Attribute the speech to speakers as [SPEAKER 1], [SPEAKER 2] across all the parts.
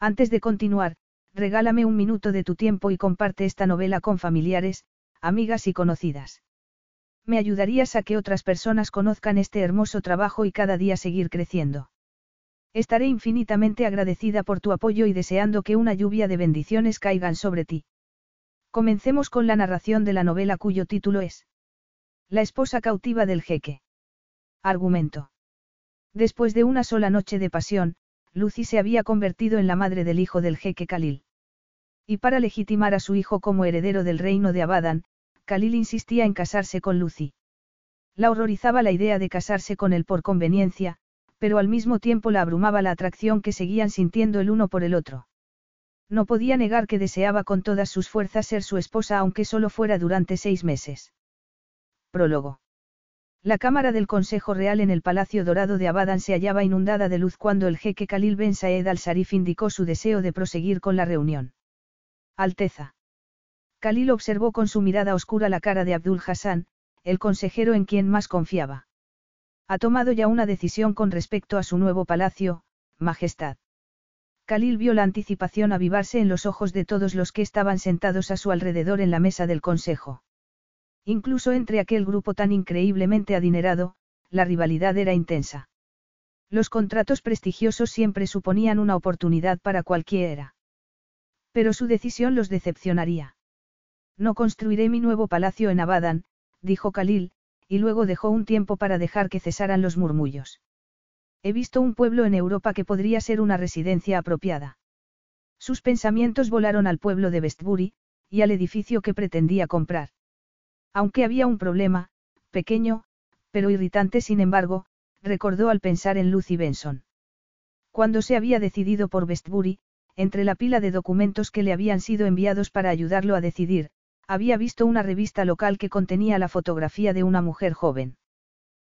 [SPEAKER 1] Antes de continuar, regálame un minuto de tu tiempo y comparte esta novela con familiares, amigas y conocidas. Me ayudarías a que otras personas conozcan este hermoso trabajo y cada día seguir creciendo. Estaré infinitamente agradecida por tu apoyo y deseando que una lluvia de bendiciones caigan sobre ti. Comencemos con la narración de la novela cuyo título es La esposa cautiva del jeque. Argumento. Después de una sola noche de pasión, Lucy se había convertido en la madre del hijo del jeque Khalil. Y para legitimar a su hijo como heredero del reino de Abadan, Khalil insistía en casarse con Lucy. La horrorizaba la idea de casarse con él por conveniencia, pero al mismo tiempo la abrumaba la atracción que seguían sintiendo el uno por el otro. No podía negar que deseaba con todas sus fuerzas ser su esposa aunque solo fuera durante seis meses. Prólogo. La cámara del Consejo Real en el Palacio Dorado de Abadan se hallaba inundada de luz cuando el jeque Khalil Ben Saed al-Sarif indicó su deseo de proseguir con la reunión. Alteza. Khalil observó con su mirada oscura la cara de Abdul Hassan, el consejero en quien más confiaba. Ha tomado ya una decisión con respecto a su nuevo palacio, Majestad. Khalil vio la anticipación avivarse en los ojos de todos los que estaban sentados a su alrededor en la mesa del consejo. Incluso entre aquel grupo tan increíblemente adinerado, la rivalidad era intensa. Los contratos prestigiosos siempre suponían una oportunidad para cualquiera. Pero su decisión los decepcionaría. No construiré mi nuevo palacio en Abadan, dijo Khalil, y luego dejó un tiempo para dejar que cesaran los murmullos. He visto un pueblo en Europa que podría ser una residencia apropiada. Sus pensamientos volaron al pueblo de Westbury, y al edificio que pretendía comprar. Aunque había un problema, pequeño, pero irritante sin embargo, recordó al pensar en Lucy Benson. Cuando se había decidido por Westbury, entre la pila de documentos que le habían sido enviados para ayudarlo a decidir, había visto una revista local que contenía la fotografía de una mujer joven.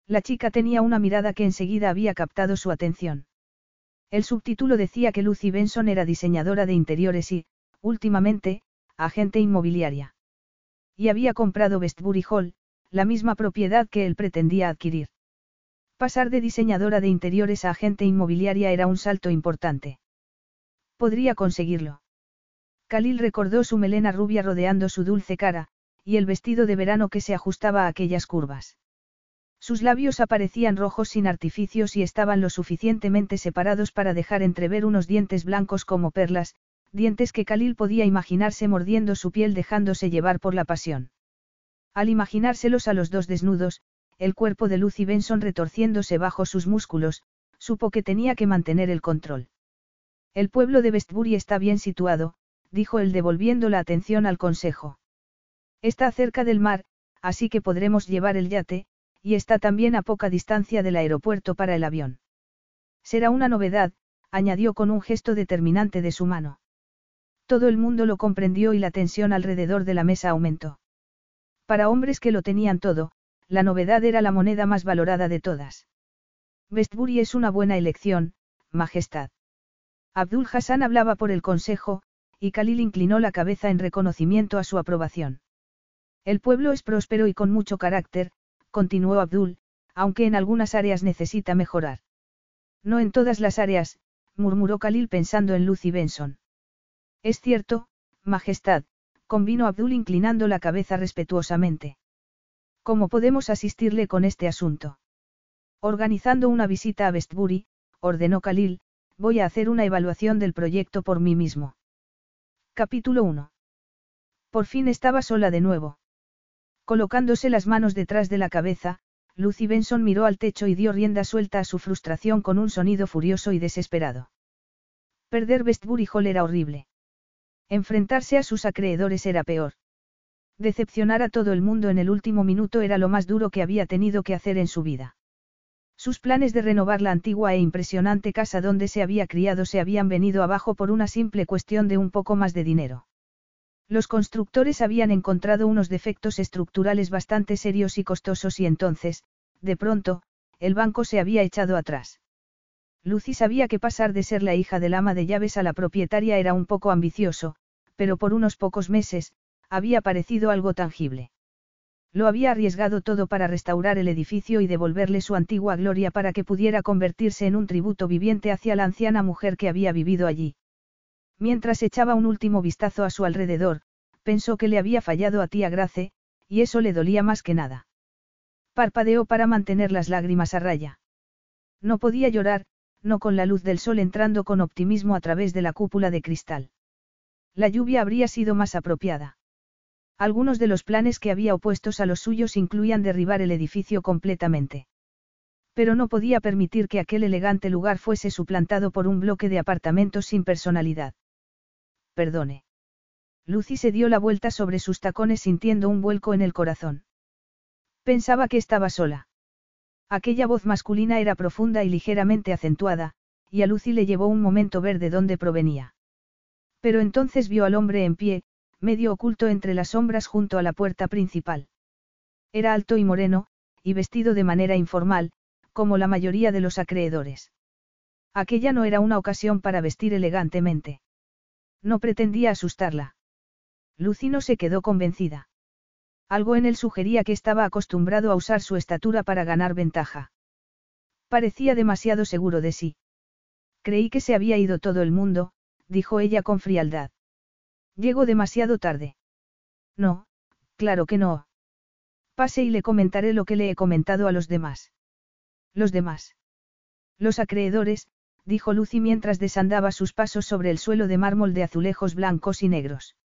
[SPEAKER 1] La chica tenía una mirada que enseguida había captado su atención. El subtítulo decía que Lucy Benson era diseñadora de interiores y, últimamente, agente inmobiliaria. Y había comprado Westbury Hall, la misma propiedad que él pretendía adquirir. Pasar de diseñadora de interiores a agente inmobiliaria era un salto importante. Podría conseguirlo. Khalil recordó su melena rubia rodeando su dulce cara, y el vestido de verano que se ajustaba a aquellas curvas. Sus labios aparecían rojos sin artificios y estaban lo suficientemente separados para dejar entrever unos dientes blancos como perlas, dientes que Khalil podía imaginarse mordiendo su piel dejándose llevar por la pasión. Al imaginárselos a los dos desnudos, el cuerpo de Lucy Benson retorciéndose bajo sus músculos, supo que tenía que mantener el control. El pueblo de Westbury está bien situado, dijo él devolviendo la atención al consejo. Está cerca del mar, así que podremos llevar el yate, y está también a poca distancia del aeropuerto para el avión. Será una novedad, añadió con un gesto determinante de su mano. Todo el mundo lo comprendió y la tensión alrededor de la mesa aumentó. Para hombres que lo tenían todo, la novedad era la moneda más valorada de todas. Westbury es una buena elección, Majestad. Abdul Hassan hablaba por el consejo, y Khalil inclinó la cabeza en reconocimiento a su aprobación. El pueblo es próspero y con mucho carácter, continuó Abdul, aunque en algunas áreas necesita mejorar. No en todas las áreas, murmuró Khalil pensando en Lucy Benson. Es cierto, Majestad, convino Abdul inclinando la cabeza respetuosamente. ¿Cómo podemos asistirle con este asunto? Organizando una visita a Westbury, ordenó Khalil, voy a hacer una evaluación del proyecto por mí mismo. Capítulo 1. Por fin estaba sola de nuevo. Colocándose las manos detrás de la cabeza, Lucy Benson miró al techo y dio rienda suelta a su frustración con un sonido furioso y desesperado. Perder Westbury Hall era horrible. Enfrentarse a sus acreedores era peor. Decepcionar a todo el mundo en el último minuto era lo más duro que había tenido que hacer en su vida. Sus planes de renovar la antigua e impresionante casa donde se había criado se habían venido abajo por una simple cuestión de un poco más de dinero. Los constructores habían encontrado unos defectos estructurales bastante serios y costosos y entonces, de pronto, el banco se había echado atrás. Lucy sabía que pasar de ser la hija del ama de llaves a la propietaria era un poco ambicioso, pero por unos pocos meses, había parecido algo tangible. Lo había arriesgado todo para restaurar el edificio y devolverle su antigua gloria para que pudiera convertirse en un tributo viviente hacia la anciana mujer que había vivido allí. Mientras echaba un último vistazo a su alrededor, pensó que le había fallado a tía Grace, y eso le dolía más que nada. Parpadeó para mantener las lágrimas a raya. No podía llorar, no con la luz del sol entrando con optimismo a través de la cúpula de cristal. La lluvia habría sido más apropiada. Algunos de los planes que había opuestos a los suyos incluían derribar el edificio completamente. Pero no podía permitir que aquel elegante lugar fuese suplantado por un bloque de apartamentos sin personalidad. Perdone. Lucy se dio la vuelta sobre sus tacones sintiendo un vuelco en el corazón. Pensaba que estaba sola. Aquella voz masculina era profunda y ligeramente acentuada, y a Lucy le llevó un momento ver de dónde provenía. Pero entonces vio al hombre en pie, medio oculto entre las sombras junto a la puerta principal. Era alto y moreno, y vestido de manera informal, como la mayoría de los acreedores. Aquella no era una ocasión para vestir elegantemente. No pretendía asustarla. Lucy no se quedó convencida. Algo en él sugería que estaba acostumbrado a usar su estatura para ganar ventaja. Parecía demasiado seguro de sí. Creí que se había ido todo el mundo, dijo ella con frialdad. Llego demasiado tarde. No, claro que no. Pase y le comentaré lo que le he comentado a los demás. Los demás. Los acreedores, dijo Lucy mientras desandaba sus pasos sobre el suelo de mármol de azulejos blancos y negros.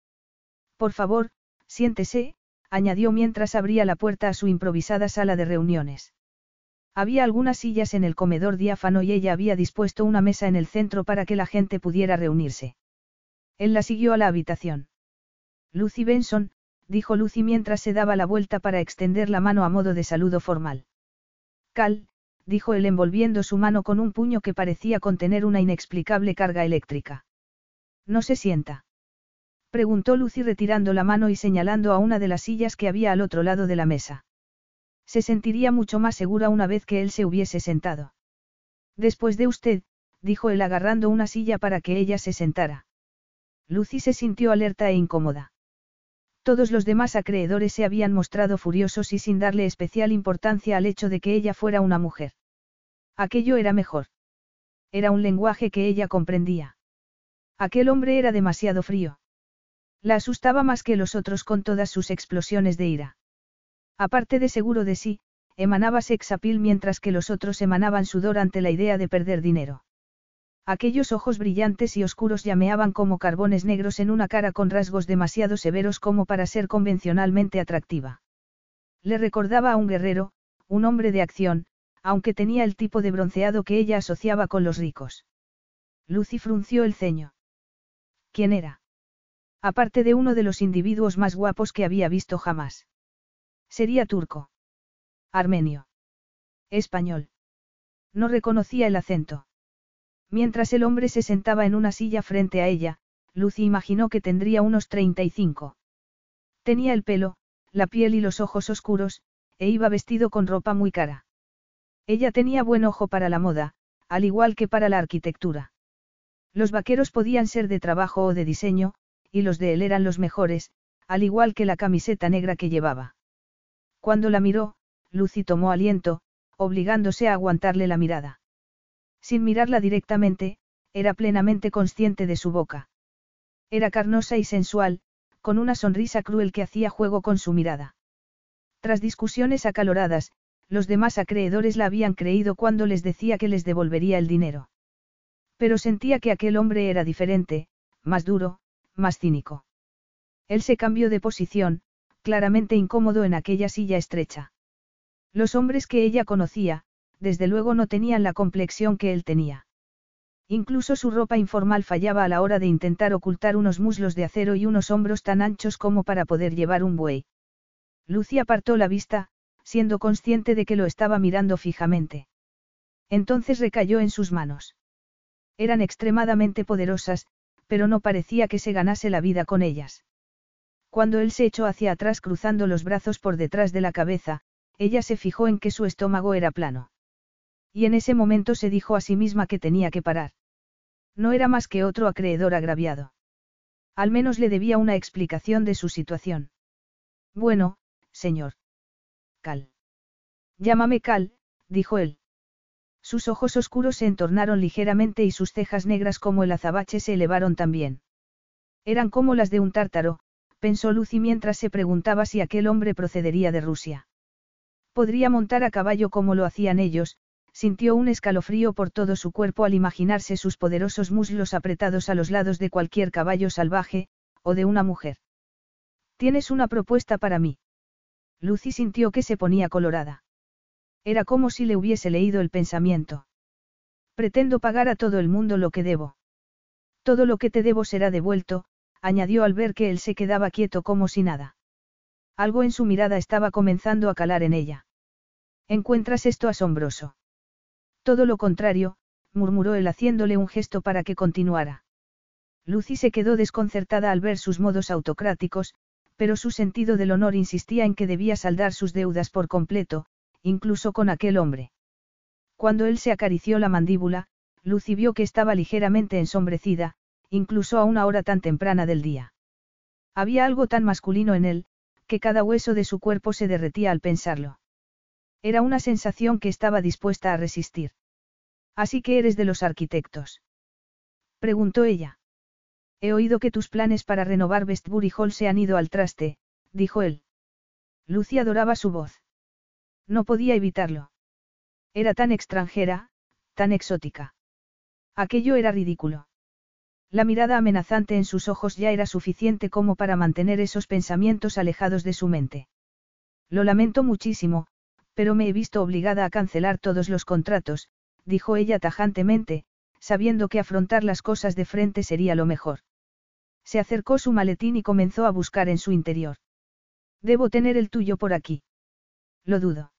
[SPEAKER 1] Por favor, siéntese, añadió mientras abría la puerta a su improvisada sala de reuniones. Había algunas sillas en el comedor diáfano y ella había dispuesto una mesa en el centro para que la gente pudiera reunirse. Él la siguió a la habitación. Lucy Benson, dijo Lucy mientras se daba la vuelta para extender la mano a modo de saludo formal. Cal, dijo él envolviendo su mano con un puño que parecía contener una inexplicable carga eléctrica. No se sienta. Preguntó Lucy retirando la mano y señalando a una de las sillas que había al otro lado de la mesa. Se sentiría mucho más segura una vez que él se hubiese sentado. Después de usted, dijo él agarrando una silla para que ella se sentara. Lucy se sintió alerta e incómoda. Todos los demás acreedores se habían mostrado furiosos y sin darle especial importancia al hecho de que ella fuera una mujer. Aquello era mejor. Era un lenguaje que ella comprendía. Aquel hombre era demasiado frío. La asustaba más que los otros con todas sus explosiones de ira. Aparte de seguro de sí, emanaba sexapil mientras que los otros emanaban sudor ante la idea de perder dinero. Aquellos ojos brillantes y oscuros llameaban como carbones negros en una cara con rasgos demasiado severos como para ser convencionalmente atractiva. Le recordaba a un guerrero, un hombre de acción, aunque tenía el tipo de bronceado que ella asociaba con los ricos. Lucy frunció el ceño. ¿Quién era? Aparte de uno de los individuos más guapos que había visto jamás. Sería turco. Armenio. Español. No reconocía el acento. Mientras el hombre se sentaba en una silla frente a ella, Lucy imaginó que tendría unos 35. Tenía el pelo, la piel y los ojos oscuros, e iba vestido con ropa muy cara. Ella tenía buen ojo para la moda, al igual que para la arquitectura. Los vaqueros podían ser de trabajo o de diseño, y los de él eran los mejores, al igual que la camiseta negra que llevaba. Cuando la miró, Lucy tomó aliento, obligándose a aguantarle la mirada. Sin mirarla directamente, era plenamente consciente de su boca. Era carnosa y sensual, con una sonrisa cruel que hacía juego con su mirada. Tras discusiones acaloradas, los demás acreedores la habían creído cuando les decía que les devolvería el dinero. Pero sentía que aquel hombre era diferente, más duro, más cínico. Él se cambió de posición, claramente incómodo en aquella silla estrecha. Los hombres que ella conocía, desde luego no tenían la complexión que él tenía. Incluso su ropa informal fallaba a la hora de intentar ocultar unos muslos de acero y unos hombros tan anchos como para poder llevar un buey. Lucy apartó la vista, siendo consciente de que lo estaba mirando fijamente. Entonces recayó en sus manos. Eran extremadamente poderosas, pero no parecía que se ganase la vida con ellas. Cuando él se echó hacia atrás cruzando los brazos por detrás de la cabeza, ella se fijó en que su estómago era plano. Y en ese momento se dijo a sí misma que tenía que parar. No era más que otro acreedor agraviado. Al menos le debía una explicación de su situación. Bueno, señor. Cal. Llámame Cal, dijo él. Sus ojos oscuros se entornaron ligeramente y sus cejas negras como el azabache se elevaron también. Eran como las de un tártaro, pensó Lucy mientras se preguntaba si aquel hombre procedería de Rusia. Podría montar a caballo como lo hacían ellos, sintió un escalofrío por todo su cuerpo al imaginarse sus poderosos muslos apretados a los lados de cualquier caballo salvaje, o de una mujer. ¿Tienes una propuesta para mí? Lucy sintió que se ponía colorada. Era como si le hubiese leído el pensamiento. Pretendo pagar a todo el mundo lo que debo. Todo lo que te debo será devuelto, añadió al ver que él se quedaba quieto como si nada. Algo en su mirada estaba comenzando a calar en ella. ¿Encuentras esto asombroso? Todo lo contrario, murmuró él haciéndole un gesto para que continuara. Lucy se quedó desconcertada al ver sus modos autocráticos, pero su sentido del honor insistía en que debía saldar sus deudas por completo, incluso con aquel hombre. Cuando él se acarició la mandíbula, Lucy vio que estaba ligeramente ensombrecida, incluso a una hora tan temprana del día. Había algo tan masculino en él, que cada hueso de su cuerpo se derretía al pensarlo. Era una sensación que estaba dispuesta a resistir. Así que eres de los arquitectos. Preguntó ella. He oído que tus planes para renovar Westbury Hall se han ido al traste, dijo él. Lucy adoraba su voz. No podía evitarlo. Era tan extranjera, tan exótica. Aquello era ridículo. La mirada amenazante en sus ojos ya era suficiente como para mantener esos pensamientos alejados de su mente. Lo lamento muchísimo, pero me he visto obligada a cancelar todos los contratos, dijo ella tajantemente, sabiendo que afrontar las cosas de frente sería lo mejor. Se acercó su maletín y comenzó a buscar en su interior. Debo tener el tuyo por aquí. Lo dudo.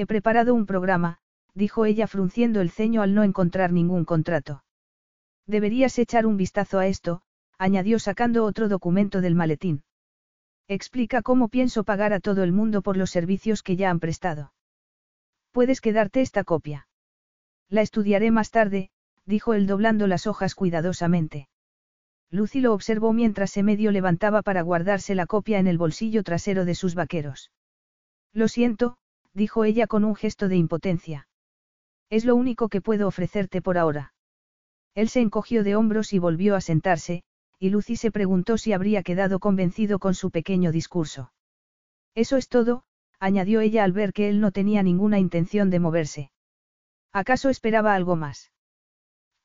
[SPEAKER 1] He preparado un programa, dijo ella frunciendo el ceño al no encontrar ningún contrato. Deberías echar un vistazo a esto, añadió sacando otro documento del maletín. Explica cómo pienso pagar a todo el mundo por los servicios que ya han prestado. Puedes quedarte esta copia. La estudiaré más tarde, dijo él doblando las hojas cuidadosamente. Lucy lo observó mientras se medio levantaba para guardarse la copia en el bolsillo trasero de sus vaqueros. Lo siento, dijo ella con un gesto de impotencia. Es lo único que puedo ofrecerte por ahora. Él se encogió de hombros y volvió a sentarse, y Lucy se preguntó si habría quedado convencido con su pequeño discurso. Eso es todo, añadió ella al ver que él no tenía ninguna intención de moverse. ¿Acaso esperaba algo más?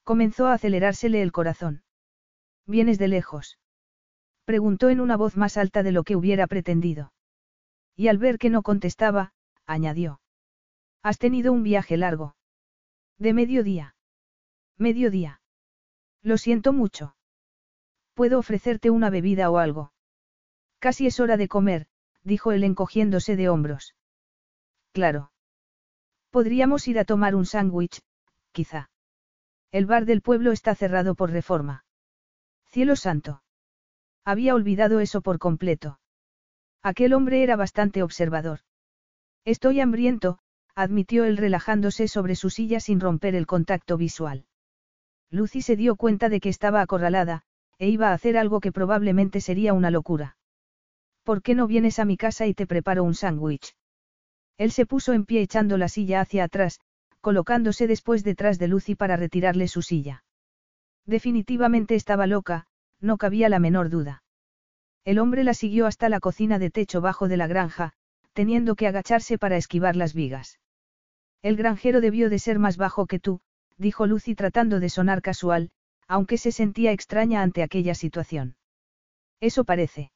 [SPEAKER 1] Comenzó a acelerársele el corazón. ¿Vienes de lejos? Preguntó en una voz más alta de lo que hubiera pretendido. Y al ver que no contestaba, añadió. Has tenido un viaje largo. De mediodía. Mediodía. Lo siento mucho. ¿Puedo ofrecerte una bebida o algo? Casi es hora de comer, dijo él encogiéndose de hombros. Claro. Podríamos ir a tomar un sándwich, quizá. El bar del pueblo está cerrado por reforma. Cielo santo. Había olvidado eso por completo. Aquel hombre era bastante observador. Estoy hambriento, admitió él relajándose sobre su silla sin romper el contacto visual. Lucy se dio cuenta de que estaba acorralada, e iba a hacer algo que probablemente sería una locura. ¿Por qué no vienes a mi casa y te preparo un sándwich? Él se puso en pie echando la silla hacia atrás, colocándose después detrás de Lucy para retirarle su silla. Definitivamente estaba loca, no cabía la menor duda. El hombre la siguió hasta la cocina de techo bajo de la granja, teniendo que agacharse para esquivar las vigas. El granjero debió de ser más bajo que tú, dijo Lucy tratando de sonar casual, aunque se sentía extraña ante aquella situación. Eso parece.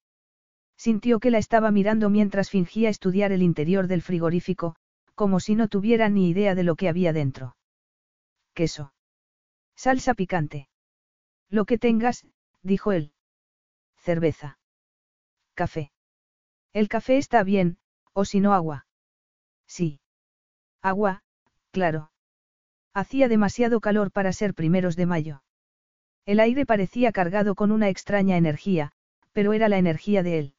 [SPEAKER 1] Sintió que la estaba mirando mientras fingía estudiar el interior del frigorífico, como si no tuviera ni idea de lo que había dentro. Queso. Salsa picante. Lo que tengas, dijo él. Cerveza. Café. El café está bien, o si no agua. Sí. Agua, claro. Hacía demasiado calor para ser primeros de mayo. El aire parecía cargado con una extraña energía, pero era la energía de él.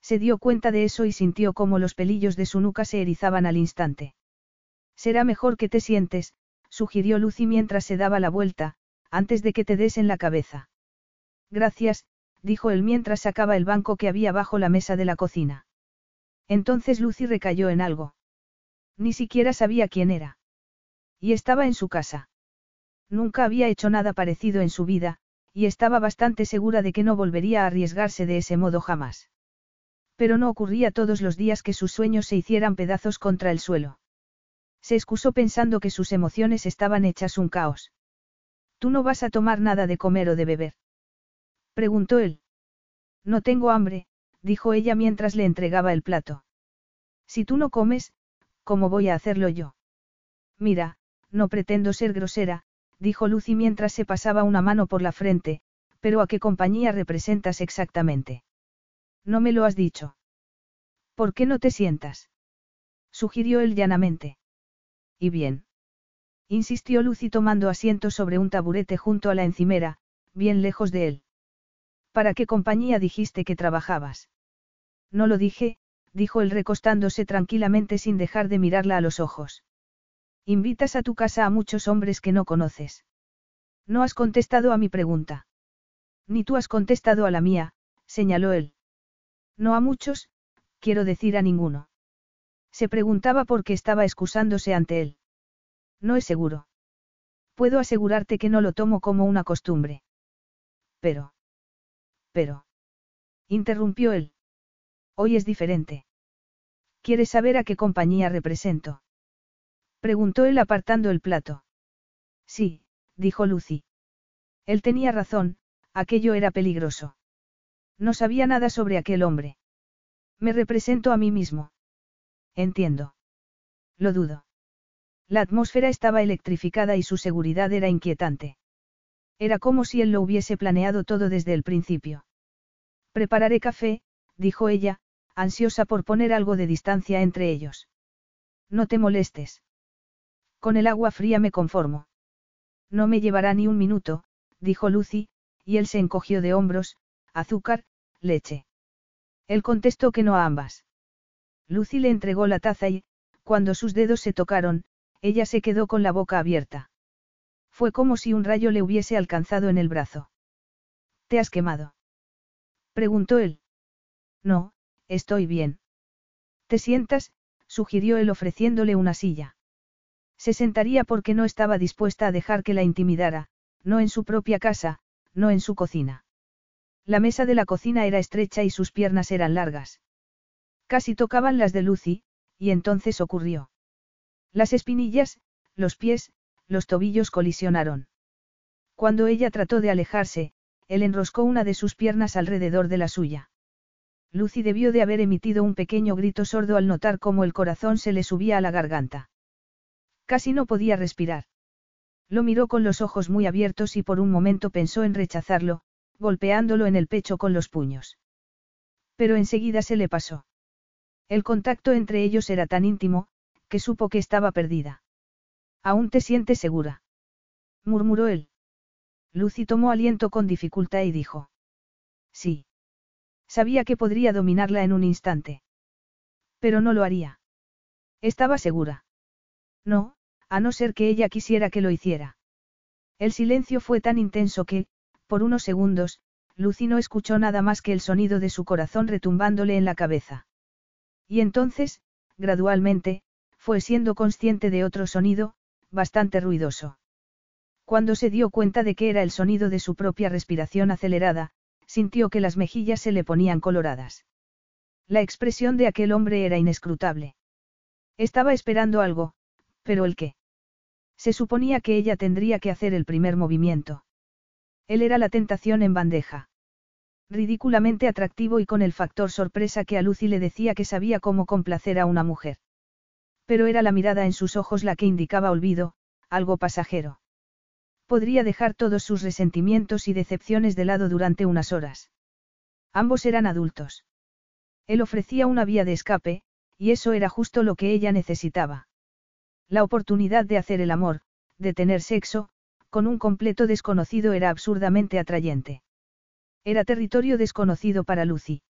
[SPEAKER 1] Se dio cuenta de eso y sintió cómo los pelillos de su nuca se erizaban al instante. Será mejor que te sientes, sugirió Lucy mientras se daba la vuelta, antes de que te des en la cabeza. Gracias, dijo él mientras sacaba el banco que había bajo la mesa de la cocina. Entonces Lucy recayó en algo. Ni siquiera sabía quién era. Y estaba en su casa. Nunca había hecho nada parecido en su vida, y estaba bastante segura de que no volvería a arriesgarse de ese modo jamás. Pero no ocurría todos los días que sus sueños se hicieran pedazos contra el suelo. Se excusó pensando que sus emociones estaban hechas un caos. ¿Tú no vas a tomar nada de comer o de beber? Preguntó él. No tengo hambre, dijo ella mientras le entregaba el plato. Si tú no comes, ¿cómo voy a hacerlo yo? Mira, no pretendo ser grosera, dijo Lucy mientras se pasaba una mano por la frente, pero ¿a qué compañía representas exactamente? No me lo has dicho. ¿Por qué no te sientas? sugirió él llanamente. Y bien. Insistió Lucy tomando asiento sobre un taburete junto a la encimera, bien lejos de él. ¿Para qué compañía dijiste que trabajabas? No lo dije, dijo él recostándose tranquilamente sin dejar de mirarla a los ojos. Invitas a tu casa a muchos hombres que no conoces. No has contestado a mi pregunta. Ni tú has contestado a la mía, señaló él. No a muchos, quiero decir a ninguno. Se preguntaba por qué estaba excusándose ante él. No es seguro. Puedo asegurarte que no lo tomo como una costumbre. Pero. Pero. Interrumpió él. Hoy es diferente. ¿Quieres saber a qué compañía represento? Preguntó él apartando el plato. Sí, dijo Lucy. Él tenía razón, aquello era peligroso. No sabía nada sobre aquel hombre. Me represento a mí mismo. Entiendo. Lo dudo. La atmósfera estaba electrificada y su seguridad era inquietante. Era como si él lo hubiese planeado todo desde el principio. Prepararé café, dijo ella, ansiosa por poner algo de distancia entre ellos. No te molestes. Con el agua fría me conformo. No me llevará ni un minuto, dijo Lucy, y él se encogió de hombros, azúcar, leche. Él contestó que no a ambas. Lucy le entregó la taza y, cuando sus dedos se tocaron, ella se quedó con la boca abierta. Fue como si un rayo le hubiese alcanzado en el brazo. ¿Te has quemado? preguntó él. No, estoy bien. ¿Te sientas? sugirió él ofreciéndole una silla. Se sentaría porque no estaba dispuesta a dejar que la intimidara, no en su propia casa, no en su cocina. La mesa de la cocina era estrecha y sus piernas eran largas. Casi tocaban las de Lucy, y entonces ocurrió. Las espinillas, los pies, los tobillos colisionaron. Cuando ella trató de alejarse, él enroscó una de sus piernas alrededor de la suya. Lucy debió de haber emitido un pequeño grito sordo al notar cómo el corazón se le subía a la garganta. Casi no podía respirar. Lo miró con los ojos muy abiertos y por un momento pensó en rechazarlo, golpeándolo en el pecho con los puños. Pero enseguida se le pasó. El contacto entre ellos era tan íntimo, que supo que estaba perdida. ¿Aún te sientes segura? murmuró él. Lucy tomó aliento con dificultad y dijo. Sí. Sabía que podría dominarla en un instante. Pero no lo haría. Estaba segura. No, a no ser que ella quisiera que lo hiciera. El silencio fue tan intenso que, por unos segundos, Lucy no escuchó nada más que el sonido de su corazón retumbándole en la cabeza. Y entonces, gradualmente, fue siendo consciente de otro sonido, bastante ruidoso. Cuando se dio cuenta de que era el sonido de su propia respiración acelerada, sintió que las mejillas se le ponían coloradas. La expresión de aquel hombre era inescrutable. Estaba esperando algo, pero ¿el qué? Se suponía que ella tendría que hacer el primer movimiento. Él era la tentación en bandeja. Ridículamente atractivo y con el factor sorpresa que a Lucy le decía que sabía cómo complacer a una mujer. Pero era la mirada en sus ojos la que indicaba olvido, algo pasajero. Podría dejar todos sus resentimientos y decepciones de lado durante unas horas. Ambos eran adultos. Él ofrecía una vía de escape, y eso era justo lo que ella necesitaba. La oportunidad de hacer el amor, de tener sexo, con un completo desconocido era absurdamente atrayente. Era territorio desconocido para Lucy.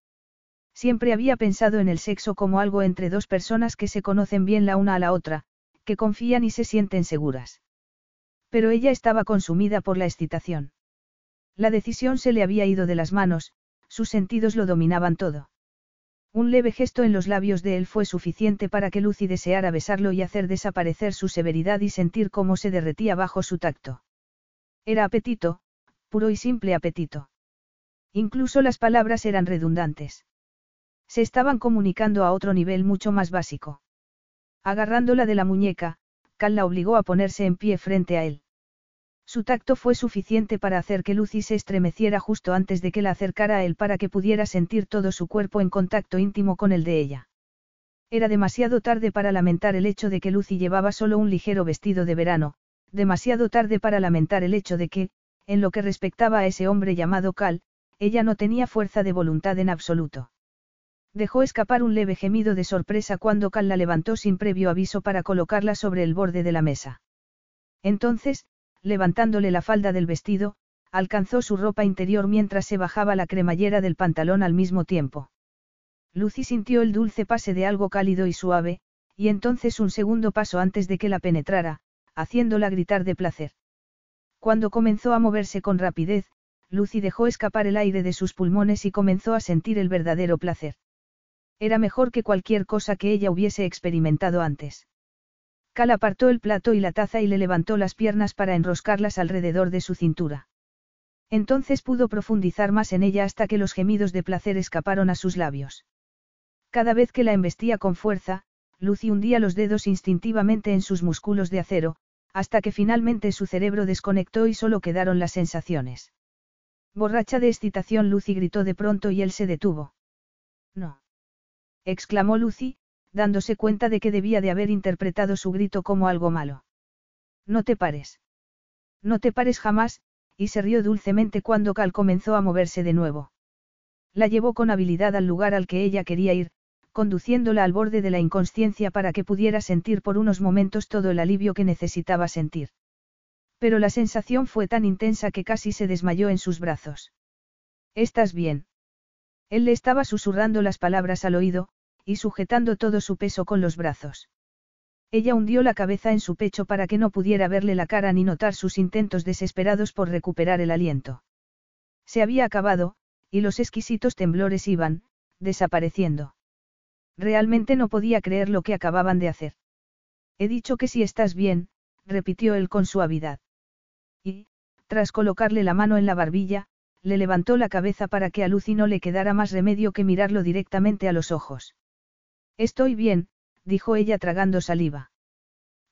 [SPEAKER 1] Siempre había pensado en el sexo como algo entre dos personas que se conocen bien la una a la otra, que confían y se sienten seguras. Pero ella estaba consumida por la excitación. La decisión se le había ido de las manos, sus sentidos lo dominaban todo. Un leve gesto en los labios de él fue suficiente para que Lucy deseara besarlo y hacer desaparecer su severidad y sentir cómo se derretía bajo su tacto. Era apetito, puro y simple apetito. Incluso las palabras eran redundantes. Se estaban comunicando a otro nivel mucho más básico. Agarrándola de la muñeca, Cal la obligó a ponerse en pie frente a él. Su tacto fue suficiente para hacer que Lucy se estremeciera justo antes de que la acercara a él para que pudiera sentir todo su cuerpo en contacto íntimo con el de ella. Era demasiado tarde para lamentar el hecho de que Lucy llevaba solo un ligero vestido de verano, demasiado tarde para lamentar el hecho de que, en lo que respectaba a ese hombre llamado Cal, ella no tenía fuerza de voluntad en absoluto. Dejó escapar un leve gemido de sorpresa cuando Cal la levantó sin previo aviso para colocarla sobre el borde de la mesa. Entonces, levantándole la falda del vestido, alcanzó su ropa interior mientras se bajaba la cremallera del pantalón al mismo tiempo. Lucy sintió el dulce pase de algo cálido y suave, y entonces un segundo paso antes de que la penetrara, haciéndola gritar de placer. Cuando comenzó a moverse con rapidez, Lucy dejó escapar el aire de sus pulmones y comenzó a sentir el verdadero placer. Era mejor que cualquier cosa que ella hubiese experimentado antes. Cal apartó el plato y la taza y le levantó las piernas para enroscarlas alrededor de su cintura. Entonces pudo profundizar más en ella hasta que los gemidos de placer escaparon a sus labios. Cada vez que la embestía con fuerza, Lucy hundía los dedos instintivamente en sus músculos de acero, hasta que finalmente su cerebro desconectó y solo quedaron las sensaciones. Borracha de excitación, Lucy gritó de pronto y él se detuvo. No. Exclamó Lucy, dándose cuenta de que debía de haber interpretado su grito como algo malo. No te pares. No te pares jamás, y se rió dulcemente cuando Cal comenzó a moverse de nuevo. La llevó con habilidad al lugar al que ella quería ir, conduciéndola al borde de la inconsciencia para que pudiera sentir por unos momentos todo el alivio que necesitaba sentir. Pero la sensación fue tan intensa que casi se desmayó en sus brazos. ¿Estás bien? Él le estaba susurrando las palabras al oído, y sujetando todo su peso con los brazos. Ella hundió la cabeza en su pecho para que no pudiera verle la cara ni notar sus intentos desesperados por recuperar el aliento. Se había acabado, y los exquisitos temblores iban, desapareciendo. Realmente no podía creer lo que acababan de hacer. He dicho que si estás bien, repitió él con suavidad. Y, tras colocarle la mano en la barbilla, le levantó la cabeza para que a Lucy no le quedara más remedio que mirarlo directamente a los ojos. Estoy bien, dijo ella tragando saliva.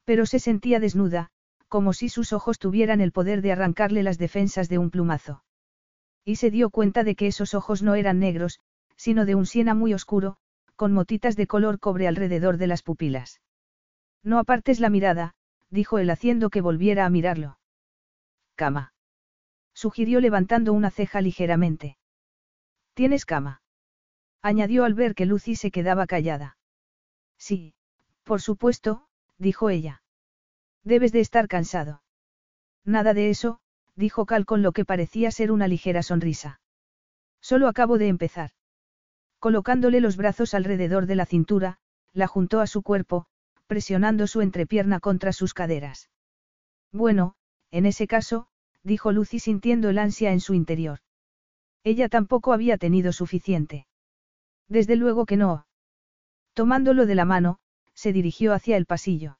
[SPEAKER 1] Pero se sentía desnuda, como si sus ojos tuvieran el poder de arrancarle las defensas de un plumazo. Y se dio cuenta de que esos ojos no eran negros, sino de un siena muy oscuro, con motitas de color cobre alrededor de las pupilas. No apartes la mirada, dijo él haciendo que volviera a mirarlo. Cama. Sugirió levantando una ceja ligeramente. ¿Tienes cama? añadió al ver que Lucy se quedaba callada. Sí, por supuesto, dijo ella. Debes de estar cansado. Nada de eso, dijo Cal con lo que parecía ser una ligera sonrisa. Solo acabo de empezar. Colocándole los brazos alrededor de la cintura, la juntó a su cuerpo, presionando su entrepierna contra sus caderas. Bueno, en ese caso, dijo Lucy sintiendo el ansia en su interior. Ella tampoco había tenido suficiente. Desde luego que no. Tomándolo de la mano, se dirigió hacia el pasillo.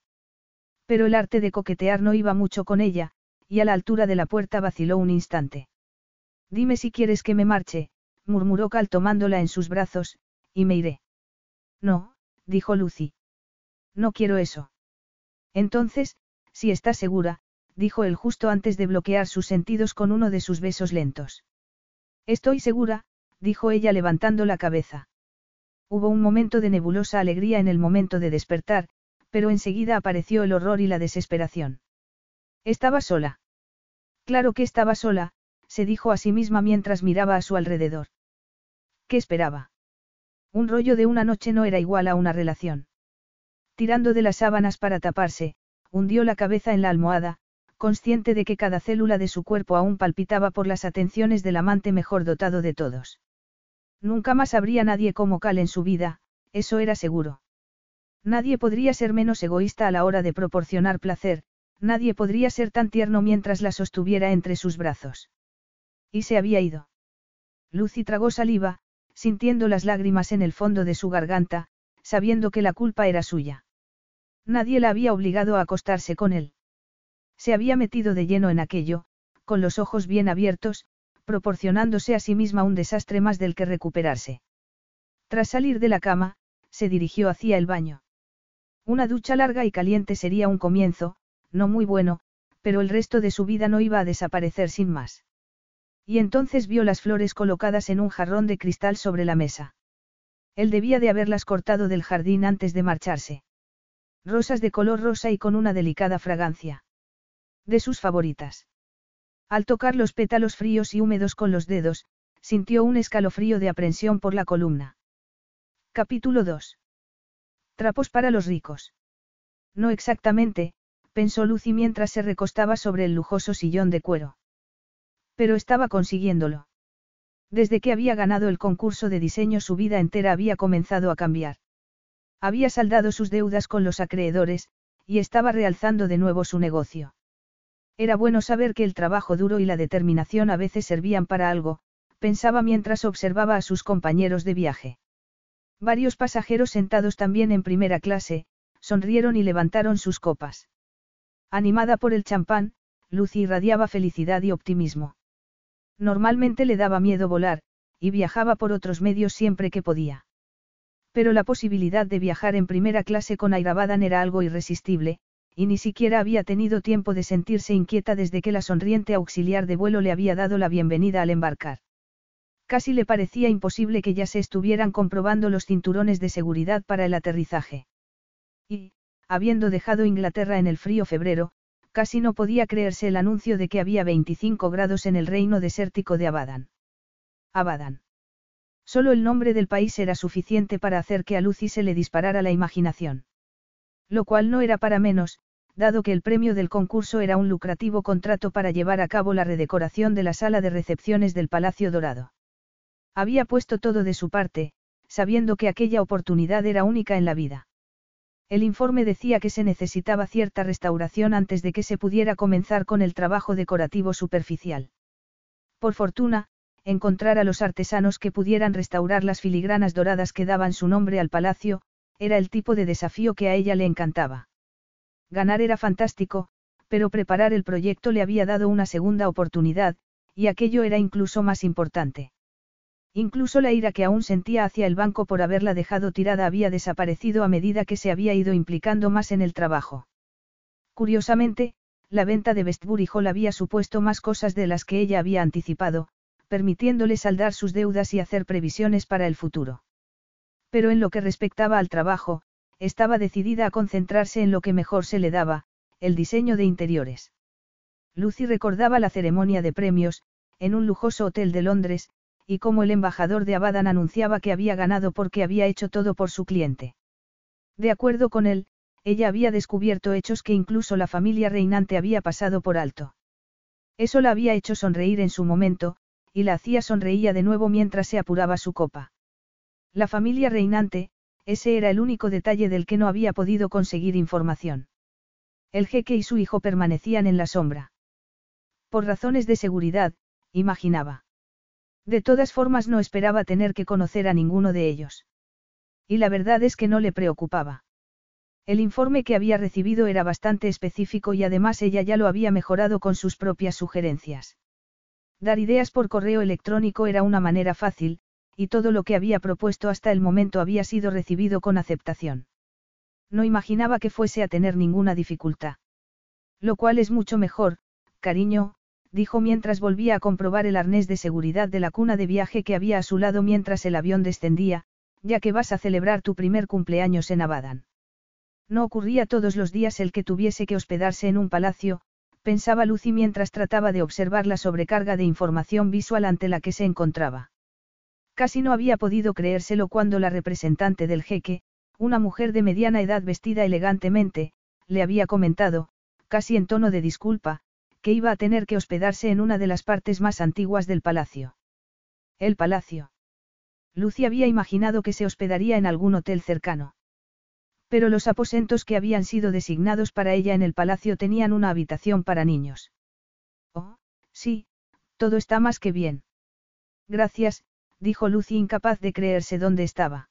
[SPEAKER 1] Pero el arte de coquetear no iba mucho con ella, y a la altura de la puerta vaciló un instante. Dime si quieres que me marche, murmuró Cal tomándola en sus brazos, y me iré. No, dijo Lucy. No quiero eso. Entonces, si estás segura, dijo él justo antes de bloquear sus sentidos con uno de sus besos lentos. Estoy segura, dijo ella levantando la cabeza. Hubo un momento de nebulosa alegría en el momento de despertar, pero enseguida apareció el horror y la desesperación. Estaba sola. Claro que estaba sola, se dijo a sí misma mientras miraba a su alrededor. ¿Qué esperaba? Un rollo de una noche no era igual a una relación. Tirando de las sábanas para taparse, hundió la cabeza en la almohada, consciente de que cada célula de su cuerpo aún palpitaba por las atenciones del amante mejor dotado de todos. Nunca más habría nadie como Cal en su vida, eso era seguro. Nadie podría ser menos egoísta a la hora de proporcionar placer, nadie podría ser tan tierno mientras la sostuviera entre sus brazos. Y se había ido. Lucy tragó saliva, sintiendo las lágrimas en el fondo de su garganta, sabiendo que la culpa era suya. Nadie la había obligado a acostarse con él. Se había metido de lleno en aquello, con los ojos bien abiertos, proporcionándose a sí misma un desastre más del que recuperarse. Tras salir de la cama, se dirigió hacia el baño. Una ducha larga y caliente sería un comienzo, no muy bueno, pero el resto de su vida no iba a desaparecer sin más. Y entonces vio las flores colocadas en un jarrón de cristal sobre la mesa. Él debía de haberlas cortado del jardín antes de marcharse. Rosas de color rosa y con una delicada fragancia. De sus favoritas. Al tocar los pétalos fríos y húmedos con los dedos, sintió un escalofrío de aprensión por la columna. Capítulo 2. Trapos para los ricos. No exactamente, pensó Lucy mientras se recostaba sobre el lujoso sillón de cuero. Pero estaba consiguiéndolo. Desde que había ganado el concurso de diseño su vida entera había comenzado a cambiar. Había saldado sus deudas con los acreedores, y estaba realzando de nuevo su negocio. Era bueno saber que el trabajo duro y la determinación a veces servían para algo, pensaba mientras observaba a sus compañeros de viaje. Varios pasajeros sentados también en primera clase, sonrieron y levantaron sus copas. Animada por el champán, Lucy irradiaba felicidad y optimismo. Normalmente le daba miedo volar, y viajaba por otros medios siempre que podía. Pero la posibilidad de viajar en primera clase con Airabadan era algo irresistible, y ni siquiera había tenido tiempo de sentirse inquieta desde que la sonriente auxiliar de vuelo le había dado la bienvenida al embarcar. Casi le parecía imposible que ya se estuvieran comprobando los cinturones de seguridad para el aterrizaje. Y, habiendo dejado Inglaterra en el frío febrero, casi no podía creerse el anuncio de que había 25 grados en el reino desértico de Abadan. Abadan. Solo el nombre del país era suficiente para hacer que a Lucy se le disparara la imaginación. Lo cual no era para menos, dado que el premio del concurso era un lucrativo contrato para llevar a cabo la redecoración de la sala de recepciones del Palacio Dorado. Había puesto todo de su parte, sabiendo que aquella oportunidad era única en la vida. El informe decía que se necesitaba cierta restauración antes de que se pudiera comenzar con el trabajo decorativo superficial. Por fortuna, encontrar a los artesanos que pudieran restaurar las filigranas doradas que daban su nombre al palacio, era el tipo de desafío que a ella le encantaba. Ganar era fantástico, pero preparar el proyecto le había dado una segunda oportunidad, y aquello era incluso más importante. Incluso la ira que aún sentía hacia el banco por haberla dejado tirada había desaparecido a medida que se había ido implicando más en el trabajo. Curiosamente, la venta de Westbury Hall había supuesto más cosas de las que ella había anticipado, permitiéndole saldar sus deudas y hacer previsiones para el futuro. Pero en lo que respectaba al trabajo, estaba decidida a concentrarse en lo que mejor se le daba, el diseño de interiores. Lucy recordaba la ceremonia de premios, en un lujoso hotel de Londres, y cómo el embajador de Abadan anunciaba que había ganado porque había hecho todo por su cliente. De acuerdo con él, ella había descubierto hechos que incluso la familia reinante había pasado por alto. Eso la había hecho sonreír en su momento, y la hacía sonreía de nuevo mientras se apuraba su copa. La familia reinante, ese era el único detalle del que no había podido conseguir información. El jeque y su hijo permanecían en la sombra. Por razones de seguridad, imaginaba. De todas formas no esperaba tener que conocer a ninguno de ellos. Y la verdad es que no le preocupaba. El informe que había recibido era bastante específico y además ella ya lo había mejorado con sus propias sugerencias. Dar ideas por correo electrónico era una manera fácil, y todo lo que había propuesto hasta el momento había sido recibido con aceptación. No imaginaba que fuese a tener ninguna dificultad. Lo cual es mucho mejor, cariño, dijo mientras volvía a comprobar el arnés de seguridad de la cuna de viaje que había a su lado mientras el avión descendía, ya que vas a celebrar tu primer cumpleaños en Abadan. No ocurría todos los días el que tuviese que hospedarse en un palacio, pensaba Lucy mientras trataba de observar la sobrecarga de información visual ante la que se encontraba. Casi no había podido creérselo cuando la representante del jeque, una mujer de mediana edad vestida elegantemente, le había comentado, casi en tono de disculpa, que iba a tener que hospedarse en una de las partes más antiguas del palacio. El palacio. Lucy había imaginado que se hospedaría en algún hotel cercano. Pero los aposentos que habían sido designados para ella en el palacio tenían una habitación para niños. Oh, sí, todo está más que bien. Gracias, dijo Lucy incapaz de creerse dónde estaba.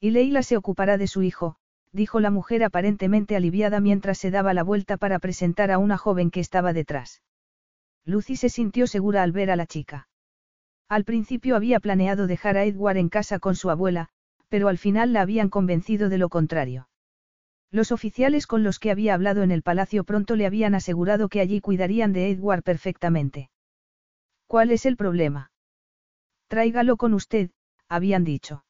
[SPEAKER 1] Y Leila se ocupará de su hijo, dijo la mujer aparentemente aliviada mientras se daba la vuelta para presentar a una joven que estaba detrás. Lucy se sintió segura al ver a la chica. Al principio había planeado dejar a Edward en casa con su abuela, pero al final la habían convencido de lo contrario. Los oficiales con los que había hablado en el palacio pronto le habían asegurado que allí cuidarían de Edward perfectamente. ¿Cuál es el problema? Tráigalo con usted, habían dicho.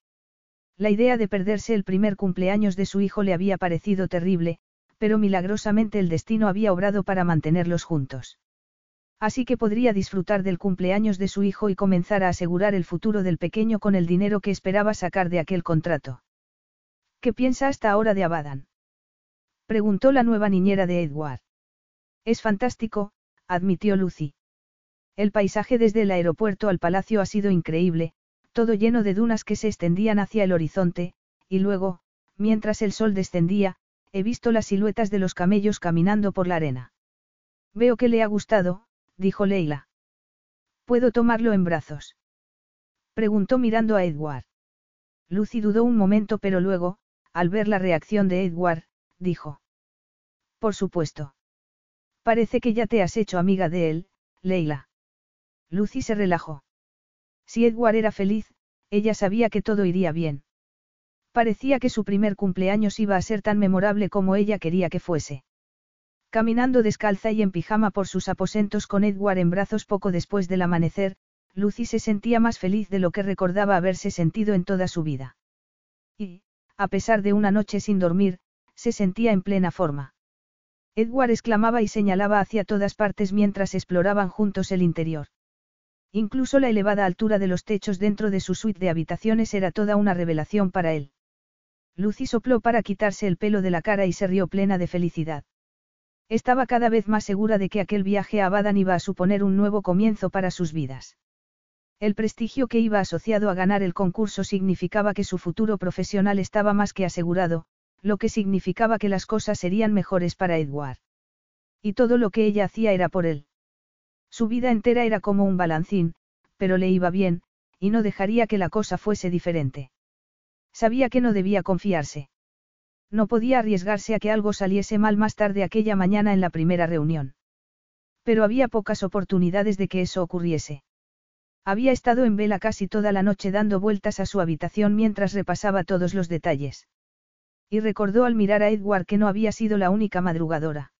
[SPEAKER 1] La idea de perderse el primer cumpleaños de su hijo le había parecido terrible, pero milagrosamente el destino había obrado para mantenerlos juntos. Así que podría disfrutar del cumpleaños de su hijo y comenzar a asegurar el futuro del pequeño con el dinero que esperaba sacar de aquel contrato. ¿Qué piensa hasta ahora de Abadan? Preguntó la nueva niñera de Edward. Es fantástico, admitió Lucy. El paisaje desde el aeropuerto al palacio ha sido increíble, todo lleno de dunas que se extendían hacia el horizonte, y luego, mientras el sol descendía, he visto las siluetas de los camellos caminando por la arena. Veo que le ha gustado, dijo Leila. ¿Puedo tomarlo en brazos? Preguntó mirando a Edward. Lucy dudó un momento pero luego, al ver la reacción de Edward, dijo. Por supuesto. Parece que ya te has hecho amiga de él, Leila. Lucy se relajó. Si Edward era feliz, ella sabía que todo iría bien. Parecía que su primer cumpleaños iba a ser tan memorable como ella quería que fuese. Caminando descalza y en pijama por sus aposentos con Edward en brazos poco después del amanecer, Lucy se sentía más feliz de lo que recordaba haberse sentido en toda su vida. Y, a pesar de una noche sin dormir, se sentía en plena forma. Edward exclamaba y señalaba hacia todas partes mientras exploraban juntos el interior. Incluso la elevada altura de los techos dentro de su suite de habitaciones era toda una revelación para él. Lucy sopló para quitarse el pelo de la cara y se rió plena de felicidad. Estaba cada vez más segura de que aquel viaje a Badan iba a suponer un nuevo comienzo para sus vidas. El prestigio que iba asociado a ganar el concurso significaba que su futuro profesional estaba más que asegurado, lo que significaba que las cosas serían mejores para Edward. Y todo lo que ella hacía era por él. Su vida entera era como un balancín, pero le iba bien, y no dejaría que la cosa fuese diferente. Sabía que no debía confiarse. No podía arriesgarse a que algo saliese mal más tarde aquella mañana en la primera reunión. Pero había pocas oportunidades de que eso ocurriese. Había estado en vela casi toda la noche dando vueltas a su habitación mientras repasaba todos los detalles. Y recordó al mirar a Edward que no había sido la única madrugadora.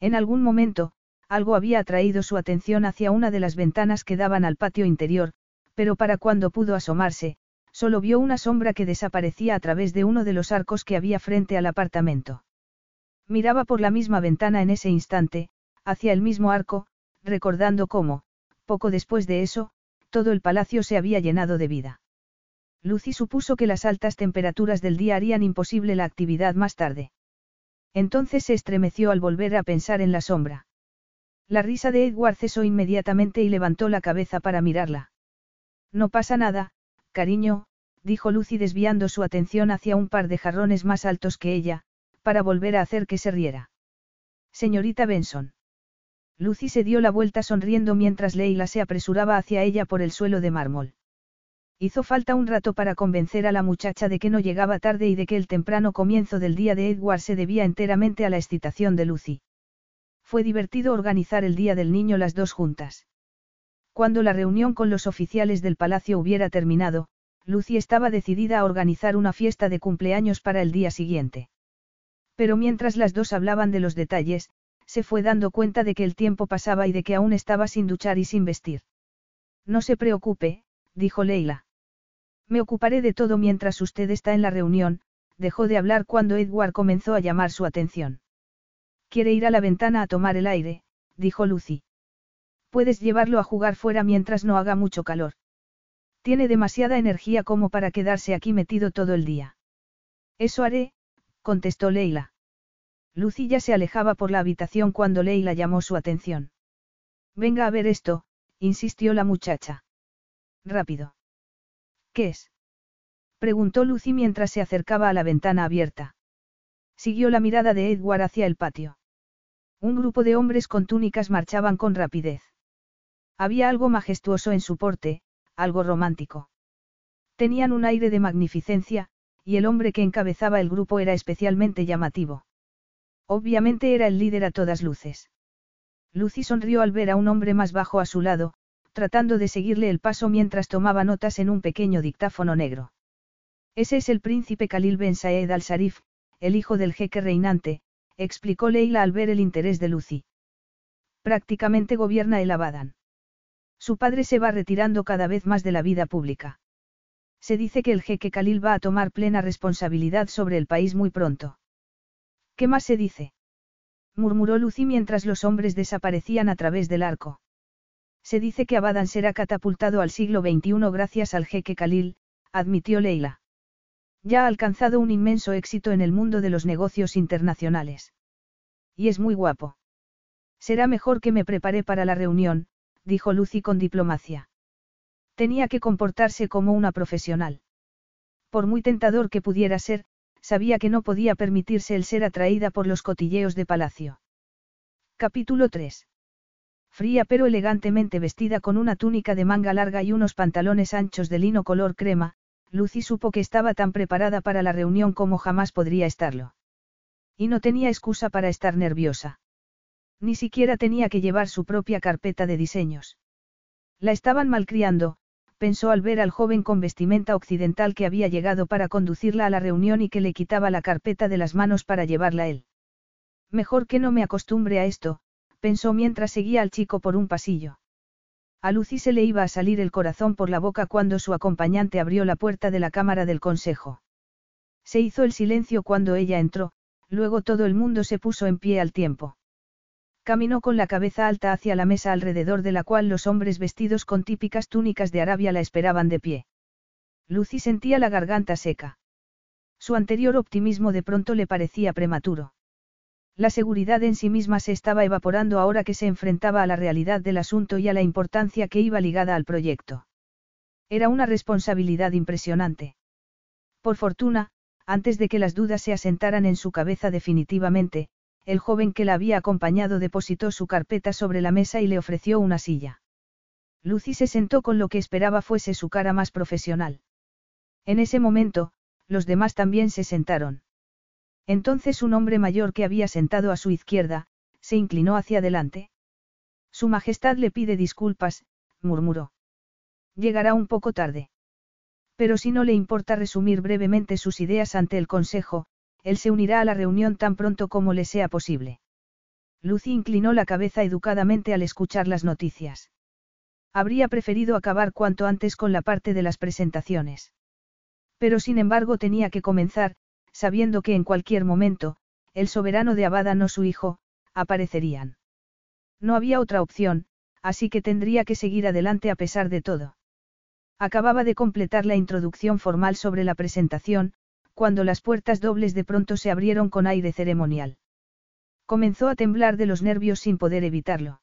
[SPEAKER 1] En algún momento, algo había atraído su atención hacia una de las ventanas que daban al patio interior, pero para cuando pudo asomarse, solo vio una sombra que desaparecía a través de uno de los arcos que había frente al apartamento. Miraba por la misma ventana en ese instante, hacia el mismo arco, recordando cómo, poco después de eso, todo el palacio se había llenado de vida. Lucy supuso que las altas temperaturas del día harían imposible la actividad más tarde. Entonces se estremeció al volver a pensar en la sombra. La risa de Edward cesó inmediatamente y levantó la cabeza para mirarla. No pasa nada, Cariño, dijo Lucy desviando su atención hacia un par de jarrones más altos que ella, para volver a hacer que se riera. Señorita Benson. Lucy se dio la vuelta sonriendo mientras Leila se apresuraba hacia ella por el suelo de mármol. Hizo falta un rato para convencer a la muchacha de que no llegaba tarde y de que el temprano comienzo del día de Edward se debía enteramente a la excitación de Lucy. Fue divertido organizar el día del niño las dos juntas. Cuando la reunión con los oficiales del palacio hubiera terminado, Lucy estaba decidida a organizar una fiesta de cumpleaños para el día siguiente. Pero mientras las dos hablaban de los detalles, se fue dando cuenta de que el tiempo pasaba y de que aún estaba sin duchar y sin vestir. No se preocupe, dijo Leila. Me ocuparé de todo mientras usted está en la reunión, dejó de hablar cuando Edward comenzó a llamar su atención. Quiere ir a la ventana a tomar el aire, dijo Lucy. Puedes llevarlo a jugar fuera mientras no haga mucho calor. Tiene demasiada energía como para quedarse aquí metido todo el día. Eso haré, contestó Leila. Lucy ya se alejaba por la habitación cuando Leila llamó su atención. Venga a ver esto, insistió la muchacha. Rápido. ¿Qué es? Preguntó Lucy mientras se acercaba a la ventana abierta. Siguió la mirada de Edward hacia el patio. Un grupo de hombres con túnicas marchaban con rapidez. Había algo majestuoso en su porte, algo romántico. Tenían un aire de magnificencia, y el hombre que encabezaba el grupo era especialmente llamativo. Obviamente era el líder a todas luces. Lucy sonrió al ver a un hombre más bajo a su lado, tratando de seguirle el paso mientras tomaba notas en un pequeño dictáfono negro. Ese es el príncipe Khalil Ben Saed al-Sarif, el hijo del jeque reinante, explicó Leila al ver el interés de Lucy. Prácticamente gobierna el Abadan. Su padre se va retirando cada vez más de la vida pública. Se dice que el jeque Khalil va a tomar plena responsabilidad sobre el país muy pronto. ¿Qué más se dice? murmuró Lucy mientras los hombres desaparecían a través del arco. Se dice que Abadan será catapultado al siglo XXI gracias al jeque Khalil, admitió Leila. Ya ha alcanzado un inmenso éxito en el mundo de los negocios internacionales. Y es muy guapo. Será mejor que me prepare para la reunión, dijo Lucy con diplomacia. Tenía que comportarse como una profesional. Por muy tentador que pudiera ser, sabía que no podía permitirse el ser atraída por los cotilleos de palacio. Capítulo 3. Fría pero elegantemente vestida con una túnica de manga larga y unos pantalones anchos de lino color crema, Lucy supo que estaba tan preparada para la reunión como jamás podría estarlo. Y no tenía excusa para estar nerviosa. Ni siquiera tenía que llevar su propia carpeta de diseños. La estaban malcriando, pensó al ver al joven con vestimenta occidental que había llegado para conducirla a la reunión y que le quitaba la carpeta de las manos para llevarla él. Mejor que no me acostumbre a esto, pensó mientras seguía al chico por un pasillo. A Lucy se le iba a salir el corazón por la boca cuando su acompañante abrió la puerta de la cámara del consejo. Se hizo el silencio cuando ella entró, luego todo el mundo se puso en pie al tiempo. Caminó con la cabeza alta hacia la mesa alrededor de la cual los hombres vestidos con típicas túnicas de Arabia la esperaban de pie. Lucy sentía la garganta seca. Su anterior optimismo de pronto le parecía prematuro. La seguridad en sí misma se estaba evaporando ahora que se enfrentaba a la realidad del asunto y a la importancia que iba ligada al proyecto. Era una responsabilidad impresionante. Por fortuna, antes de que las dudas se asentaran en su cabeza definitivamente, el joven que la había acompañado depositó su carpeta sobre la mesa y le ofreció una silla. Lucy se sentó con lo que esperaba fuese su cara más profesional. En ese momento, los demás también se sentaron. Entonces un hombre mayor que había sentado a su izquierda, se inclinó hacia adelante. Su Majestad le pide disculpas, murmuró. Llegará un poco tarde. Pero si no le importa resumir brevemente sus ideas ante el Consejo, él se unirá a la reunión tan pronto como le sea posible. Lucy inclinó la cabeza educadamente al escuchar las noticias. Habría preferido acabar cuanto antes con la parte de las presentaciones. Pero sin embargo tenía que comenzar, sabiendo que en cualquier momento, el soberano de Abadan o su hijo, aparecerían. No había otra opción, así que tendría que seguir adelante a pesar de todo. Acababa de completar la introducción formal sobre la presentación, cuando las puertas dobles de pronto se abrieron con aire ceremonial. Comenzó a temblar de los nervios sin poder evitarlo.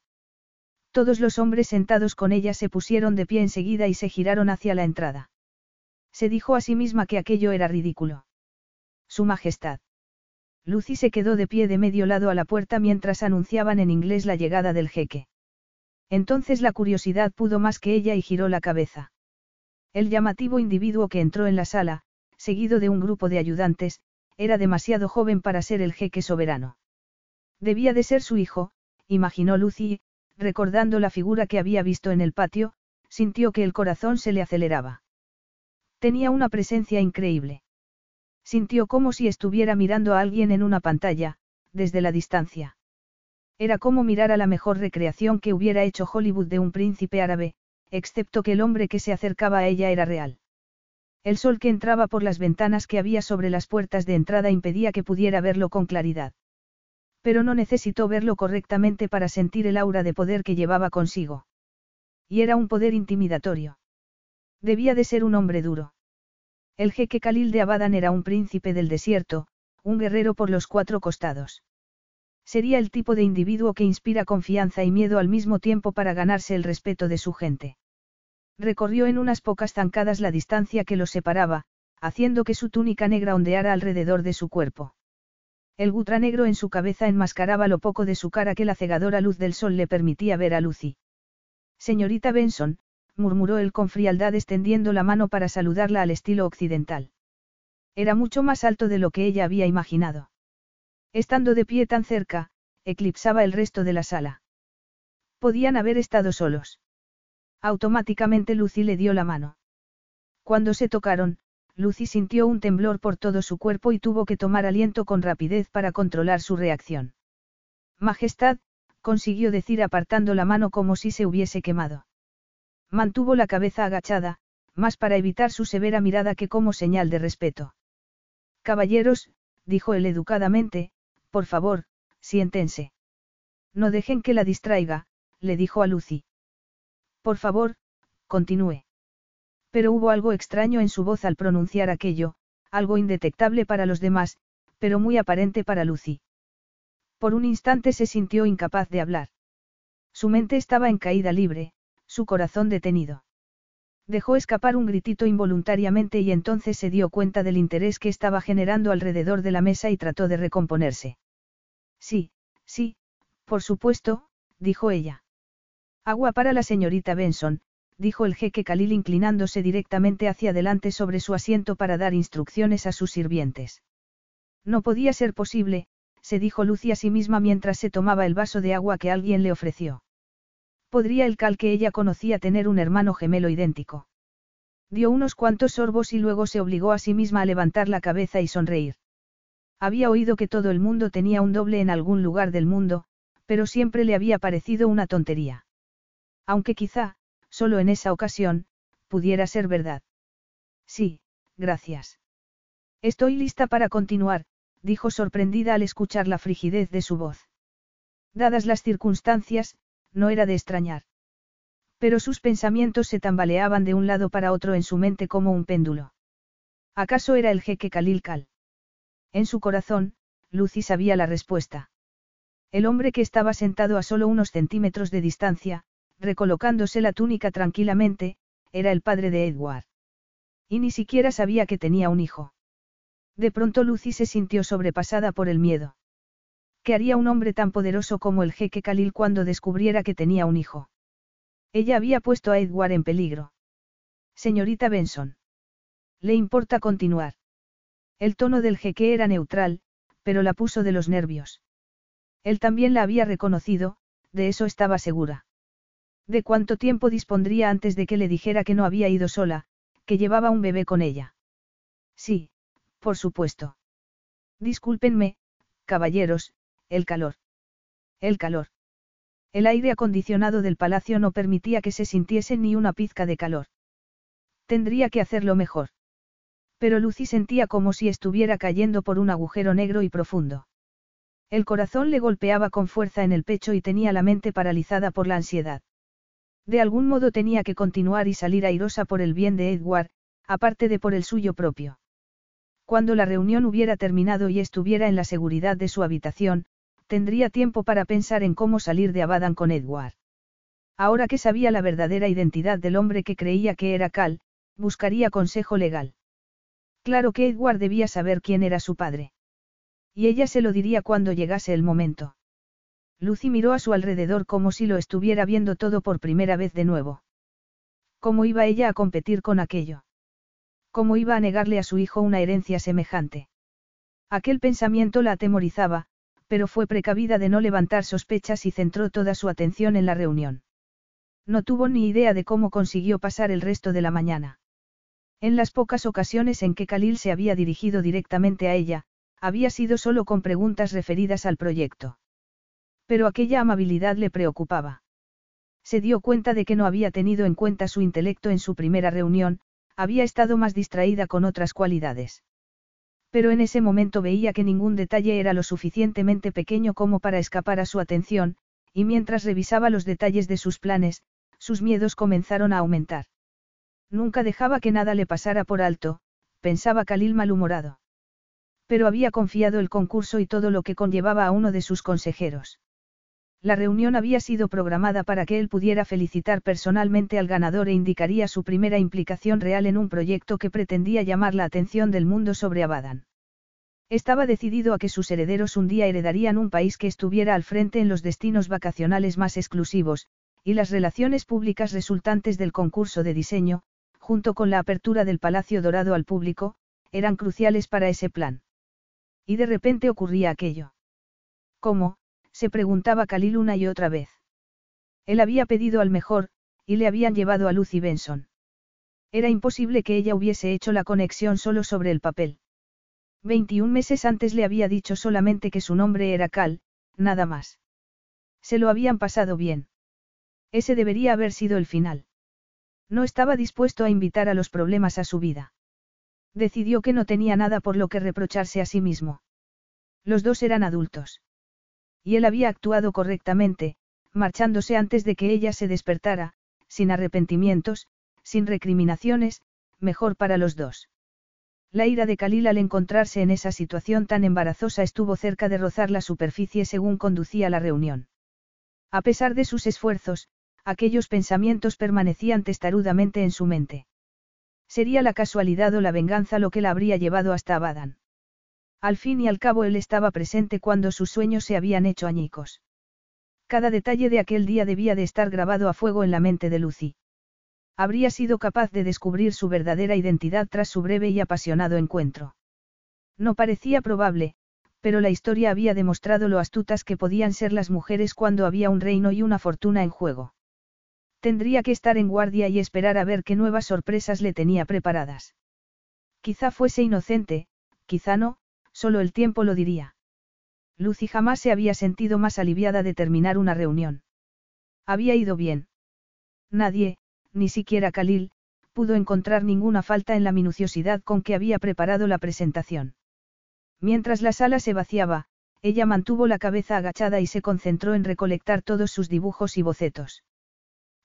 [SPEAKER 1] Todos los hombres sentados con ella se pusieron de pie enseguida y se giraron hacia la entrada. Se dijo a sí misma que aquello era ridículo. Su Majestad. Lucy se quedó de pie de medio lado a la puerta mientras anunciaban en inglés la llegada del jeque. Entonces la curiosidad pudo más que ella y giró la cabeza. El llamativo individuo que entró en la sala, seguido de un grupo de ayudantes, era demasiado joven para ser el jeque soberano. Debía de ser su hijo, imaginó Lucy, recordando la figura que había visto en el patio, sintió que el corazón se le aceleraba. Tenía una presencia increíble. Sintió como si estuviera mirando a alguien en una pantalla, desde la distancia. Era como mirar a la mejor recreación que hubiera hecho Hollywood de un príncipe árabe, excepto que el hombre que se acercaba a ella era real. El sol que entraba por las ventanas que había sobre las puertas de entrada impedía que pudiera verlo con claridad. Pero no necesitó verlo correctamente para sentir el aura de poder que llevaba consigo. Y era un poder intimidatorio. Debía de ser un hombre duro. El jeque Khalil de Abadan era un príncipe del desierto, un guerrero por los cuatro costados. Sería el tipo de individuo que inspira confianza y miedo al mismo tiempo para ganarse el respeto de su gente. Recorrió en unas pocas zancadas la distancia que los separaba, haciendo que su túnica negra ondeara alrededor de su cuerpo. El gutra negro en su cabeza enmascaraba lo poco de su cara que la cegadora luz del sol le permitía ver a Lucy. Señorita Benson, murmuró él con frialdad extendiendo la mano para saludarla al estilo occidental. Era mucho más alto de lo que ella había imaginado. Estando de pie tan cerca, eclipsaba el resto de la sala. Podían haber estado solos. Automáticamente Lucy le dio la mano. Cuando se tocaron, Lucy sintió un temblor por todo su cuerpo y tuvo que tomar aliento con rapidez para controlar su reacción. Majestad, consiguió decir apartando la mano como si se hubiese quemado. Mantuvo la cabeza agachada, más para evitar su severa mirada que como señal de respeto. Caballeros, dijo él educadamente, por favor, siéntense. No dejen que la distraiga, le dijo a Lucy. Por favor, continúe. Pero hubo algo extraño en su voz al pronunciar aquello, algo indetectable para los demás, pero muy aparente para Lucy. Por un instante se sintió incapaz de hablar. Su mente estaba en caída libre, su corazón detenido. Dejó escapar un gritito involuntariamente y entonces se dio cuenta del interés que estaba generando alrededor de la mesa y trató de recomponerse. Sí, sí, por supuesto, dijo ella. Agua para la señorita Benson, dijo el jeque Khalil inclinándose directamente hacia adelante sobre su asiento para dar instrucciones a sus sirvientes. No podía ser posible, se dijo Lucy a sí misma mientras se tomaba el vaso de agua que alguien le ofreció. Podría el cal que ella conocía tener un hermano gemelo idéntico. Dio unos cuantos sorbos y luego se obligó a sí misma a levantar la cabeza y sonreír. Había oído que todo el mundo tenía un doble en algún lugar del mundo, pero siempre le había parecido una tontería. Aunque quizá, solo en esa ocasión, pudiera ser verdad. Sí, gracias. Estoy lista para continuar, dijo sorprendida al escuchar la frigidez de su voz. Dadas las circunstancias, no era de extrañar. Pero sus pensamientos se tambaleaban de un lado para otro en su mente como un péndulo. ¿Acaso era el jeque Khalil Kal? En su corazón, Lucy sabía la respuesta. El hombre que estaba sentado a solo unos centímetros de distancia, recolocándose la túnica tranquilamente, era el padre de Edward. Y ni siquiera sabía que tenía un hijo. De pronto Lucy se sintió sobrepasada por el miedo. ¿Qué haría un hombre tan poderoso como el jeque Khalil cuando descubriera que tenía un hijo? Ella había puesto a Edward en peligro. Señorita Benson. ¿Le importa continuar? El tono del jeque era neutral, pero la puso de los nervios. Él también la había reconocido, de eso estaba segura. ¿De cuánto tiempo dispondría antes de que le dijera que no había ido sola, que llevaba un bebé con ella? Sí, por supuesto. Discúlpenme, caballeros, el calor. El calor. El aire acondicionado del palacio no permitía que se sintiese ni una pizca de calor. Tendría que hacerlo mejor. Pero Lucy sentía como si estuviera cayendo por un agujero negro y profundo. El corazón le golpeaba con fuerza en el pecho y tenía la mente paralizada por la ansiedad. De algún modo tenía que continuar y salir airosa por el bien de Edward, aparte de por el suyo propio. Cuando la reunión hubiera terminado y estuviera en la seguridad de su habitación, tendría tiempo para pensar en cómo salir de Abadan con Edward. Ahora que sabía la verdadera identidad del hombre que creía que era Cal, buscaría consejo legal. Claro que Edward debía saber quién era su padre. Y ella se lo diría cuando llegase el momento. Lucy miró a su alrededor como si lo estuviera viendo todo por primera vez de nuevo. ¿Cómo iba ella a competir con aquello? ¿Cómo iba a negarle a su hijo una herencia semejante? Aquel pensamiento la atemorizaba, pero fue precavida de no levantar sospechas y centró toda su atención en la reunión. No tuvo ni idea de cómo consiguió pasar el resto de la mañana. En las pocas ocasiones en que Khalil se había dirigido directamente a ella, había sido solo con preguntas referidas al proyecto. Pero aquella amabilidad le preocupaba. Se dio cuenta de que no había tenido en cuenta su intelecto en su primera reunión, había estado más distraída con otras cualidades. Pero en ese momento veía que ningún detalle era lo suficientemente pequeño como para escapar a su atención, y mientras revisaba los detalles de sus planes, sus miedos comenzaron a aumentar. Nunca dejaba que nada le pasara por alto, pensaba Khalil malhumorado. Pero había confiado el concurso y todo lo que conllevaba a uno de sus consejeros. La reunión había sido programada para que él pudiera felicitar personalmente al ganador e indicaría su primera implicación real en un proyecto que pretendía llamar la atención del mundo sobre Abadan. Estaba decidido a que sus herederos un día heredarían un país que estuviera al frente en los destinos vacacionales más exclusivos, y las relaciones públicas resultantes del concurso de diseño, junto con la apertura del Palacio Dorado al público, eran cruciales para ese plan. Y de repente ocurría aquello. ¿Cómo? Se preguntaba Khalil una y otra vez. Él había pedido al mejor, y le habían llevado a Lucy Benson. Era imposible que ella hubiese hecho la conexión solo sobre el papel. Veintiún meses antes le había dicho solamente que su nombre era Cal, nada más. Se lo habían pasado bien. Ese debería haber sido el final. No estaba dispuesto a invitar a los problemas a su vida. Decidió que no tenía nada por lo que reprocharse a sí mismo. Los dos eran adultos. Y él había actuado correctamente, marchándose antes de que ella se despertara, sin arrepentimientos, sin recriminaciones, mejor para los dos. La ira de Khalil al encontrarse en esa situación tan embarazosa estuvo cerca de rozar la superficie según conducía la reunión. A pesar de sus esfuerzos, aquellos pensamientos permanecían testarudamente en su mente. Sería la casualidad o la venganza lo que la habría llevado hasta Abadan. Al fin y al cabo él estaba presente cuando sus sueños se habían hecho añicos. Cada detalle de aquel día debía de estar grabado a fuego en la mente de Lucy. Habría sido capaz de descubrir su verdadera identidad tras su breve y apasionado encuentro. No parecía probable, pero la historia había demostrado lo astutas que podían ser las mujeres cuando había un reino y una fortuna en juego. Tendría que estar en guardia y esperar a ver qué nuevas sorpresas le tenía preparadas. Quizá fuese inocente, quizá no, solo el tiempo lo diría. Lucy jamás se había sentido más aliviada de terminar una reunión. Había ido bien. Nadie, ni siquiera Khalil, pudo encontrar ninguna falta en la minuciosidad con que había preparado la presentación. Mientras la sala se vaciaba, ella mantuvo la cabeza agachada y se concentró en recolectar todos sus dibujos y bocetos.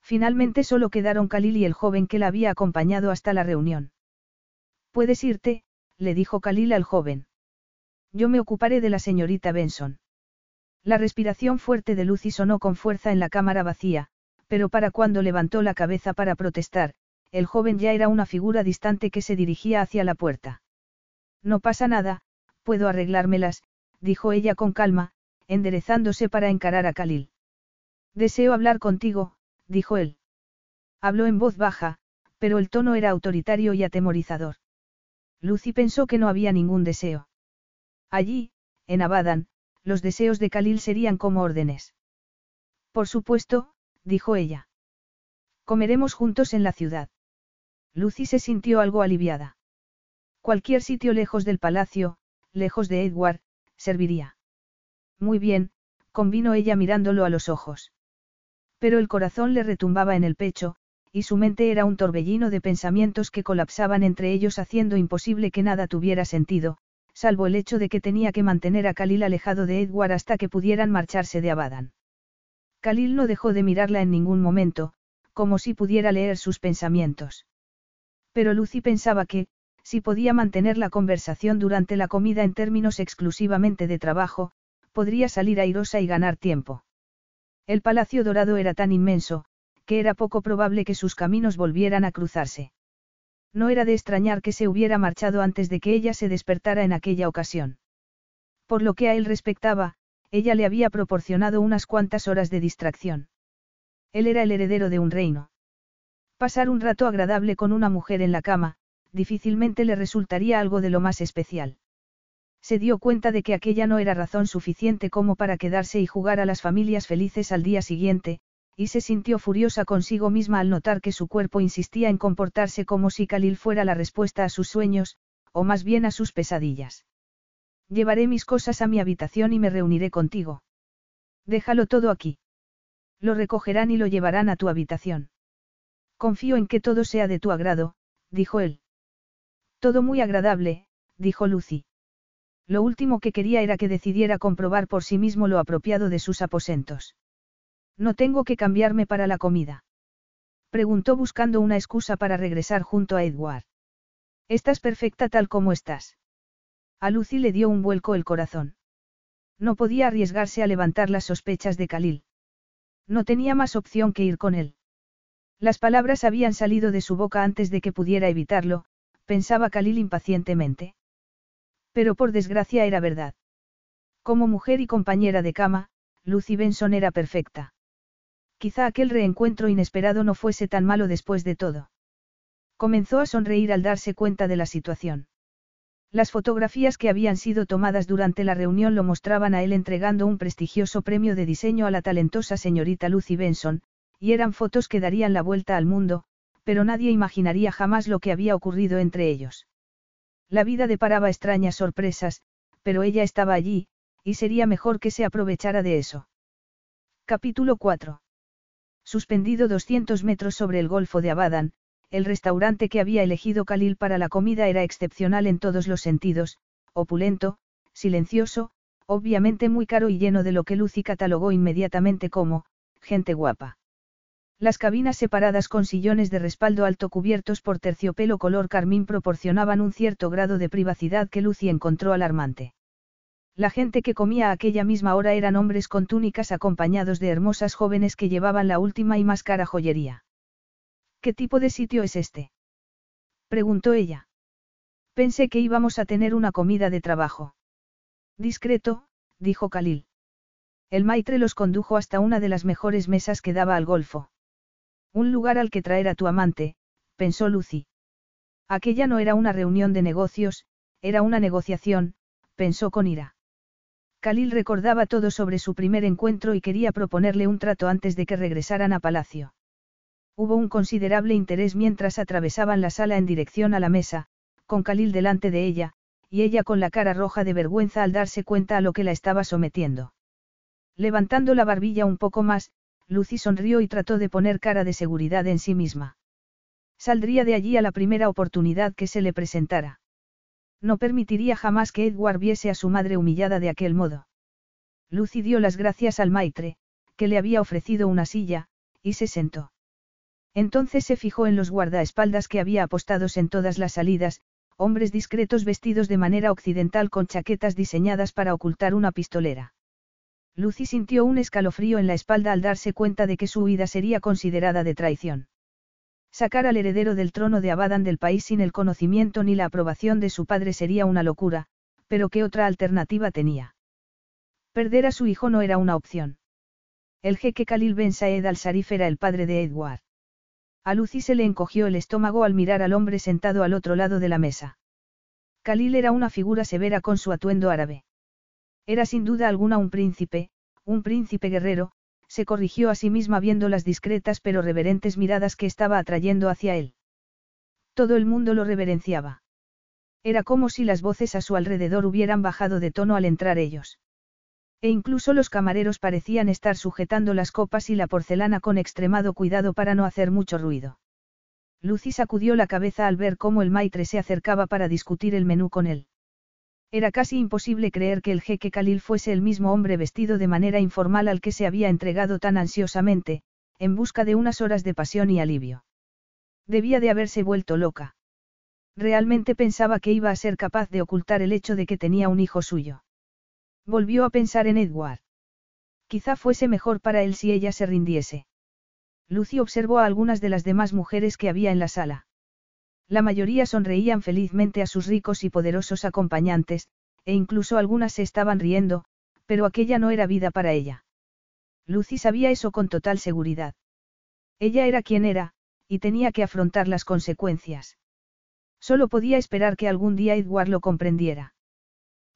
[SPEAKER 1] Finalmente solo quedaron Khalil y el joven que la había acompañado hasta la reunión. Puedes irte, le dijo Khalil al joven. Yo me ocuparé de la señorita Benson. La respiración fuerte de Lucy sonó con fuerza en la cámara vacía, pero para cuando levantó la cabeza para protestar, el joven ya era una figura distante que se dirigía hacia la puerta. No pasa nada, puedo arreglármelas, dijo ella con calma, enderezándose para encarar a Khalil. Deseo hablar contigo, dijo él. Habló en voz baja, pero el tono era autoritario y atemorizador. Lucy pensó que no había ningún deseo. Allí, en Abadan, los deseos de Khalil serían como órdenes. Por supuesto, dijo ella. Comeremos juntos en la ciudad. Lucy se sintió algo aliviada. Cualquier sitio lejos del palacio, lejos de Edward, serviría. Muy bien, convino ella mirándolo a los ojos. Pero el corazón le retumbaba en el pecho, y su mente era un torbellino de pensamientos que colapsaban entre ellos haciendo imposible que nada tuviera sentido, salvo el hecho de que tenía que mantener a Khalil alejado de Edward hasta que pudieran marcharse de Abadan. Khalil no dejó de mirarla en ningún momento, como si pudiera leer sus pensamientos. Pero Lucy pensaba que, si podía mantener la conversación durante la comida en términos exclusivamente de trabajo, podría salir airosa y ganar tiempo. El Palacio Dorado era tan inmenso, que era poco probable que sus caminos volvieran a cruzarse. No era de extrañar que se hubiera marchado antes de que ella se despertara en aquella ocasión. Por lo que a él respectaba, ella le había proporcionado unas cuantas horas de distracción. Él era el heredero de un reino. Pasar un rato agradable con una mujer en la cama, difícilmente le resultaría algo de lo más especial. Se dio cuenta de que aquella no era razón suficiente como para quedarse y jugar a las familias felices al día siguiente, y se sintió furiosa consigo misma al notar que su cuerpo insistía en comportarse como si Khalil fuera la respuesta a sus sueños, o más bien a sus pesadillas. Llevaré mis cosas a mi habitación y me reuniré contigo. Déjalo todo aquí. Lo recogerán y lo llevarán a tu habitación. Confío en que todo sea de tu agrado, dijo él. Todo muy agradable, dijo Lucy. Lo último que quería era que decidiera comprobar por sí mismo lo apropiado de sus aposentos. No tengo que cambiarme para la comida. Preguntó buscando una excusa para regresar junto a Edward. Estás perfecta tal como estás. A Lucy le dio un vuelco el corazón. No podía arriesgarse a levantar las sospechas de Khalil. No tenía más opción que ir con él. Las palabras habían salido de su boca antes de que pudiera evitarlo, pensaba Khalil impacientemente. Pero por desgracia era verdad. Como mujer y compañera de cama, Lucy Benson era perfecta. Quizá aquel reencuentro inesperado no fuese tan malo después de todo. Comenzó a sonreír al darse cuenta de la situación. Las fotografías que habían sido tomadas durante la reunión lo mostraban a él entregando un prestigioso premio de diseño a la talentosa señorita Lucy Benson, y eran fotos que darían la vuelta al mundo, pero nadie imaginaría jamás lo que había ocurrido entre ellos. La vida deparaba extrañas sorpresas, pero ella estaba allí, y sería mejor que se aprovechara de eso. Capítulo 4. Suspendido 200 metros sobre el Golfo de Abadan, el restaurante que había elegido Khalil para la comida era excepcional en todos los sentidos, opulento, silencioso, obviamente muy caro y lleno de lo que Lucy catalogó inmediatamente como, gente guapa. Las cabinas separadas con sillones de respaldo alto cubiertos por terciopelo color carmín proporcionaban un cierto grado de privacidad que Lucy encontró alarmante. La gente que comía a aquella misma hora eran hombres con túnicas acompañados de hermosas jóvenes que llevaban la última y más cara joyería. ¿Qué tipo de sitio es este? preguntó ella. Pensé que íbamos a tener una comida de trabajo. Discreto, dijo Khalil. El maitre los condujo hasta una de las mejores mesas que daba al golfo. Un lugar al que traer a tu amante, pensó Lucy. Aquella no era una reunión de negocios, era una negociación, pensó con ira. Khalil recordaba todo sobre su primer encuentro y quería proponerle un trato antes de que regresaran a palacio. Hubo un considerable interés mientras atravesaban la sala en dirección a la mesa, con Khalil delante de ella, y ella con la cara roja de vergüenza al darse cuenta a lo que la estaba sometiendo. Levantando la barbilla un poco más, Lucy sonrió y trató de poner cara de seguridad en sí misma. Saldría de allí a la primera oportunidad que se le presentara. No permitiría jamás que Edward viese a su madre humillada de aquel modo. Lucy dio las gracias al maitre, que le había ofrecido una silla, y se sentó. Entonces se fijó en los guardaespaldas que había apostados en todas las salidas, hombres discretos vestidos de manera occidental con chaquetas diseñadas para ocultar una pistolera. Lucy sintió un escalofrío en la espalda al darse cuenta de que su huida sería considerada de traición. Sacar al heredero del trono de Abadan del país sin el conocimiento ni la aprobación de su padre sería una locura, pero ¿qué otra alternativa tenía? Perder a su hijo no era una opción. El jeque Khalil Ben Saed al-Sarif era el padre de Edward. A Lucy se le encogió el estómago al mirar al hombre sentado al otro lado de la mesa. Khalil era una figura severa con su atuendo árabe. Era sin duda alguna un príncipe, un príncipe guerrero, se corrigió a sí misma viendo las discretas pero reverentes miradas que estaba atrayendo hacia él. Todo el mundo lo reverenciaba. Era como si las voces a su alrededor hubieran bajado de tono al entrar ellos. E incluso los camareros parecían estar sujetando las copas y la porcelana con extremado cuidado para no hacer mucho ruido. Lucy sacudió la cabeza al ver cómo el maitre se acercaba para discutir el menú con él. Era casi imposible creer que el jeque Khalil fuese el mismo hombre vestido de manera informal al que se había entregado tan ansiosamente, en busca de unas horas de pasión y alivio. Debía de haberse vuelto loca. Realmente pensaba que iba a ser capaz de ocultar el hecho de que tenía un hijo suyo. Volvió a pensar en Edward. Quizá fuese mejor para él si ella se rindiese. Lucy observó a algunas de las demás mujeres que había en la sala. La mayoría sonreían felizmente a sus ricos y poderosos acompañantes, e incluso algunas se estaban riendo, pero aquella no era vida para ella. Lucy sabía eso con total seguridad. Ella era quien era, y tenía que afrontar las consecuencias. Solo podía esperar que algún día Edward lo comprendiera.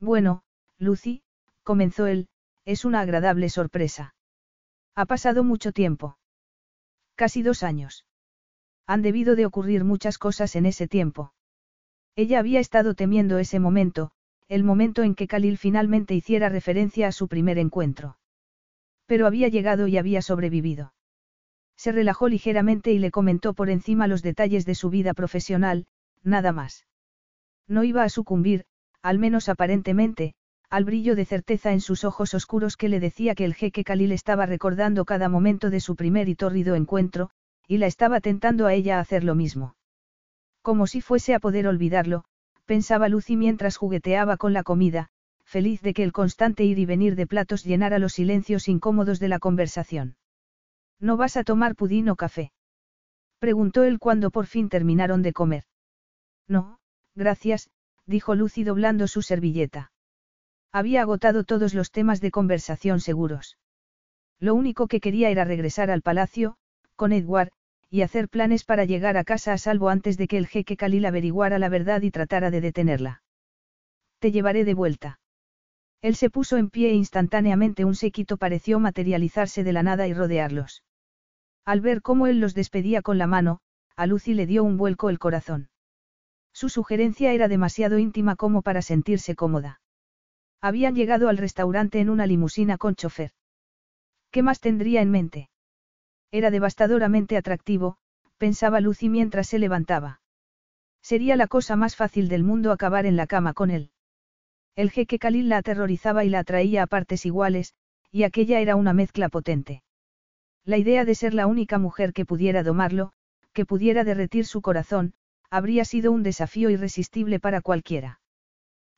[SPEAKER 1] Bueno, Lucy, comenzó él, es una agradable sorpresa. Ha pasado mucho tiempo. Casi dos años. Han debido de ocurrir muchas cosas en ese tiempo. Ella había estado temiendo ese momento, el momento en que Khalil finalmente hiciera referencia a su primer encuentro. Pero había llegado y había sobrevivido. Se relajó ligeramente y le comentó por encima los detalles de su vida profesional, nada más. No iba a sucumbir, al menos aparentemente, al brillo de certeza en sus ojos oscuros que le decía que el jeque Khalil estaba recordando cada momento de su primer y tórrido encuentro, y la estaba tentando a ella a hacer lo mismo. Como si fuese a poder olvidarlo, pensaba Lucy mientras jugueteaba con la comida, feliz de que el constante ir y venir de platos llenara los silencios incómodos de la conversación. ¿No vas a tomar pudín o café? Preguntó él cuando por fin terminaron de comer. No, gracias, dijo Lucy doblando su servilleta. Había agotado todos los temas de conversación seguros. Lo único que quería era regresar al palacio, con Edward, y hacer planes para llegar a casa a salvo antes de que el jeque Khalil averiguara la verdad y tratara de detenerla. Te llevaré de vuelta. Él se puso en pie e instantáneamente un séquito pareció materializarse de la nada y rodearlos. Al ver cómo él los despedía con la mano, a Lucy le dio un vuelco el corazón. Su sugerencia era demasiado íntima como para sentirse cómoda. Habían llegado al restaurante en una limusina con chofer. ¿Qué más tendría en mente? Era devastadoramente atractivo, pensaba Lucy mientras se levantaba. Sería la cosa más fácil del mundo acabar en la cama con él. El jeque Khalil la aterrorizaba y la atraía a partes iguales, y aquella era una mezcla potente. La idea de ser la única mujer que pudiera domarlo, que pudiera derretir su corazón, habría sido un desafío irresistible para cualquiera.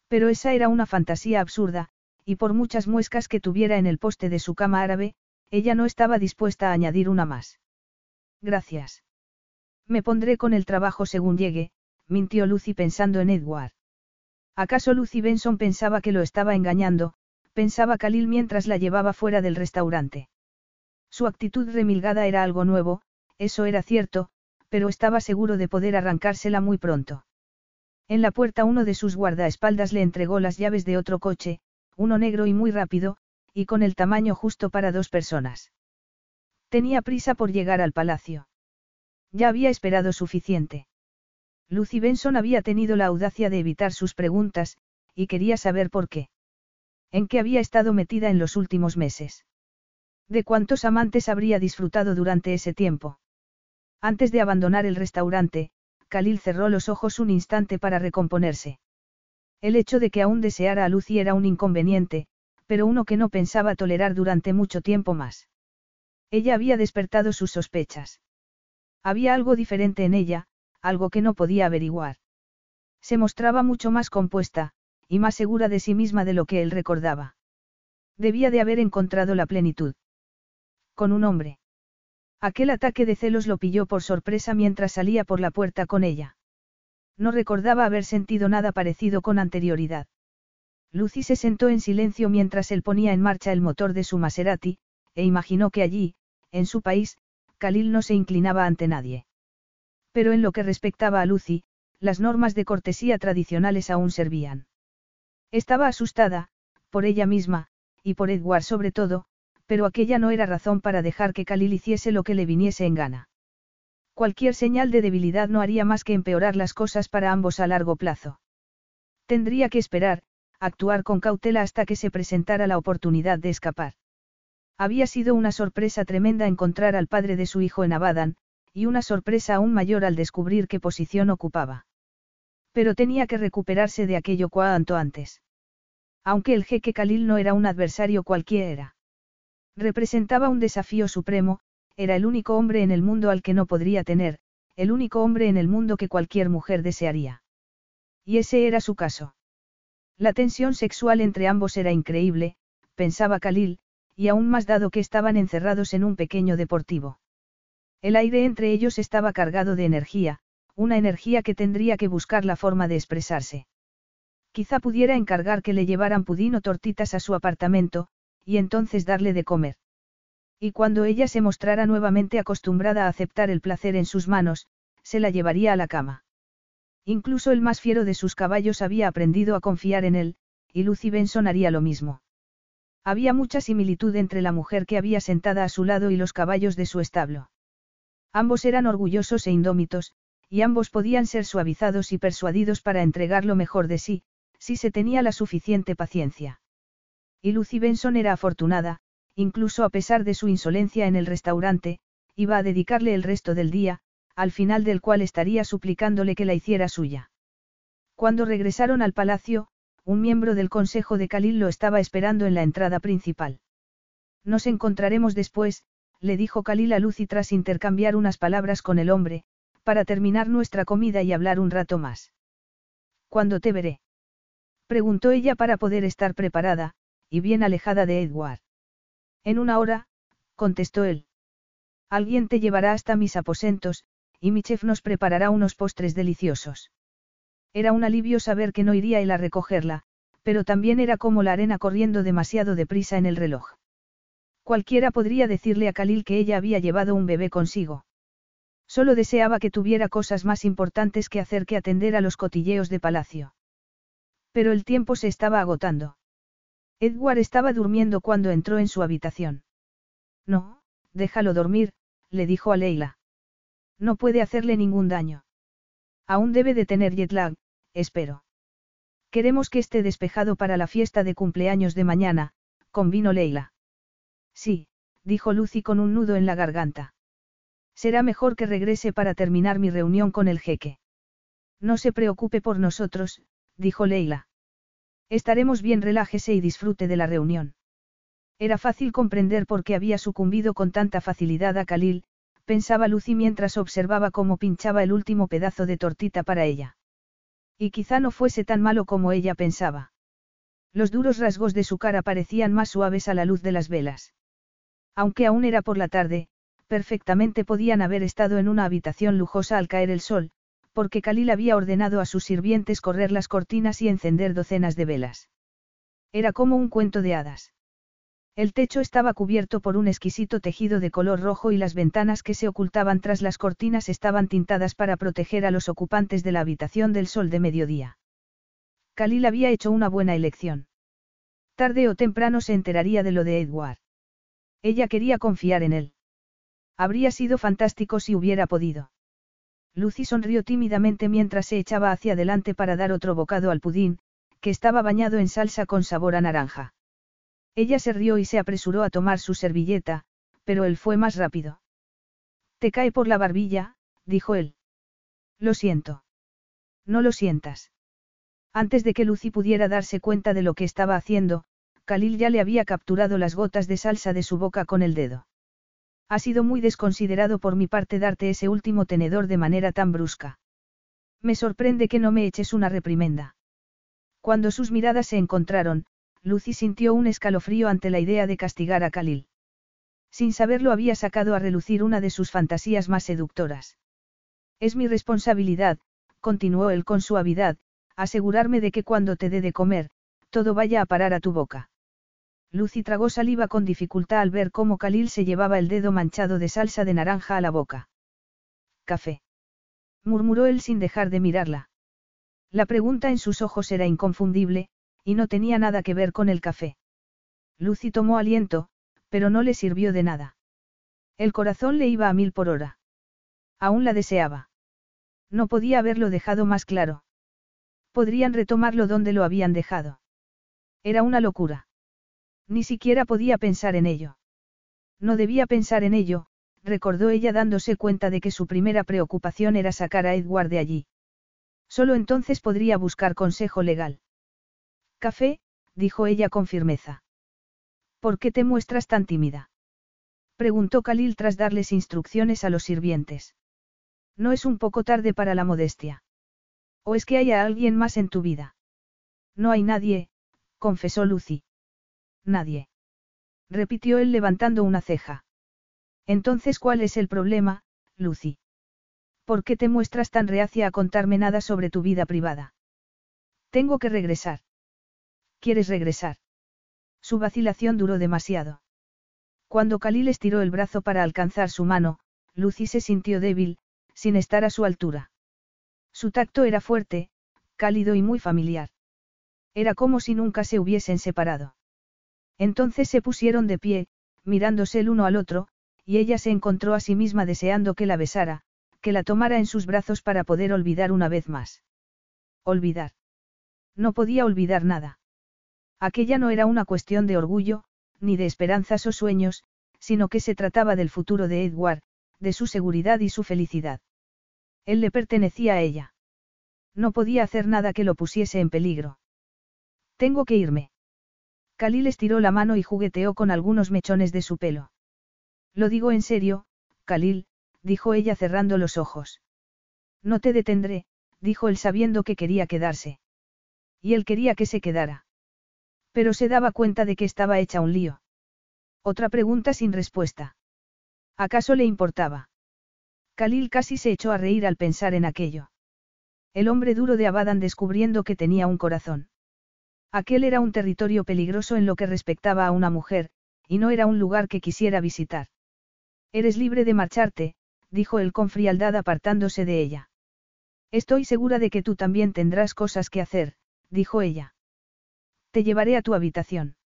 [SPEAKER 1] Pero esa era una fantasía absurda, y por muchas muescas que tuviera en el poste de su cama árabe, ella no estaba dispuesta a añadir una más. Gracias. Me pondré con el trabajo según llegue, mintió Lucy pensando en Edward. ¿Acaso Lucy Benson pensaba que lo estaba engañando? Pensaba Khalil mientras la llevaba fuera del restaurante. Su actitud remilgada era algo nuevo, eso era cierto, pero estaba seguro de poder arrancársela muy pronto. En la puerta uno de sus guardaespaldas le entregó las llaves de otro coche, uno negro y muy rápido, y con el tamaño justo para dos personas. Tenía prisa por llegar al palacio. Ya había esperado suficiente. Lucy Benson había tenido la audacia de evitar sus preguntas, y quería saber por qué. ¿En qué había estado metida en los últimos meses? ¿De cuántos amantes habría disfrutado durante ese tiempo? Antes de abandonar el restaurante, Khalil cerró los ojos un instante para recomponerse. El hecho de que aún deseara a Lucy era un inconveniente, pero uno que no pensaba tolerar durante mucho tiempo más. Ella había despertado sus sospechas. Había algo diferente en ella, algo que no podía averiguar. Se mostraba mucho más compuesta, y más segura de sí misma de lo que él recordaba. Debía de haber encontrado la plenitud. Con un hombre. Aquel ataque de celos lo pilló por sorpresa mientras salía por la puerta con ella. No recordaba haber sentido nada parecido con anterioridad. Lucy se sentó en silencio mientras él ponía en marcha el motor de su Maserati, e imaginó que allí, en su país, Khalil no se inclinaba ante nadie. Pero en lo que respectaba a Lucy, las normas de cortesía tradicionales aún servían. Estaba asustada, por ella misma, y por Edward sobre todo, pero aquella no era razón para dejar que Khalil hiciese lo que le viniese en gana. Cualquier señal de debilidad no haría más que empeorar las cosas para ambos a largo plazo. Tendría que esperar, actuar con cautela hasta que se presentara la oportunidad de escapar. Había sido una sorpresa tremenda encontrar al padre de su hijo en Abadan, y una sorpresa aún mayor al descubrir qué posición ocupaba. Pero tenía que recuperarse de aquello cuanto antes. Aunque el jeque Khalil no era un adversario cualquiera. Representaba un desafío supremo, era el único hombre en el mundo al que no podría tener, el único hombre en el mundo que cualquier mujer desearía. Y ese era su caso. La tensión sexual entre ambos era increíble, pensaba Khalil, y aún más dado que estaban encerrados en un pequeño deportivo. El aire entre ellos estaba cargado de energía, una energía que tendría que buscar la forma de expresarse. Quizá pudiera encargar que le llevaran pudín o tortitas a su apartamento, y entonces darle de comer. Y cuando ella se mostrara nuevamente acostumbrada a aceptar el placer en sus manos, se la llevaría a la cama. Incluso el más fiero de sus caballos había aprendido a confiar en él, y Lucy Benson haría lo mismo. Había mucha similitud entre la mujer que había sentada a su lado y los caballos de su establo. Ambos eran orgullosos e indómitos, y ambos podían ser suavizados y persuadidos para entregar lo mejor de sí, si se tenía la suficiente paciencia. Y Lucy Benson era afortunada, incluso a pesar de su insolencia en el restaurante, iba a dedicarle el resto del día, al final del cual estaría suplicándole que la hiciera suya. Cuando regresaron al palacio, un miembro del consejo de Khalil lo estaba esperando en la entrada principal. Nos encontraremos después, le dijo Khalil a Lucy tras intercambiar unas palabras con el hombre, para terminar nuestra comida y hablar un rato más. ¿Cuándo te veré? Preguntó ella para poder estar preparada, y bien alejada de Edward. En una hora, contestó él. Alguien te llevará hasta mis aposentos, y mi chef nos preparará unos postres deliciosos. Era un alivio saber que no iría él a recogerla, pero también era como la arena corriendo demasiado deprisa en el reloj. Cualquiera podría decirle a Khalil que ella había llevado un bebé consigo. Solo deseaba que tuviera cosas más importantes que hacer que atender a los cotilleos de palacio. Pero el tiempo se estaba agotando. Edward estaba durmiendo cuando entró en su habitación. No, déjalo dormir, le dijo a Leila. No puede hacerle ningún daño. Aún debe de tener jet lag, espero. Queremos que esté despejado para la fiesta de cumpleaños de mañana, convino Leila. Sí, dijo Lucy con un nudo en la garganta. Será mejor que regrese para terminar mi reunión con el jeque. No se preocupe por nosotros, dijo Leila. Estaremos bien, relájese y disfrute de la reunión. Era fácil comprender por qué había sucumbido con tanta facilidad a Khalil, pensaba Lucy mientras observaba cómo pinchaba el último pedazo de tortita para ella. Y quizá no fuese tan malo como ella pensaba. Los duros rasgos de su cara parecían más suaves a la luz de las velas. Aunque aún era por la tarde, perfectamente podían haber estado en una habitación lujosa al caer el sol, porque Khalil había ordenado a sus sirvientes correr las cortinas y encender docenas de velas. Era como un cuento de hadas. El techo estaba cubierto por un exquisito tejido de color rojo y las ventanas que se ocultaban tras las cortinas estaban tintadas para proteger a los ocupantes de la habitación del sol de mediodía. Khalil había hecho una buena elección. Tarde o temprano se enteraría de lo de Edward. Ella quería confiar en él. Habría sido fantástico si hubiera podido. Lucy sonrió tímidamente mientras se echaba hacia adelante para dar otro bocado al pudín, que estaba bañado en salsa con sabor a naranja. Ella se rió y se apresuró a tomar su servilleta, pero él fue más rápido. Te cae por la barbilla, dijo él. Lo siento. No lo sientas. Antes de que Lucy pudiera darse cuenta de lo que estaba haciendo, Khalil ya le había capturado las gotas de salsa de su boca con el dedo. Ha sido muy desconsiderado por mi parte darte ese último tenedor de manera tan brusca. Me sorprende que no me eches una reprimenda. Cuando sus miradas se encontraron, Lucy sintió un escalofrío ante la idea de castigar a Khalil. Sin saberlo había sacado a relucir una de sus fantasías más seductoras. Es mi responsabilidad, continuó él con suavidad, asegurarme de que cuando te dé de comer, todo vaya a parar a tu boca. Lucy tragó saliva con dificultad al ver cómo Khalil se llevaba el dedo manchado de salsa de naranja a la boca. Café. murmuró él sin dejar de mirarla. La pregunta en sus ojos era inconfundible, y no tenía nada que ver con el café. Lucy tomó aliento, pero no le sirvió de nada. El corazón le iba a mil por hora. Aún la deseaba. No podía haberlo dejado más claro. Podrían retomarlo donde lo habían dejado. Era una locura. Ni siquiera podía pensar en ello. No debía pensar en ello, recordó ella dándose cuenta de que su primera preocupación era sacar a Edward de allí. Solo entonces podría buscar consejo legal. Café, dijo ella con firmeza. ¿Por qué te muestras tan tímida? Preguntó Khalil tras darles instrucciones a los sirvientes. ¿No es un poco tarde para la modestia? ¿O es que haya alguien más en tu vida? No hay nadie, confesó Lucy. Nadie. Repitió él levantando una ceja. Entonces, ¿cuál es el problema, Lucy? ¿Por qué te muestras tan reacia a contarme nada sobre tu vida privada? Tengo que regresar. ¿Quieres regresar? Su vacilación duró demasiado. Cuando Khalil estiró el brazo para alcanzar su mano, Lucy se sintió débil, sin estar a su altura. Su tacto era fuerte, cálido y muy familiar. Era como si nunca se hubiesen separado. Entonces se pusieron de pie, mirándose el uno al otro, y ella se encontró a sí misma deseando que la besara, que la tomara en sus brazos para poder olvidar una vez más. Olvidar. No podía olvidar nada. Aquella no era una cuestión de orgullo, ni de esperanzas o sueños, sino que se trataba del futuro de Edward, de su seguridad y su felicidad. Él le pertenecía a ella. No podía hacer nada que lo pusiese en peligro. Tengo que irme. Khalil estiró la mano y jugueteó con algunos mechones de su pelo. Lo digo en serio, Khalil, dijo ella cerrando los ojos. No te detendré, dijo él sabiendo que quería quedarse. Y él quería que se quedara. Pero se daba cuenta de que estaba hecha un lío. Otra pregunta sin respuesta. ¿Acaso le importaba? Khalil casi se echó a reír al pensar en aquello. El hombre duro de Abadan descubriendo que tenía un corazón. Aquel era un territorio peligroso en lo que respectaba a una mujer, y no era un lugar que quisiera visitar. Eres libre de marcharte, dijo él con frialdad apartándose de ella. Estoy segura de que tú también tendrás cosas que hacer, dijo ella. Te llevaré a tu habitación.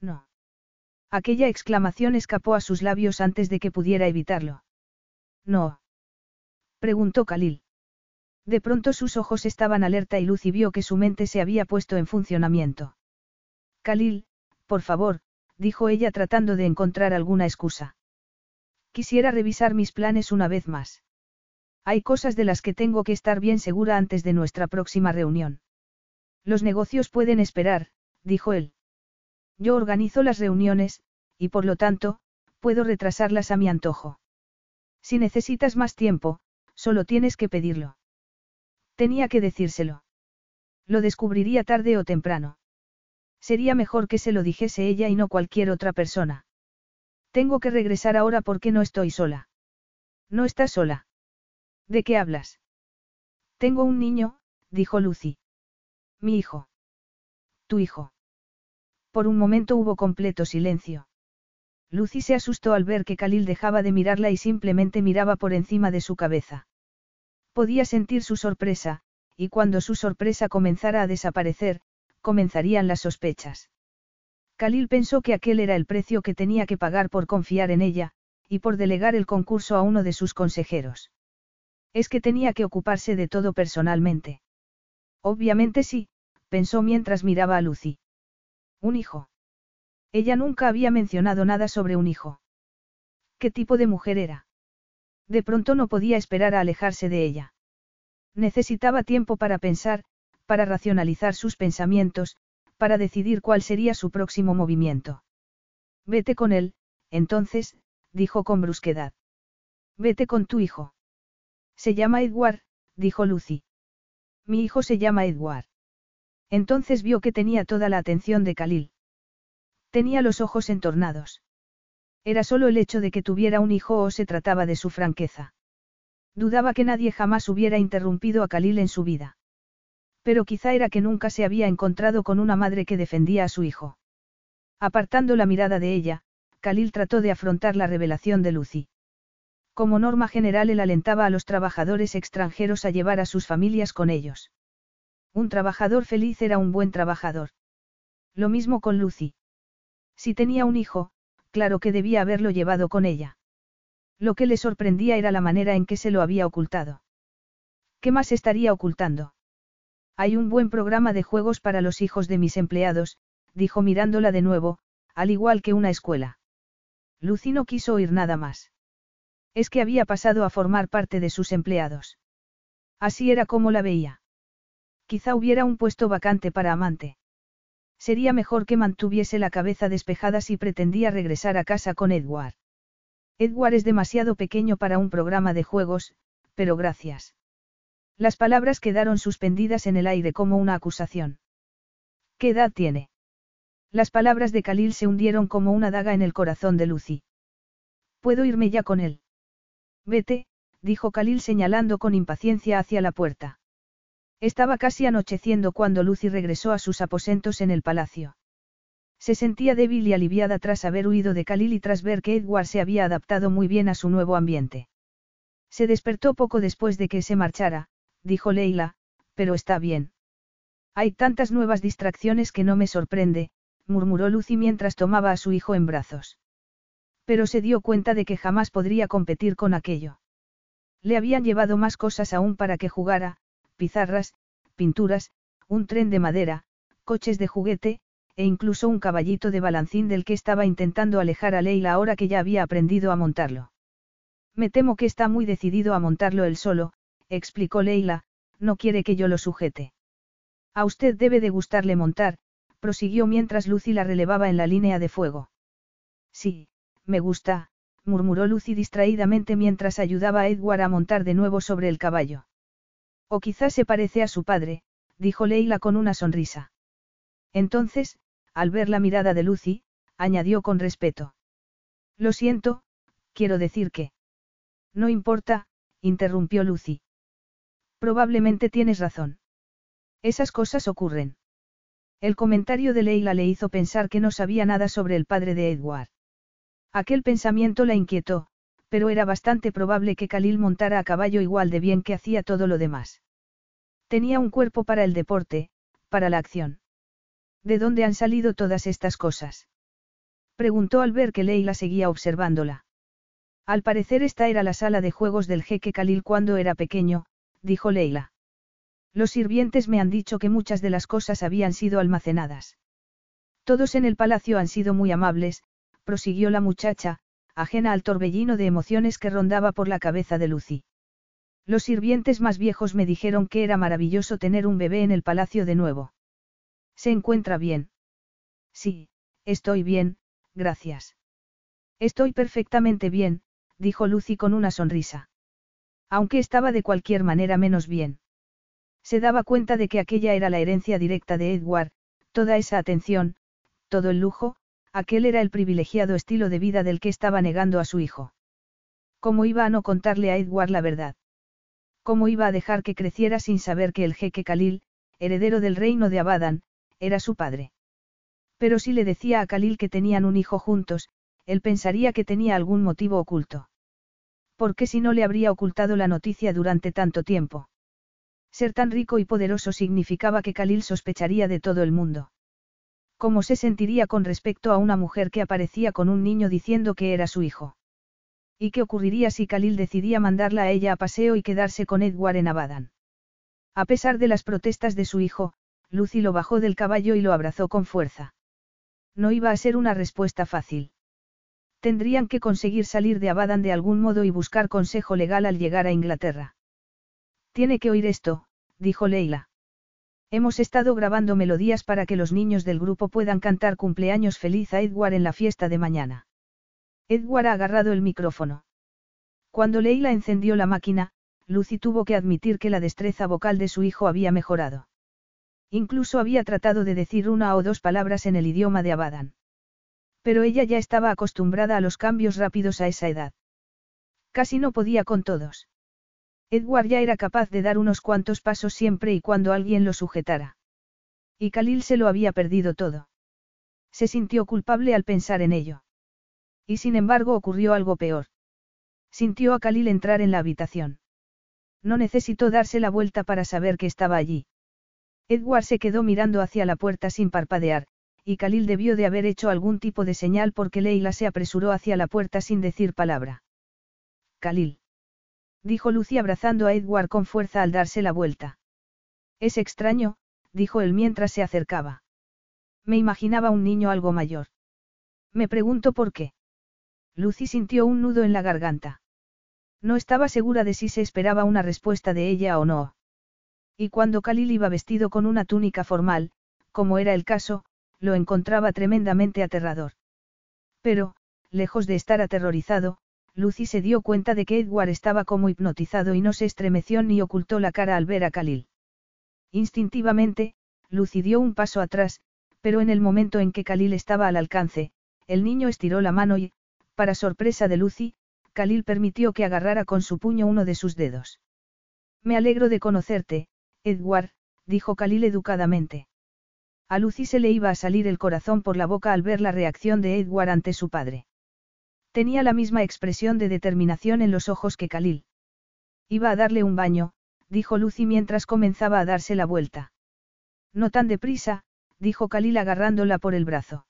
[SPEAKER 1] No. Aquella exclamación escapó a sus labios antes de que pudiera evitarlo. No. Preguntó Khalil. De pronto sus ojos estaban alerta y Lucy vio que su mente se había puesto en funcionamiento. Khalil, por favor, dijo ella tratando de encontrar alguna excusa. Quisiera revisar mis planes una vez más. Hay cosas de las que tengo que estar bien segura antes de nuestra próxima reunión. Los negocios pueden esperar, dijo él. Yo organizo las reuniones, y por lo tanto, puedo retrasarlas a mi antojo. Si necesitas más tiempo, solo tienes que pedirlo. Tenía que decírselo. Lo descubriría tarde o temprano. Sería mejor que se lo dijese ella y no cualquier otra persona. Tengo que regresar ahora porque no estoy sola. No estás sola. ¿De qué hablas? Tengo un niño, dijo Lucy. Mi hijo. Tu hijo. Por un momento hubo completo silencio. Lucy se asustó al ver que Khalil dejaba de mirarla y simplemente miraba por encima de su cabeza. Podía sentir su sorpresa, y cuando su sorpresa comenzara a desaparecer, comenzarían las sospechas. Khalil pensó que aquel era el precio que tenía que pagar por confiar en ella, y por delegar el concurso a uno de sus consejeros. Es que tenía que ocuparse de todo personalmente. Obviamente sí, pensó mientras miraba a Lucy. Un hijo. Ella nunca había mencionado nada sobre un hijo. ¿Qué tipo de mujer era? De pronto no podía esperar a alejarse de ella. Necesitaba tiempo para pensar, para racionalizar sus pensamientos, para decidir cuál sería su próximo movimiento. Vete con él, entonces, dijo con brusquedad. Vete con tu hijo. Se llama Edward, dijo Lucy. Mi hijo se llama Edward. Entonces vio que tenía toda la atención de Khalil. Tenía los ojos entornados. Era solo el hecho de que tuviera un hijo o se trataba de su franqueza. Dudaba que nadie jamás hubiera interrumpido a Khalil en su vida. Pero quizá era que nunca se había encontrado con una madre que defendía a su hijo. Apartando la mirada de ella, Khalil trató de afrontar la revelación de Lucy. Como norma general él alentaba a los trabajadores extranjeros a llevar a sus familias con ellos. Un trabajador feliz era un buen trabajador. Lo mismo con Lucy. Si tenía un hijo, claro que debía haberlo llevado con ella. Lo que le sorprendía era la manera en que se lo había ocultado. ¿Qué más estaría ocultando? Hay un buen programa de juegos para los hijos de mis empleados, dijo mirándola de nuevo, al igual que una escuela. Lucy no quiso oír nada más. Es que había pasado a formar parte de sus empleados. Así era como la veía. Quizá hubiera un puesto vacante para amante. Sería mejor que mantuviese la cabeza despejada si pretendía regresar a casa con Edward. Edward es demasiado pequeño para un programa de juegos, pero gracias. Las palabras quedaron suspendidas en el aire como una acusación. ¿Qué edad tiene? Las palabras de Khalil se hundieron como una daga en el corazón de Lucy. ¿Puedo irme ya con él? Vete, dijo Khalil señalando con impaciencia hacia la puerta. Estaba casi anocheciendo cuando Lucy regresó a sus aposentos en el palacio. Se sentía débil y aliviada tras haber huido de Khalil y tras ver que Edward se había adaptado muy bien a su nuevo ambiente. Se despertó poco después de que se marchara, dijo Leila, pero está bien. Hay tantas nuevas distracciones que no me sorprende, murmuró Lucy mientras tomaba a su hijo en brazos. Pero se dio cuenta de que jamás podría competir con aquello. Le habían llevado más cosas aún para que jugara, pizarras, pinturas, un tren de madera, coches de juguete, e incluso un caballito de balancín del que estaba intentando alejar a Leila ahora que ya había aprendido a montarlo. Me temo que está muy decidido a montarlo él solo, explicó Leila, no quiere que yo lo sujete. A usted debe de gustarle montar, prosiguió mientras Lucy la relevaba en la línea de fuego. Sí, me gusta, murmuró Lucy distraídamente mientras ayudaba a Edward a montar de nuevo sobre el caballo. O quizás se parece a su padre, dijo Leila con una sonrisa. Entonces, al ver la mirada de Lucy, añadió con respeto. Lo siento, quiero decir que. No importa, interrumpió Lucy. Probablemente tienes razón. Esas cosas ocurren. El comentario de Leila le hizo pensar que no sabía nada sobre el padre de Edward. Aquel pensamiento la inquietó, pero era bastante probable que Khalil montara a caballo igual de bien que hacía todo lo demás. Tenía un cuerpo para el deporte, para la acción. ¿De dónde han salido todas estas cosas? Preguntó al ver que Leila seguía observándola. Al parecer esta era la sala de juegos del jeque Khalil cuando era pequeño, dijo Leila. Los sirvientes me han dicho que muchas de las cosas habían sido almacenadas. Todos en el palacio han sido muy amables, prosiguió la muchacha, ajena al torbellino de emociones que rondaba por la cabeza de Lucy. Los sirvientes más viejos me dijeron que era maravilloso tener un bebé en el palacio de nuevo. ¿Se encuentra bien? Sí, estoy bien, gracias. Estoy perfectamente bien, dijo Lucy con una sonrisa. Aunque estaba de cualquier manera menos bien. Se daba cuenta de que aquella era la herencia directa de Edward, toda esa atención, todo el lujo, aquel era el privilegiado estilo de vida del que estaba negando a su hijo. ¿Cómo iba a no contarle a Edward la verdad? ¿Cómo iba a dejar que creciera sin saber que el jeque Khalil, heredero del reino de Abadan, era su padre? Pero si le decía a Khalil que tenían un hijo juntos, él pensaría que tenía algún motivo oculto. ¿Por qué si no le habría ocultado la noticia durante tanto tiempo? Ser tan rico y poderoso significaba que Khalil sospecharía de todo el mundo. ¿Cómo se sentiría con respecto a una mujer que aparecía con un niño diciendo que era su hijo? ¿Y qué ocurriría si Khalil decidía mandarla a ella a paseo y quedarse con Edward en Abadan? A pesar de las protestas de su hijo, Lucy lo bajó del caballo y lo abrazó con fuerza. No iba a ser una respuesta fácil. Tendrían que conseguir salir de Abadan de algún modo y buscar consejo legal al llegar a Inglaterra. Tiene que oír esto, dijo Leila. Hemos estado grabando melodías para que los niños del grupo puedan cantar cumpleaños feliz a Edward en la fiesta de mañana. Edward ha agarrado el micrófono. Cuando Leila encendió la máquina, Lucy tuvo que admitir que la destreza vocal de su hijo había mejorado. Incluso había tratado de decir una o dos palabras en el idioma de Abadan. Pero ella ya estaba acostumbrada a los cambios rápidos a esa edad. Casi no podía con todos. Edward ya era capaz de dar unos cuantos pasos siempre y cuando alguien lo sujetara. Y Khalil se lo había perdido todo. Se sintió culpable al pensar en ello. Y sin embargo ocurrió algo peor. Sintió a Khalil entrar en la habitación. No necesitó darse la vuelta para saber que estaba allí. Edward se quedó mirando hacia la puerta sin parpadear, y Khalil debió de haber hecho algún tipo de señal porque Leila se apresuró hacia la puerta sin decir palabra. Khalil. Dijo Lucy abrazando a Edward con fuerza al darse la vuelta. Es extraño, dijo él mientras se acercaba. Me imaginaba un niño algo mayor. Me pregunto por qué. Lucy sintió un nudo en la garganta. No estaba segura de si se esperaba una respuesta de ella o no. Y cuando Khalil iba vestido con una túnica formal, como era el caso, lo encontraba tremendamente aterrador. Pero, lejos de estar aterrorizado, Lucy se dio cuenta de que Edward estaba como hipnotizado y no se estremeció ni ocultó la cara al ver a Khalil. Instintivamente, Lucy dio un paso atrás, pero en el momento en que Khalil estaba al alcance, el niño estiró la mano y, para sorpresa de Lucy, Khalil permitió que agarrara con su puño uno de sus dedos. Me alegro de conocerte, Edward, dijo Khalil educadamente. A Lucy se le iba a salir el corazón por la boca al ver la reacción de Edward ante su padre. Tenía la misma expresión de determinación en los ojos que Khalil. Iba a darle un baño, dijo Lucy mientras comenzaba a darse la vuelta. No tan deprisa, dijo Khalil agarrándola por el brazo.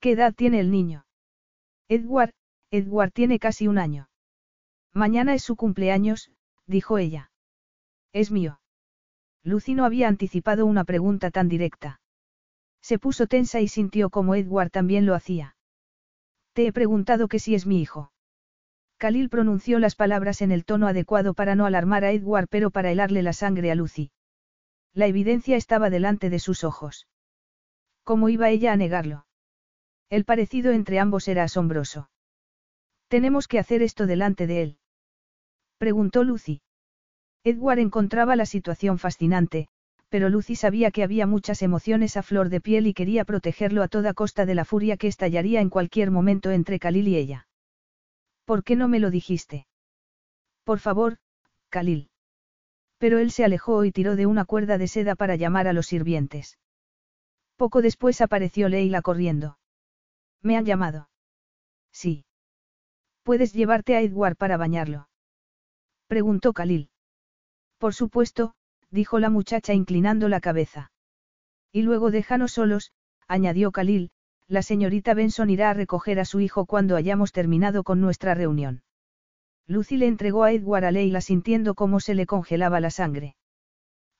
[SPEAKER 1] ¿Qué edad tiene el niño? Edward, Edward tiene casi un año. Mañana es su cumpleaños, dijo ella. Es mío. Lucy no había anticipado una pregunta tan directa. Se puso tensa y sintió como Edward también lo hacía. Te he preguntado que si es mi hijo. Khalil pronunció las palabras en el tono adecuado para no alarmar a Edward pero para helarle la sangre a Lucy. La evidencia estaba delante de sus ojos. ¿Cómo iba ella a negarlo? El parecido entre ambos era asombroso. Tenemos que hacer esto delante de él. Preguntó Lucy. Edward encontraba la situación fascinante, pero Lucy sabía que había muchas emociones a flor de piel y quería protegerlo a toda costa de la furia que estallaría en cualquier momento entre Khalil y ella. ¿Por qué no me lo dijiste? Por favor, Khalil. Pero él se alejó y tiró de una cuerda de seda para llamar a los sirvientes. Poco después apareció Leila corriendo. ¿Me han llamado? Sí. ¿Puedes llevarte a Edward para bañarlo? Preguntó Khalil. Por supuesto, dijo la muchacha inclinando la cabeza. Y luego déjanos solos, añadió Khalil, la señorita Benson irá a recoger a su hijo cuando hayamos terminado con nuestra reunión. Lucy le entregó a Edward a Leila sintiendo cómo se le congelaba la sangre.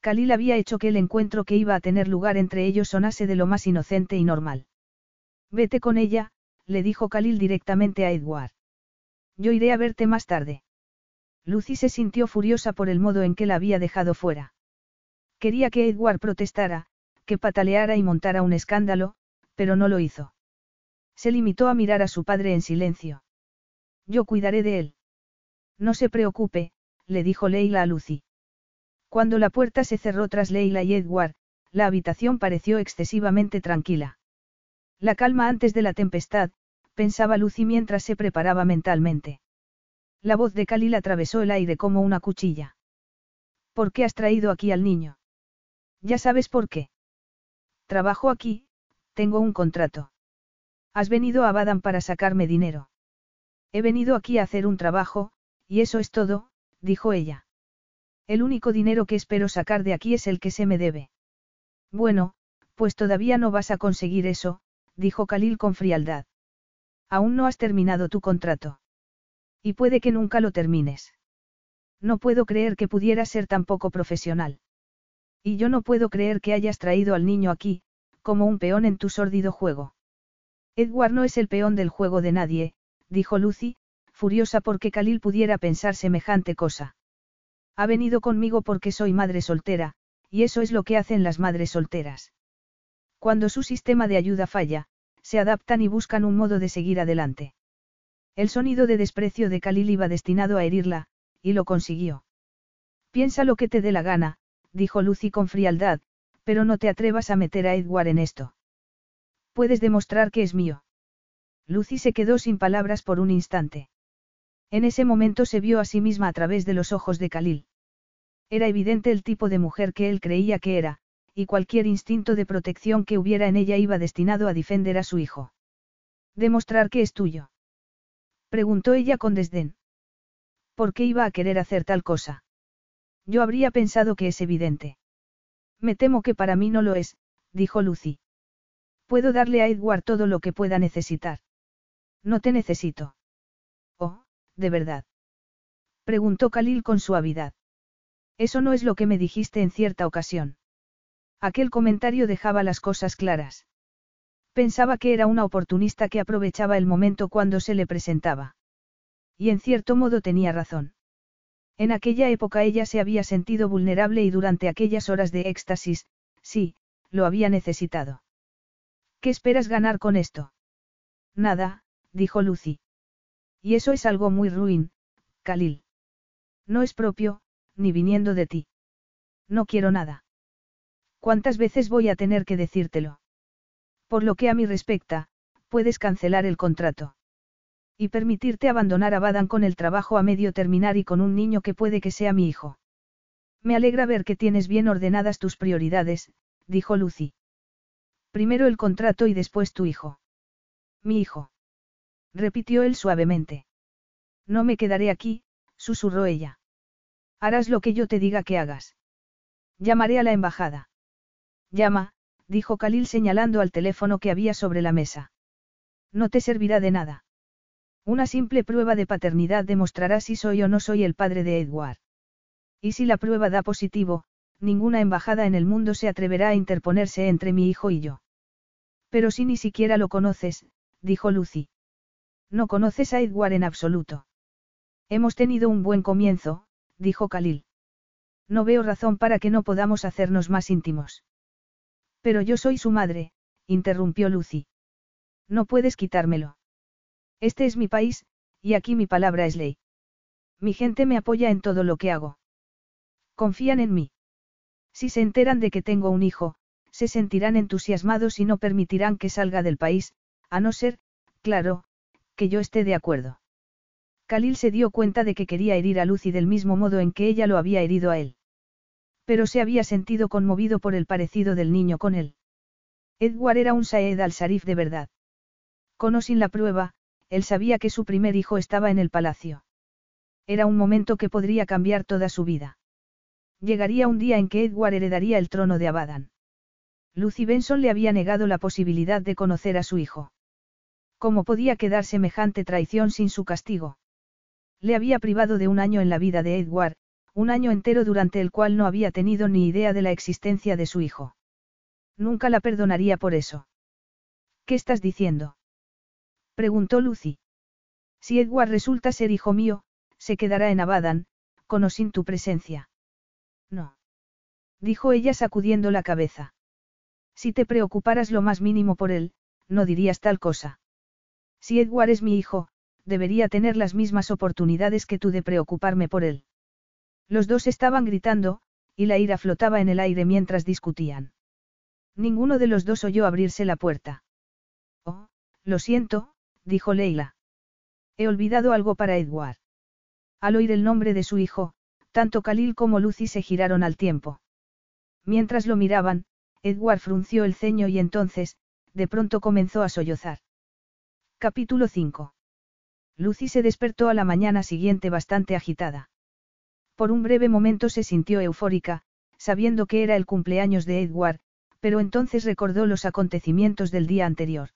[SPEAKER 1] Khalil había hecho que el encuentro que iba a tener lugar entre ellos sonase de lo más inocente y normal. Vete con ella, le dijo Khalil directamente a Edward. Yo iré a verte más tarde. Lucy se sintió furiosa por el modo en que la había dejado fuera. Quería que Edward protestara, que pataleara y montara un escándalo, pero no lo hizo. Se limitó a mirar a su padre en silencio. Yo cuidaré de él. No se preocupe, le dijo Leila a Lucy. Cuando la puerta se cerró tras Leila y Edward, la habitación pareció excesivamente tranquila. La calma antes de la tempestad, pensaba Lucy mientras se preparaba mentalmente. La voz de Khalil atravesó el aire como una cuchilla. ¿Por qué has traído aquí al niño? Ya sabes por qué. Trabajo aquí, tengo un contrato. Has venido a Badam para sacarme dinero. He venido aquí a hacer un trabajo, y eso es todo, dijo ella. El único dinero que espero sacar de aquí es el que se me debe. Bueno, pues todavía no vas a conseguir eso, dijo Khalil con frialdad. Aún no has terminado tu contrato. Y puede que nunca lo termines. No puedo creer que pudieras ser tan poco profesional. Y yo no puedo creer que hayas traído al niño aquí, como un peón en tu sórdido juego. Edward no es el peón del juego de nadie, dijo Lucy, furiosa porque Khalil pudiera pensar semejante cosa. Ha venido conmigo porque soy madre soltera, y eso es lo que hacen las madres solteras. Cuando su sistema de ayuda falla, se adaptan y buscan un modo de seguir adelante. El sonido de desprecio de Khalil iba destinado a herirla, y lo consiguió. Piensa lo que te dé la gana, dijo Lucy con frialdad, pero no te atrevas a meter a Edward en esto. Puedes demostrar que es mío. Lucy se quedó sin palabras por un instante. En ese momento se vio a sí misma a través de los ojos de Khalil. Era evidente el tipo de mujer que él creía que era, y cualquier instinto de protección que hubiera en ella iba destinado a defender a su hijo. Demostrar que es tuyo. Preguntó ella con desdén. ¿Por qué iba a querer hacer tal cosa? Yo habría pensado que es evidente. Me temo que para mí no lo es, dijo Lucy. Puedo darle a Edward todo lo que pueda necesitar. No te necesito. Oh, de verdad. Preguntó Khalil con suavidad. Eso no es lo que me dijiste en cierta ocasión. Aquel comentario dejaba las cosas claras. Pensaba que era una oportunista que aprovechaba el momento cuando se le presentaba. Y en cierto modo tenía razón. En aquella época ella se había sentido vulnerable y durante aquellas horas de éxtasis, sí, lo había necesitado. ¿Qué esperas ganar con esto? Nada, dijo Lucy. Y eso es algo muy ruin, Khalil. No es propio, ni viniendo de ti. No quiero nada. ¿Cuántas veces voy a tener que decírtelo? Por lo que a mí respecta, puedes cancelar el contrato. Y permitirte abandonar a Badan con el trabajo a medio terminar y con un niño que puede que sea mi hijo. Me alegra ver que tienes bien ordenadas tus prioridades, dijo Lucy. Primero el contrato y después tu hijo. Mi hijo. Repitió él suavemente. No me quedaré aquí, susurró ella. Harás lo que yo te diga que hagas. Llamaré a la embajada. Llama, dijo Khalil señalando al teléfono que había sobre la mesa. No te servirá de nada. Una simple prueba de paternidad demostrará si soy o no soy el padre de Edward. Y si la prueba da positivo, ninguna embajada en el mundo se atreverá a interponerse entre mi hijo y yo. Pero si ni siquiera lo conoces, dijo Lucy. No conoces a Edward en absoluto. Hemos tenido un buen comienzo, dijo Khalil. No veo razón para que no podamos hacernos más íntimos. Pero yo soy su madre, interrumpió Lucy. No puedes quitármelo. Este es mi país, y aquí mi palabra es ley. Mi gente me apoya en todo lo que hago. Confían en mí. Si se enteran de que tengo un hijo, se sentirán entusiasmados y no permitirán que salga del país, a no ser, claro, que yo esté de acuerdo. Khalil se dio cuenta de que quería herir a Lucy del mismo modo en que ella lo había herido a él. Pero se había sentido conmovido por el parecido del niño con él. Edward era un Saed al-Sarif de verdad. Con o sin la prueba, él sabía que su primer hijo estaba en el palacio. Era un momento que podría cambiar toda su vida. Llegaría un día en que Edward heredaría el trono de Abadan. Lucy Benson le había negado la posibilidad de conocer a su hijo. ¿Cómo podía quedar semejante traición sin su castigo? Le había privado de un año en la vida de Edward, un año entero durante el cual no había tenido ni idea de la existencia de su hijo. Nunca la perdonaría por eso. ¿Qué estás diciendo? Preguntó Lucy. Si Edward resulta ser hijo mío, se quedará en Abadan, con o sin tu presencia. No. Dijo ella sacudiendo la cabeza. Si te preocuparas lo más mínimo por él, no dirías tal cosa. Si Edward es mi hijo, debería tener las mismas oportunidades que tú de preocuparme por él. Los dos estaban gritando, y la ira flotaba en el aire mientras discutían. Ninguno de los dos oyó abrirse la puerta. Oh, lo siento, dijo Leila. He olvidado algo para Edward. Al oír el nombre de su hijo, tanto Khalil como Lucy se giraron al tiempo. Mientras lo miraban, Edward frunció el ceño y entonces, de pronto comenzó a sollozar. Capítulo 5. Lucy se despertó a la mañana siguiente bastante agitada. Por un breve momento se sintió eufórica, sabiendo que era el cumpleaños de Edward, pero entonces recordó los acontecimientos del día anterior.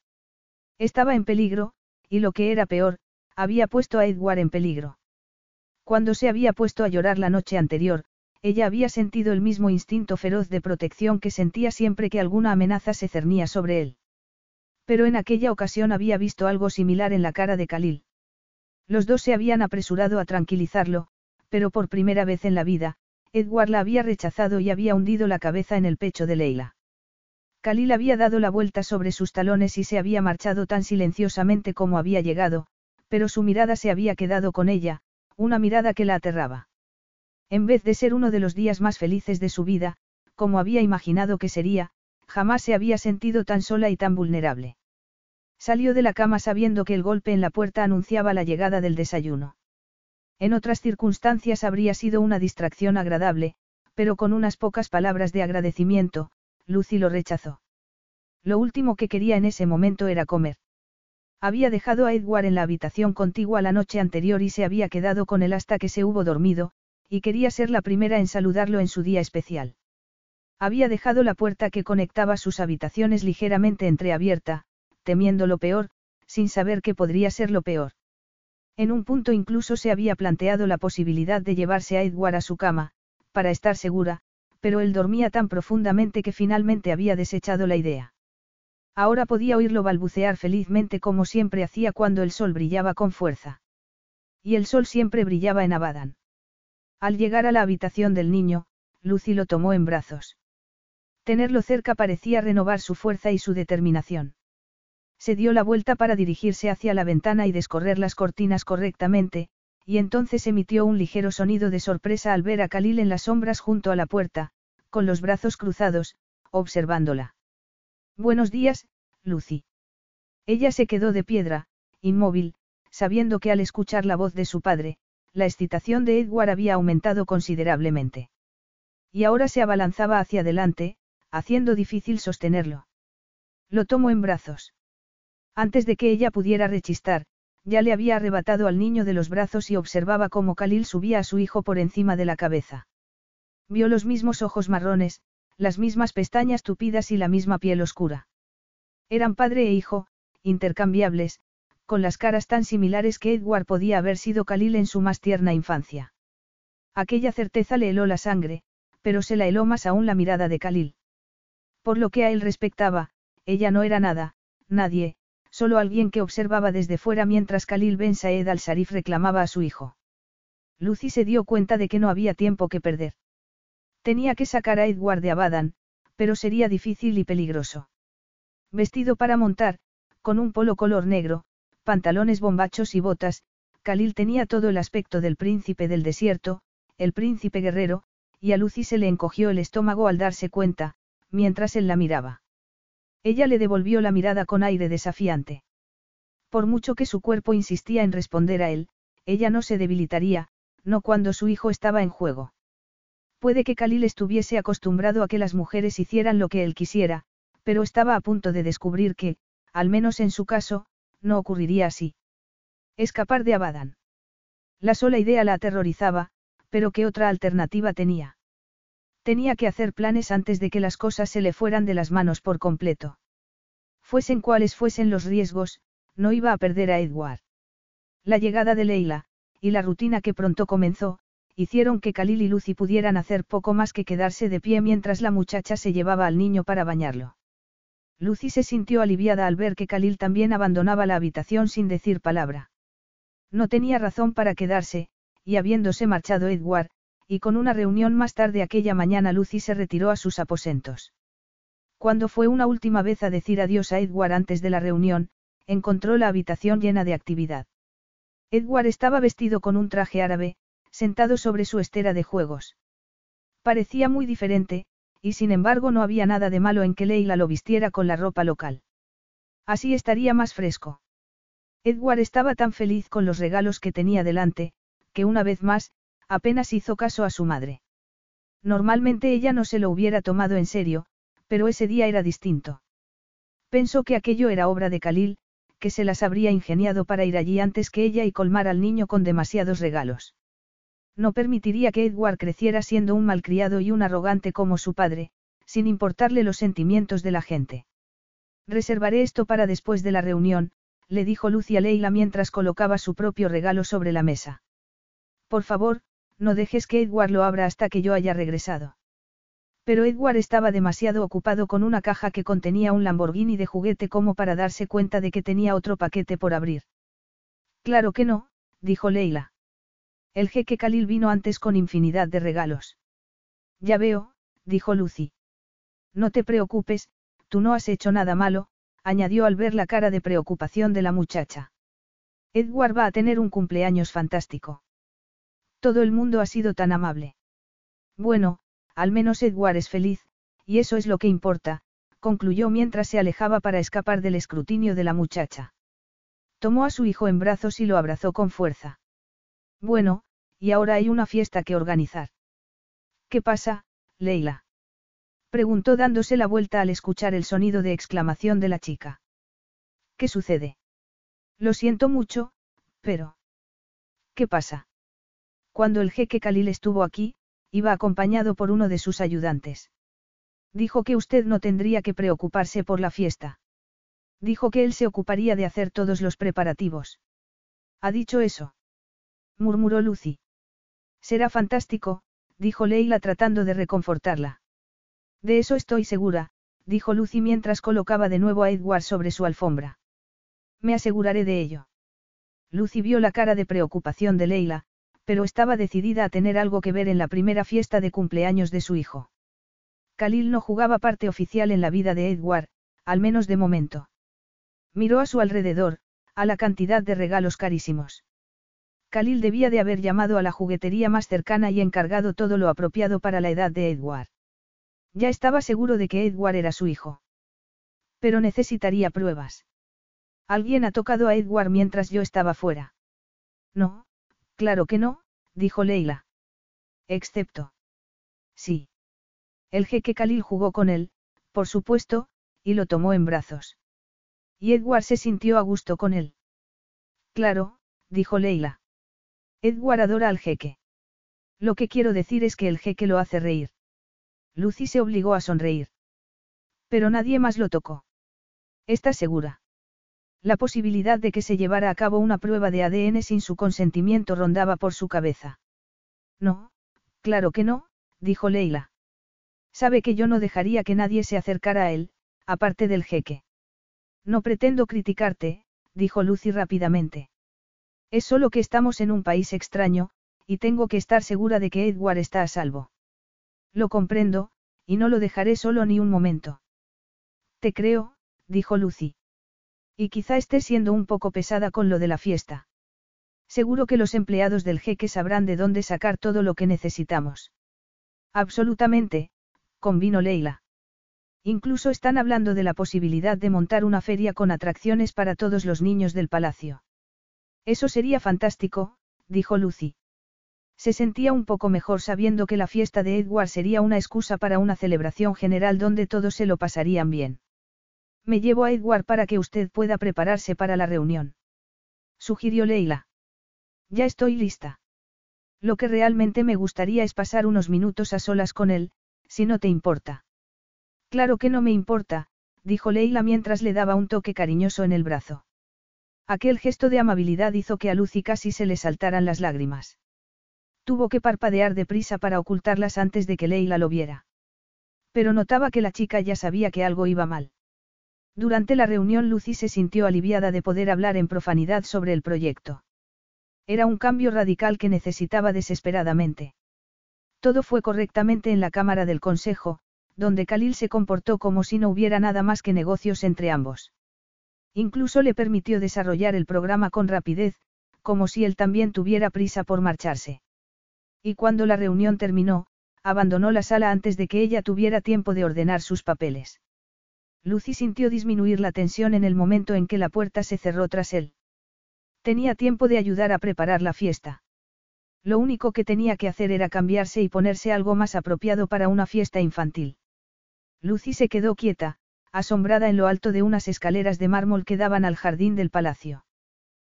[SPEAKER 1] Estaba en peligro, y lo que era peor, había puesto a Edward en peligro. Cuando se había puesto a llorar la noche anterior, ella había sentido el mismo instinto feroz de protección que sentía siempre que alguna amenaza se cernía sobre él. Pero en aquella ocasión había visto algo similar en la cara de Khalil. Los dos se habían apresurado a tranquilizarlo, pero por primera vez en la vida, Edward la había rechazado y había hundido la cabeza en el pecho de Leila. Khalil había dado la vuelta sobre sus talones y se había marchado tan silenciosamente como había llegado, pero su mirada se había quedado con ella, una mirada que la aterraba. En vez de ser uno de los días más felices de su vida, como había imaginado que sería, jamás se había sentido tan sola y tan vulnerable. Salió de la cama sabiendo que el golpe en la puerta anunciaba la llegada del desayuno. En otras circunstancias habría sido una distracción agradable, pero con unas pocas palabras de agradecimiento, Lucy lo rechazó. Lo último que quería en ese momento era comer. Había dejado a Edward en la habitación contigua la noche anterior y se había quedado con él hasta que se hubo dormido, y quería ser la primera en saludarlo en su día especial. Había dejado la puerta que conectaba sus habitaciones ligeramente entreabierta, temiendo lo peor, sin saber qué podría ser lo peor. En un punto incluso se había planteado la posibilidad de llevarse a Edward a su cama, para estar segura, pero él dormía tan profundamente que finalmente había desechado la idea. Ahora podía oírlo balbucear felizmente como siempre hacía cuando el sol brillaba con fuerza. Y el sol siempre brillaba en Abadan. Al llegar a la habitación del niño, Lucy lo tomó en brazos. Tenerlo cerca parecía renovar su fuerza y su determinación. Se dio la vuelta para dirigirse hacia la ventana y descorrer las cortinas correctamente, y entonces emitió un ligero sonido de sorpresa al ver a Khalil en las sombras junto a la puerta, con los brazos cruzados, observándola. Buenos días, Lucy. Ella se quedó de piedra, inmóvil, sabiendo que al escuchar la voz de su padre, la excitación de Edward había aumentado considerablemente. Y ahora se abalanzaba hacia adelante, haciendo difícil sostenerlo. Lo tomó en brazos. Antes de que ella pudiera rechistar, ya le había arrebatado al niño de los brazos y observaba cómo Khalil subía a su hijo por encima de la cabeza. Vio los mismos ojos marrones, las mismas pestañas tupidas y la misma piel oscura. Eran padre e hijo, intercambiables, con las caras tan similares que Edward podía haber sido Khalil en su más tierna infancia. Aquella certeza le heló la sangre, pero se la heló más aún la mirada de Khalil. Por lo que a él respectaba, ella no era nada, nadie, solo alguien que observaba desde fuera mientras Khalil Ben Saed al-Sarif reclamaba a su hijo. Lucy se dio cuenta de que no había tiempo que perder. Tenía que sacar a Edward de Abadan, pero sería difícil y peligroso. Vestido para montar, con un polo color negro, pantalones bombachos y botas, Khalil tenía todo el aspecto del príncipe del desierto, el príncipe guerrero, y a Lucy se le encogió el estómago al darse cuenta, mientras él la miraba. Ella le devolvió la mirada con aire desafiante. Por mucho que su cuerpo insistía en responder a él, ella no se debilitaría, no cuando su hijo estaba en juego. Puede que Khalil estuviese acostumbrado a que las mujeres hicieran lo que él quisiera, pero estaba a punto de descubrir que, al menos en su caso, no ocurriría así. Escapar de Abadan. La sola idea la aterrorizaba, pero ¿qué otra alternativa tenía? Tenía que hacer planes antes de que las cosas se le fueran de las manos por completo. Fuesen cuales fuesen los riesgos, no iba a perder a Edward. La llegada de Leila, y la rutina que pronto comenzó, hicieron que Khalil y Lucy pudieran hacer poco más que quedarse de pie mientras la muchacha se llevaba al niño para bañarlo. Lucy se sintió aliviada al ver que Khalil también abandonaba la habitación sin decir palabra. No tenía razón para quedarse, y habiéndose marchado Edward, y con una reunión más tarde aquella mañana Lucy se retiró a sus aposentos. Cuando fue una última vez a decir adiós a Edward antes de la reunión, encontró la habitación llena de actividad. Edward estaba vestido con un traje árabe, sentado sobre su estera de juegos. Parecía muy diferente, y sin embargo no había nada de malo en que Leila lo vistiera con la ropa local. Así estaría más fresco. Edward estaba tan feliz con los regalos que tenía delante, que una vez más, apenas hizo caso a su madre. Normalmente ella no se lo hubiera tomado en serio, pero ese día era distinto. Pensó que aquello era obra de Khalil, que se las habría ingeniado para ir allí antes que ella y colmar al niño con demasiados regalos. No permitiría que Edward creciera siendo un malcriado y un arrogante como su padre, sin importarle los sentimientos de la gente. Reservaré esto para después de la reunión, le dijo Lucia Leila mientras colocaba su propio regalo sobre la mesa. Por favor, no dejes que Edward lo abra hasta que yo haya regresado. Pero Edward estaba demasiado ocupado con una caja que contenía un Lamborghini de juguete como para darse cuenta de que tenía otro paquete por abrir. Claro que no, dijo Leila. El jeque Khalil vino antes con infinidad de regalos. Ya veo, dijo Lucy. No te preocupes, tú no has hecho nada malo, añadió al ver la cara de preocupación de la muchacha. Edward va a tener un cumpleaños fantástico. Todo el mundo ha sido tan amable. Bueno, al menos Edward es feliz, y eso es lo que importa, concluyó mientras se alejaba para escapar del escrutinio de la muchacha. Tomó a su hijo en brazos y lo abrazó con fuerza. Bueno, y ahora hay una fiesta que organizar. ¿Qué pasa, Leila? Preguntó dándose la vuelta al escuchar el sonido de exclamación de la chica. ¿Qué sucede? Lo siento mucho, pero... ¿Qué pasa? Cuando el jeque Khalil estuvo aquí, iba acompañado por uno de sus ayudantes. Dijo que usted no tendría que preocuparse por la fiesta. Dijo que él se ocuparía de hacer todos los preparativos. ¿Ha dicho eso? murmuró Lucy. Será fantástico, dijo Leila tratando de reconfortarla. De eso estoy segura, dijo Lucy mientras colocaba de nuevo a Edward sobre su alfombra. Me aseguraré de ello. Lucy vio la cara de preocupación de Leila, pero estaba decidida a tener algo que ver en la primera fiesta de cumpleaños de su hijo. Khalil no jugaba parte oficial en la vida de Edward, al menos de momento. Miró a su alrededor, a la cantidad de regalos carísimos. Khalil debía de haber llamado a la juguetería más cercana y encargado todo lo apropiado para la edad de Edward. Ya estaba seguro de que Edward era su hijo. Pero necesitaría pruebas. Alguien ha tocado a Edward mientras yo estaba fuera. No, Claro que no, dijo Leila. Excepto. Sí. El jeque Khalil jugó con él, por supuesto, y lo tomó en brazos. Y Edward se sintió a gusto con él. Claro, dijo Leila. Edward adora al jeque. Lo que quiero decir es que el jeque lo hace reír. Lucy se obligó a sonreír. Pero nadie más lo tocó. ¿Estás segura? La posibilidad de que se llevara a cabo una prueba de ADN sin su consentimiento rondaba por su cabeza. No, claro que no, dijo Leila. Sabe que yo no dejaría que nadie se acercara a él, aparte del jeque. No pretendo criticarte, dijo Lucy rápidamente. Es solo que estamos en un país extraño, y tengo que estar segura de que Edward está a salvo. Lo comprendo, y no lo dejaré solo ni un momento. Te creo, dijo Lucy. Y quizá esté siendo un poco pesada con lo de la fiesta. Seguro que los empleados del jeque sabrán de dónde sacar todo lo que necesitamos. Absolutamente, convino Leila. Incluso están hablando de la posibilidad de montar una feria con atracciones para todos los niños del palacio. Eso sería fantástico, dijo Lucy. Se sentía un poco mejor sabiendo que la fiesta de Edward sería una excusa para una celebración general donde todos se lo pasarían bien. Me llevo a Edward para que usted pueda prepararse para la reunión. Sugirió Leila. Ya estoy lista. Lo que realmente me gustaría es pasar unos minutos a solas con él, si no te importa. Claro que no me importa, dijo Leila mientras le daba un toque cariñoso en el brazo. Aquel gesto de amabilidad hizo que a Lucy casi se le saltaran las lágrimas. Tuvo que parpadear deprisa para ocultarlas antes de que Leila lo viera. Pero notaba que la chica ya sabía que algo iba mal. Durante la reunión Lucy se sintió aliviada de poder hablar en profanidad sobre el proyecto. Era un cambio radical que necesitaba desesperadamente. Todo fue correctamente en la Cámara del Consejo, donde Khalil se comportó como si no hubiera nada más que negocios entre ambos. Incluso le permitió desarrollar el programa con rapidez, como si él también tuviera prisa por marcharse. Y cuando la reunión terminó, abandonó la sala antes de que ella tuviera tiempo de ordenar sus papeles. Lucy sintió disminuir la tensión en el momento en que la puerta se cerró tras él. Tenía tiempo de ayudar a preparar la fiesta. Lo único que tenía que hacer era cambiarse y ponerse algo más apropiado para una fiesta infantil. Lucy se quedó quieta, asombrada en lo alto de unas escaleras de mármol que daban al jardín del palacio.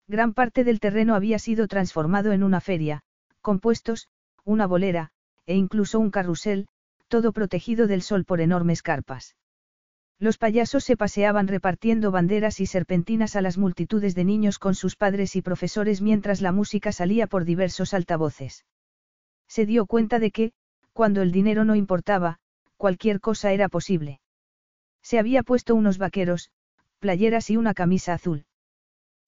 [SPEAKER 1] Gran parte del terreno había sido transformado en una feria, compuestos, una bolera, e incluso un carrusel, todo protegido del sol por enormes carpas. Los payasos se paseaban repartiendo banderas y serpentinas a las multitudes de niños con sus padres y profesores mientras la música salía por diversos altavoces. Se dio cuenta de que, cuando el dinero no importaba, cualquier cosa era posible. Se había puesto unos vaqueros, playeras y una camisa azul.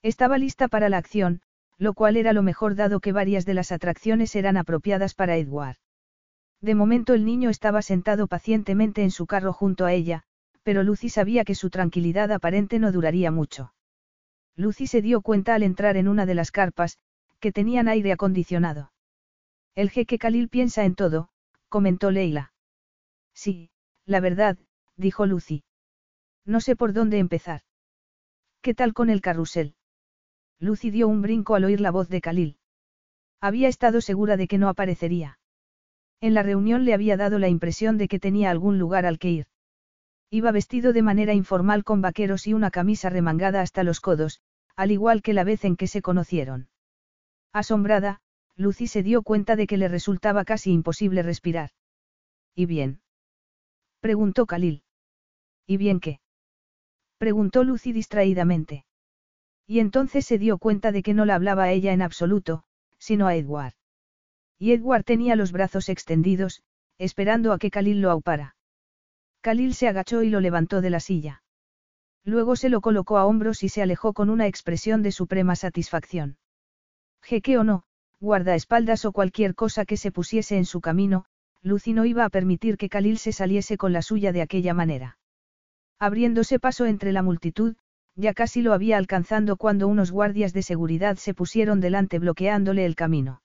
[SPEAKER 1] Estaba lista para la acción, lo cual era lo mejor dado que varias de las atracciones eran apropiadas para Edward. De momento el niño estaba sentado pacientemente en su carro junto a ella, pero Lucy sabía que su tranquilidad aparente no duraría mucho. Lucy se dio cuenta al entrar en una de las carpas, que tenían aire acondicionado. El jeque Khalil piensa en todo, comentó Leila. Sí, la verdad, dijo Lucy. No sé por dónde empezar. ¿Qué tal con el carrusel? Lucy dio un brinco al oír la voz de Khalil. Había estado segura de que no aparecería. En la reunión le había dado la impresión de que tenía algún lugar al que ir. Iba vestido de manera informal con vaqueros y una camisa remangada hasta los codos, al igual que la vez en que se conocieron. Asombrada, Lucy se dio cuenta de que le resultaba casi imposible respirar. ¿Y bien? Preguntó Khalil. ¿Y bien qué? Preguntó Lucy distraídamente. Y entonces se dio cuenta de que no la hablaba a ella en absoluto, sino a Edward. Y Edward tenía los brazos extendidos, esperando a que Khalil lo aupara. Khalil se agachó y lo levantó de la silla. Luego se lo colocó a hombros y se alejó con una expresión de suprema satisfacción. Jeque o no, guardaespaldas o cualquier cosa que se pusiese en su camino, Lucy no iba a permitir que Khalil se saliese con la suya de aquella manera. Abriéndose paso entre la multitud, ya casi lo había alcanzando cuando unos guardias de seguridad se pusieron delante bloqueándole el camino.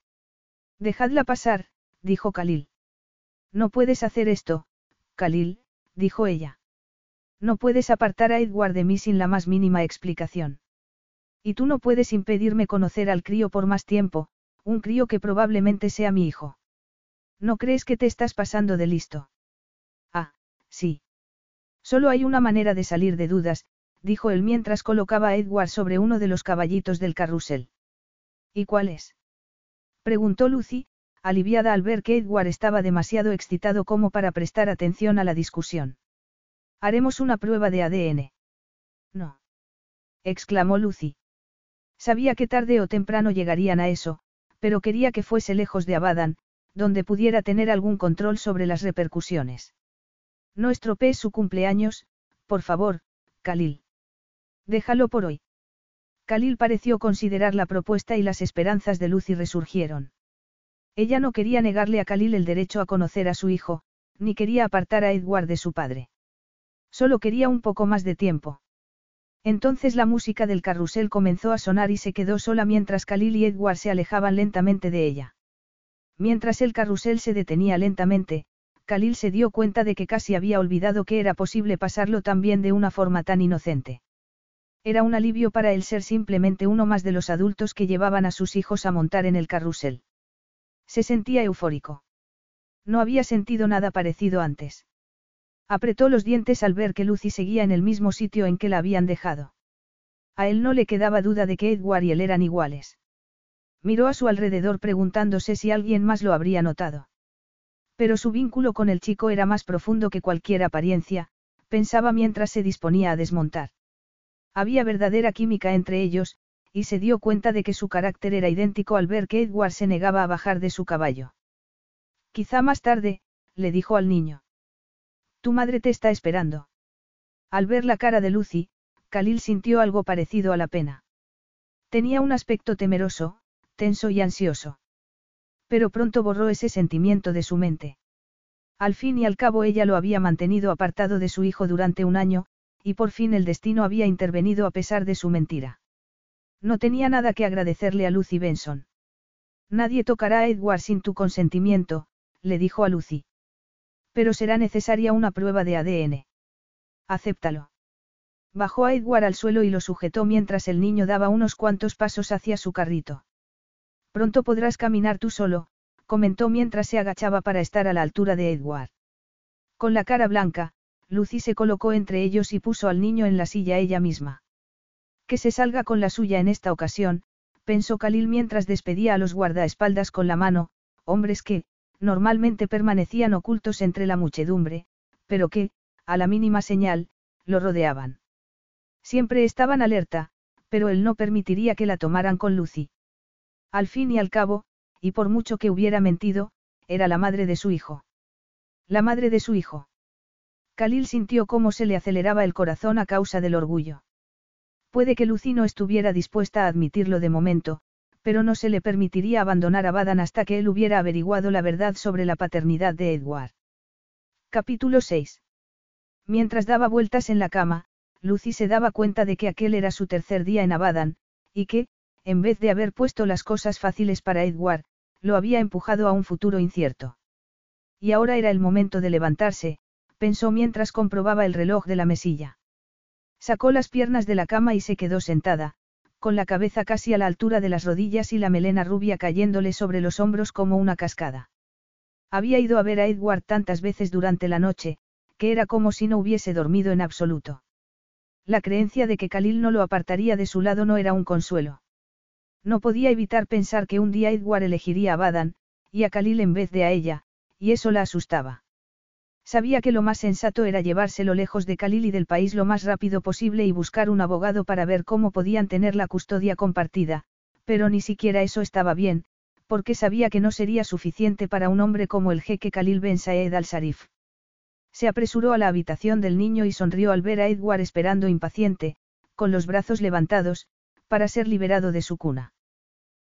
[SPEAKER 1] Dejadla pasar, dijo Khalil. No puedes hacer esto, Khalil, dijo ella. No puedes apartar a Edward de mí sin la más mínima explicación. Y tú no puedes impedirme conocer al crío por más tiempo, un crío que probablemente sea mi hijo. ¿No crees que te estás pasando de listo? Ah, sí. Solo hay una manera de salir de dudas, dijo él mientras colocaba a Edward sobre uno de los caballitos del carrusel. ¿Y cuál es? preguntó Lucy, aliviada al ver que Edward estaba demasiado excitado como para prestar atención a la discusión. Haremos una prueba de ADN. No. exclamó Lucy. Sabía que tarde o temprano llegarían a eso, pero quería que fuese lejos de Abadan, donde pudiera tener algún control sobre las repercusiones. No estropees su cumpleaños, por favor, Khalil. Déjalo por hoy. Khalil pareció considerar la propuesta y las esperanzas de Lucy resurgieron. Ella no quería negarle a Khalil el derecho a conocer a su hijo, ni quería apartar a Edward de su padre. Solo quería un poco más de tiempo. Entonces la música del carrusel comenzó a sonar y se quedó sola mientras Khalil y Edward se alejaban lentamente de ella. Mientras el carrusel se detenía lentamente, Khalil se dio cuenta de que casi había olvidado que era posible pasarlo también de una forma tan inocente. Era un alivio para él ser simplemente uno más de los adultos que llevaban a sus hijos a montar en el carrusel. Se sentía eufórico. No había sentido nada parecido antes. Apretó los dientes al ver que Lucy seguía en el mismo sitio en que la habían dejado. A él no le quedaba duda de que Edward y él eran iguales. Miró a su alrededor preguntándose si alguien más lo habría notado. Pero su vínculo con el chico era más profundo que cualquier apariencia, pensaba mientras se disponía a desmontar. Había verdadera química entre ellos, y se dio cuenta de que su carácter era idéntico al ver que Edward se negaba a bajar de su caballo. Quizá más tarde, le dijo al niño. Tu madre te está esperando. Al ver la cara de Lucy, Khalil sintió algo parecido a la pena. Tenía un aspecto temeroso, tenso y ansioso. Pero pronto borró ese sentimiento de su mente. Al fin y al cabo ella lo había mantenido apartado de su hijo durante un año, y por fin el destino había intervenido a pesar de su mentira. No tenía nada que agradecerle a Lucy Benson. Nadie tocará a Edward sin tu consentimiento, le dijo a Lucy. Pero será necesaria una prueba de ADN. Acéptalo. Bajó a Edward al suelo y lo sujetó mientras el niño daba unos cuantos pasos hacia su carrito. Pronto podrás caminar tú solo, comentó mientras se agachaba para estar a la altura de Edward. Con la cara blanca, Lucy se colocó entre ellos y puso al niño en la silla ella misma. Que se salga con la suya en esta ocasión, pensó Khalil mientras despedía a los guardaespaldas con la mano, hombres que, normalmente permanecían ocultos entre la muchedumbre, pero que, a la mínima señal, lo rodeaban. Siempre estaban alerta, pero él no permitiría que la tomaran con Lucy. Al fin y al cabo, y por mucho que hubiera mentido, era la madre de su hijo. La madre de su hijo. Khalil sintió cómo se le aceleraba el corazón a causa del orgullo. Puede que Lucy no estuviera dispuesta a admitirlo de momento, pero no se le permitiría abandonar a Badan hasta que él hubiera averiguado la verdad sobre la paternidad de Edward. Capítulo 6. Mientras daba vueltas en la cama, Lucy se daba cuenta de que aquel era su tercer día en Abadan, y que, en vez de haber puesto las cosas fáciles para Edward, lo había empujado a un futuro incierto. Y ahora era el momento de levantarse, pensó mientras comprobaba el reloj de la mesilla. Sacó las piernas de la cama y se quedó sentada, con la cabeza casi a la altura de las rodillas y la melena rubia cayéndole sobre los hombros como una cascada. Había ido a ver a Edward tantas veces durante la noche, que era como si no hubiese dormido en absoluto. La creencia de que Khalil no lo apartaría de su lado no era un consuelo. No podía evitar pensar que un día Edward elegiría a Badan, y a Khalil en vez de a ella, y eso la asustaba. Sabía que lo más sensato era llevárselo lejos de Khalil y del país lo más rápido posible y buscar un abogado para ver cómo podían tener la custodia compartida, pero ni siquiera eso estaba bien, porque sabía que no sería suficiente para un hombre como el jeque Khalil Ben Saed al-Sarif. Se apresuró a la habitación del niño y sonrió al ver a Edward esperando impaciente, con los brazos levantados, para ser liberado de su cuna.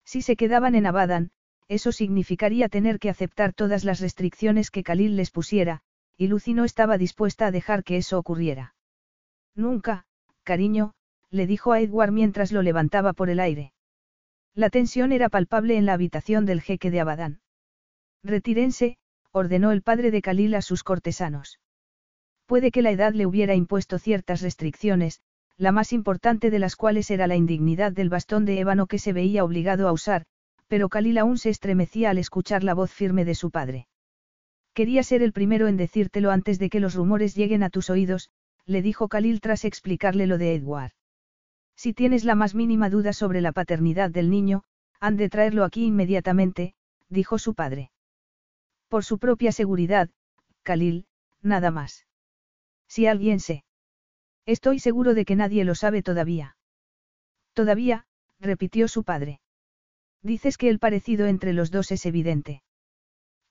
[SPEAKER 1] Si se quedaban en Abadan, eso significaría tener que aceptar todas las restricciones que Khalil les pusiera, y Lucy no estaba dispuesta a dejar que eso ocurriera. Nunca, cariño, le dijo a Edward mientras lo levantaba por el aire. La tensión era palpable en la habitación del jeque de Abadán. Retírense, ordenó el padre de Khalil a sus cortesanos. Puede que la edad le hubiera impuesto ciertas restricciones, la más importante de las cuales era la indignidad del bastón de ébano que se veía obligado a usar, pero Khalil aún se estremecía al escuchar la voz firme de su padre. Quería ser el primero en decírtelo antes de que los rumores lleguen a tus oídos, le dijo Khalil tras explicarle lo de Edward. Si tienes la más mínima duda sobre la paternidad del niño, han de traerlo aquí inmediatamente, dijo su padre. Por su propia seguridad, Khalil, nada más. Si alguien se Estoy seguro de que nadie lo sabe todavía. Todavía, repitió su padre. Dices que el parecido entre los dos es evidente.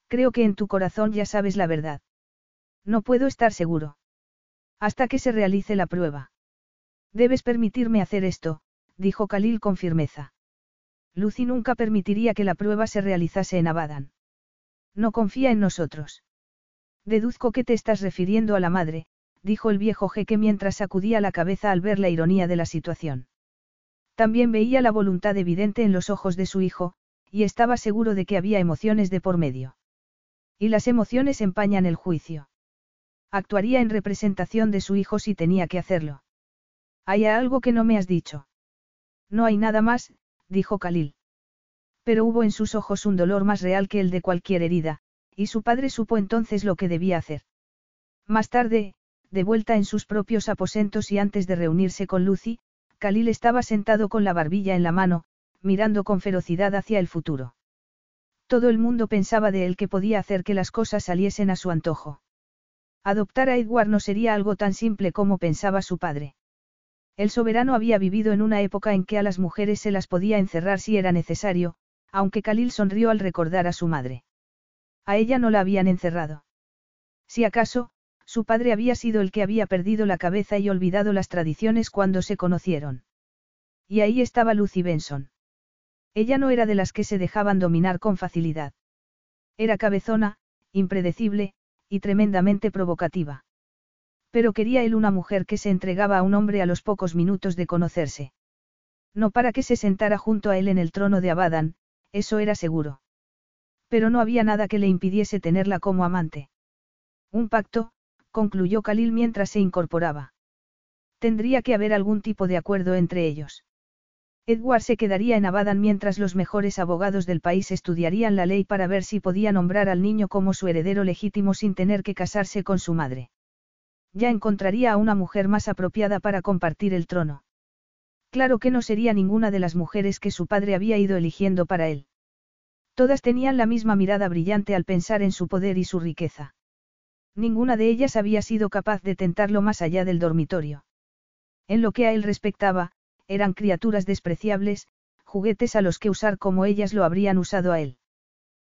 [SPEAKER 1] Creo que en tu corazón ya sabes la verdad. No puedo estar seguro. Hasta que se realice la prueba. Debes permitirme hacer esto, dijo Khalil con firmeza. Lucy nunca permitiría que la prueba se realizase en Abadan. No confía en nosotros. Deduzco que te estás refiriendo a la madre, dijo el viejo jeque mientras sacudía la cabeza al ver la ironía de la situación. También veía la voluntad evidente en los ojos de su hijo, y estaba seguro de que había emociones de por medio. Y las emociones empañan el juicio. Actuaría en representación de su hijo si tenía que hacerlo. ¿Hay algo que no me has dicho? No hay nada más, dijo Khalil. Pero hubo en sus ojos un dolor más real que el de cualquier herida, y su padre supo entonces lo que debía hacer. Más tarde, de vuelta en sus propios aposentos y antes de reunirse con Lucy, Khalil estaba sentado con la barbilla en la mano, mirando con ferocidad hacia el futuro. Todo el mundo pensaba de él que podía hacer que las cosas saliesen a su antojo. Adoptar a Edward no sería algo tan simple como pensaba su padre. El soberano había vivido en una época en que a las mujeres se las podía encerrar si era necesario, aunque Khalil sonrió al recordar a su madre. A ella no la habían encerrado. Si acaso, su padre había sido el que había perdido la cabeza y olvidado las tradiciones cuando se conocieron. Y ahí estaba Lucy Benson. Ella no era de las que se dejaban dominar con facilidad. Era cabezona, impredecible, y tremendamente provocativa. Pero quería él una mujer que se entregaba a un hombre a los pocos minutos de conocerse. No para que se sentara junto a él en el trono de Abadan, eso era seguro. Pero no había nada que le impidiese tenerla como amante. Un pacto, concluyó Khalil mientras se incorporaba. Tendría que haber algún tipo de acuerdo entre ellos. Edward se quedaría en Abadan mientras los mejores abogados del país estudiarían la ley para ver si podía nombrar al niño como su heredero legítimo sin tener que casarse con su madre. Ya encontraría a una mujer más apropiada para compartir el trono. Claro que no sería ninguna de las mujeres que su padre había ido eligiendo para él. Todas tenían la misma mirada brillante al pensar en su poder y su riqueza. Ninguna de ellas había sido capaz de tentarlo más allá del dormitorio. En lo que a él respectaba, eran criaturas despreciables, juguetes a los que usar como ellas lo habrían usado a él.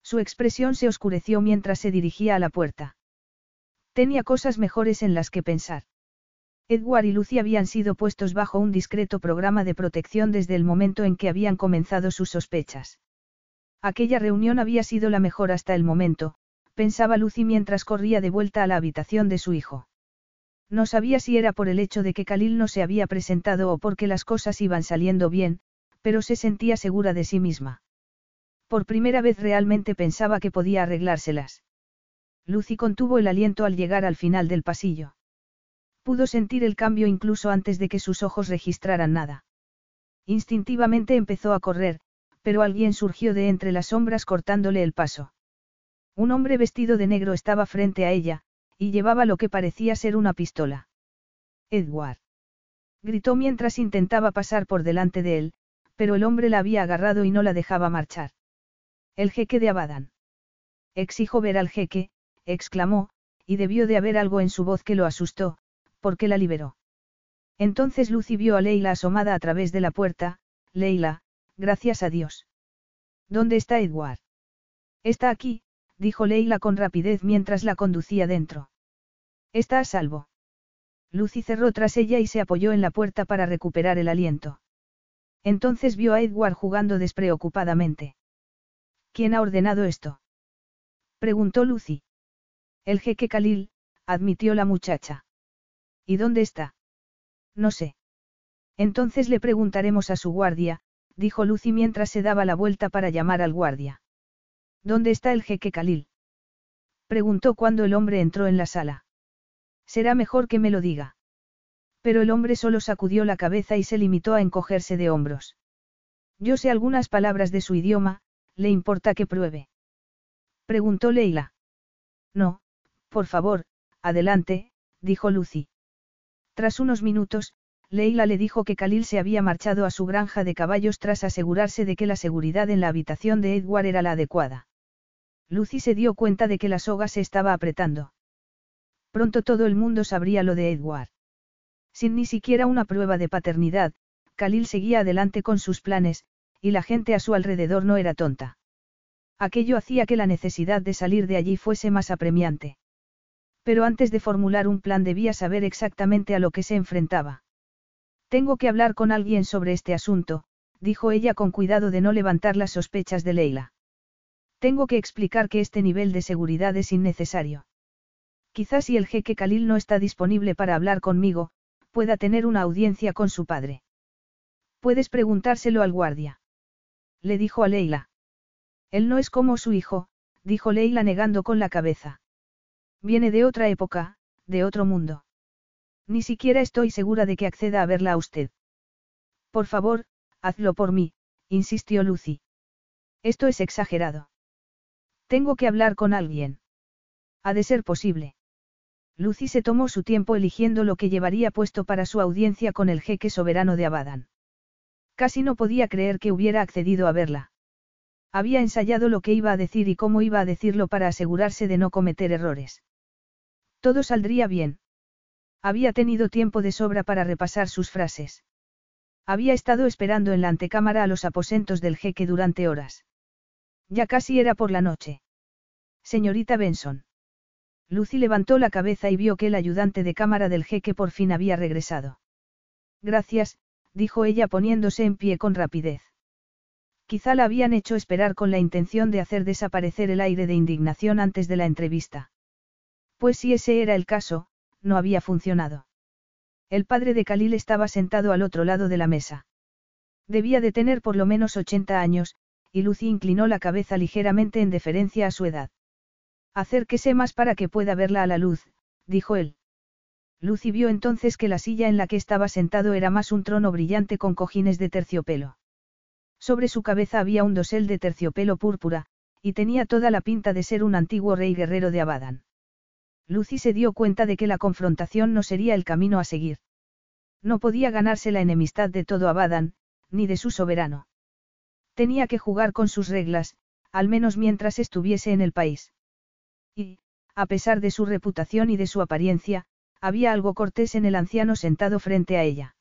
[SPEAKER 1] Su expresión se oscureció mientras se dirigía a la puerta. Tenía cosas mejores en las que pensar. Edward y Lucy habían sido puestos bajo un discreto programa de protección desde el momento en que habían comenzado sus sospechas. Aquella reunión había sido la mejor hasta el momento, pensaba Lucy mientras corría de vuelta a la habitación de su hijo. No sabía si era por el hecho de que Khalil no se había presentado o porque las cosas iban saliendo bien, pero se sentía segura de sí misma. Por primera vez realmente pensaba que podía arreglárselas. Lucy contuvo el aliento al llegar al final del pasillo. Pudo sentir el cambio incluso antes de que sus ojos registraran nada. Instintivamente empezó a correr, pero alguien surgió de entre las sombras cortándole el paso. Un hombre vestido de negro estaba frente a ella, y llevaba lo que parecía ser una pistola. Edward. Gritó mientras intentaba pasar por delante de él, pero el hombre la había agarrado y no la dejaba marchar. El jeque de Abadan. Exijo ver al jeque, exclamó, y debió de haber algo en su voz que lo asustó, porque la liberó. Entonces Lucy vio a Leila asomada a través de la puerta, Leila, gracias a Dios. ¿Dónde está Edward? Está aquí, dijo Leila con rapidez mientras la conducía dentro. Está a salvo. Lucy cerró tras ella y se apoyó en la puerta para recuperar el aliento. Entonces vio a Edward jugando despreocupadamente. ¿Quién ha ordenado esto? preguntó Lucy. El jeque Khalil, admitió la muchacha. ¿Y dónde está? No sé. Entonces le preguntaremos a su guardia, dijo Lucy mientras se daba la vuelta para llamar al guardia. ¿Dónde está el jeque Khalil? Preguntó cuando el hombre entró en la sala. Será mejor que me lo diga. Pero el hombre solo sacudió la cabeza y se limitó a encogerse de hombros. Yo sé algunas palabras de su idioma, ¿le importa que pruebe? Preguntó Leila. No, por favor, adelante, dijo Lucy. Tras unos minutos, Leila le dijo que Khalil se había marchado a su granja de caballos tras asegurarse de que la seguridad en la habitación de Edward era la adecuada. Lucy se dio cuenta de que la soga se estaba apretando. Pronto todo el mundo sabría lo de Edward. Sin ni siquiera una prueba de paternidad, Khalil seguía adelante con sus planes, y la gente a su alrededor no era tonta. Aquello hacía que la necesidad de salir de allí fuese más apremiante. Pero antes de formular un plan debía saber exactamente a lo que se enfrentaba. Tengo que hablar con alguien sobre este asunto, dijo ella con cuidado de no levantar las sospechas de Leila. Tengo que explicar que este nivel de seguridad es innecesario. Quizás si el jeque Khalil no está disponible para hablar conmigo, pueda tener una audiencia con su padre. Puedes preguntárselo al guardia. Le dijo a Leila. Él no es como su hijo, dijo Leila negando con la cabeza. Viene de otra época, de otro mundo. Ni siquiera estoy segura de que acceda a verla a usted. Por favor, hazlo por mí, insistió Lucy. Esto es exagerado. Tengo que hablar con alguien. Ha de ser posible. Lucy se tomó su tiempo eligiendo lo que llevaría puesto para su audiencia con el jeque soberano de Abadan. Casi no podía creer que hubiera accedido a verla. Había ensayado lo que iba a decir y cómo iba a decirlo para asegurarse de no cometer errores. Todo saldría bien. Había tenido tiempo de sobra para repasar sus frases. Había estado esperando en la antecámara a los aposentos del jeque durante horas. Ya casi era por la noche. Señorita Benson. Lucy levantó la cabeza y vio que el ayudante de cámara del jeque por fin había regresado. Gracias, dijo ella poniéndose en pie con rapidez. Quizá la habían hecho esperar con la intención de hacer desaparecer el aire de indignación antes de la entrevista. Pues si ese era el caso, no había funcionado. El padre de Khalil estaba sentado al otro lado de la mesa. Debía de tener por lo menos 80 años, y Lucy inclinó la cabeza ligeramente en deferencia a su edad. Acérquese más para que pueda verla a la luz, dijo él. Lucy vio entonces que la silla en la que estaba sentado era más un trono brillante con cojines de terciopelo. Sobre su cabeza había un dosel de terciopelo púrpura, y tenía toda la pinta de ser un antiguo rey guerrero de Abadan. Lucy se dio cuenta de que la confrontación no sería el camino a seguir. No podía ganarse la enemistad de todo Abadan, ni de su soberano. Tenía que jugar con sus reglas, al menos mientras estuviese en el país. Y, a pesar de su reputación y de su apariencia, había algo cortés en el anciano sentado frente a ella.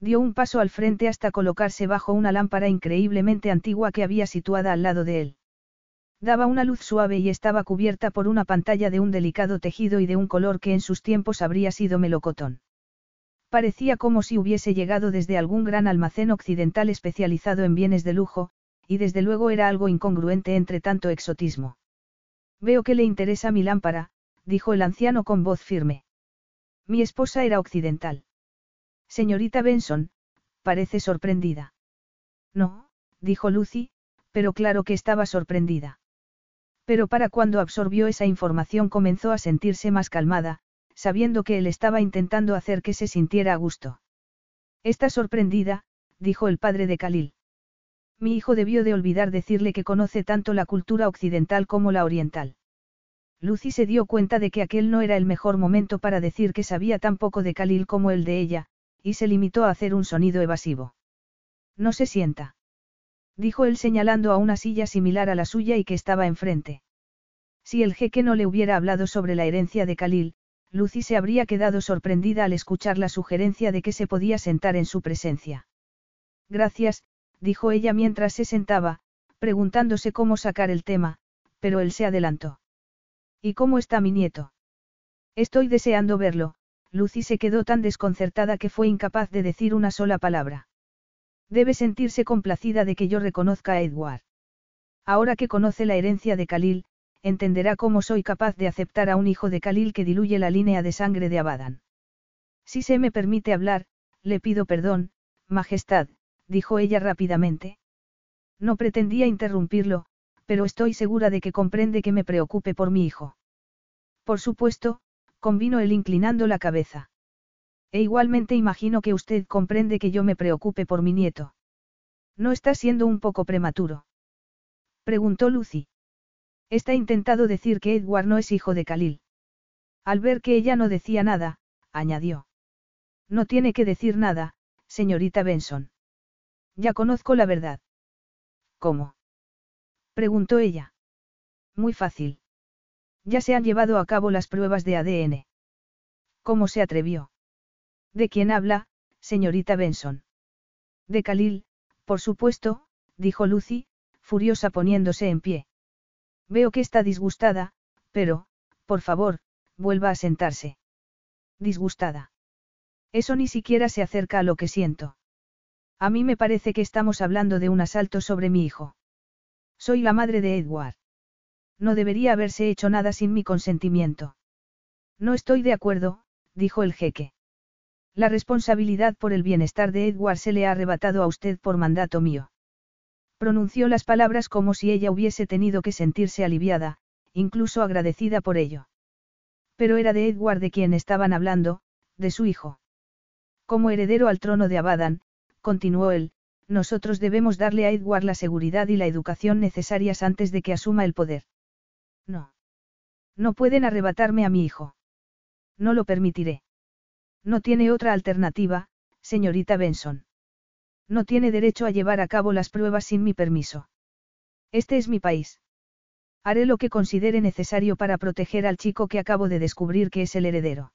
[SPEAKER 1] Dio un paso al frente hasta colocarse bajo una lámpara increíblemente antigua que había situada al lado de él. Daba una luz suave y estaba cubierta por una pantalla de un delicado tejido y de un color que en sus tiempos habría sido melocotón. Parecía como si hubiese llegado desde algún gran almacén occidental especializado en bienes de lujo, y desde luego era algo incongruente entre tanto exotismo. Veo que le interesa mi lámpara, dijo el anciano con voz firme. Mi esposa era occidental. Señorita Benson, parece sorprendida. No, dijo Lucy, pero claro que estaba sorprendida. Pero para cuando absorbió esa información comenzó a sentirse más calmada, sabiendo que él estaba intentando hacer que se sintiera a gusto. Está sorprendida, dijo el padre de Khalil. Mi hijo debió de olvidar decirle que conoce tanto la cultura occidental como la oriental. Lucy se dio cuenta de que aquel no era el mejor momento para decir que sabía tan poco de Khalil como el de ella, y se limitó a hacer un sonido evasivo. No se sienta. Dijo él señalando a una silla similar a la suya y que estaba enfrente. Si el jeque no le hubiera hablado sobre la herencia de Khalil, Lucy se habría quedado sorprendida al escuchar la sugerencia de que se podía sentar en su presencia. Gracias, dijo ella mientras se sentaba, preguntándose cómo sacar el tema, pero él se adelantó. ¿Y cómo está mi nieto? Estoy deseando verlo, Lucy se quedó tan desconcertada que fue incapaz de decir una sola palabra. Debe sentirse complacida de que yo reconozca a Edward. Ahora que conoce la herencia de Khalil, entenderá cómo soy capaz de aceptar a un hijo de Khalil que diluye la línea de sangre de Abadan. Si se me permite hablar, le pido perdón, Majestad, dijo ella rápidamente. No pretendía interrumpirlo, pero estoy segura de que comprende que me preocupe por mi hijo. Por supuesto, convino él inclinando la cabeza. E igualmente imagino que usted comprende que yo me preocupe por mi nieto. ¿No está siendo un poco prematuro? Preguntó Lucy. Está intentado decir que Edward no es hijo de Khalil. Al ver que ella no decía nada, añadió. No tiene que decir nada, señorita Benson. Ya conozco la verdad. ¿Cómo? preguntó ella. Muy fácil. Ya se han llevado a cabo las pruebas de ADN. ¿Cómo se atrevió? ¿De quién habla, señorita Benson? De Khalil, por supuesto, dijo Lucy, furiosa poniéndose en pie. Veo que está disgustada, pero, por favor, vuelva a sentarse. Disgustada. Eso ni siquiera se acerca a lo que siento. A mí me parece que estamos hablando de un asalto sobre mi hijo. Soy la madre de Edward. No debería haberse hecho nada sin mi consentimiento. No estoy de acuerdo, dijo el jeque. La responsabilidad por el bienestar de Edward se le ha arrebatado a usted por mandato mío. Pronunció las palabras como si ella hubiese tenido que sentirse aliviada, incluso agradecida por ello. Pero era de Edward de quien estaban hablando, de su hijo. Como heredero al trono de Abadan, continuó él, nosotros debemos darle a Edward la seguridad y la educación necesarias antes de que asuma el poder. No. No pueden arrebatarme a mi hijo. No lo permitiré. No tiene otra alternativa, señorita Benson. No tiene derecho a llevar a cabo las pruebas sin mi permiso. Este es mi país. Haré lo que considere necesario para proteger al chico que acabo de descubrir que es el heredero.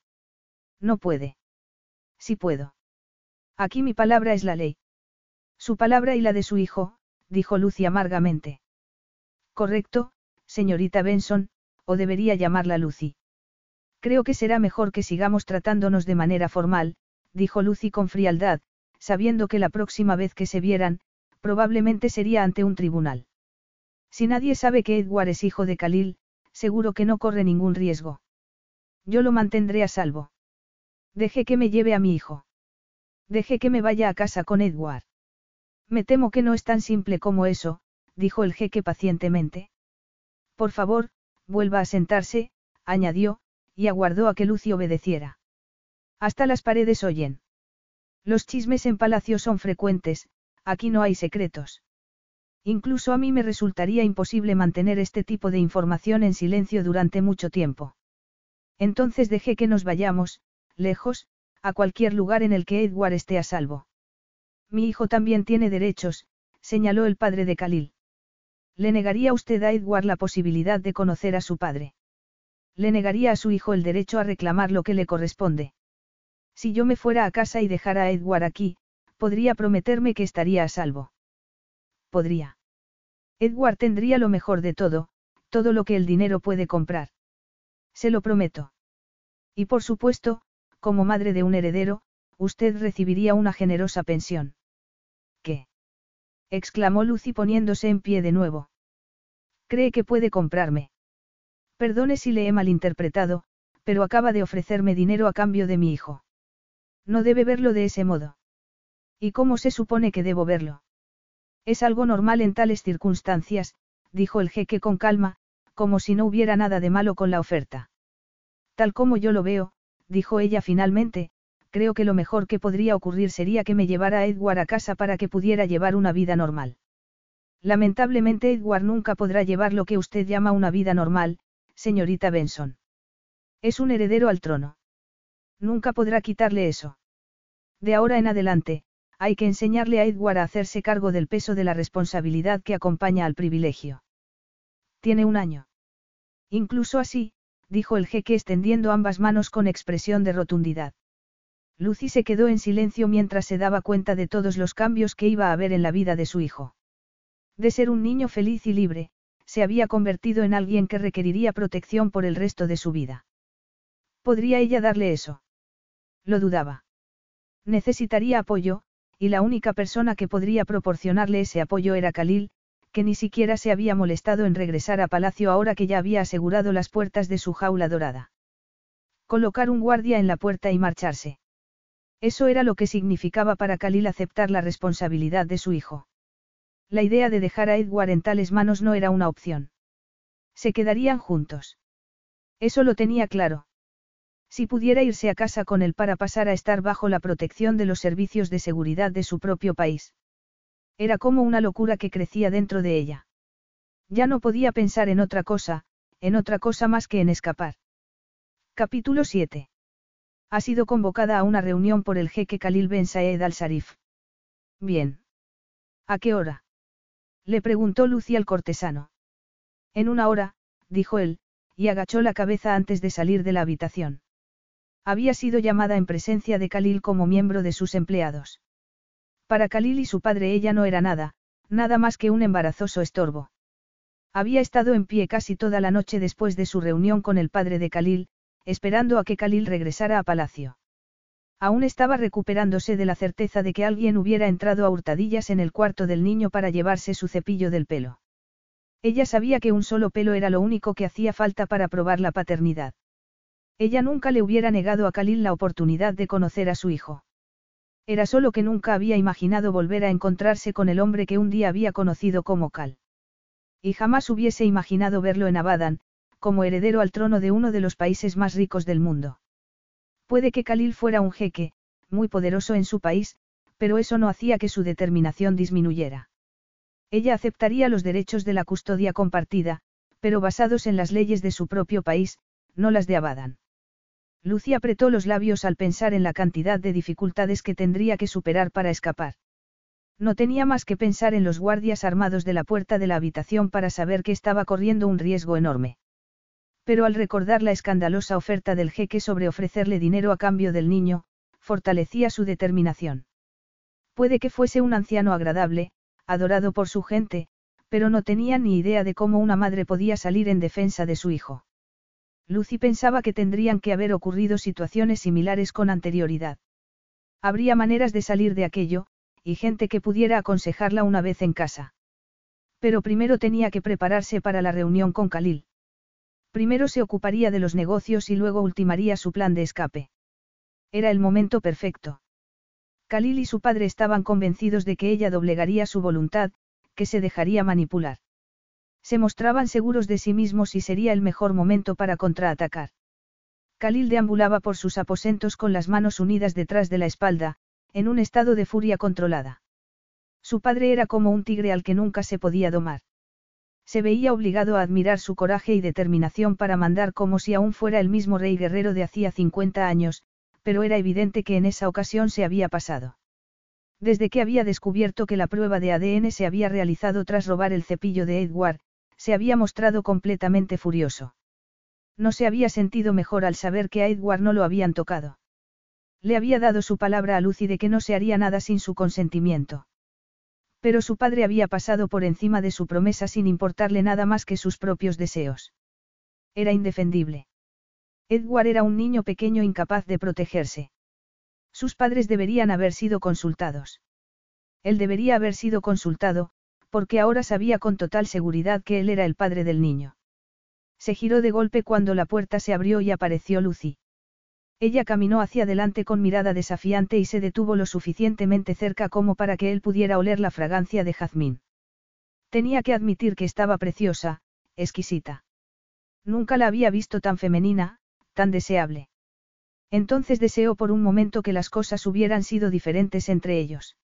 [SPEAKER 1] No puede. Sí puedo. Aquí mi palabra es la ley. Su palabra y la de su hijo, dijo Lucy amargamente. Correcto, señorita Benson, o debería llamarla Lucy. Creo que será mejor que sigamos tratándonos de manera formal, dijo Lucy con frialdad, sabiendo que la próxima vez que se vieran, probablemente sería ante un tribunal. Si nadie sabe que Edward es hijo de Khalil, seguro que no corre ningún riesgo. Yo lo mantendré a salvo. Deje que me lleve a mi hijo. Deje que me vaya a casa con Edward. Me temo que no es tan simple como eso, dijo el jeque pacientemente. Por favor, vuelva a sentarse, añadió, y aguardó a que Lucy obedeciera. Hasta las paredes oyen. Los chismes en palacio son frecuentes, aquí no hay secretos. Incluso a mí me resultaría imposible mantener este tipo de información en silencio durante mucho tiempo. Entonces dejé que nos vayamos, lejos, a cualquier lugar en el que Edward esté a salvo. Mi hijo también tiene derechos, señaló el padre de Khalil. ¿Le negaría usted a Edward la posibilidad de conocer a su padre? Le negaría a su hijo el derecho a reclamar lo que le corresponde. Si yo me fuera a casa y dejara a Edward aquí, podría prometerme que estaría a salvo. Podría. Edward tendría lo mejor de todo, todo lo que el dinero puede comprar. Se lo prometo. Y por supuesto, como madre de un heredero, usted recibiría una generosa pensión. ¿Qué? exclamó Lucy poniéndose en pie de nuevo. ¿Cree que puede comprarme? Perdone si le he malinterpretado, pero acaba de ofrecerme dinero a cambio de mi hijo. No debe verlo de ese modo. ¿Y cómo se supone que debo verlo? Es algo normal en tales circunstancias, dijo el jeque con calma, como si no hubiera nada de malo con la oferta. Tal como yo lo veo, dijo ella finalmente, creo que lo mejor que podría ocurrir sería que me llevara a Edward a casa para que pudiera llevar una vida normal. Lamentablemente Edward nunca podrá llevar lo que usted llama una vida normal, señorita Benson. Es un heredero al trono. Nunca podrá quitarle eso. De ahora en adelante, hay que enseñarle a Edward a hacerse cargo del peso de la responsabilidad que acompaña al privilegio. Tiene un año. Incluso así, dijo el jeque extendiendo ambas manos con expresión de rotundidad. Lucy se quedó en silencio mientras se daba cuenta de todos los cambios que iba a haber en la vida de su hijo. De ser un niño feliz y libre, se había convertido en alguien que requeriría protección por el resto de su vida. ¿Podría ella darle eso? Lo dudaba. Necesitaría apoyo, y la única persona que podría proporcionarle ese apoyo era Khalil, que ni siquiera se había molestado en regresar a palacio ahora que ya había asegurado las puertas de su jaula dorada. Colocar un guardia en la puerta y marcharse. Eso era lo que significaba para Khalil aceptar la responsabilidad de su hijo. La idea de dejar a Edward en tales manos no era una opción. Se quedarían juntos. Eso lo tenía claro. Si pudiera irse a casa con él para pasar a estar bajo la protección de los servicios de seguridad de su propio país. Era como una locura que crecía dentro de ella. Ya no podía pensar en otra cosa, en otra cosa más que en escapar. Capítulo 7. Ha sido convocada a una reunión por el jeque Khalil Ben Saed al-Sarif. Bien. ¿A qué hora? Le preguntó Lucy al cortesano. En una hora, dijo él, y agachó la cabeza antes de salir de la habitación. Había sido llamada en presencia de Khalil como miembro de sus empleados. Para Khalil y su padre ella no era nada, nada más que un embarazoso estorbo. Había estado en pie casi toda la noche después de su reunión con el padre de Khalil, esperando a que Khalil regresara a palacio. Aún estaba recuperándose de la certeza de que alguien hubiera entrado a hurtadillas en el cuarto del niño para llevarse su cepillo del pelo. Ella sabía que un solo pelo era lo único que hacía falta para probar la paternidad. Ella nunca le hubiera negado a Khalil la oportunidad de conocer a su hijo. Era solo que nunca había imaginado volver a encontrarse con el hombre que un día había conocido como Cal. Y jamás hubiese imaginado verlo en Abadan, como heredero al trono de uno de los países más ricos del mundo. Puede que Khalil fuera un jeque, muy poderoso en su país, pero eso no hacía que su determinación disminuyera. Ella aceptaría los derechos de la custodia compartida, pero basados en las leyes de su propio país, no las de Abadan. Lucy apretó los labios al pensar en la cantidad de dificultades que tendría que superar para escapar. No tenía más que pensar en los guardias armados de la puerta de la habitación para saber que estaba corriendo un riesgo enorme. Pero al recordar la escandalosa oferta del jeque sobre ofrecerle dinero a cambio del niño, fortalecía su determinación. Puede que fuese un anciano agradable, adorado por su gente, pero no tenía ni idea de cómo una madre podía salir en defensa de su hijo. Lucy pensaba que tendrían que haber ocurrido situaciones similares con anterioridad. Habría maneras de salir de aquello, y gente que pudiera aconsejarla una vez en casa. Pero primero tenía que prepararse para la reunión con Khalil. Primero se ocuparía de los negocios y luego ultimaría su plan de escape. Era el momento perfecto. Khalil y su padre estaban convencidos de que ella doblegaría su voluntad, que se dejaría manipular. Se mostraban seguros de sí mismos y sería el mejor momento para contraatacar. Khalil deambulaba por sus aposentos con las manos unidas detrás de la espalda, en un estado de furia controlada. Su padre era como un tigre al que nunca se podía domar. Se veía obligado a admirar su coraje y determinación para mandar como si aún fuera el mismo rey guerrero de hacía 50 años, pero era evidente que en esa ocasión se había pasado. Desde que había descubierto que la prueba de ADN se había realizado tras robar el cepillo de Edward, se había mostrado completamente furioso. No se había sentido mejor al saber que a Edward no lo habían tocado. Le había dado su palabra a Lucy de que no se haría nada sin su consentimiento. Pero su padre había pasado por encima de su promesa sin importarle nada más que sus propios deseos. Era indefendible. Edward era un niño pequeño incapaz de protegerse. Sus padres deberían haber sido consultados. Él debería haber sido consultado, porque ahora sabía con total seguridad que él era el padre del niño. Se giró de golpe cuando la puerta se abrió y apareció Lucy. Ella caminó hacia adelante con mirada desafiante y se detuvo lo suficientemente cerca como para que él pudiera oler la fragancia de jazmín. Tenía que admitir que estaba preciosa, exquisita. Nunca la había visto tan femenina, tan deseable. Entonces deseó por un momento que las cosas hubieran sido diferentes entre ellos.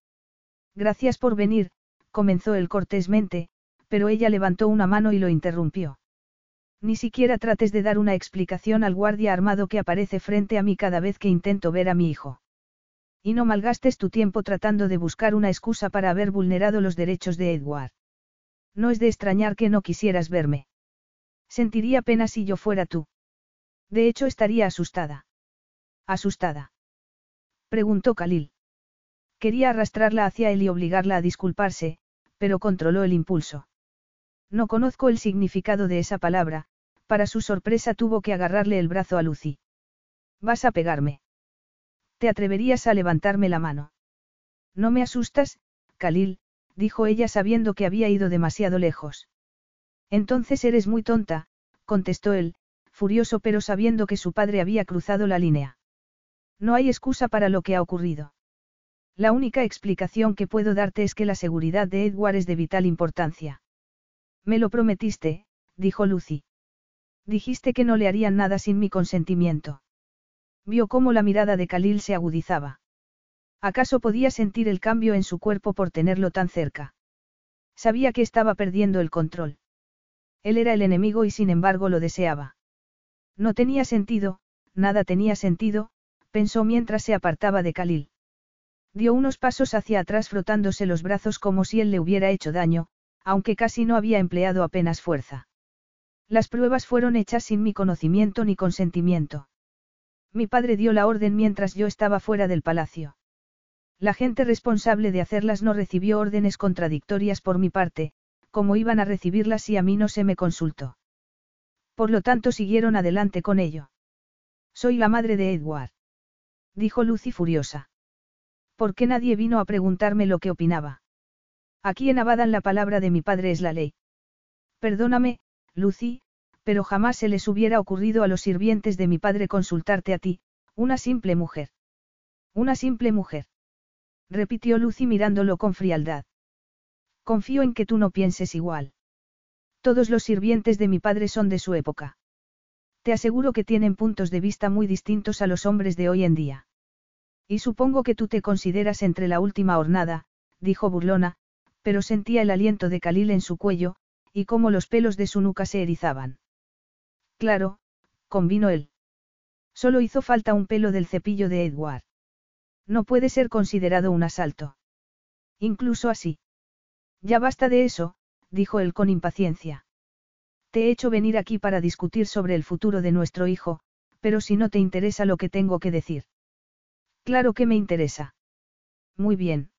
[SPEAKER 1] Gracias por venir, comenzó él cortésmente, pero ella levantó una mano y lo interrumpió. Ni siquiera trates de dar una explicación al guardia armado que aparece frente a mí cada vez que intento ver a mi hijo. Y no malgastes tu tiempo tratando de buscar una excusa para haber vulnerado los derechos de Edward. No es de extrañar que no quisieras verme. Sentiría pena si yo fuera tú. De hecho estaría asustada. ¿Asustada? Preguntó Khalil. Quería arrastrarla hacia él y obligarla a disculparse, pero controló el impulso. No conozco el significado de esa palabra, para su sorpresa tuvo que agarrarle el brazo a Lucy. ¿Vas a pegarme? ¿Te atreverías a levantarme la mano? No me asustas, Khalil, dijo ella sabiendo que había ido demasiado lejos. Entonces eres muy tonta, contestó él, furioso pero sabiendo que su padre había cruzado la línea. No hay excusa para lo que ha ocurrido. La única explicación que puedo darte es que la seguridad de Edward es de vital importancia. Me lo prometiste, dijo Lucy. Dijiste que no le harían nada sin mi consentimiento. Vio cómo la mirada de Khalil se agudizaba. ¿Acaso podía sentir el cambio en su cuerpo por tenerlo tan cerca? Sabía que estaba perdiendo el control. Él era el enemigo y sin embargo lo deseaba. No tenía sentido, nada tenía sentido, pensó mientras se apartaba de Khalil. Dio unos pasos hacia atrás frotándose los brazos como si él le hubiera hecho daño, aunque casi no había empleado apenas fuerza. Las pruebas fueron hechas sin mi conocimiento ni consentimiento. Mi padre dio la orden mientras yo estaba fuera del palacio. La gente responsable de hacerlas no recibió órdenes contradictorias por mi parte, como iban a recibirlas si a mí no se me consultó. Por lo tanto siguieron adelante con ello. Soy la madre de Edward. Dijo Lucy furiosa. ¿Por qué nadie vino a preguntarme lo que opinaba? Aquí en Abadan la palabra de mi padre es la ley. Perdóname, Lucy, pero jamás se les hubiera ocurrido a los sirvientes de mi padre consultarte a ti, una simple mujer. Una simple mujer. repitió Lucy mirándolo con frialdad. Confío en que tú no pienses igual. Todos los sirvientes de mi padre son de su época. Te aseguro que tienen puntos de vista muy distintos a los hombres de hoy en día. Y supongo que tú te consideras entre la última hornada, dijo burlona, pero sentía el aliento de Khalil en su cuello, y cómo los pelos de su nuca se erizaban. Claro, convino él. Solo hizo falta un pelo del cepillo de Edward. No puede ser considerado un asalto. Incluso así. Ya basta de eso, dijo él con impaciencia. Te he hecho venir aquí para discutir sobre el futuro de nuestro hijo, pero si no te interesa lo que tengo que decir. Claro que me interesa. Muy bien.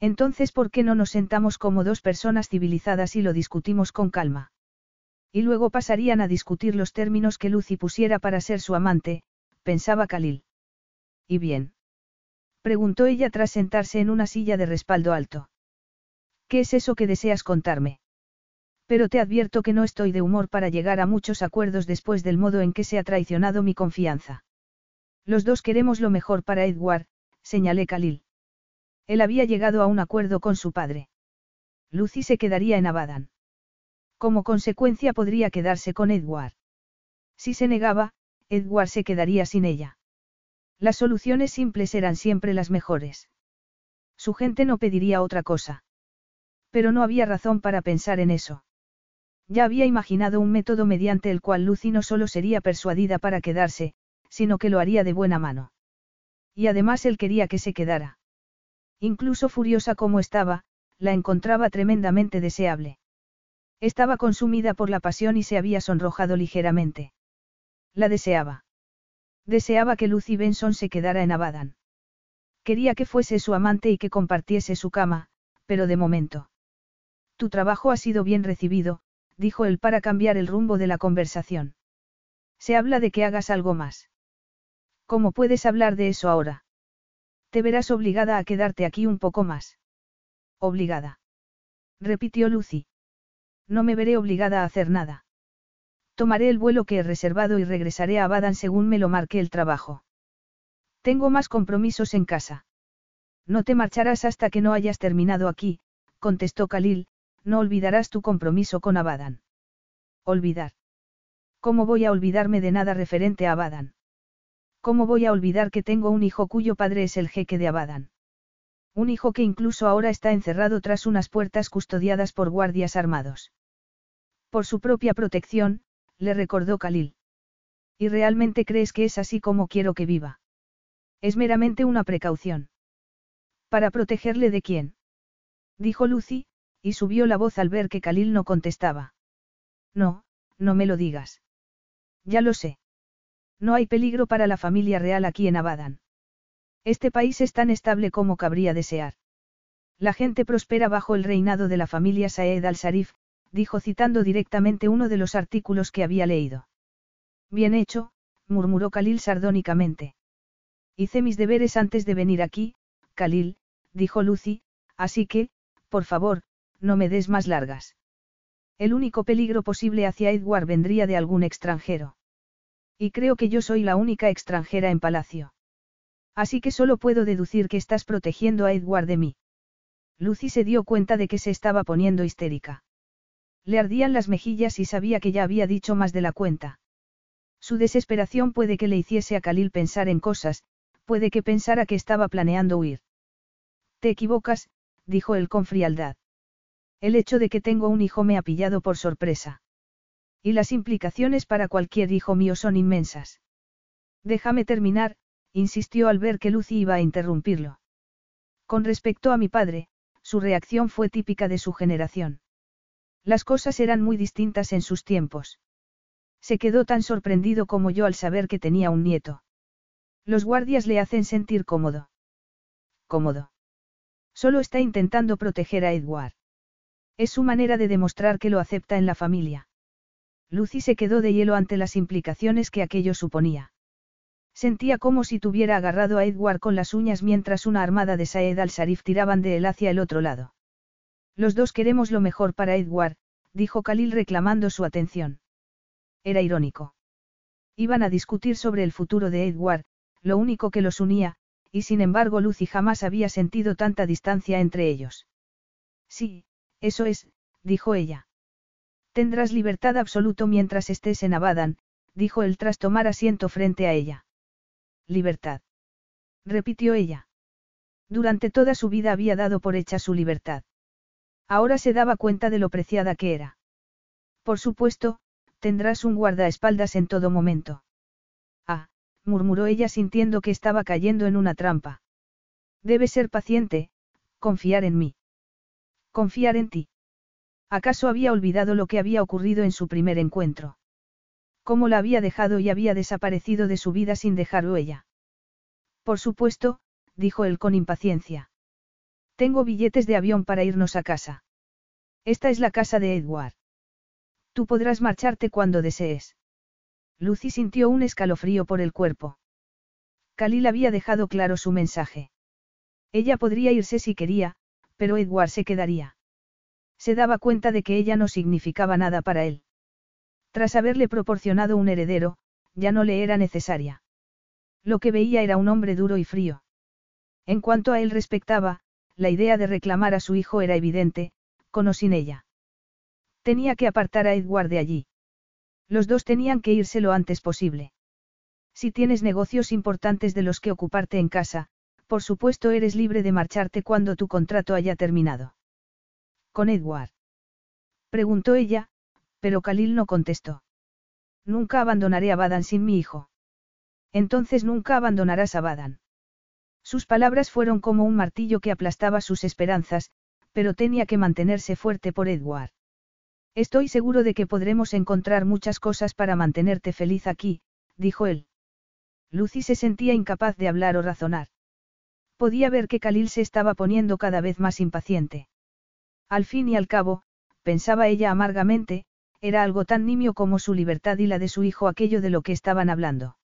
[SPEAKER 1] Entonces, ¿por qué no nos sentamos como dos personas civilizadas y lo discutimos con calma? Y luego pasarían a discutir los términos que Lucy pusiera para ser su amante, pensaba Khalil. ¿Y bien? Preguntó ella tras sentarse en una silla de respaldo alto. ¿Qué es eso que deseas contarme? Pero te advierto que no estoy de humor para llegar a muchos acuerdos después del modo en que se ha traicionado mi confianza. Los dos queremos lo mejor para Edward, señalé Khalil. Él había llegado a un acuerdo con su padre. Lucy se quedaría en Abadan. Como consecuencia podría quedarse con Edward. Si se negaba, Edward se quedaría sin ella. Las soluciones simples eran siempre las mejores. Su gente no pediría otra cosa. Pero no había razón para pensar en eso. Ya había imaginado un método mediante el cual Lucy no solo sería persuadida para quedarse, sino que lo haría de buena mano. Y además él quería que se quedara. Incluso furiosa como estaba, la encontraba tremendamente deseable. Estaba consumida por la pasión y se había sonrojado ligeramente. La deseaba. Deseaba que Lucy Benson se quedara en Abadan. Quería que fuese su amante y que compartiese su cama, pero de momento. Tu trabajo ha sido bien recibido, dijo él para cambiar el rumbo de la conversación. Se habla de que hagas algo más. ¿Cómo puedes hablar de eso ahora? Te verás obligada a quedarte aquí un poco más. Obligada. Repitió Lucy. No me veré obligada a hacer nada. Tomaré el vuelo que he reservado y regresaré a Badan según me lo marque el trabajo. Tengo más compromisos en casa. No te marcharás hasta que no hayas terminado aquí, contestó Khalil, no olvidarás tu compromiso con Abadan. Olvidar. ¿Cómo voy a olvidarme de nada referente a Abadan? ¿Cómo voy a olvidar que tengo un hijo cuyo padre es el jeque de Abadan? Un hijo que incluso ahora está encerrado tras unas puertas custodiadas por guardias armados. Por su propia protección, le recordó Khalil. ¿Y realmente crees que es así como quiero que viva? Es meramente una precaución. ¿Para protegerle de quién? Dijo Lucy, y subió la voz al ver que Khalil no contestaba. No, no me lo digas. Ya lo sé. No hay peligro para la familia real aquí en Abadan. Este país es tan estable como cabría desear. La gente prospera bajo el reinado de la familia Saed al-Sarif, dijo citando directamente uno de los artículos que había leído. Bien hecho, murmuró Khalil sardónicamente. Hice mis deberes antes de venir aquí, Khalil, dijo Lucy, así que, por favor, no me des más largas. El único peligro posible hacia Edward vendría de algún extranjero. Y creo que yo soy la única extranjera en palacio. Así que solo puedo deducir que estás protegiendo a Edward de mí. Lucy se dio cuenta de que se estaba poniendo histérica. Le ardían las mejillas y sabía que ya había dicho más de la cuenta. Su desesperación puede que le hiciese a Khalil pensar en cosas, puede que pensara que estaba planeando huir. Te equivocas, dijo él con frialdad. El hecho de que tengo un hijo me ha pillado por sorpresa. Y las implicaciones para cualquier hijo mío son inmensas. Déjame terminar, insistió al ver que Lucy iba a interrumpirlo. Con respecto a mi padre, su reacción fue típica de su generación. Las cosas eran muy distintas en sus tiempos. Se quedó tan sorprendido como yo al saber que tenía un nieto. Los guardias le hacen sentir cómodo. Cómodo. Solo está intentando proteger a Edward. Es su manera de demostrar que lo acepta en la familia. Lucy se quedó de hielo ante las implicaciones que aquello suponía. Sentía como si tuviera agarrado a Edward con las uñas mientras una armada de Saed al-Sarif tiraban de él hacia el otro lado. Los dos queremos lo mejor para Edward, dijo Khalil reclamando su atención. Era irónico. Iban a discutir sobre el futuro de Edward, lo único que los unía, y sin embargo Lucy jamás había sentido tanta distancia entre ellos. Sí, eso es, dijo ella. Tendrás libertad absoluto mientras estés en Abadan, dijo él tras tomar asiento frente a ella. Libertad. Repitió ella. Durante toda su vida había dado por hecha su libertad. Ahora se daba cuenta de lo preciada que era. Por supuesto, tendrás un guardaespaldas en todo momento. Ah, murmuró ella sintiendo que estaba cayendo en una trampa. Debes ser paciente, confiar en mí. Confiar en ti. ¿Acaso había olvidado lo que había ocurrido en su primer encuentro? Cómo la había dejado y había desaparecido de su vida sin dejar huella. Por supuesto, dijo él con impaciencia. Tengo billetes de avión para irnos a casa. Esta es la casa de Edward. Tú podrás marcharte cuando desees. Lucy sintió un escalofrío por el cuerpo. Khalil había dejado claro su mensaje. Ella podría irse si quería, pero Edward se quedaría. Se daba cuenta de que ella no significaba nada para él. Tras haberle proporcionado un heredero, ya no le era necesaria. Lo que veía era un hombre duro y frío. En cuanto a él respectaba, la idea de reclamar a su hijo era evidente, con o sin ella. Tenía que apartar a Edward de allí. Los dos tenían que irse lo antes posible. Si tienes negocios importantes de los que ocuparte en casa, por supuesto eres libre de marcharte cuando tu contrato haya terminado. ¿Con Edward? Preguntó ella, pero Khalil no contestó. Nunca abandonaré a Badan sin mi hijo. Entonces nunca abandonarás a Badan. Sus palabras fueron como un martillo que aplastaba sus esperanzas, pero tenía que mantenerse fuerte por Edward. Estoy seguro de que podremos encontrar muchas cosas para mantenerte feliz aquí, dijo él. Lucy se sentía incapaz de hablar o razonar. Podía ver que Khalil se estaba poniendo cada vez más impaciente. Al fin y al cabo, pensaba ella amargamente, era algo tan nimio como su libertad y la de su hijo aquello de lo que estaban hablando.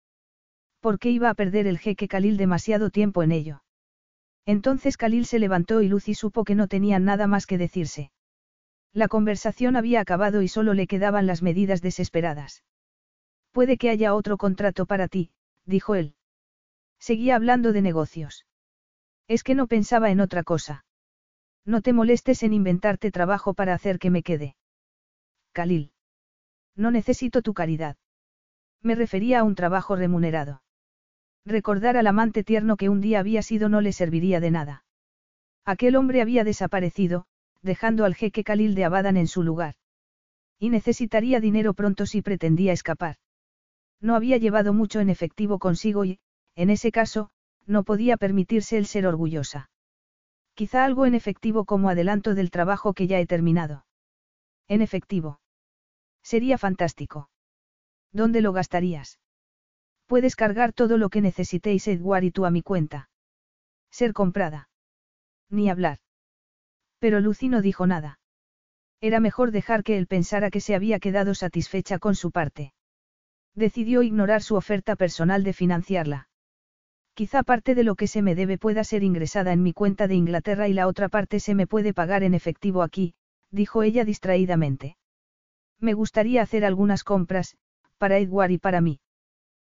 [SPEAKER 1] ¿Por qué iba a perder el jeque Khalil demasiado tiempo en ello? Entonces Khalil se levantó y Lucy supo que no tenían nada más que decirse. La conversación había acabado y solo le quedaban las medidas desesperadas. Puede que haya otro contrato para ti, dijo él. Seguía hablando de negocios. Es que no pensaba en otra cosa. No te molestes en inventarte trabajo para hacer que me quede. Khalil. No necesito tu caridad. Me refería a un trabajo remunerado. Recordar al amante tierno que un día había sido no le serviría de nada. Aquel hombre había desaparecido, dejando al jeque Khalil de Abadan en su lugar. Y necesitaría dinero pronto si pretendía escapar. No había llevado mucho en efectivo consigo y, en ese caso, no podía permitirse el ser orgullosa. Quizá algo en efectivo como adelanto del trabajo que ya he terminado. En efectivo. Sería fantástico. ¿Dónde lo gastarías? Puedes cargar todo lo que necesitéis Edward y tú a mi cuenta. Ser comprada. Ni hablar. Pero Lucy no dijo nada. Era mejor dejar que él pensara que se había quedado satisfecha con su parte. Decidió ignorar su oferta personal de financiarla. Quizá parte de lo que se me debe pueda ser ingresada en mi cuenta de Inglaterra y la otra parte se me puede pagar en efectivo aquí, dijo ella distraídamente. Me gustaría hacer algunas compras, para Edward y para mí.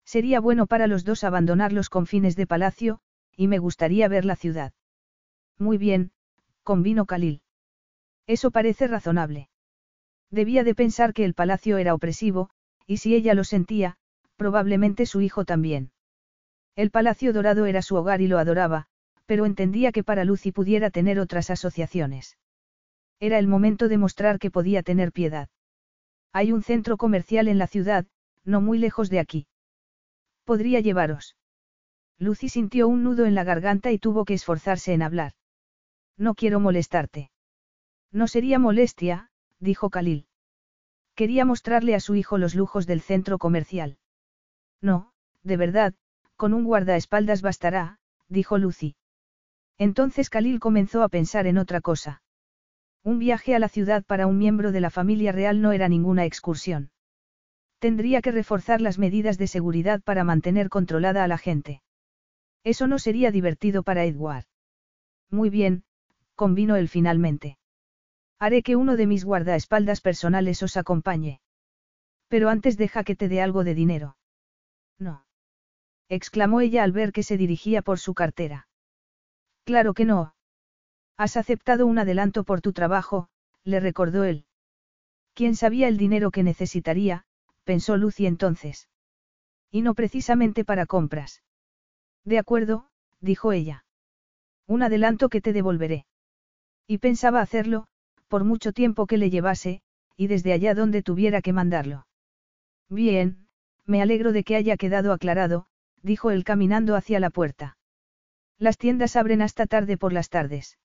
[SPEAKER 1] Sería bueno para los dos abandonar los confines de palacio, y me gustaría ver la ciudad. Muy bien, convino Khalil. Eso parece razonable. Debía de pensar que el palacio era opresivo, y si ella lo sentía, probablemente su hijo también. El palacio dorado era su hogar y lo adoraba, pero entendía que para Lucy pudiera tener otras asociaciones. Era el momento de mostrar que podía tener piedad. Hay un centro comercial en la ciudad, no muy lejos de aquí. Podría llevaros. Lucy sintió un nudo en la garganta y tuvo que esforzarse en hablar. No quiero molestarte. No sería molestia, dijo Khalil. Quería mostrarle a su hijo los lujos del centro comercial. No, de verdad, con un guardaespaldas bastará, dijo Lucy. Entonces Khalil comenzó a pensar en otra cosa. Un viaje a la ciudad para un miembro de la familia real no era ninguna excursión. Tendría que reforzar las medidas de seguridad para mantener controlada a la gente. Eso no sería divertido para Edward. Muy bien, convino él finalmente. Haré que uno de mis guardaespaldas personales os acompañe. Pero antes deja que te dé algo de dinero. No. Exclamó ella al ver que se dirigía por su cartera. Claro que no. Has aceptado un adelanto por tu trabajo, le recordó él. ¿Quién sabía el dinero que necesitaría? pensó Lucy entonces. Y no precisamente para compras. De acuerdo, dijo ella. Un adelanto que te devolveré. Y pensaba hacerlo, por mucho tiempo que le llevase, y desde allá donde tuviera que mandarlo. Bien, me alegro de que haya quedado aclarado, dijo él caminando hacia la puerta. Las tiendas abren hasta tarde por las tardes.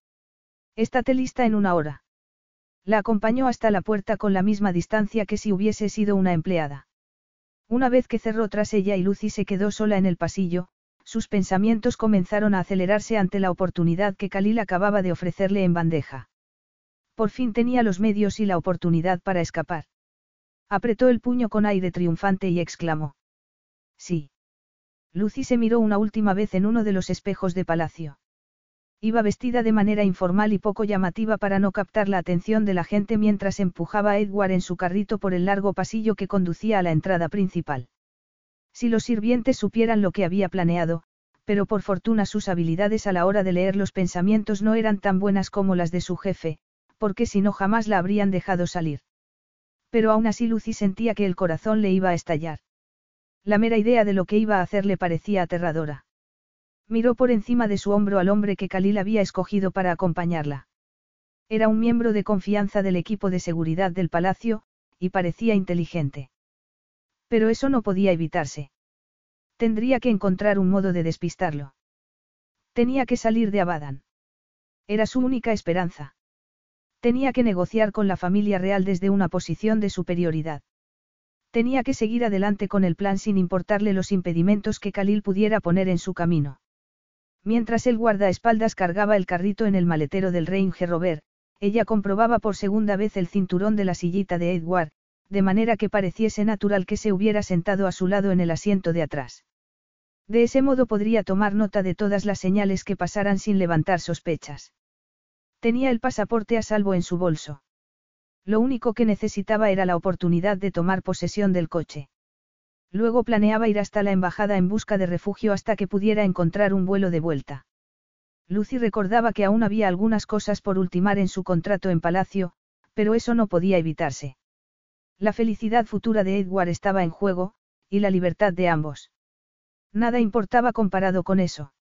[SPEAKER 1] Estate lista en una hora. La acompañó hasta la puerta con la misma distancia que si hubiese sido una empleada. Una vez que cerró tras ella y Lucy se quedó sola en el pasillo, sus pensamientos comenzaron a acelerarse ante la oportunidad que Khalil acababa de ofrecerle en bandeja. Por fin tenía los medios y la oportunidad para escapar. Apretó el puño con aire triunfante y exclamó. Sí. Lucy se miró una última vez en uno de los espejos de palacio. Iba vestida de manera informal y poco llamativa para no captar la atención de la gente mientras empujaba a Edward en su carrito por el largo pasillo que conducía a la entrada principal. Si los sirvientes supieran lo que había planeado, pero por fortuna sus habilidades a la hora de leer los pensamientos no eran tan buenas como las de su jefe, porque si no jamás la habrían dejado salir. Pero aún así Lucy sentía que el corazón le iba a estallar. La mera idea de lo que iba a hacer le parecía aterradora. Miró por encima de su hombro al hombre que Khalil había escogido para acompañarla. Era un miembro de confianza del equipo de seguridad del palacio, y parecía inteligente. Pero eso no podía evitarse. Tendría que encontrar un modo de despistarlo. Tenía que salir de Abadan. Era su única esperanza. Tenía que negociar con la familia real desde una posición de superioridad. Tenía que seguir adelante con el plan sin importarle los impedimentos que Khalil pudiera poner en su camino. Mientras el guardaespaldas cargaba el carrito en el maletero del Range Rover, ella comprobaba por segunda vez el cinturón de la sillita de Edward, de manera que pareciese natural que se hubiera sentado a su lado en el asiento de atrás. De ese modo podría tomar nota de todas las señales que pasaran sin levantar sospechas. Tenía el pasaporte a salvo en su bolso. Lo único que necesitaba era la oportunidad de tomar posesión del coche. Luego planeaba ir hasta la embajada en busca de refugio hasta que pudiera encontrar un vuelo de vuelta. Lucy recordaba que aún había algunas cosas por ultimar en su contrato en Palacio, pero eso no podía evitarse. La felicidad futura de Edward estaba en juego, y la libertad de ambos. Nada importaba comparado con eso.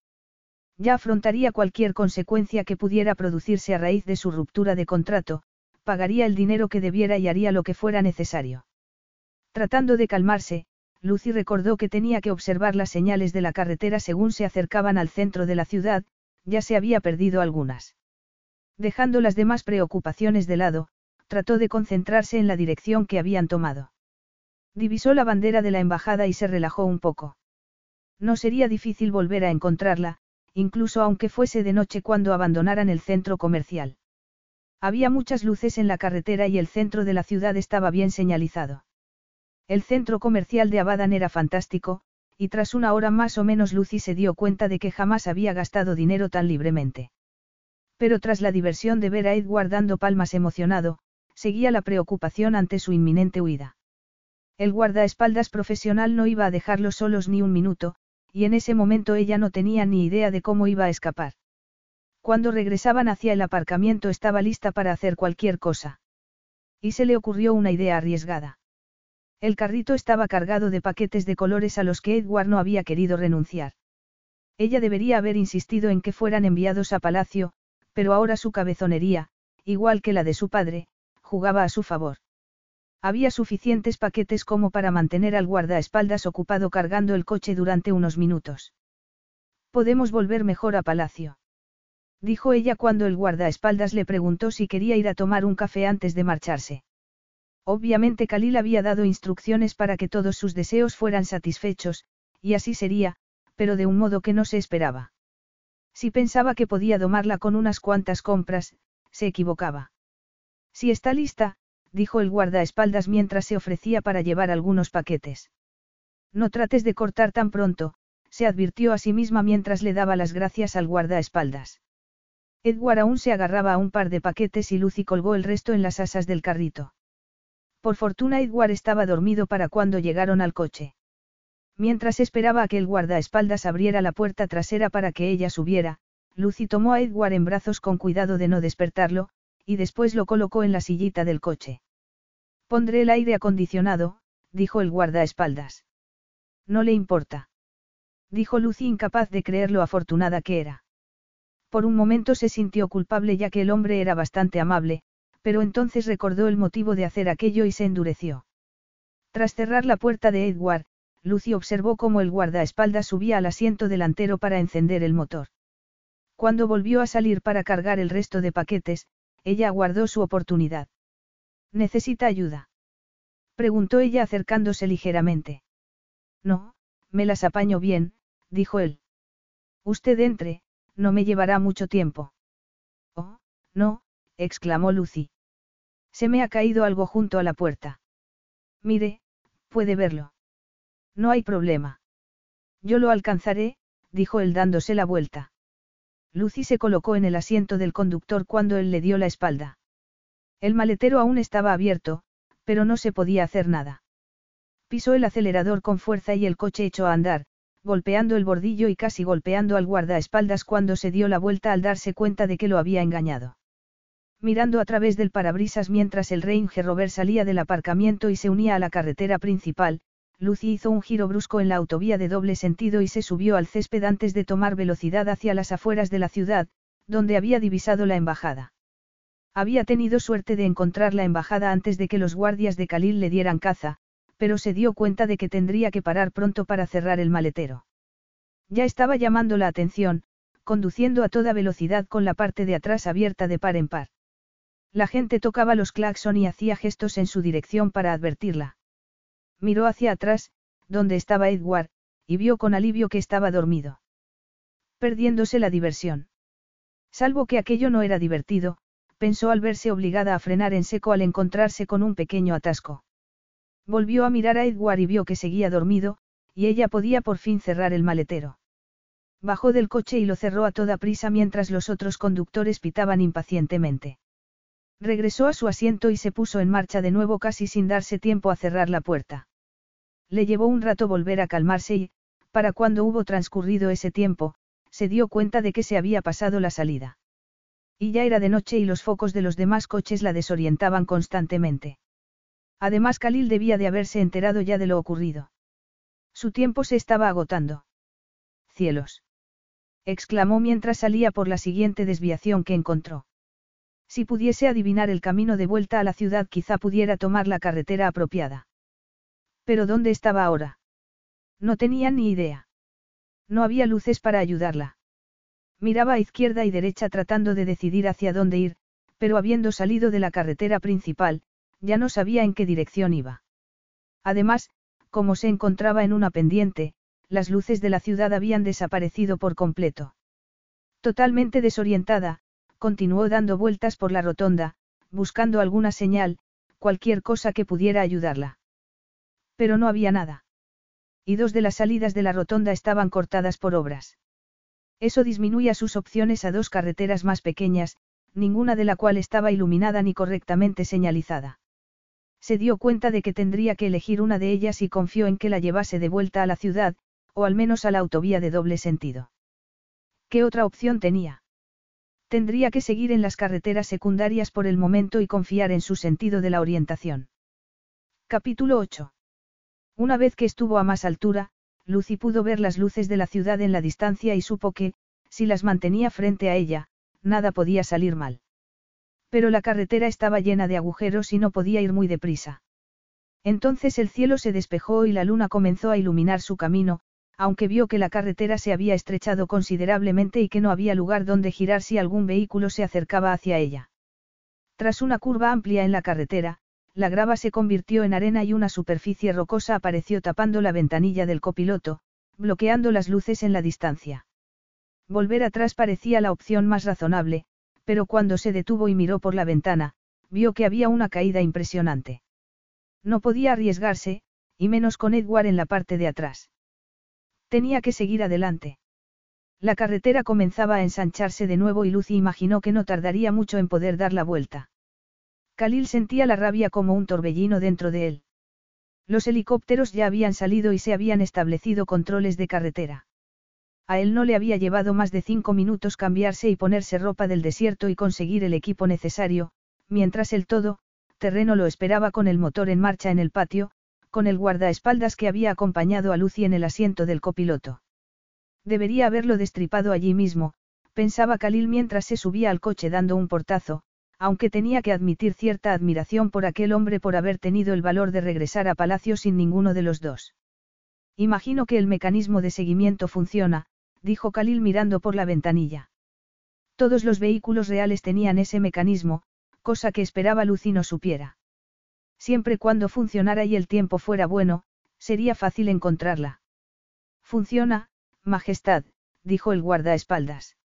[SPEAKER 1] Ya afrontaría cualquier consecuencia que pudiera producirse a raíz de su ruptura de contrato, pagaría el dinero que debiera y haría lo que fuera necesario. Tratando de calmarse, Lucy recordó que tenía que observar las señales de la carretera según se acercaban al centro de la ciudad, ya se había perdido algunas. Dejando las demás preocupaciones de lado, trató de concentrarse en la dirección que habían tomado. Divisó la bandera de la embajada y se relajó un poco. No sería difícil volver a encontrarla, incluso aunque fuese de noche cuando abandonaran el centro comercial. Había muchas luces en la carretera y el centro de la ciudad estaba bien señalizado. El centro comercial de Abadan era fantástico, y tras una hora más o menos Lucy se dio cuenta de que jamás había gastado dinero tan libremente. Pero tras la diversión de ver a Edward dando palmas emocionado, seguía la preocupación ante su inminente huida. El guardaespaldas profesional no iba a dejarlos solos ni un minuto, y en ese momento ella no tenía ni idea de cómo iba a escapar. Cuando regresaban hacia el aparcamiento estaba lista para hacer cualquier cosa. Y se le ocurrió una idea arriesgada. El carrito estaba cargado de paquetes de colores a los que Edward no había querido renunciar. Ella debería haber insistido en que fueran enviados a palacio, pero ahora su cabezonería, igual que la de su padre, jugaba a su favor. Había suficientes paquetes como para mantener al guardaespaldas ocupado cargando el coche durante unos minutos. Podemos volver mejor a palacio. Dijo ella cuando el guardaespaldas le preguntó si quería ir a tomar un café antes de marcharse. Obviamente Khalil había dado instrucciones para que todos sus deseos fueran satisfechos, y así sería, pero de un modo que no se esperaba. Si pensaba que podía domarla con unas cuantas compras, se equivocaba. Si está lista, dijo el guardaespaldas mientras se ofrecía para llevar algunos paquetes. No trates de cortar tan pronto, se advirtió a sí misma mientras le daba las gracias al guardaespaldas. Edward aún se agarraba a un par de paquetes y Lucy colgó el resto en las asas del carrito. Por fortuna Edward estaba dormido para cuando llegaron al coche. Mientras esperaba a que el guardaespaldas abriera la puerta trasera para que ella subiera, Lucy tomó a Edward en brazos con cuidado de no despertarlo, y después lo colocó en la sillita del coche. Pondré el aire acondicionado, dijo el guardaespaldas. No le importa. Dijo Lucy incapaz de creer lo afortunada que era. Por un momento se sintió culpable ya que el hombre era bastante amable, pero entonces recordó el motivo de hacer aquello y se endureció. Tras cerrar la puerta de Edward, Lucy observó cómo el guardaespaldas subía al asiento delantero para encender el motor. Cuando volvió a salir para cargar el resto de paquetes, ella aguardó su oportunidad. ¿Necesita ayuda? Preguntó ella acercándose ligeramente. No, me las apaño bien, dijo él. Usted entre, no me llevará mucho tiempo. Oh, no, exclamó Lucy. Se me ha caído algo junto a la puerta. Mire, puede verlo. No hay problema. Yo lo alcanzaré, dijo él dándose la vuelta. Lucy se colocó en el asiento del conductor cuando él le dio la espalda. El maletero aún estaba abierto, pero no se podía hacer nada. Pisó el acelerador con fuerza y el coche echó a andar, golpeando el bordillo y casi golpeando al guardaespaldas cuando se dio la vuelta al darse cuenta de que lo había engañado. Mirando a través del parabrisas mientras el Range Rover salía del aparcamiento y se unía a la carretera principal, Lucy hizo un giro brusco en la autovía de doble sentido y se subió al césped antes de tomar velocidad hacia las afueras de la ciudad, donde había divisado la embajada. Había tenido suerte de encontrar la embajada antes de que los guardias de Khalil le dieran caza, pero se dio cuenta de que tendría que parar pronto para cerrar el maletero. Ya estaba llamando la atención, conduciendo a toda velocidad con la parte de atrás abierta de par en par. La gente tocaba los claxon y hacía gestos en su dirección para advertirla. Miró hacia atrás, donde estaba Edward, y vio con alivio que estaba dormido. Perdiéndose la diversión. Salvo que aquello no era divertido, pensó al verse obligada a frenar en seco al encontrarse con un pequeño atasco. Volvió a mirar a Edward y vio que seguía dormido, y ella podía por fin cerrar el maletero. Bajó del coche y lo cerró a toda prisa mientras los otros conductores pitaban impacientemente. Regresó a su asiento y se puso en marcha de nuevo casi sin darse tiempo a cerrar la puerta. Le llevó un rato volver a calmarse y, para cuando hubo transcurrido ese tiempo, se dio cuenta de que se había pasado la salida. Y ya era de noche y los focos de los demás coches la desorientaban constantemente. Además, Khalil debía de haberse enterado ya de lo ocurrido. Su tiempo se estaba agotando. Cielos. exclamó mientras salía por la siguiente desviación que encontró. Si pudiese adivinar el camino de vuelta a la ciudad quizá pudiera tomar la carretera apropiada. Pero ¿dónde estaba ahora? No tenía ni idea. No había luces para ayudarla. Miraba a izquierda y derecha tratando de decidir hacia dónde ir, pero habiendo salido de la carretera principal, ya no sabía en qué dirección iba. Además, como se encontraba en una pendiente, las luces de la ciudad habían desaparecido por completo. Totalmente desorientada, continuó dando vueltas por la rotonda, buscando alguna señal, cualquier cosa que pudiera ayudarla. Pero no había nada. Y dos de las salidas de la rotonda estaban cortadas por obras. Eso disminuía sus opciones a dos carreteras más pequeñas, ninguna de la cual estaba iluminada ni correctamente señalizada. Se dio cuenta de que tendría que elegir una de ellas y confió en que la llevase de vuelta a la ciudad, o al menos a la autovía de doble sentido. ¿Qué otra opción tenía? Tendría que seguir en las carreteras secundarias por el momento y confiar en su sentido de la orientación. Capítulo 8. Una vez que estuvo a más altura, Lucy pudo ver las luces de la ciudad en la distancia y supo que, si las mantenía frente a ella, nada podía salir mal. Pero la carretera estaba llena de agujeros y no podía ir muy deprisa. Entonces el cielo se despejó y la luna comenzó a iluminar su camino, aunque vio que la carretera se había estrechado considerablemente y que no había lugar donde girar si algún vehículo se acercaba hacia ella. Tras una curva amplia en la carretera, la grava se convirtió en arena y una superficie rocosa apareció tapando la ventanilla del copiloto, bloqueando las luces en la distancia. Volver atrás parecía la opción más razonable, pero cuando se detuvo y miró por la ventana, vio que había una caída impresionante. No podía arriesgarse, y menos con Edward en la parte de atrás. Tenía que seguir adelante. La carretera comenzaba a ensancharse de nuevo y Lucy imaginó que no tardaría mucho en poder dar la vuelta. Khalil sentía la rabia como un torbellino dentro de él. Los helicópteros ya habían salido y se habían establecido controles de carretera. A él no le había llevado más de cinco minutos cambiarse y ponerse ropa del desierto y conseguir el equipo necesario, mientras el todo, terreno lo esperaba con el motor en marcha en el patio, con el guardaespaldas que había acompañado a Lucy en el asiento del copiloto. Debería haberlo destripado allí mismo, pensaba Khalil mientras se subía al coche dando un portazo, aunque tenía que admitir cierta admiración por aquel hombre por haber tenido el valor de regresar a Palacio sin ninguno de los dos. Imagino que el mecanismo de seguimiento funciona, dijo Khalil mirando por la ventanilla. Todos los vehículos reales tenían ese mecanismo, cosa que esperaba Lucy no supiera. Siempre cuando funcionara y el tiempo fuera bueno, sería fácil encontrarla. Funciona, Majestad, dijo el guardaespaldas.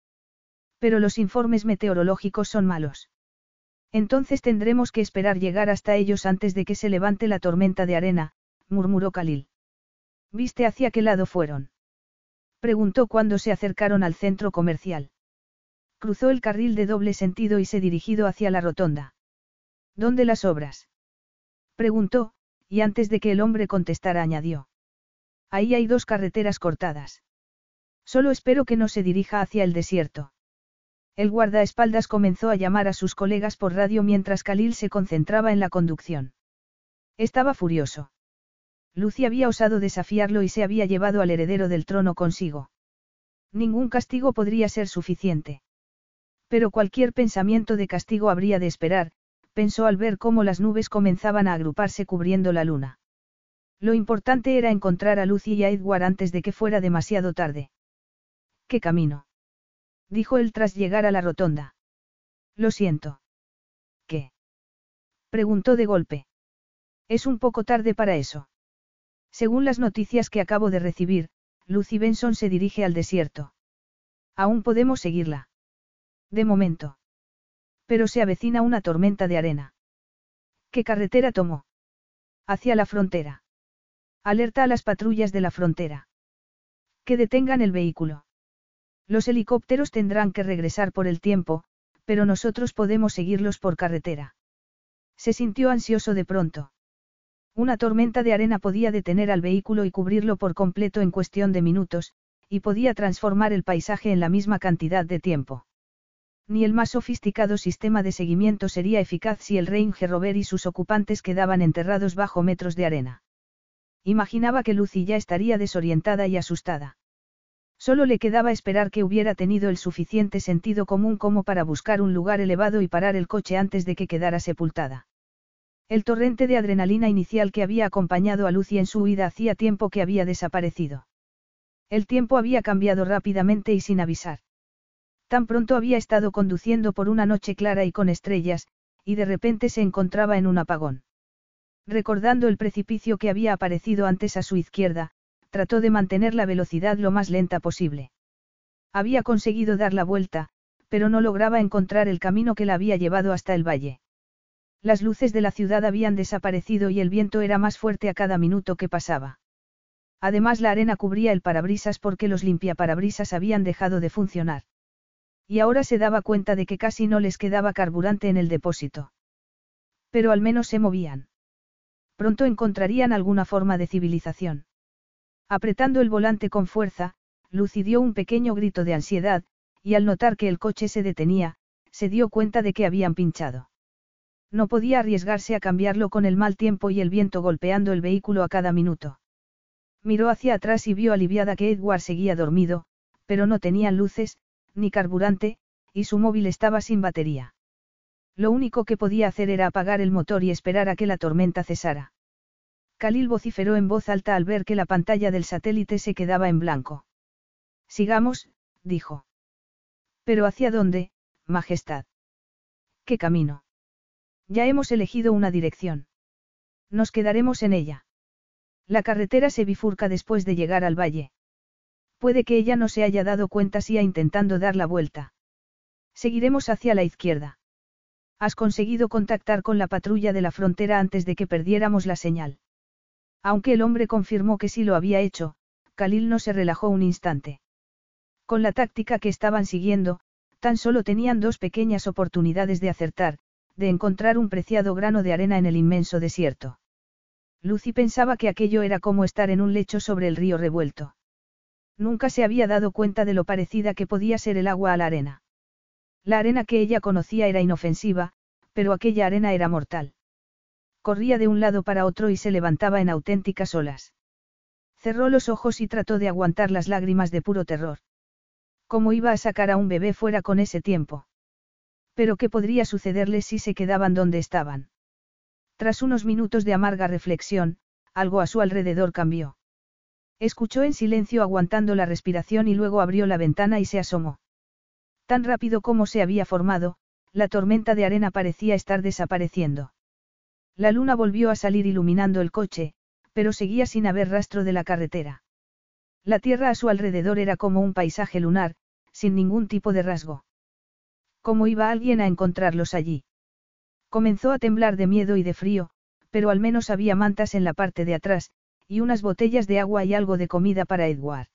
[SPEAKER 1] Pero los informes meteorológicos son malos. Entonces tendremos que esperar llegar hasta ellos antes de que se levante la tormenta de arena, murmuró Khalil. ¿Viste hacia qué lado fueron? Preguntó cuando se acercaron al centro comercial. Cruzó el carril de doble sentido y se dirigió hacia la rotonda. ¿Dónde las obras? Preguntó, y antes de que el hombre contestara añadió. Ahí hay dos carreteras cortadas. Solo espero que no se dirija hacia el desierto. El guardaespaldas comenzó a llamar a sus colegas por radio mientras Khalil se concentraba en la conducción. Estaba furioso. Lucy había osado desafiarlo y se había llevado al heredero del trono consigo. Ningún castigo podría ser suficiente. Pero cualquier pensamiento de castigo habría de esperar, pensó al ver cómo las nubes comenzaban a agruparse cubriendo la luna. Lo importante era encontrar a Lucy y a Edward antes de que fuera demasiado tarde. ¿Qué camino? dijo él tras llegar a la rotonda. Lo siento. ¿Qué? preguntó de golpe. Es un poco tarde para eso. Según las noticias que acabo de recibir, Lucy Benson se dirige al desierto. Aún podemos seguirla. De momento. Pero se avecina una tormenta de arena. ¿Qué carretera tomó? Hacia la frontera. Alerta a las patrullas de la frontera. Que detengan el vehículo. Los helicópteros tendrán que regresar por el tiempo, pero nosotros podemos seguirlos por carretera. Se sintió ansioso de pronto. Una tormenta de arena podía detener al vehículo y cubrirlo por completo en cuestión de minutos, y podía transformar el paisaje en la misma cantidad de tiempo. Ni el más sofisticado sistema de seguimiento sería eficaz si el Range Rover y sus ocupantes quedaban enterrados bajo metros de arena. Imaginaba que Lucy ya estaría desorientada y asustada. Solo le quedaba esperar que hubiera tenido el suficiente sentido común como para buscar un lugar elevado y parar el coche antes de que quedara sepultada. El torrente de adrenalina inicial que había acompañado a Lucy en su huida hacía tiempo que había desaparecido. El tiempo había cambiado rápidamente y sin avisar. Tan pronto había estado conduciendo por una noche clara y con estrellas, y de repente se encontraba en un apagón. Recordando el precipicio que había aparecido antes a su izquierda, trató de mantener la velocidad lo más lenta posible. Había conseguido dar la vuelta, pero no lograba encontrar el camino que la había llevado hasta el valle. Las luces de la ciudad habían desaparecido y el viento era más fuerte a cada minuto que pasaba. Además la arena cubría el parabrisas porque los limpiaparabrisas habían dejado de funcionar. Y ahora se daba cuenta de que casi no les quedaba carburante en el depósito. Pero al menos se movían. Pronto encontrarían alguna forma de civilización. Apretando el volante con fuerza, Lucy dio un pequeño grito de ansiedad, y al notar que el coche se detenía, se dio cuenta de que habían pinchado. No podía arriesgarse a cambiarlo con el mal tiempo y el viento golpeando el vehículo a cada minuto. Miró hacia atrás y vio aliviada que Edward seguía dormido, pero no tenían luces, ni carburante, y su móvil estaba sin batería. Lo único que podía hacer era apagar el motor y esperar a que la tormenta cesara. Khalil vociferó en voz alta al ver que la pantalla del satélite se quedaba en blanco. Sigamos, dijo. Pero ¿hacia dónde, Majestad? ¿Qué camino? Ya hemos elegido una dirección. Nos quedaremos en ella. La carretera se bifurca después de llegar al valle. Puede que ella no se haya dado cuenta si ha intentando dar la vuelta. Seguiremos hacia la izquierda. Has conseguido contactar con la patrulla de la frontera antes de que perdiéramos la señal. Aunque el hombre confirmó que sí lo había hecho, Khalil no se relajó un instante. Con la táctica que estaban siguiendo, tan solo tenían dos pequeñas oportunidades de acertar, de encontrar un preciado grano de arena en el inmenso desierto. Lucy pensaba que aquello era como estar en un lecho sobre el río revuelto. Nunca se había dado cuenta de lo parecida que podía ser el agua a la arena. La arena que ella conocía era inofensiva, pero aquella arena era mortal. Corría de un lado para otro y se levantaba en auténticas olas. Cerró los ojos y trató de aguantar las lágrimas de puro terror. ¿Cómo iba a sacar a un bebé fuera con ese tiempo? Pero ¿qué podría sucederles si se quedaban donde estaban? Tras unos minutos de amarga reflexión, algo a su alrededor cambió. Escuchó en silencio aguantando la respiración y luego abrió la ventana y se asomó. Tan rápido como se había formado, la tormenta de arena parecía estar desapareciendo. La luna volvió a salir iluminando el coche, pero seguía sin haber rastro de la carretera. La tierra a su alrededor era como un paisaje lunar, sin ningún tipo de rasgo. ¿Cómo iba alguien a encontrarlos allí? Comenzó a temblar de miedo y de frío, pero al menos había mantas en la parte de atrás, y unas botellas de agua y algo de comida para Edward.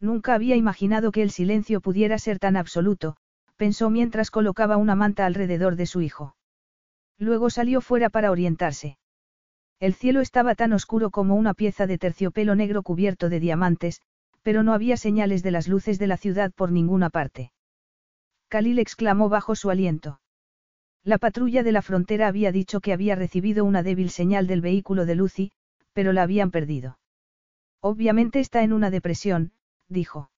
[SPEAKER 1] Nunca había imaginado que el silencio pudiera ser tan absoluto, pensó mientras colocaba una manta alrededor de su hijo. Luego salió fuera para orientarse. El cielo estaba tan oscuro como una pieza de terciopelo negro cubierto de diamantes, pero no había señales de las luces de la ciudad por ninguna parte. Khalil exclamó bajo su aliento. La patrulla de la frontera había dicho que había recibido una débil señal del vehículo de Lucy, pero la habían perdido. Obviamente está en una depresión, dijo.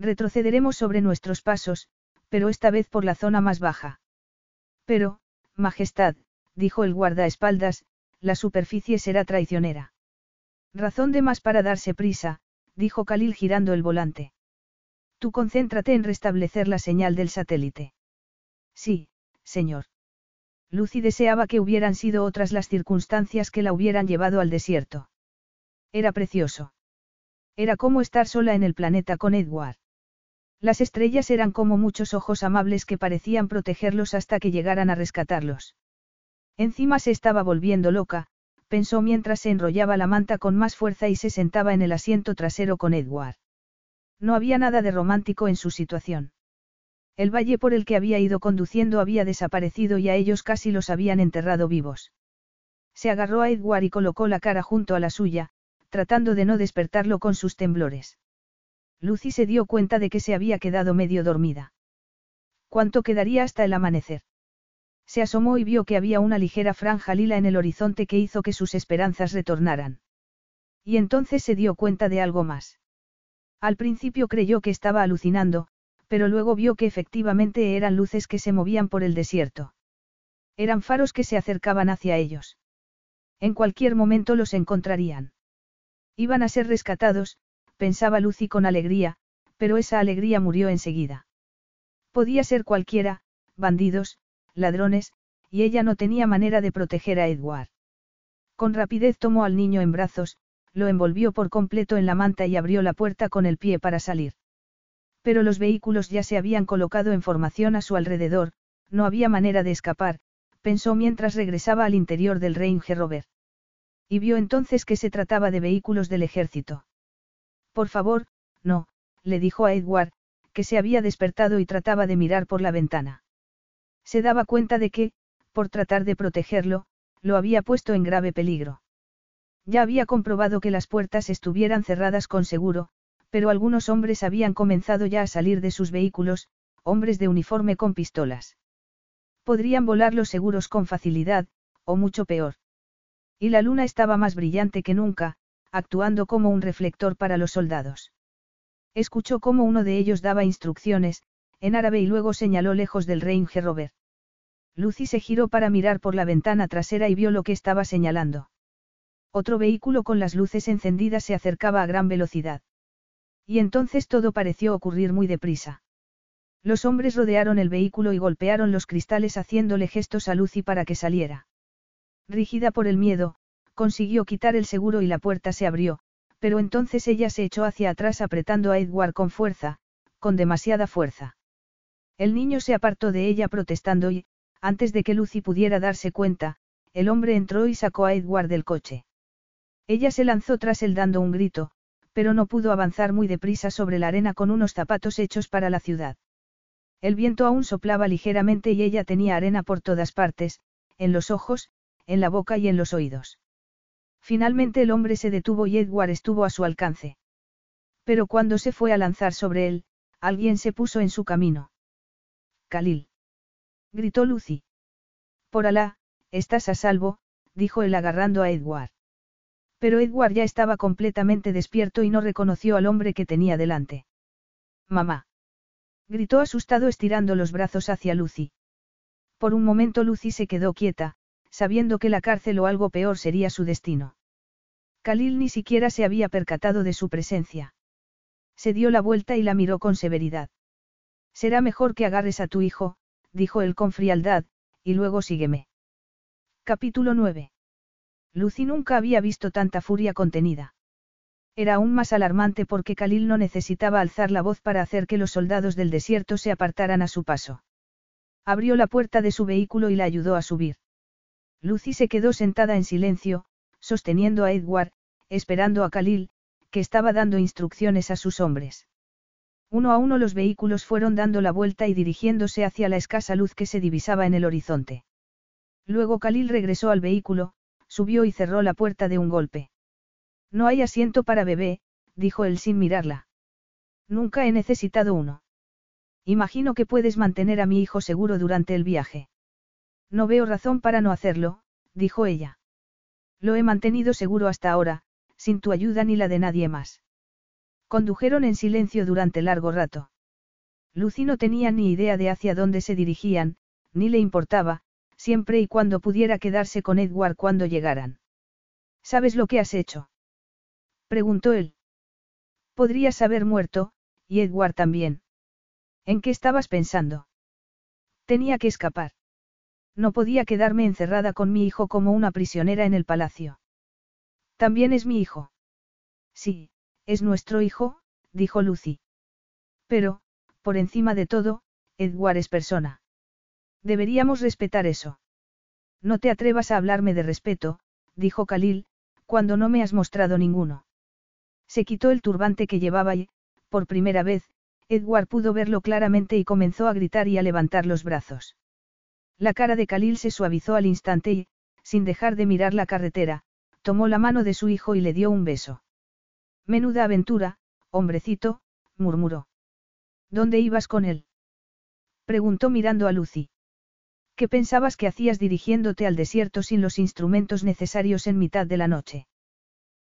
[SPEAKER 1] Retrocederemos sobre nuestros pasos, pero esta vez por la zona más baja. Pero, Majestad, dijo el guardaespaldas, la superficie será traicionera. Razón de más para darse prisa, dijo Khalil girando el volante. Tú concéntrate en restablecer la señal del satélite. Sí, señor. Lucy deseaba que hubieran sido otras las circunstancias que la hubieran llevado al desierto. Era precioso. Era como estar sola en el planeta con Edward. Las estrellas eran como muchos ojos amables que parecían protegerlos hasta que llegaran a rescatarlos. Encima se estaba volviendo loca, pensó mientras se enrollaba la manta con más fuerza y se sentaba en el asiento trasero con Edward. No había nada de romántico en su situación. El valle por el que había ido conduciendo había desaparecido y a ellos casi los habían enterrado vivos. Se agarró a Edward y colocó la cara junto a la suya, tratando de no despertarlo con sus temblores. Lucy se dio cuenta de que se había quedado medio dormida. ¿Cuánto quedaría hasta el amanecer? Se asomó y vio que había una ligera franja lila en el horizonte que hizo que sus esperanzas retornaran. Y entonces se dio cuenta de algo más. Al principio creyó que estaba alucinando, pero luego vio que efectivamente eran luces que se movían por el desierto. Eran faros que se acercaban hacia ellos. En cualquier momento los encontrarían. Iban a ser rescatados, pensaba Lucy con alegría, pero esa alegría murió enseguida. Podía ser cualquiera, bandidos, ladrones, y ella no tenía manera de proteger a Edward. Con rapidez tomó al niño en brazos, lo envolvió por completo en la manta y abrió la puerta con el pie para salir. Pero los vehículos ya se habían colocado en formación a su alrededor, no había manera de escapar, pensó mientras regresaba al interior del Range Rover. Y vio entonces que se trataba de vehículos del ejército. Por favor, no, le dijo a Edward, que se había despertado y trataba de mirar por la ventana. Se daba cuenta de que, por tratar de protegerlo, lo había puesto en grave peligro. Ya había comprobado que las puertas estuvieran cerradas con seguro, pero algunos hombres habían comenzado ya a salir de sus vehículos, hombres de uniforme con pistolas. Podrían volar los seguros con facilidad, o mucho peor. Y la luna estaba más brillante que nunca, actuando como un reflector para los soldados. Escuchó cómo uno de ellos daba instrucciones, en árabe y luego señaló lejos del Range Rover. Lucy se giró para mirar por la ventana trasera y vio lo que estaba señalando. Otro vehículo con las luces encendidas se acercaba a gran velocidad. Y entonces todo pareció ocurrir muy deprisa. Los hombres rodearon el vehículo y golpearon los cristales haciéndole gestos a Lucy para que saliera. Rígida por el miedo, consiguió quitar el seguro y la puerta se abrió, pero entonces ella se echó hacia atrás apretando a Edward con fuerza, con demasiada fuerza. El niño se apartó de ella protestando y, antes de que Lucy pudiera darse cuenta, el hombre entró y sacó a Edward del coche. Ella se lanzó tras él dando un grito, pero no pudo avanzar muy deprisa sobre la arena con unos zapatos hechos para la ciudad. El viento aún soplaba ligeramente y ella tenía arena por todas partes, en los ojos, en la boca y en los oídos. Finalmente el hombre se detuvo y Edward estuvo a su alcance. Pero cuando se fue a lanzar sobre él, alguien se puso en su camino. Khalil. Gritó Lucy. Por Alá, estás a salvo, dijo él agarrando a Edward. Pero Edward ya estaba completamente despierto y no reconoció al hombre que tenía delante. Mamá. Gritó asustado estirando los brazos hacia Lucy. Por un momento Lucy se quedó quieta, sabiendo que la cárcel o algo peor sería su destino. Khalil ni siquiera se había percatado de su presencia. Se dio la vuelta y la miró con severidad. Será mejor que agarres a tu hijo, dijo él con frialdad, y luego sígueme. Capítulo 9. Lucy nunca había visto tanta furia contenida. Era aún más alarmante porque Khalil no necesitaba alzar la voz para hacer que los soldados del desierto se apartaran a su paso. Abrió la puerta de su vehículo y la ayudó a subir. Lucy se quedó sentada en silencio, sosteniendo a Edward, esperando a Khalil, que estaba dando instrucciones a sus hombres. Uno a uno los vehículos fueron dando la vuelta y dirigiéndose hacia la escasa luz que se divisaba en el horizonte. Luego Khalil regresó al vehículo, subió y cerró la puerta de un golpe. No hay asiento para bebé, dijo él sin mirarla. Nunca he necesitado uno. Imagino que puedes mantener a mi hijo seguro durante el viaje. No veo razón para no hacerlo, dijo ella. Lo he mantenido seguro hasta ahora, sin tu ayuda ni la de nadie más. Condujeron en silencio durante largo rato. Lucy no tenía ni idea de hacia dónde se dirigían, ni le importaba, siempre y cuando pudiera quedarse con Edward cuando llegaran. ¿Sabes lo que has hecho? Preguntó él. Podrías haber muerto, y Edward también. ¿En qué estabas pensando? Tenía que escapar. No podía quedarme encerrada con mi hijo como una prisionera en el palacio. También es mi hijo. Sí, es nuestro hijo, dijo Lucy. Pero, por encima de todo, Edward es persona. Deberíamos respetar eso. No te atrevas a hablarme de respeto, dijo Khalil, cuando no me has mostrado ninguno. Se quitó el turbante que llevaba y, por primera vez, Edward pudo verlo claramente y comenzó a gritar y a levantar los brazos. La cara de Khalil se suavizó al instante y, sin dejar de mirar la carretera, tomó la mano de su hijo y le dio un beso. Menuda aventura, hombrecito, murmuró. ¿Dónde ibas con él? Preguntó mirando a Lucy. ¿Qué pensabas que hacías dirigiéndote al desierto sin los instrumentos necesarios en mitad de la noche?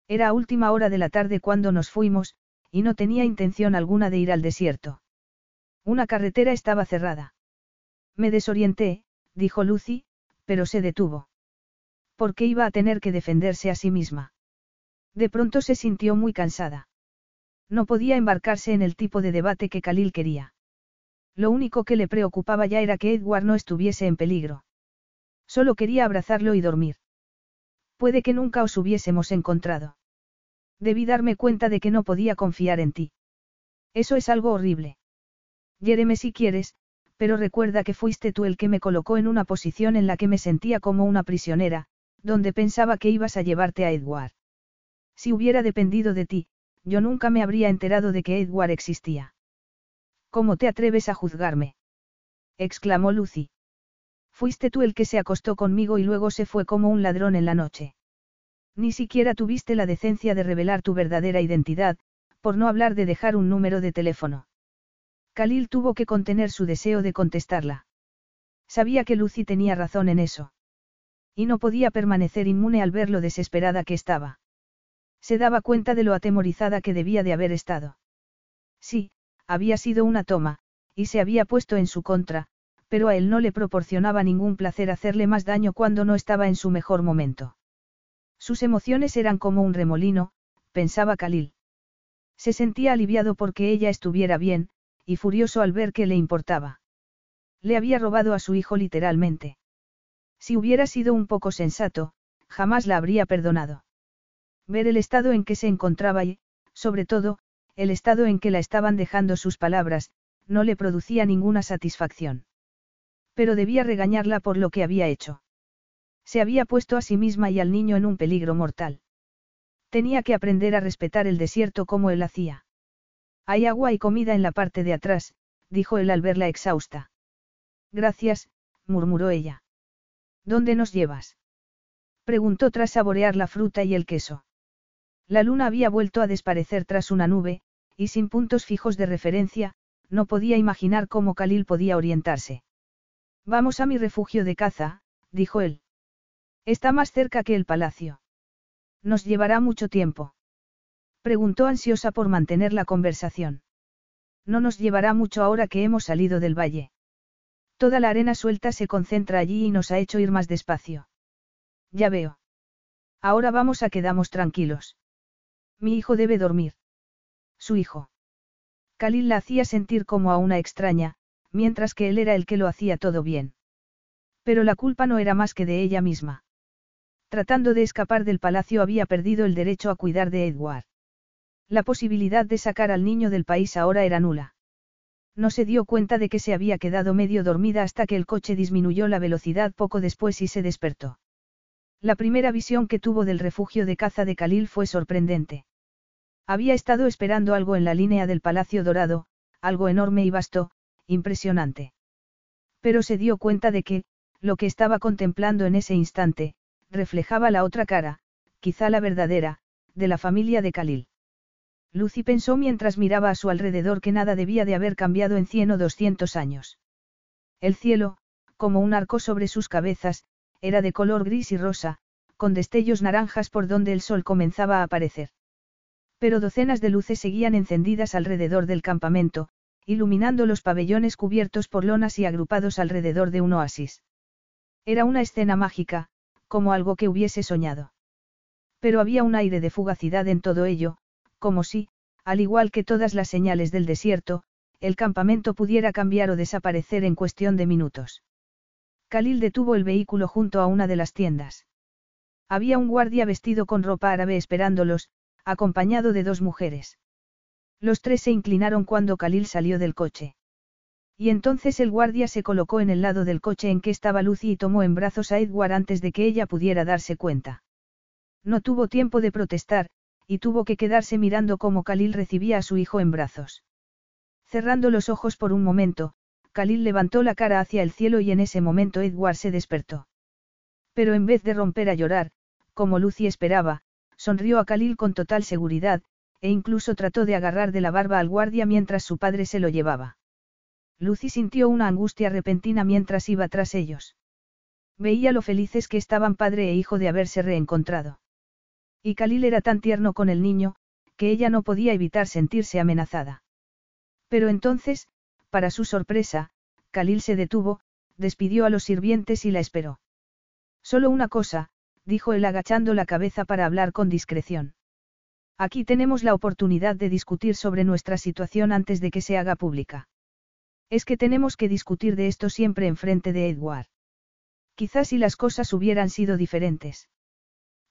[SPEAKER 1] Era a última hora de la tarde cuando nos fuimos, y no tenía intención alguna de ir al desierto. Una carretera estaba cerrada. Me desorienté, dijo Lucy, pero se detuvo. ¿Por qué iba a tener que defenderse a sí misma? De pronto se sintió muy cansada. No podía embarcarse en el tipo de debate que Khalil quería. Lo único que le preocupaba ya era que Edward no estuviese en peligro. Solo quería abrazarlo y dormir. Puede que nunca os hubiésemos encontrado. Debí darme cuenta de que no podía confiar en ti. Eso es algo horrible. Hiéreme si quieres, pero recuerda que fuiste tú el que me colocó en una posición en la que me sentía como una prisionera, donde pensaba que ibas a llevarte a Edward. Si hubiera dependido de ti, yo nunca me habría enterado de que Edward existía. ¿Cómo te atreves a juzgarme? exclamó Lucy. Fuiste tú el que se acostó conmigo y luego se fue como un ladrón en la noche. Ni siquiera tuviste la decencia de revelar tu verdadera identidad, por no hablar de dejar un número de teléfono. Khalil tuvo que contener su deseo de contestarla. Sabía que Lucy tenía razón en eso. Y no podía permanecer inmune al ver lo desesperada que estaba. Se daba cuenta de lo atemorizada que debía de haber estado. Sí, había sido una toma, y se había puesto en su contra, pero a él no le proporcionaba ningún placer hacerle más daño cuando no estaba en su mejor momento. Sus emociones eran como un remolino, pensaba Khalil. Se sentía aliviado porque ella estuviera bien, y furioso al ver que le importaba. Le había robado a su hijo literalmente. Si hubiera sido un poco sensato, jamás la habría perdonado. Ver el estado en que se encontraba y, sobre todo, el estado en que la estaban dejando sus palabras, no le producía ninguna satisfacción. Pero debía regañarla por lo que había hecho. Se había puesto a sí misma y al niño en un peligro mortal. Tenía que aprender a respetar el desierto como él hacía. Hay agua y comida en la parte de atrás, dijo él al verla exhausta. Gracias, murmuró ella. ¿Dónde nos llevas? Preguntó tras saborear la fruta y el queso. La luna había vuelto a desaparecer tras una nube, y sin puntos fijos de referencia, no podía imaginar cómo Khalil podía orientarse. Vamos a mi refugio de caza, dijo él. Está más cerca que el palacio. Nos llevará mucho tiempo. Preguntó ansiosa por mantener la conversación. No nos llevará mucho ahora que hemos salido del valle. Toda la arena suelta se concentra allí y nos ha hecho ir más despacio. Ya veo. Ahora vamos a quedamos tranquilos. Mi hijo debe dormir. Su hijo. Khalil la hacía sentir como a una extraña, mientras que él era el que lo hacía todo bien. Pero la culpa no era más que de ella misma. Tratando de escapar del palacio había perdido el derecho a cuidar de Edward. La posibilidad de sacar al niño del país ahora era nula. No se dio cuenta de que se había quedado medio dormida hasta que el coche disminuyó la velocidad poco después y se despertó. La primera visión que tuvo del refugio de caza de Khalil fue sorprendente. Había estado esperando algo en la línea del Palacio Dorado, algo enorme y vasto, impresionante. Pero se dio cuenta de que, lo que estaba contemplando en ese instante, reflejaba la otra cara, quizá la verdadera, de la familia de Khalil. Lucy pensó mientras miraba a su alrededor que nada debía de haber cambiado en cien o doscientos años. El cielo, como un arco sobre sus cabezas, era de color gris y rosa, con destellos naranjas por donde el sol comenzaba a aparecer. Pero docenas de luces seguían encendidas alrededor del campamento, iluminando los pabellones cubiertos por lonas y agrupados alrededor de un oasis. Era una escena mágica, como algo que hubiese soñado. Pero había un aire de fugacidad en todo ello, como si, al igual que todas las señales del desierto, el campamento pudiera cambiar o desaparecer en cuestión de minutos. Khalil detuvo el vehículo junto a una de las tiendas. Había un guardia vestido con ropa árabe esperándolos, acompañado de dos mujeres. Los tres se inclinaron cuando Khalil salió del coche. Y entonces el guardia se colocó en el lado del coche en que estaba Lucy y tomó en brazos a Edward antes de que ella pudiera darse cuenta. No tuvo tiempo de protestar, y tuvo que quedarse mirando cómo Khalil recibía a su hijo en brazos. Cerrando los ojos por un momento, Khalil levantó la cara hacia el cielo y en ese momento Edward se despertó. Pero en vez de romper a llorar, como Lucy esperaba, sonrió a Khalil con total seguridad, e incluso trató de agarrar de la barba al guardia mientras su padre se lo llevaba. Lucy sintió una angustia repentina mientras iba tras ellos. Veía lo felices que estaban padre e hijo de haberse reencontrado. Y Khalil era tan tierno con el niño, que ella no podía evitar sentirse amenazada. Pero entonces, para su sorpresa, Khalil se detuvo, despidió a los sirvientes y la esperó. Solo una cosa, dijo él agachando la cabeza para hablar con discreción. Aquí tenemos la oportunidad de discutir sobre nuestra situación antes de que se haga pública. Es que tenemos que discutir de esto siempre en frente de Edward. Quizás si las cosas hubieran sido diferentes.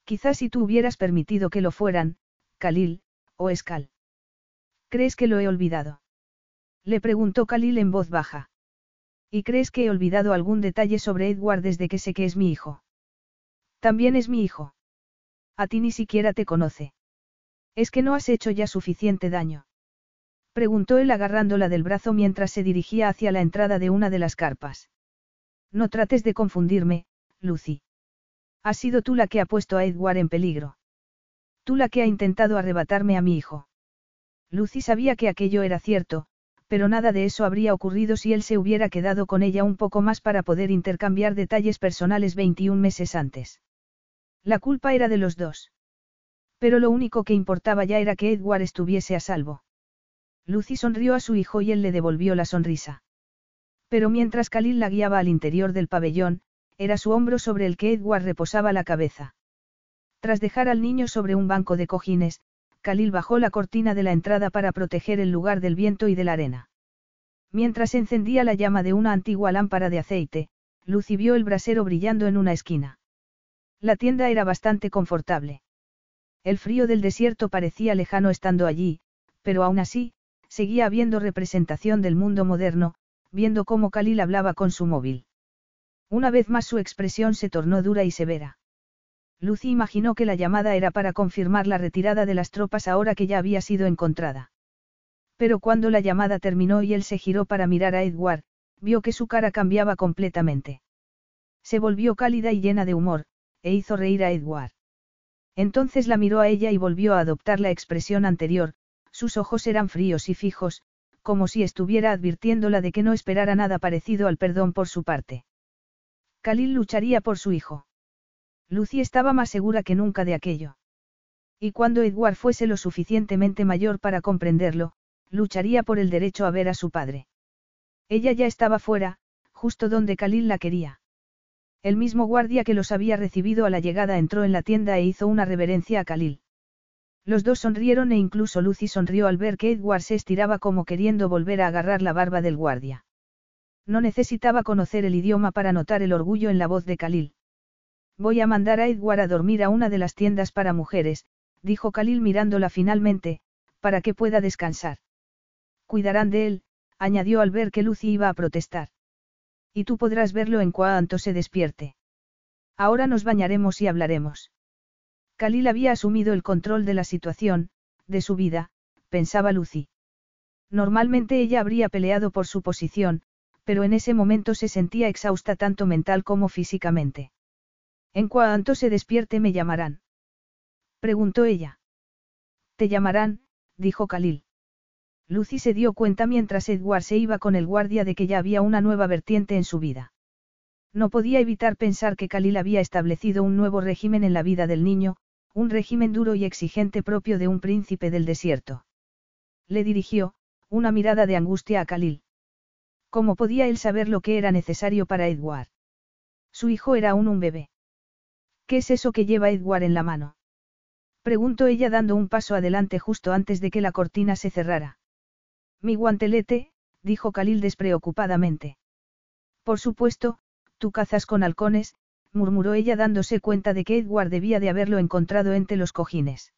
[SPEAKER 1] Quizás si tú hubieras permitido que lo fueran, Khalil, o Escal. ¿Crees que lo he olvidado? Le preguntó Khalil en voz baja. ¿Y crees que he olvidado algún detalle sobre Edward desde que sé que es mi hijo? También es mi hijo. A ti ni siquiera te conoce. ¿Es que no has hecho ya suficiente daño? Preguntó él agarrándola del brazo mientras se dirigía hacia la entrada de una de las carpas. No trates de confundirme, Lucy. Has sido tú la que ha puesto a Edward en peligro. Tú la que ha intentado arrebatarme a mi hijo. Lucy sabía que aquello era cierto, pero nada de eso habría ocurrido si él se hubiera quedado con ella un poco más para poder intercambiar detalles personales 21 meses antes. La culpa era de los dos. Pero lo único que importaba ya era que Edward estuviese a salvo. Lucy sonrió a su hijo y él le devolvió la sonrisa. Pero mientras Khalil la guiaba al interior del pabellón, era su hombro sobre el que Edward reposaba la cabeza. Tras dejar al niño sobre un banco de cojines, Khalil bajó la cortina de la entrada para proteger el lugar del viento y de la arena. Mientras encendía la llama de una antigua lámpara de aceite, Lucy vio el brasero brillando en una esquina. La tienda era bastante confortable. El frío del desierto parecía lejano estando allí, pero aún así, seguía habiendo representación del mundo moderno, viendo cómo Khalil hablaba con su móvil. Una vez más su expresión se tornó dura y severa. Lucy imaginó que la llamada era para confirmar la retirada de las tropas ahora que ya había sido encontrada. Pero cuando la llamada terminó y él se giró para mirar a Edward, vio que su cara cambiaba completamente. Se volvió cálida y llena de humor, e hizo reír a Edward. Entonces la miró a ella y volvió a adoptar la expresión anterior, sus ojos eran fríos y fijos, como si estuviera advirtiéndola de que no esperara nada parecido al perdón por su parte. Khalil lucharía por su hijo. Lucy estaba más segura que nunca de aquello. Y cuando Edward fuese lo suficientemente mayor para comprenderlo, lucharía por el derecho a ver a su padre. Ella ya estaba fuera, justo donde Khalil la quería. El mismo guardia que los había recibido a la llegada entró en la tienda e hizo una reverencia a Khalil. Los dos sonrieron e incluso Lucy sonrió al ver que Edward se estiraba como queriendo volver a agarrar la barba del guardia. No necesitaba conocer el idioma para notar el orgullo en la voz de Khalil. Voy a mandar a Edward a dormir a una de las tiendas para mujeres, dijo Khalil mirándola finalmente, para que pueda descansar. Cuidarán de él, añadió al ver que Lucy iba a protestar. Y tú podrás verlo en cuanto se despierte. Ahora nos bañaremos y hablaremos. Khalil había asumido el control de la situación, de su vida, pensaba Lucy. Normalmente ella habría peleado por su posición, pero en ese momento se sentía exhausta tanto mental como físicamente. En cuanto se despierte me llamarán. Preguntó ella. Te llamarán, dijo Khalil. Lucy se dio cuenta mientras Edward se iba con el guardia de que ya había una nueva vertiente en su vida. No podía evitar pensar que Khalil había establecido un nuevo régimen en la vida del niño, un régimen duro y exigente propio de un príncipe del desierto. Le dirigió, una mirada de angustia a Khalil. ¿Cómo podía él saber lo que era necesario para Edward? Su hijo era aún un bebé. ¿Qué es eso que lleva Edward en la mano? Preguntó ella dando un paso adelante justo antes de que la cortina se cerrara. Mi guantelete, dijo Khalil despreocupadamente. Por supuesto, tú cazas con halcones, murmuró ella dándose cuenta de que Edward debía de haberlo encontrado entre los cojines.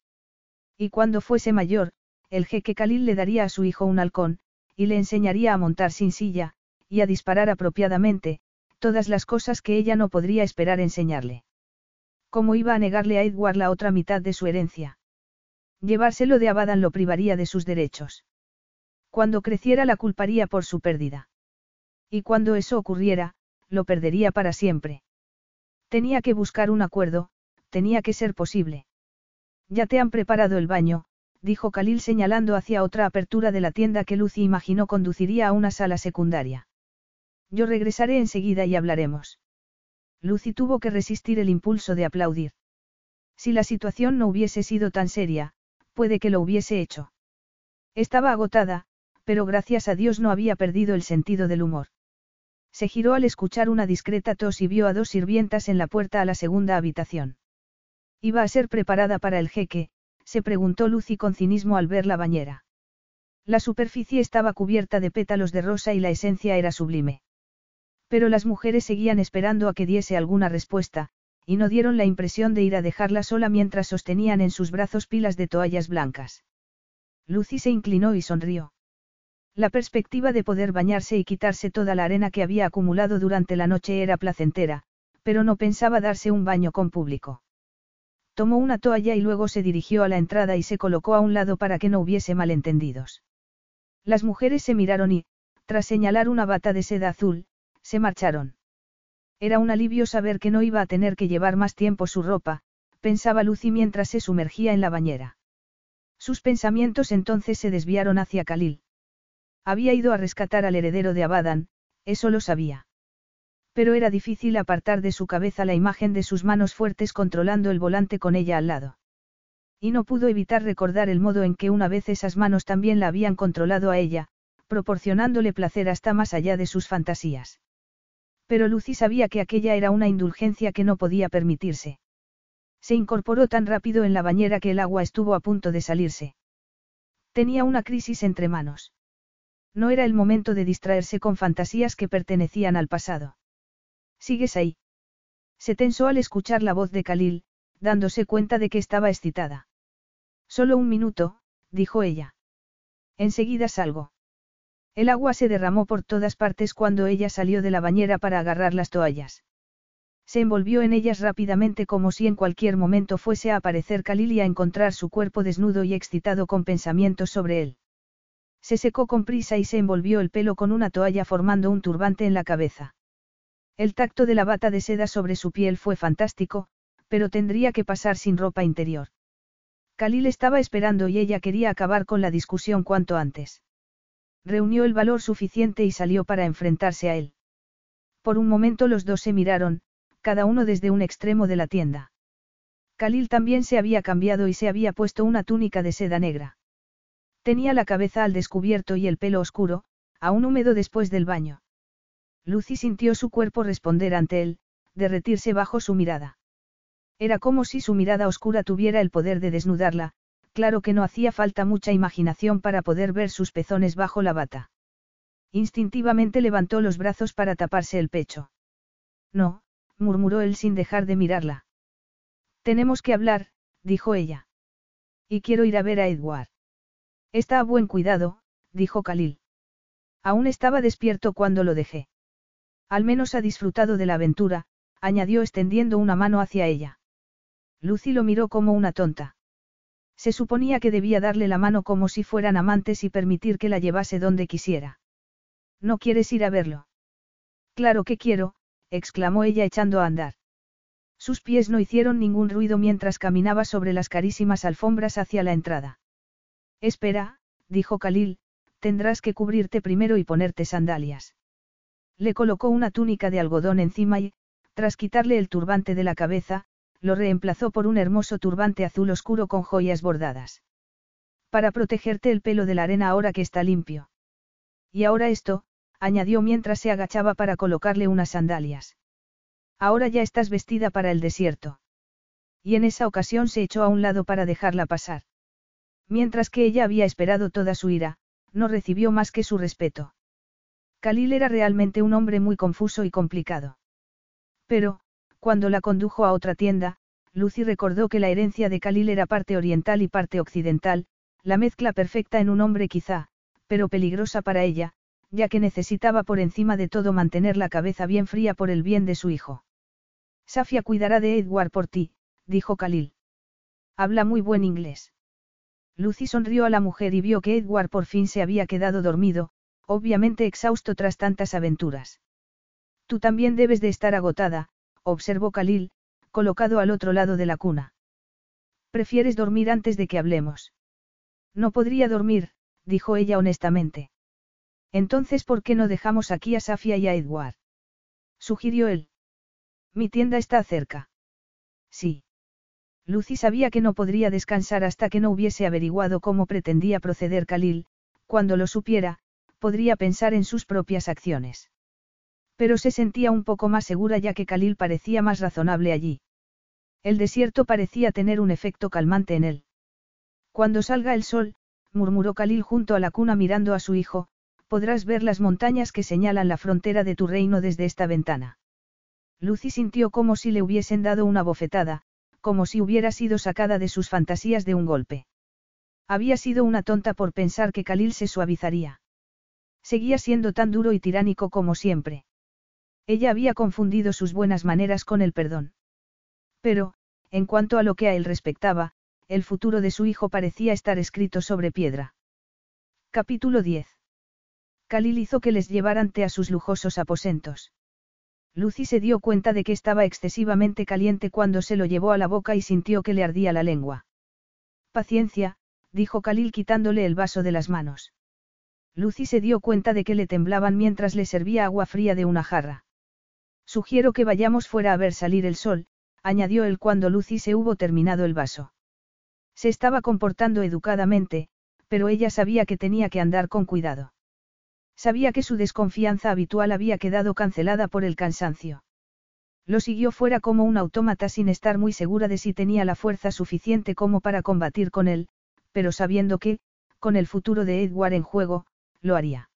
[SPEAKER 1] Y cuando fuese mayor, el jeque Khalil le daría a su hijo un halcón, y le enseñaría a montar sin silla, y a disparar apropiadamente, todas las cosas que ella no podría esperar enseñarle. ¿Cómo iba a negarle a Edward la otra mitad de su herencia? Llevárselo de Abadan lo privaría de sus derechos. Cuando creciera la culparía por su pérdida. Y cuando eso ocurriera, lo perdería para siempre. Tenía que buscar un acuerdo, tenía que ser posible. Ya te han preparado el baño, dijo Khalil señalando hacia otra apertura de la tienda que Lucy imaginó conduciría a una sala secundaria. Yo regresaré enseguida y hablaremos. Lucy tuvo que resistir el impulso de aplaudir. Si la situación no hubiese sido tan seria, puede que lo hubiese hecho. Estaba agotada, pero gracias a Dios no había perdido el sentido del humor. Se giró al escuchar una discreta tos y vio a dos sirvientas en la puerta a la segunda habitación. ¿Iba a ser preparada para el jeque? se preguntó Lucy con cinismo al ver la bañera. La superficie estaba cubierta de pétalos de rosa y la esencia era sublime. Pero las mujeres seguían esperando a que diese alguna respuesta, y no dieron la impresión de ir a dejarla sola mientras sostenían en sus brazos pilas de toallas blancas. Lucy se inclinó y sonrió. La perspectiva de poder bañarse y quitarse toda la arena que había acumulado durante la noche era placentera, pero no pensaba darse un baño con público. Tomó una toalla y luego se dirigió a la entrada y se colocó a un lado para que no hubiese malentendidos. Las mujeres se miraron y, tras señalar una bata de seda azul, se marcharon. Era un alivio saber que no iba a tener que llevar más tiempo su ropa, pensaba Lucy mientras se sumergía en la bañera. Sus pensamientos entonces se desviaron hacia Khalil. Había ido a rescatar al heredero de Abadan, eso lo sabía. Pero era difícil apartar de su cabeza la imagen de sus manos fuertes controlando el volante con ella al lado. Y no pudo evitar recordar el modo en que una vez esas manos también la habían controlado a ella, proporcionándole placer hasta más allá de sus fantasías. Pero Lucy sabía que aquella era una indulgencia que no podía permitirse. Se incorporó tan rápido en la bañera que el agua estuvo a punto de salirse. Tenía una crisis entre manos. No era el momento de distraerse con fantasías que pertenecían al pasado. ¿Sigues ahí? Se tensó al escuchar la voz de Khalil, dándose cuenta de que estaba excitada. Solo un minuto, dijo ella. Enseguida salgo. El agua se derramó por todas partes cuando ella salió de la bañera para agarrar las toallas. Se envolvió en ellas rápidamente como si en cualquier momento fuese a aparecer Khalil y a encontrar su cuerpo desnudo y excitado con pensamientos sobre él. Se secó con prisa y se envolvió el pelo con una toalla formando un turbante en la cabeza. El tacto de la bata de seda sobre su piel fue fantástico, pero tendría que pasar sin ropa interior. Khalil estaba esperando y ella quería acabar con la discusión cuanto antes. Reunió el valor suficiente y salió para enfrentarse a él. Por un momento los dos se miraron, cada uno desde un extremo de la tienda. Khalil también se había cambiado y se había puesto una túnica de seda negra. Tenía la cabeza al descubierto y el pelo oscuro, aún húmedo después del baño. Lucy sintió su cuerpo responder ante él, derretirse bajo su mirada. Era como si su mirada oscura tuviera el poder de desnudarla, claro que no hacía falta mucha imaginación para poder ver sus pezones bajo la bata. Instintivamente levantó los brazos para taparse el pecho. No, murmuró él sin dejar de mirarla. Tenemos que hablar, dijo ella. Y quiero ir a ver a Edward. Está a buen cuidado, dijo Khalil. Aún estaba despierto cuando lo dejé. Al menos ha disfrutado de la aventura, añadió extendiendo una mano hacia ella. Lucy lo miró como una tonta. Se suponía que debía darle la mano como si fueran amantes y permitir que la llevase donde quisiera. ¿No quieres ir a verlo? Claro que quiero, exclamó ella echando a andar. Sus pies no hicieron ningún ruido mientras caminaba sobre las carísimas alfombras hacia la entrada. Espera, dijo Khalil, tendrás que cubrirte primero y ponerte sandalias. Le colocó una túnica de algodón encima y, tras quitarle el turbante de la cabeza, lo reemplazó por un hermoso turbante azul oscuro con joyas bordadas. Para protegerte el pelo de la arena ahora que está limpio. Y ahora esto, añadió mientras se agachaba para colocarle unas sandalias. Ahora ya estás vestida para el desierto. Y en esa ocasión se echó a un lado para dejarla pasar. Mientras que ella había esperado toda su ira, no recibió más que su respeto. Khalil era realmente un hombre muy confuso y complicado. Pero, cuando la condujo a otra tienda, Lucy recordó que la herencia de Khalil era parte oriental y parte occidental, la mezcla perfecta en un hombre quizá, pero peligrosa para ella, ya que necesitaba por encima de todo mantener la cabeza bien fría por el bien de su hijo. Safia cuidará de Edward por ti, dijo Khalil. Habla muy buen inglés. Lucy sonrió a la mujer y vio que Edward por fin se había quedado dormido, obviamente exhausto tras tantas aventuras. Tú también debes de estar agotada, observó Khalil, colocado al otro lado de la cuna. ¿Prefieres dormir antes de que hablemos? No podría dormir, dijo ella honestamente. Entonces, ¿por qué no dejamos aquí a Safia y a Edward? Sugirió él. Mi tienda está cerca. Sí. Lucy sabía que no podría descansar hasta que no hubiese averiguado cómo pretendía proceder Khalil, cuando lo supiera, podría pensar en sus propias acciones. Pero se sentía un poco más segura ya que Khalil parecía más razonable allí. El desierto parecía tener un efecto calmante en él. Cuando salga el sol, murmuró Khalil junto a la cuna mirando a su hijo, podrás ver las montañas que señalan la frontera de tu reino desde esta ventana. Lucy sintió como si le hubiesen dado una bofetada, como si hubiera sido sacada de sus fantasías de un golpe. Había sido una tonta por pensar que Khalil se suavizaría. Seguía siendo tan duro y tiránico como siempre. Ella había confundido sus buenas maneras con el perdón. Pero, en cuanto a lo que a él respectaba, el futuro de su hijo parecía estar escrito sobre piedra. Capítulo 10. Khalil hizo que les llevaran té a sus lujosos aposentos. Lucy se dio cuenta de que estaba excesivamente caliente cuando se lo llevó a la boca y sintió que le ardía la lengua. Paciencia, dijo Khalil quitándole el vaso de las manos. Lucy se dio cuenta de que le temblaban mientras le servía agua fría de una jarra. Sugiero que vayamos fuera a ver salir el sol, añadió él cuando Lucy se hubo terminado el vaso. Se estaba comportando educadamente, pero ella sabía que tenía que andar con cuidado. Sabía que su desconfianza habitual había quedado cancelada por el cansancio. Lo siguió fuera como un autómata sin estar muy segura de si tenía la fuerza suficiente como para combatir con él, pero sabiendo que, con el futuro de Edward en juego, lo haría.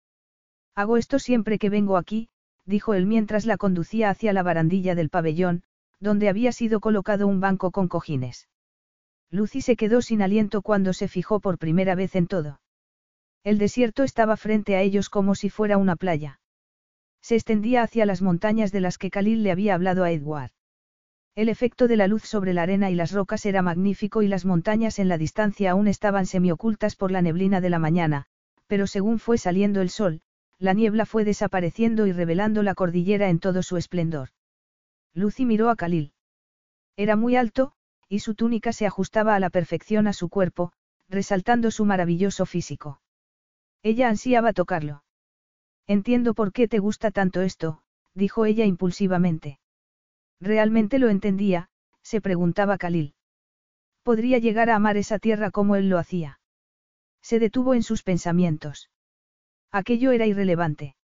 [SPEAKER 1] Hago esto siempre que vengo aquí, dijo él mientras la conducía hacia la barandilla del pabellón, donde había sido colocado un banco con cojines. Lucy se quedó sin aliento cuando se fijó por primera vez en todo. El desierto estaba frente a ellos como si fuera una playa. Se extendía hacia las montañas de las que Khalil le había hablado a Edward. El efecto de la luz sobre la arena y las rocas era magnífico y las montañas en la distancia aún estaban semiocultas por la neblina de la mañana, pero según fue saliendo el sol, la niebla fue desapareciendo y revelando la cordillera en todo su esplendor. Lucy miró a Khalil. Era muy alto, y su túnica se ajustaba a la perfección a su cuerpo, resaltando su maravilloso físico. Ella ansiaba tocarlo. Entiendo por qué te gusta tanto esto, dijo ella impulsivamente. Realmente lo entendía, se preguntaba Khalil. Podría llegar a amar esa tierra como él lo hacía. Se detuvo en sus pensamientos. Aquello era irrelevante.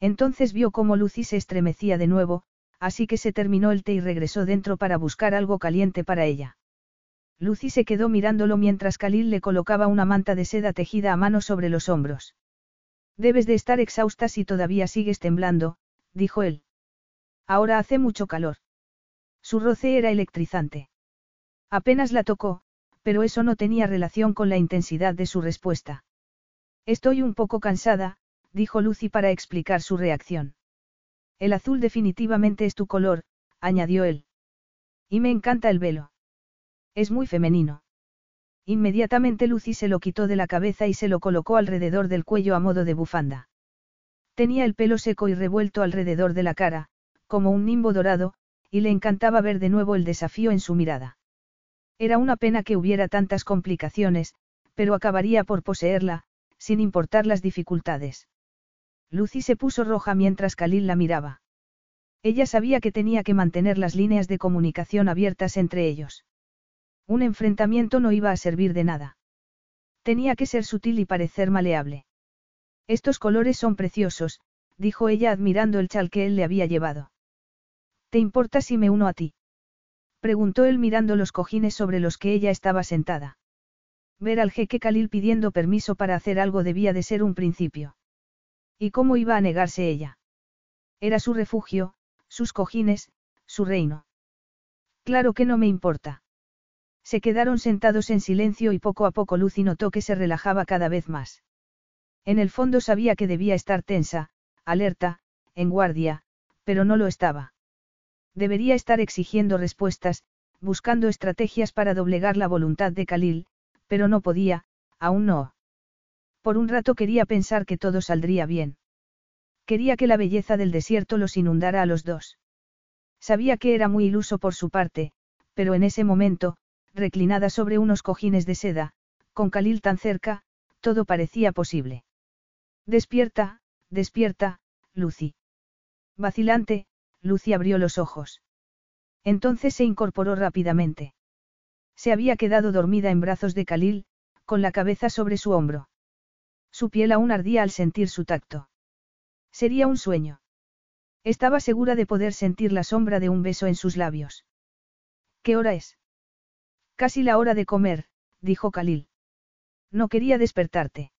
[SPEAKER 1] Entonces vio cómo Lucy se estremecía de nuevo, así que se terminó el té y regresó dentro para buscar algo caliente para ella. Lucy se quedó mirándolo mientras Khalil le colocaba una manta de seda tejida a mano sobre los hombros. Debes de estar exhausta si todavía sigues temblando, dijo él. Ahora hace mucho calor. Su roce era electrizante. Apenas la tocó, pero eso no tenía relación con la intensidad de su respuesta. Estoy un poco cansada, dijo Lucy para explicar su reacción. El azul definitivamente es tu color, añadió él. Y me encanta el velo. Es muy femenino. Inmediatamente Lucy se lo quitó de la cabeza y se lo colocó alrededor del cuello a modo de bufanda. Tenía el pelo seco y revuelto alrededor de la cara, como un nimbo dorado, y le encantaba ver de nuevo el desafío en su mirada. Era una pena que hubiera tantas complicaciones, pero acabaría por poseerla, sin importar las dificultades. Lucy se puso roja mientras Khalil la miraba. Ella sabía que tenía que mantener las líneas de comunicación abiertas entre ellos. Un enfrentamiento no iba a servir de nada. Tenía que ser sutil y parecer maleable. Estos colores son preciosos, dijo ella admirando el chal que él le había llevado. ¿Te importa si me uno a ti? Preguntó él mirando los cojines sobre los que ella estaba sentada. Ver al jeque Khalil pidiendo permiso para hacer algo debía de ser un principio. ¿Y cómo iba a negarse ella? Era su refugio, sus cojines, su reino. Claro que no me importa. Se quedaron sentados en silencio y poco a poco Lucy notó que se relajaba cada vez más. En el fondo sabía que debía estar tensa, alerta, en guardia, pero no lo estaba. Debería estar exigiendo respuestas, buscando estrategias para doblegar la voluntad de Khalil, pero no podía, aún no. Por un rato quería pensar que todo saldría bien. Quería que la belleza del desierto los inundara a los dos. Sabía que era muy iluso por su parte, pero en ese momento, reclinada sobre unos cojines de seda, con Khalil tan cerca, todo parecía posible. Despierta, despierta, Lucy. Vacilante, Lucy abrió los ojos. Entonces se incorporó rápidamente. Se había quedado dormida en brazos de Khalil, con la cabeza sobre su hombro. Su piel aún ardía al sentir su tacto. Sería un sueño. Estaba segura de poder sentir la sombra de un beso en sus labios. ¿Qué hora es? Casi la hora de comer, dijo Khalil. No quería despertarte.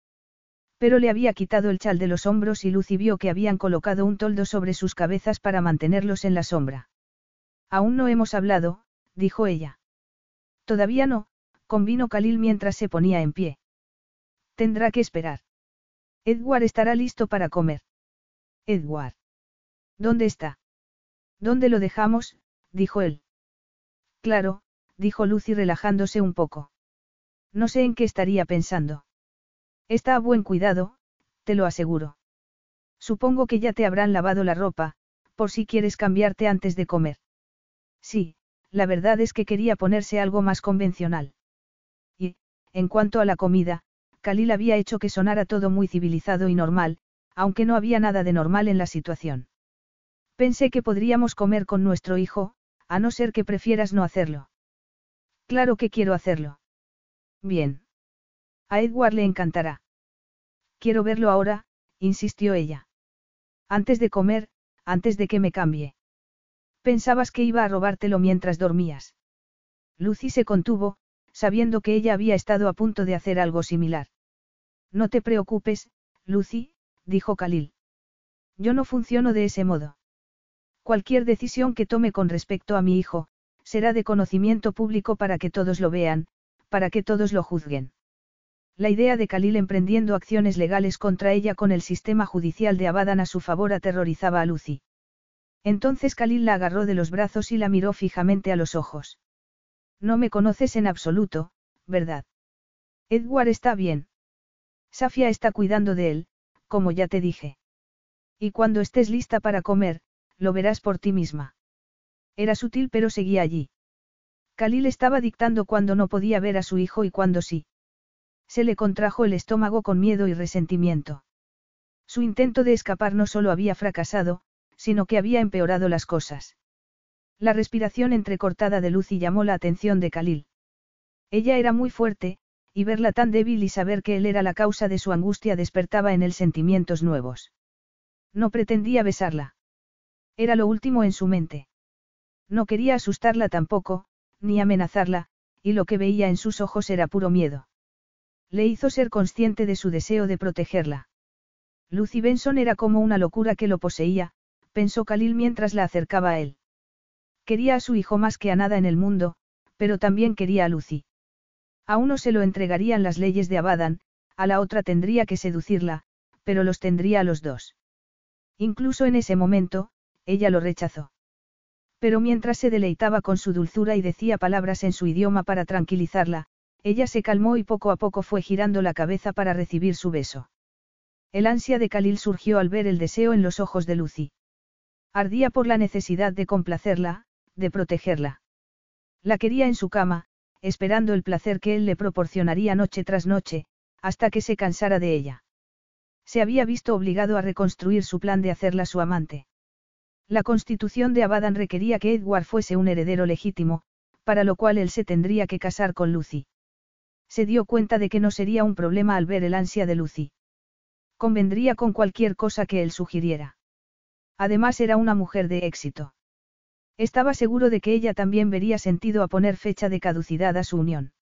[SPEAKER 1] Pero le había quitado el chal de los hombros y Lucy vio que habían colocado un toldo sobre sus cabezas para mantenerlos en la sombra. Aún no hemos hablado, dijo ella. Todavía no, convino Khalil mientras se ponía en pie. Tendrá que esperar. Edward estará listo para comer. Edward. ¿Dónde está? ¿Dónde lo dejamos? dijo él. Claro, dijo Lucy relajándose un poco. No sé en qué estaría pensando. Está a buen cuidado, te lo aseguro. Supongo que ya te habrán lavado la ropa, por si quieres cambiarte antes de comer. Sí, la verdad es que quería ponerse algo más convencional. Y, en cuanto a la comida, Khalil había hecho que sonara todo muy civilizado y normal, aunque no había nada de normal en la situación. Pensé que podríamos comer con nuestro hijo, a no ser que prefieras no hacerlo. Claro que quiero hacerlo. Bien. A Edward le encantará. Quiero verlo ahora, insistió ella. Antes de comer, antes de que me cambie. Pensabas que iba a robártelo mientras dormías. Lucy se contuvo, sabiendo que ella había estado a punto de hacer algo similar. No te preocupes, Lucy, dijo Khalil. Yo no funciono de ese modo. Cualquier decisión que tome con respecto a mi hijo, será de conocimiento público para que todos lo vean, para que todos lo juzguen. La idea de Khalil emprendiendo acciones legales contra ella con el sistema judicial de Abadan a su favor aterrorizaba a Lucy. Entonces Khalil la agarró de los brazos y la miró fijamente a los ojos. No me conoces en absoluto, ¿verdad? Edward está bien. Safia está cuidando de él, como ya te dije. Y cuando estés lista para comer, lo verás por ti misma. Era sutil pero seguía allí. Khalil estaba dictando cuando no podía ver a su hijo y cuando sí. Se le contrajo el estómago con miedo y resentimiento. Su intento de escapar no solo había fracasado, sino que había empeorado las cosas. La respiración entrecortada de Lucy llamó la atención de Khalil. Ella era muy fuerte, y verla tan débil y saber que él era la causa de su angustia despertaba en él sentimientos nuevos. No pretendía besarla. Era lo último en su mente. No quería asustarla tampoco, ni amenazarla, y lo que veía en sus ojos era puro miedo. Le hizo ser consciente de su deseo de protegerla. Lucy Benson era como una locura que lo poseía, pensó Khalil mientras la acercaba a él. Quería a su hijo más que a nada en el mundo, pero también quería a Lucy. A uno se lo entregarían las leyes de Abadan, a la otra tendría que seducirla, pero los tendría a los dos. Incluso en ese momento, ella lo rechazó. Pero mientras se deleitaba con su dulzura y decía palabras en su idioma para tranquilizarla, ella se calmó y poco a poco fue girando la cabeza para recibir su beso. El ansia de Khalil surgió al ver el deseo en los ojos de Lucy. Ardía por la necesidad de complacerla, de protegerla. La quería en su cama, esperando el placer que él le proporcionaría noche tras noche, hasta que se cansara de ella. Se había visto obligado a reconstruir su plan de hacerla su amante. La constitución de Abadan requería que Edward fuese un heredero legítimo, para lo cual él se tendría que casar con Lucy. Se dio cuenta de que no sería un problema al ver el ansia de Lucy. Convendría con cualquier cosa que él sugiriera. Además era una mujer de éxito. Estaba seguro de que ella también vería sentido a poner fecha de caducidad a su unión.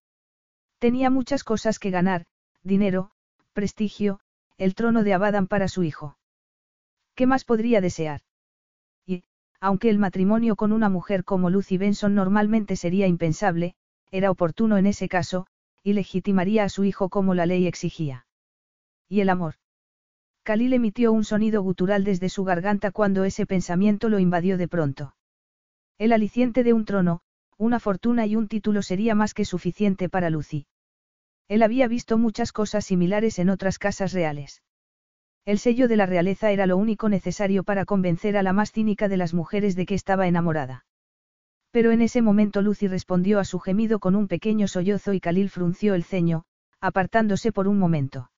[SPEAKER 1] Tenía muchas cosas que ganar, dinero, prestigio, el trono de Abadan para su hijo. ¿Qué más podría desear? Aunque el matrimonio con una mujer como Lucy Benson normalmente sería impensable, era oportuno en ese caso, y legitimaría a su hijo como la ley exigía. ¿Y el amor? Khalil emitió un sonido gutural desde su garganta cuando ese pensamiento lo invadió de pronto. El aliciente de un trono, una fortuna y un título sería más que suficiente para Lucy. Él había visto muchas cosas similares en otras casas reales. El sello de la realeza era lo único necesario para convencer a la más cínica de las mujeres de que estaba enamorada. Pero en ese momento Lucy respondió a su gemido con un pequeño sollozo y Khalil frunció el ceño, apartándose por un momento.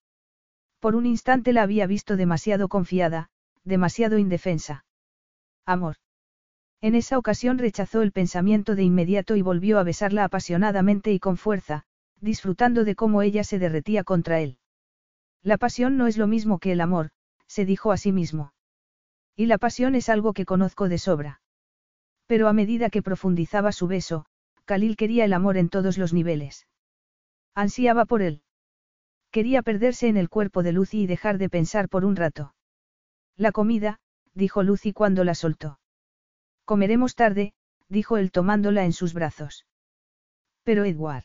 [SPEAKER 1] Por un instante la había visto demasiado confiada, demasiado indefensa. Amor. En esa ocasión rechazó el pensamiento de inmediato y volvió a besarla apasionadamente y con fuerza, disfrutando de cómo ella se derretía contra él. La pasión no es lo mismo que el amor, se dijo a sí mismo. Y la pasión es algo que conozco de sobra. Pero a medida que profundizaba su beso, Khalil quería el amor en todos los niveles. Ansiaba por él. Quería perderse en el cuerpo de Lucy y dejar de pensar por un rato. La comida, dijo Lucy cuando la soltó. Comeremos tarde, dijo él tomándola en sus brazos. Pero Edward.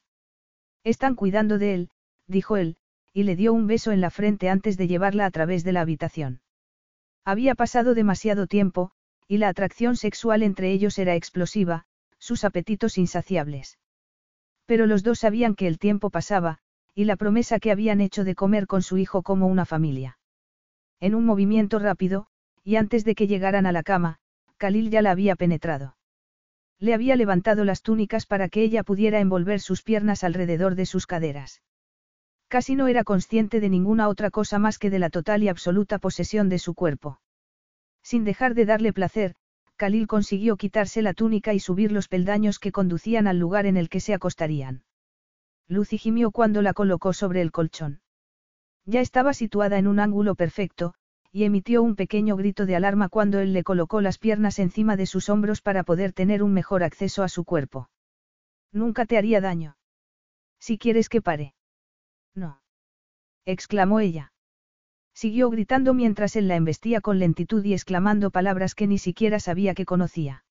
[SPEAKER 1] Están cuidando de él, dijo él, y le dio un beso en la frente antes de llevarla a través de la habitación. Había pasado demasiado tiempo, y la atracción sexual entre ellos era explosiva, sus apetitos insaciables. Pero los dos sabían que el tiempo pasaba, y la promesa que habían hecho de comer con su hijo como una familia. En un movimiento rápido, y antes de que llegaran a la cama, Khalil ya la había penetrado. Le había levantado las túnicas para que ella pudiera envolver sus piernas alrededor de sus caderas. Casi no era consciente de ninguna otra cosa más que de la total y absoluta posesión de su cuerpo. Sin dejar de darle placer, Khalil consiguió quitarse la túnica y subir los peldaños que conducían al lugar en el que se acostarían. Lucy gimió cuando la colocó sobre el colchón. Ya estaba situada en un ángulo perfecto, y emitió un pequeño grito de alarma cuando él le colocó las piernas encima de sus hombros para poder tener un mejor acceso a su cuerpo. Nunca te haría daño. Si quieres que pare. No. exclamó ella. Siguió gritando mientras él la embestía con lentitud y exclamando palabras que ni siquiera sabía que conocía.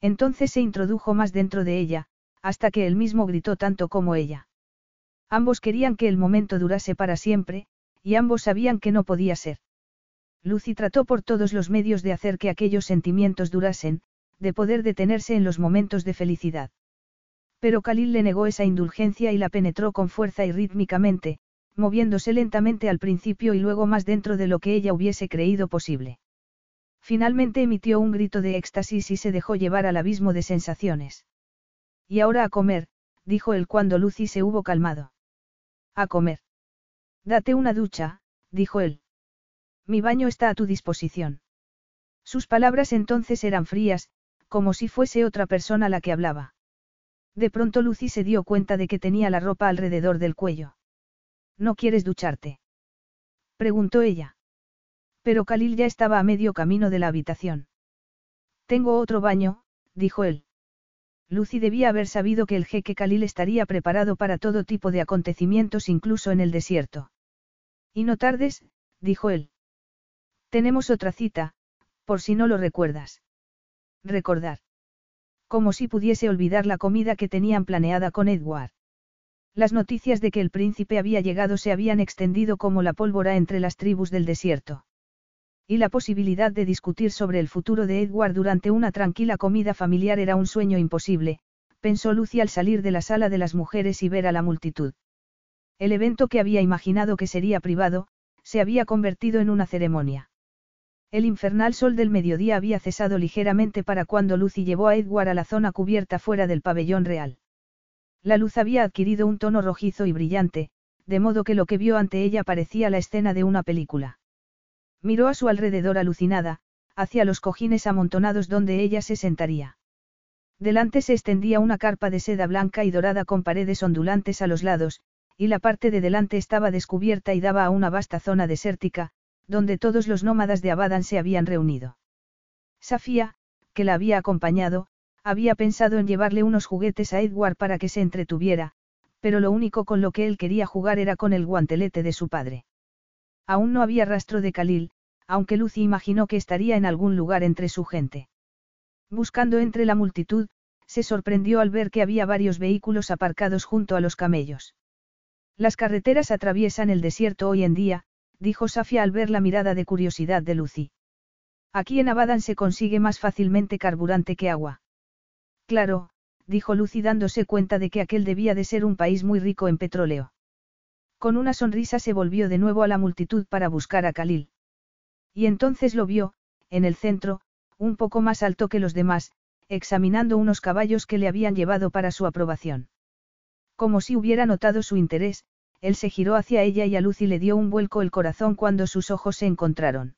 [SPEAKER 1] Entonces se introdujo más dentro de ella, hasta que él mismo gritó tanto como ella. Ambos querían que el momento durase para siempre, y ambos sabían que no podía ser. Lucy trató por todos los medios de hacer que aquellos sentimientos durasen, de poder detenerse en los momentos de felicidad. Pero Khalil le negó esa indulgencia y la penetró con fuerza y rítmicamente, moviéndose lentamente al principio y luego más dentro de lo que ella hubiese creído posible. Finalmente emitió un grito de éxtasis y se dejó llevar al abismo de sensaciones. Y ahora a comer, dijo él cuando Lucy se hubo calmado. A comer. Date una ducha, dijo él. Mi baño está a tu disposición. Sus palabras entonces eran frías, como si fuese otra persona la que hablaba. De pronto Lucy se dio cuenta de que tenía la ropa alrededor del cuello. ¿No quieres ducharte? preguntó ella. Pero Khalil ya estaba a medio camino de la habitación. Tengo otro baño, dijo él. Lucy debía haber sabido que el jeque Khalil estaría preparado para todo tipo de acontecimientos incluso en el desierto. Y no tardes, dijo él. Tenemos otra cita, por si no lo recuerdas. Recordar. Como si pudiese olvidar la comida que tenían planeada con Edward. Las noticias de que el príncipe había llegado se habían extendido como la pólvora entre las tribus del desierto. Y la posibilidad de discutir sobre el futuro de Edward durante una tranquila comida familiar era un sueño imposible, pensó Lucy al salir de la sala de las mujeres y ver a la multitud. El evento que había imaginado que sería privado, se había convertido en una ceremonia. El infernal sol del mediodía había cesado ligeramente para cuando Lucy llevó a Edward a la zona cubierta fuera del pabellón real. La luz había adquirido un tono rojizo y brillante, de modo que lo que vio ante ella parecía la escena de una película. Miró a su alrededor alucinada, hacia los cojines amontonados donde ella se sentaría. Delante se extendía una carpa de seda blanca y dorada con paredes ondulantes a los lados, y la parte de delante estaba descubierta y daba a una vasta zona desértica, donde todos los nómadas de Abadan se habían reunido. Safía, que la había acompañado, había pensado en llevarle unos juguetes a Edward para que se entretuviera, pero lo único con lo que él quería jugar era con el guantelete de su padre. Aún no había rastro de Khalil, aunque Lucy imaginó que estaría en algún lugar entre su gente. Buscando entre la multitud, se sorprendió al ver que había varios vehículos aparcados junto a los camellos. Las carreteras atraviesan el desierto hoy en día, dijo Safia al ver la mirada de curiosidad de Lucy. Aquí en Abadan se consigue más fácilmente carburante que agua. Claro, dijo Lucy dándose cuenta de que aquel debía de ser un país muy rico en petróleo. Con una sonrisa se volvió de nuevo a la multitud para buscar a Khalil. Y entonces lo vio, en el centro, un poco más alto que los demás, examinando unos caballos que le habían llevado para su aprobación. Como si hubiera notado su interés, él se giró hacia ella y a Lucy le dio un vuelco el corazón cuando sus ojos se encontraron.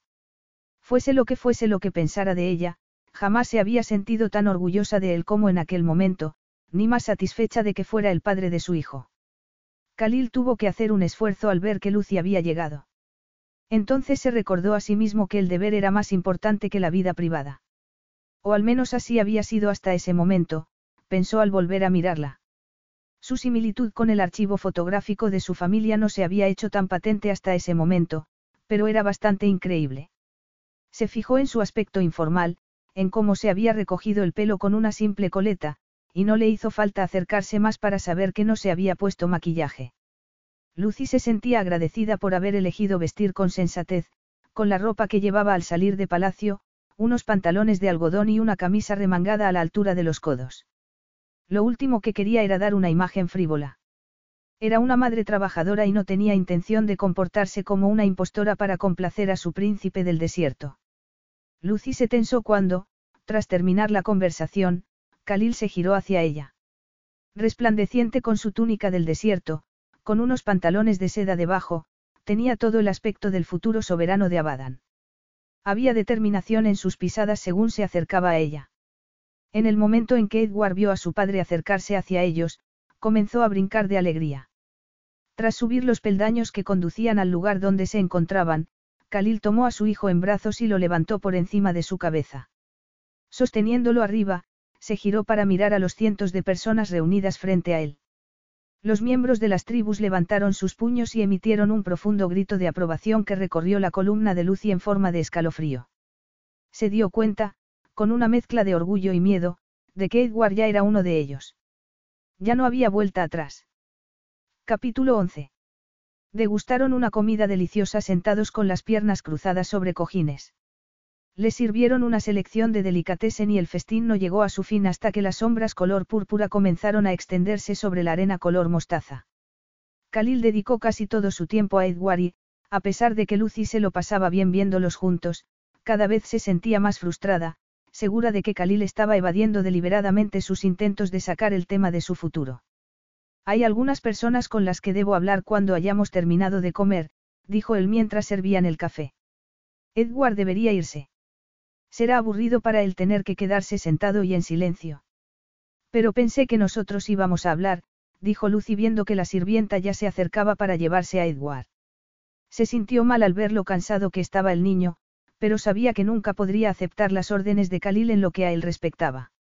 [SPEAKER 1] Fuese lo que fuese lo que pensara de ella, jamás se había sentido tan orgullosa de él como en aquel momento, ni más satisfecha de que fuera el padre de su hijo. Khalil tuvo que hacer un esfuerzo al ver que Lucy había llegado. Entonces se recordó a sí mismo que el deber era más importante que la vida privada. O al menos así había sido hasta ese momento, pensó al volver a mirarla. Su similitud con el archivo fotográfico de su familia no se había hecho tan patente hasta ese momento, pero era bastante increíble. Se fijó en su aspecto informal, en cómo se había recogido el pelo con una simple coleta, y no le hizo falta acercarse más para saber que no se había puesto maquillaje. Lucy se sentía agradecida por haber elegido vestir con sensatez, con la ropa que llevaba al salir de palacio, unos pantalones de algodón y una camisa remangada a la altura de los codos. Lo último que quería era dar una imagen frívola. Era una madre trabajadora y no tenía intención de comportarse como una impostora para complacer a su príncipe del desierto. Lucy se tensó cuando, tras terminar la conversación, Khalil se giró hacia ella. Resplandeciente con su túnica del desierto, con unos pantalones de seda debajo, tenía todo el aspecto del futuro soberano de Abadan. Había determinación en sus pisadas según se acercaba a ella. En el momento en que Edward vio a su padre acercarse hacia ellos, comenzó a brincar de alegría. Tras subir los peldaños que conducían al lugar donde se encontraban, Khalil tomó a su hijo en brazos y lo levantó por encima de su cabeza. Sosteniéndolo arriba, se giró para mirar a los cientos de personas reunidas frente a él. Los miembros de las tribus levantaron sus puños y emitieron un profundo grito de aprobación que recorrió la columna de Lucy en forma de escalofrío. Se dio cuenta, con una mezcla de orgullo y miedo, de que Edward ya era uno de ellos. Ya no había vuelta atrás. Capítulo 11. Degustaron una comida deliciosa sentados con las piernas cruzadas sobre cojines. Le sirvieron una selección de delicatessen y el festín no llegó a su fin hasta que las sombras color púrpura comenzaron a extenderse sobre la arena color mostaza. Khalil dedicó casi todo su tiempo a Edward y, a pesar de que Lucy se lo pasaba bien viéndolos juntos, cada vez se sentía más frustrada, segura de que Khalil estaba evadiendo deliberadamente sus intentos de sacar el tema de su futuro. Hay algunas personas con las que debo hablar cuando hayamos terminado de comer, dijo él mientras servían el café. Edward debería irse. Será aburrido para él tener que quedarse sentado y en silencio. Pero pensé que nosotros íbamos a hablar, dijo Lucy viendo que la sirvienta ya se acercaba para llevarse a Edward. Se sintió mal al ver lo cansado que estaba el niño, pero sabía que nunca podría aceptar las órdenes de Khalil en lo que a él respectaba.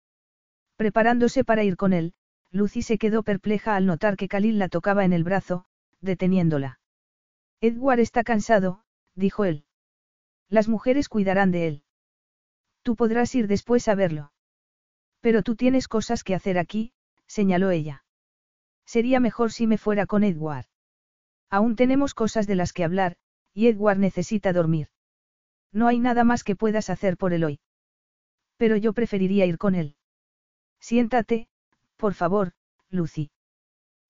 [SPEAKER 1] Preparándose para ir con él, Lucy se quedó perpleja al notar que Khalil la tocaba en el brazo, deteniéndola. Edward está cansado, dijo él. Las mujeres cuidarán de él. Tú podrás ir después a verlo. Pero tú tienes cosas que hacer aquí, señaló ella. Sería mejor si me fuera con Edward. Aún tenemos cosas de las que hablar, y Edward necesita dormir. No hay nada más que puedas hacer por él hoy. Pero yo preferiría ir con él. Siéntate, por favor, Lucy.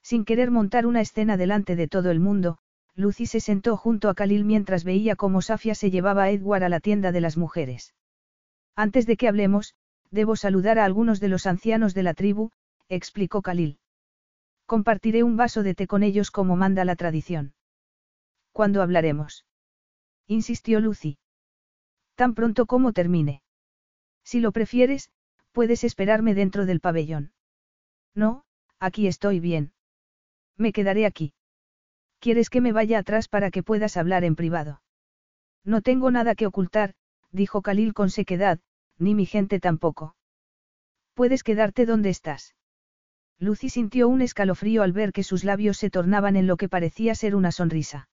[SPEAKER 1] Sin querer montar una escena delante de todo el mundo, Lucy se sentó junto a Khalil mientras veía cómo Safia se llevaba a Edward a la tienda de las mujeres. Antes de que hablemos, debo saludar a algunos de los ancianos de la tribu, explicó Khalil. Compartiré un vaso de té con ellos como manda la tradición. ¿Cuándo hablaremos? insistió Lucy. Tan pronto como termine. Si lo prefieres, puedes esperarme dentro del pabellón. No, aquí estoy bien. Me quedaré aquí. ¿Quieres que me vaya atrás para que puedas hablar en privado? No tengo nada que ocultar, dijo Khalil con sequedad, ni mi gente tampoco. Puedes quedarte donde estás. Lucy sintió un escalofrío al ver que sus labios se tornaban en lo que parecía ser una sonrisa.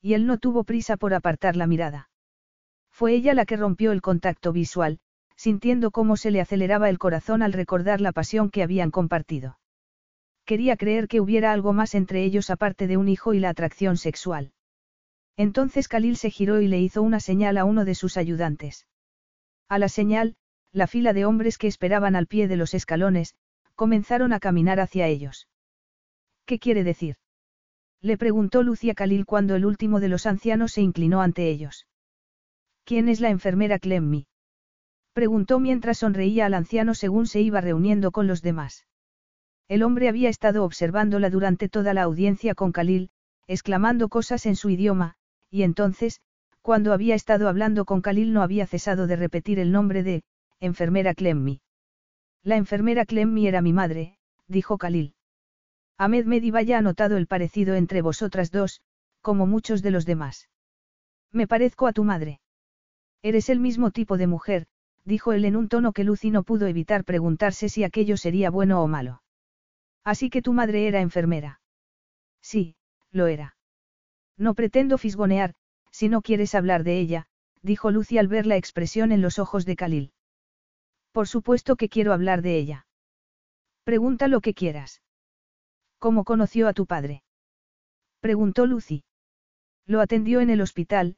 [SPEAKER 1] Y él no tuvo prisa por apartar la mirada. Fue ella la que rompió el contacto visual, sintiendo cómo se le aceleraba el corazón al recordar la pasión que habían compartido. Quería creer que hubiera algo más entre ellos aparte de un hijo y la atracción sexual. Entonces Khalil se giró y le hizo una señal a uno de sus ayudantes. A la señal, la fila de hombres que esperaban al pie de los escalones, comenzaron a caminar hacia ellos. ¿Qué quiere decir? Le preguntó Lucia Khalil cuando el último de los ancianos se inclinó ante ellos. ¿Quién es la enfermera Clemmy? Preguntó mientras sonreía al anciano según se iba reuniendo con los demás. El hombre había estado observándola durante toda la audiencia con Khalil, exclamando cosas en su idioma, y entonces, cuando había estado hablando con Khalil no había cesado de repetir el nombre de, enfermera Clemmy. La enfermera Clemmy era mi madre, dijo Khalil. Ahmed Mediva ya ha notado el parecido entre vosotras dos, como muchos de los demás. Me parezco a tu madre. Eres el mismo tipo de mujer, dijo él en un tono que Lucy no pudo evitar preguntarse si aquello sería bueno o malo. Así que tu madre era enfermera. Sí, lo era. No pretendo fisgonear, si no quieres hablar de ella, dijo Lucy al ver la expresión en los ojos de Khalil. Por supuesto que quiero hablar de ella. Pregunta lo que quieras. ¿Cómo conoció a tu padre? Preguntó Lucy. Lo atendió en el hospital,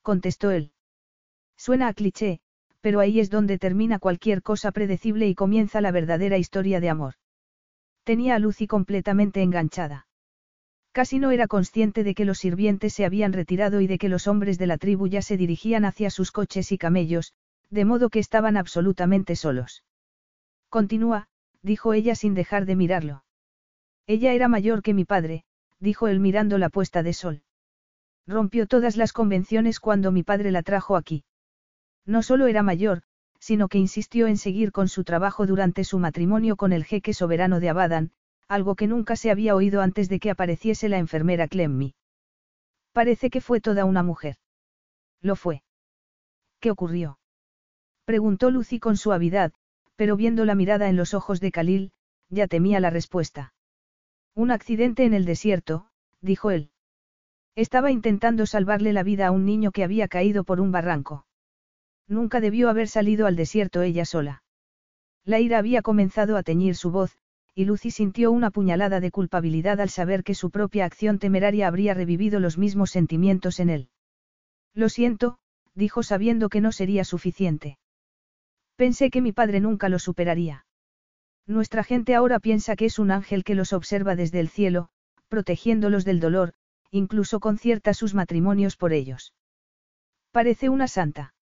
[SPEAKER 1] contestó él. Suena a cliché, pero ahí es donde termina cualquier cosa predecible y comienza la verdadera historia de amor. Tenía a Lucy completamente enganchada. Casi no era consciente de que los sirvientes se habían retirado y de que los hombres de la tribu ya se dirigían hacia sus coches y camellos, de modo que estaban absolutamente solos. Continúa, dijo ella sin dejar de mirarlo. Ella era mayor que mi padre, dijo él mirando la puesta de sol. Rompió todas las convenciones cuando mi padre la trajo aquí. No solo era mayor, sino que insistió en seguir con su trabajo durante su matrimonio con el jeque soberano de Abadan, algo que nunca se había oído antes de que apareciese la enfermera Clemmy. Parece que fue toda una mujer. Lo fue. ¿Qué ocurrió? Preguntó Lucy con suavidad, pero viendo la mirada en los ojos de Khalil, ya temía la respuesta. Un accidente en el desierto, dijo él. Estaba intentando salvarle la vida a un niño que había caído por un barranco. Nunca debió haber salido al desierto ella sola. La ira había comenzado a teñir su voz, y Lucy sintió una puñalada de culpabilidad al saber que su propia acción temeraria habría revivido los mismos sentimientos en él. Lo siento, dijo sabiendo que no sería suficiente. Pensé que mi padre nunca lo superaría. Nuestra gente ahora piensa que es un ángel que los observa desde el cielo, protegiéndolos del dolor, incluso concierta sus matrimonios por ellos. Parece una santa.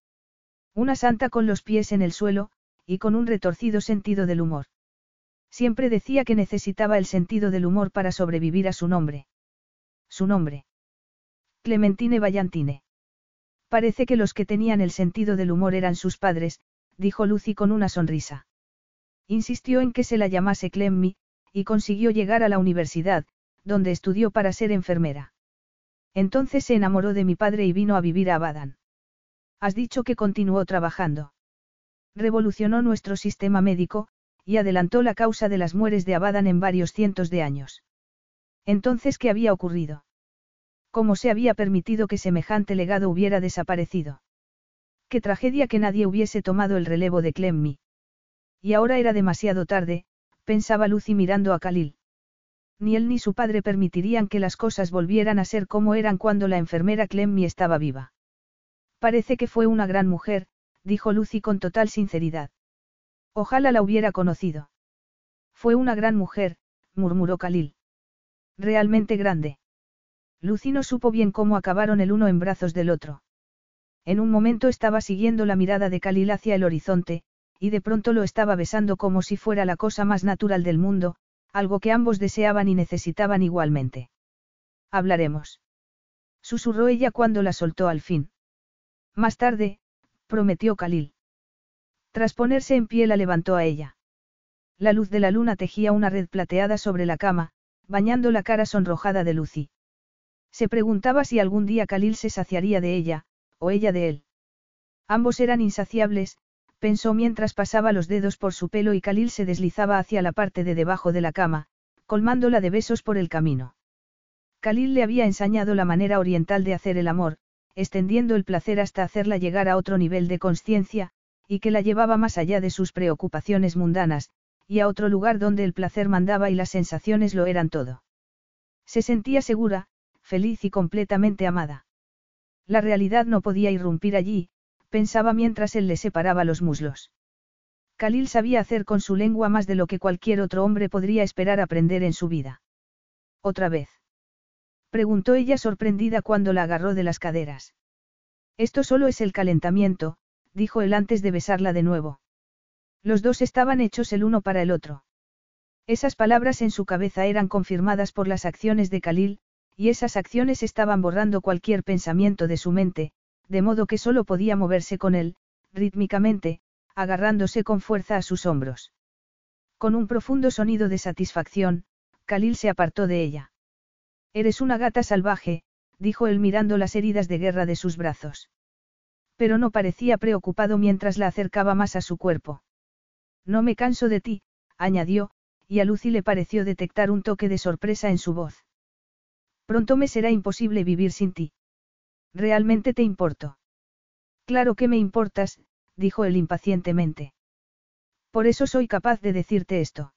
[SPEAKER 1] Una santa con los pies en el suelo, y con un retorcido sentido del humor. Siempre decía que necesitaba el sentido del humor para sobrevivir a su nombre. Su nombre. Clementine Vallantine. Parece que los que tenían el sentido del humor eran sus padres, dijo Lucy con una sonrisa. Insistió en que se la llamase Clemmy, y consiguió llegar a la universidad, donde estudió para ser enfermera. Entonces se enamoró de mi padre y vino a vivir a Abadan. Has dicho que continuó trabajando. Revolucionó nuestro sistema médico, y adelantó la causa de las mueres de Abadan en varios cientos de años. Entonces, ¿qué había ocurrido? ¿Cómo se había permitido que semejante legado hubiera desaparecido? Qué tragedia que nadie hubiese tomado el relevo de Clemmy. Y ahora era demasiado tarde, pensaba Lucy mirando a Khalil. Ni él ni su padre permitirían que las cosas volvieran a ser como eran cuando la enfermera Clemmy estaba viva. Parece que fue una gran mujer, dijo Lucy con total sinceridad. Ojalá la hubiera conocido. Fue una gran mujer, murmuró Khalil. Realmente grande. Lucy no supo bien cómo acabaron el uno en brazos del otro. En un momento estaba siguiendo la mirada de Khalil hacia el horizonte, y de pronto lo estaba besando como si fuera la cosa más natural del mundo, algo que ambos deseaban y necesitaban igualmente. Hablaremos. Susurró ella cuando la soltó al fin. Más tarde, prometió Khalil. Tras ponerse en pie la levantó a ella. La luz de la luna tejía una red plateada sobre la cama, bañando la cara sonrojada de Lucy. Se preguntaba si algún día Khalil se saciaría de ella, o ella de él. Ambos eran insaciables, pensó mientras pasaba los dedos por su pelo y Khalil se deslizaba hacia la parte de debajo de la cama, colmándola de besos por el camino. Khalil le había enseñado la manera oriental de hacer el amor, extendiendo el placer hasta hacerla llegar a otro nivel de conciencia, y que la llevaba más allá de sus preocupaciones mundanas, y a otro lugar donde el placer mandaba y las sensaciones lo eran todo. Se sentía segura, feliz y completamente amada. La realidad no podía irrumpir allí, pensaba mientras él le separaba los muslos. Khalil sabía hacer con su lengua más de lo que cualquier otro hombre podría esperar aprender en su vida. ¿Otra vez? Preguntó ella sorprendida cuando la agarró de las caderas. Esto solo es el calentamiento, dijo él antes de besarla de nuevo. Los dos estaban hechos el uno para el otro. Esas palabras en su cabeza eran confirmadas por las acciones de Khalil, y esas acciones estaban borrando cualquier pensamiento de su mente, de modo que solo podía moverse con él, rítmicamente, agarrándose con fuerza a sus hombros. Con un profundo sonido de satisfacción, Khalil se apartó de ella. Eres una gata salvaje, dijo él mirando las heridas de guerra de sus brazos pero no parecía preocupado mientras la acercaba más a su cuerpo. No me canso de ti, añadió, y a Lucy le pareció detectar un toque de sorpresa en su voz. Pronto me será imposible vivir sin ti. ¿Realmente te importo? Claro que me importas, dijo él impacientemente. Por eso soy capaz de decirte esto.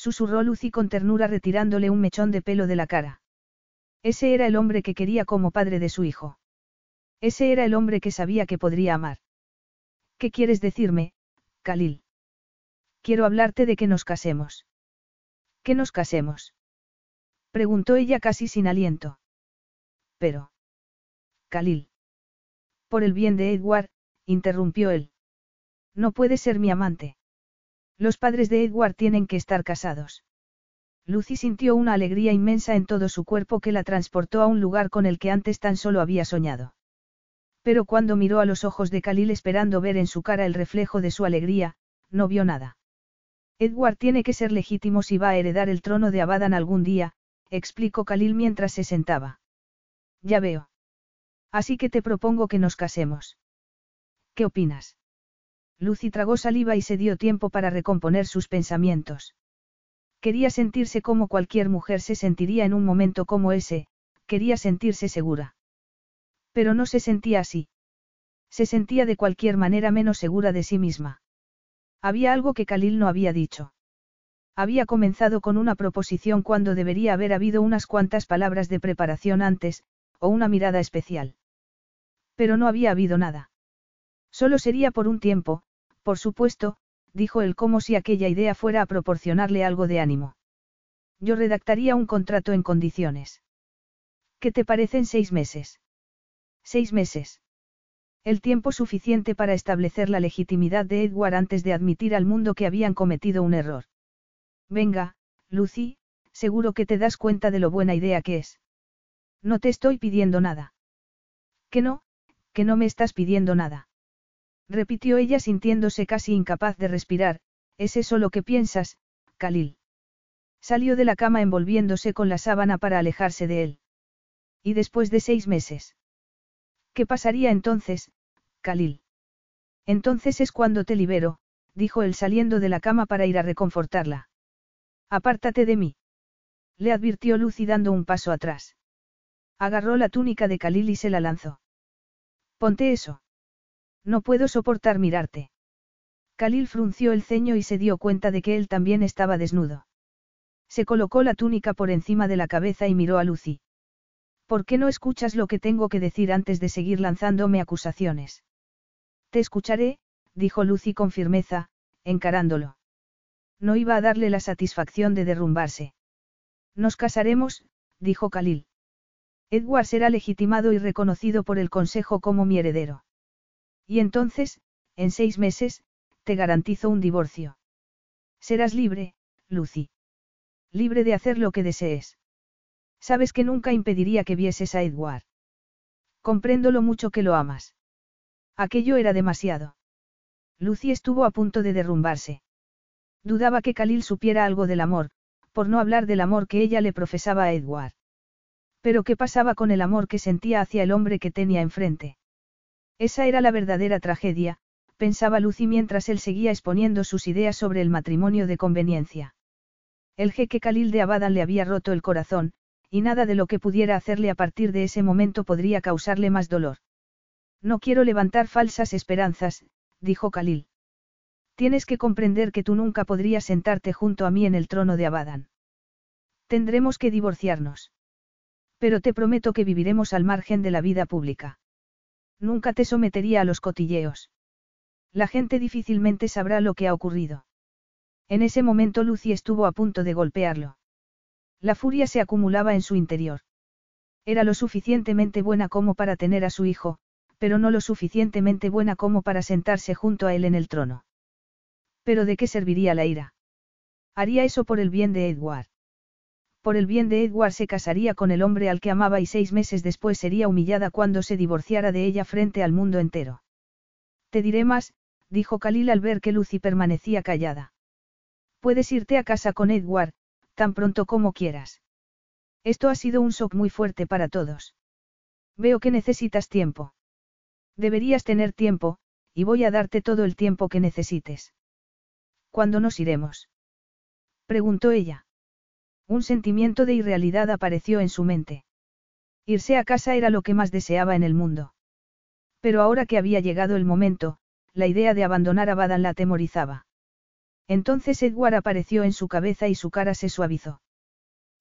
[SPEAKER 1] Susurró Lucy con ternura retirándole un mechón de pelo de la cara. Ese era el hombre que quería como padre de su hijo. Ese era el hombre que sabía que podría amar. ¿Qué quieres decirme, Khalil? Quiero hablarte de que nos casemos. ¿Que nos casemos? Preguntó ella casi sin aliento. Pero. Khalil. Por el bien de Edward, interrumpió él. No puede ser mi amante. Los padres de Edward tienen que estar casados. Lucy sintió una alegría inmensa en todo su cuerpo que la transportó a un lugar con el que antes tan solo había soñado. Pero cuando miró a los ojos de Khalil esperando ver en su cara el reflejo de su alegría, no vio nada. Edward tiene que ser legítimo si va a heredar el trono de Abadan algún día, explicó Khalil mientras se sentaba. Ya veo. Así que te propongo que nos casemos. ¿Qué opinas? Lucy tragó saliva y se dio tiempo para recomponer sus pensamientos. Quería sentirse como cualquier mujer se sentiría en un momento como ese, quería sentirse segura. Pero no se sentía así. Se sentía de cualquier manera menos segura de sí misma. Había algo que Khalil no había dicho. Había comenzado con una proposición cuando debería haber habido unas cuantas palabras de preparación antes, o una mirada especial. Pero no había habido nada. Solo sería por un tiempo, por supuesto, dijo él como si aquella idea fuera a proporcionarle algo de ánimo. Yo redactaría un contrato en condiciones. ¿Qué te parecen seis meses? Seis meses. El tiempo suficiente para establecer la legitimidad de Edward antes de admitir al mundo que habían cometido un error. Venga, Lucy, seguro que te das cuenta de lo buena idea que es. No te estoy pidiendo nada. Que no, que no me estás pidiendo nada. Repitió ella sintiéndose casi incapaz de respirar, ¿es eso lo que piensas, Khalil? Salió de la cama envolviéndose con la sábana para alejarse de él. ¿Y después de seis meses? ¿Qué pasaría entonces, Khalil? Entonces es cuando te libero, dijo él saliendo de la cama para ir a reconfortarla. Apártate de mí. Le advirtió Lucy dando un paso atrás. Agarró la túnica de Khalil y se la lanzó. Ponte eso. No puedo soportar mirarte. Khalil frunció el ceño y se dio cuenta de que él también estaba desnudo. Se colocó la túnica por encima de la cabeza y miró a Lucy. ¿Por qué no escuchas lo que tengo que decir antes de seguir lanzándome acusaciones? Te escucharé, dijo Lucy con firmeza, encarándolo. No iba a darle la satisfacción de derrumbarse. Nos casaremos, dijo Khalil. Edward será legitimado y reconocido por el Consejo como mi heredero. Y entonces, en seis meses, te garantizo un divorcio. Serás libre, Lucy libre de hacer lo que desees. Sabes que nunca impediría que vieses a Edward. Comprendo lo mucho que lo amas. Aquello era demasiado. Lucy estuvo a punto de derrumbarse. Dudaba que Khalil supiera algo del amor, por no hablar del amor que ella le profesaba a Edward. Pero ¿qué pasaba con el amor que sentía hacia el hombre que tenía enfrente? Esa era la verdadera tragedia, pensaba Lucy mientras él seguía exponiendo sus ideas sobre el matrimonio de conveniencia. El jeque Khalil de Abadan le había roto el corazón, y nada de lo que pudiera hacerle a partir de ese momento podría causarle más dolor. No quiero levantar falsas esperanzas, dijo Khalil. Tienes que comprender que tú nunca podrías sentarte junto a mí en el trono de Abadan. Tendremos que divorciarnos. Pero te prometo que viviremos al margen de la vida pública. Nunca te sometería a los cotilleos. La gente difícilmente sabrá lo que ha ocurrido. En ese momento Lucy estuvo a punto de golpearlo. La furia se acumulaba en su interior. Era lo suficientemente buena como para tener a su hijo, pero no lo suficientemente buena como para sentarse junto a él en el trono. Pero ¿de qué serviría la ira? Haría eso por el bien de Edward. Por el bien de Edward se casaría con el hombre al que amaba y seis meses después sería humillada cuando se divorciara de ella frente al mundo entero. Te diré más, dijo Khalil al ver que Lucy permanecía callada. Puedes irte a casa con Edward, tan pronto como quieras. Esto ha sido un shock muy fuerte para todos. Veo que necesitas tiempo. Deberías tener tiempo, y voy a darte todo el tiempo que necesites. ¿Cuándo nos iremos? preguntó ella. Un sentimiento de irrealidad apareció en su mente. Irse a casa era lo que más deseaba en el mundo. Pero ahora que había llegado el momento, la idea de abandonar a Badan la atemorizaba. Entonces Edward apareció en su cabeza y su cara se suavizó.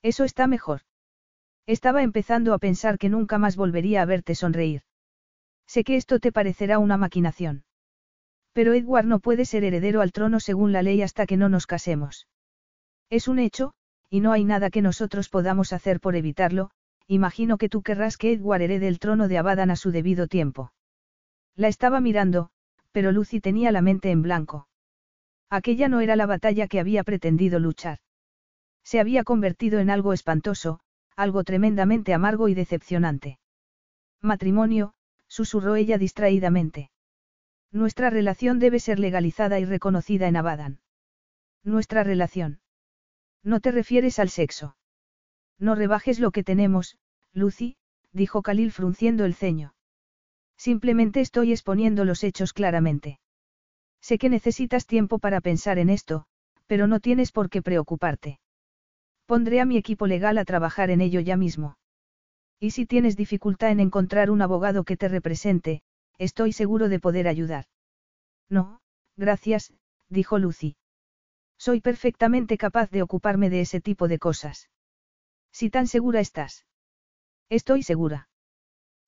[SPEAKER 1] Eso está mejor. Estaba empezando a pensar que nunca más volvería a verte sonreír. Sé que esto te parecerá una maquinación. Pero Edward no puede ser heredero al trono según la ley hasta que no nos casemos. Es un hecho, y no hay nada que nosotros podamos hacer por evitarlo, imagino que tú querrás que Edward herede el trono de Abadan a su debido tiempo. La estaba mirando, pero Lucy tenía la mente en blanco. Aquella no era la batalla que había pretendido luchar. Se había convertido en algo espantoso, algo tremendamente amargo y decepcionante. Matrimonio, susurró ella distraídamente. Nuestra relación debe ser legalizada y reconocida en Abadan. Nuestra relación. No te refieres al sexo. No rebajes lo que tenemos, Lucy, dijo Khalil frunciendo el ceño. Simplemente estoy exponiendo los hechos claramente. Sé que necesitas tiempo para pensar en esto, pero no tienes por qué preocuparte. Pondré a mi equipo legal a trabajar en ello ya mismo. Y si tienes dificultad en encontrar un abogado que te represente, estoy seguro de poder ayudar. No, gracias, dijo Lucy. Soy perfectamente capaz de ocuparme de ese tipo de cosas. Si tan segura estás. Estoy segura.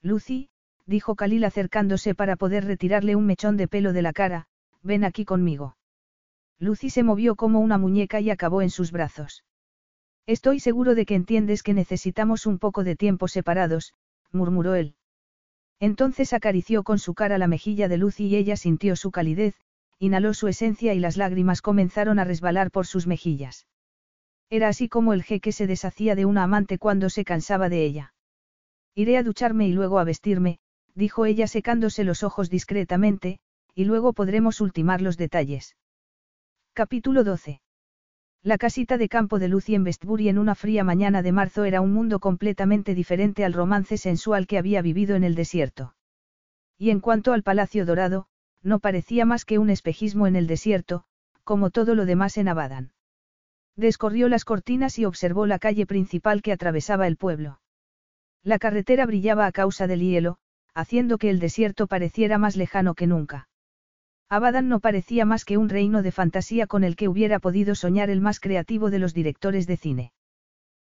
[SPEAKER 1] Lucy, dijo Khalil acercándose para poder retirarle un mechón de pelo de la cara, ven aquí conmigo. Lucy se movió como una muñeca y acabó en sus brazos. Estoy seguro de que entiendes que necesitamos un poco de tiempo separados, murmuró él. Entonces acarició con su cara la mejilla de Lucy y ella sintió su calidez, inhaló su esencia y las lágrimas comenzaron a resbalar por sus mejillas. Era así como el jeque se deshacía de una amante cuando se cansaba de ella. Iré a ducharme y luego a vestirme, dijo ella secándose los ojos discretamente, y luego podremos ultimar los detalles. Capítulo 12. La casita de campo de Lucy en Westbury en una fría mañana de marzo era un mundo completamente diferente al romance sensual que había vivido en el desierto. Y en cuanto al Palacio Dorado, no parecía más que un espejismo en el desierto, como todo lo demás en Abadan. Descorrió las cortinas y observó la calle principal que atravesaba el pueblo. La carretera brillaba a causa del hielo, haciendo que el desierto pareciera más lejano que nunca. Abadan no parecía más que un reino de fantasía con el que hubiera podido soñar el más creativo de los directores de cine.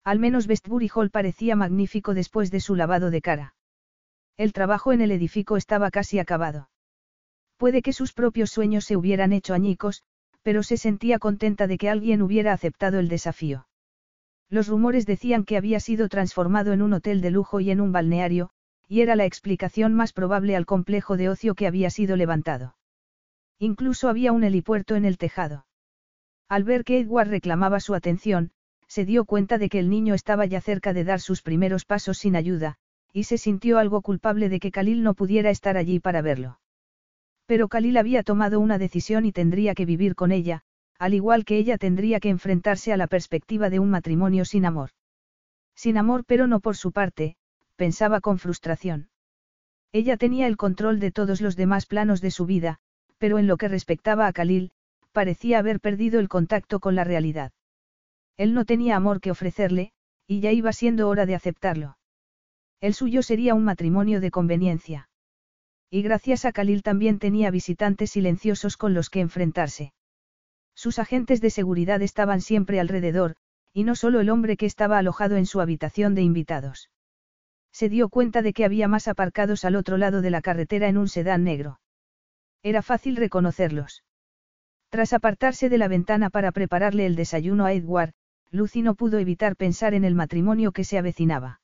[SPEAKER 1] Al menos Westbury Hall parecía magnífico después de su lavado de cara. El trabajo en el edificio estaba casi acabado. Puede que sus propios sueños se hubieran hecho añicos, pero se sentía contenta de que alguien hubiera aceptado el desafío. Los rumores decían que había sido transformado en un hotel de lujo y en un balneario, y era la explicación más probable al complejo de ocio que había sido levantado. Incluso había un helipuerto en el tejado. Al ver que Edward reclamaba su atención, se dio cuenta de que el niño estaba ya cerca de dar sus primeros pasos sin ayuda, y se sintió algo culpable de que Khalil no pudiera estar allí para verlo. Pero Khalil había tomado una decisión y tendría que vivir con ella, al igual que ella tendría que enfrentarse a la perspectiva de un matrimonio sin amor. Sin amor pero no por su parte, pensaba con frustración. Ella tenía el control de todos los demás planos de su vida, pero en lo que respectaba a Khalil, parecía haber perdido el contacto con la realidad. Él no tenía amor que ofrecerle, y ya iba siendo hora de aceptarlo. El suyo sería un matrimonio de conveniencia. Y gracias a Khalil también tenía visitantes silenciosos con los que enfrentarse. Sus agentes de seguridad estaban siempre alrededor, y no solo el hombre que estaba alojado en su habitación de invitados. Se dio cuenta de que había más aparcados al otro lado de la carretera en un sedán negro. Era fácil reconocerlos. Tras apartarse de la ventana para prepararle el desayuno a Edward, Lucy no pudo evitar pensar en el matrimonio que se avecinaba.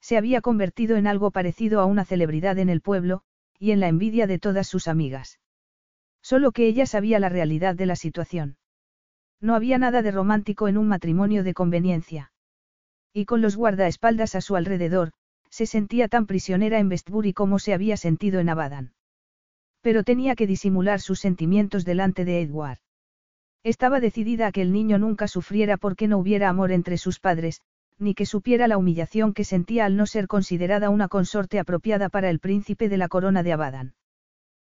[SPEAKER 1] Se había convertido en algo parecido a una celebridad en el pueblo, y en la envidia de todas sus amigas. Solo que ella sabía la realidad de la situación. No había nada de romántico en un matrimonio de conveniencia. Y con los guardaespaldas a su alrededor, se sentía tan prisionera en Westbury como se había sentido en Abadan. Pero tenía que disimular sus sentimientos delante de Edward. Estaba decidida a que el niño nunca sufriera porque no hubiera amor entre sus padres, ni que supiera la humillación que sentía al no ser considerada una consorte apropiada para el príncipe de la corona de Abadan.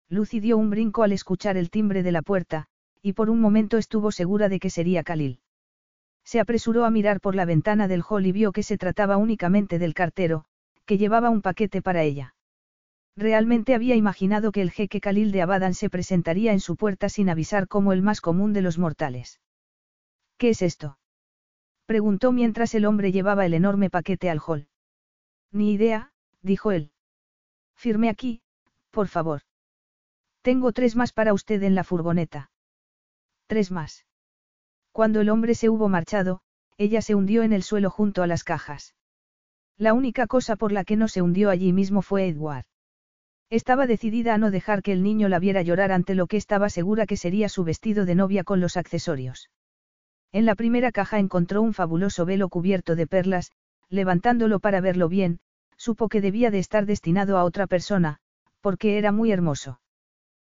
[SPEAKER 1] Lucy dio un brinco al escuchar el timbre de la puerta, y por un momento estuvo segura de que sería Khalil. Se apresuró a mirar por la ventana del hall y vio que se trataba únicamente del cartero, que llevaba un paquete para ella. Realmente había imaginado que el jeque Khalil de Abadan se presentaría en su puerta sin avisar como el más común de los mortales. ¿Qué es esto? Preguntó mientras el hombre llevaba el enorme paquete al hall. Ni idea, dijo él. Firme aquí, por favor. Tengo tres más para usted en la furgoneta. Tres más. Cuando el hombre se hubo marchado, ella se hundió en el suelo junto a las cajas. La única cosa por la que no se hundió allí mismo fue Edward. Estaba decidida a no dejar que el niño la viera llorar ante lo que estaba segura que sería su vestido de novia con los accesorios. En la primera caja encontró un fabuloso velo cubierto de perlas, levantándolo para verlo bien, supo que debía de estar destinado a otra persona, porque era muy hermoso.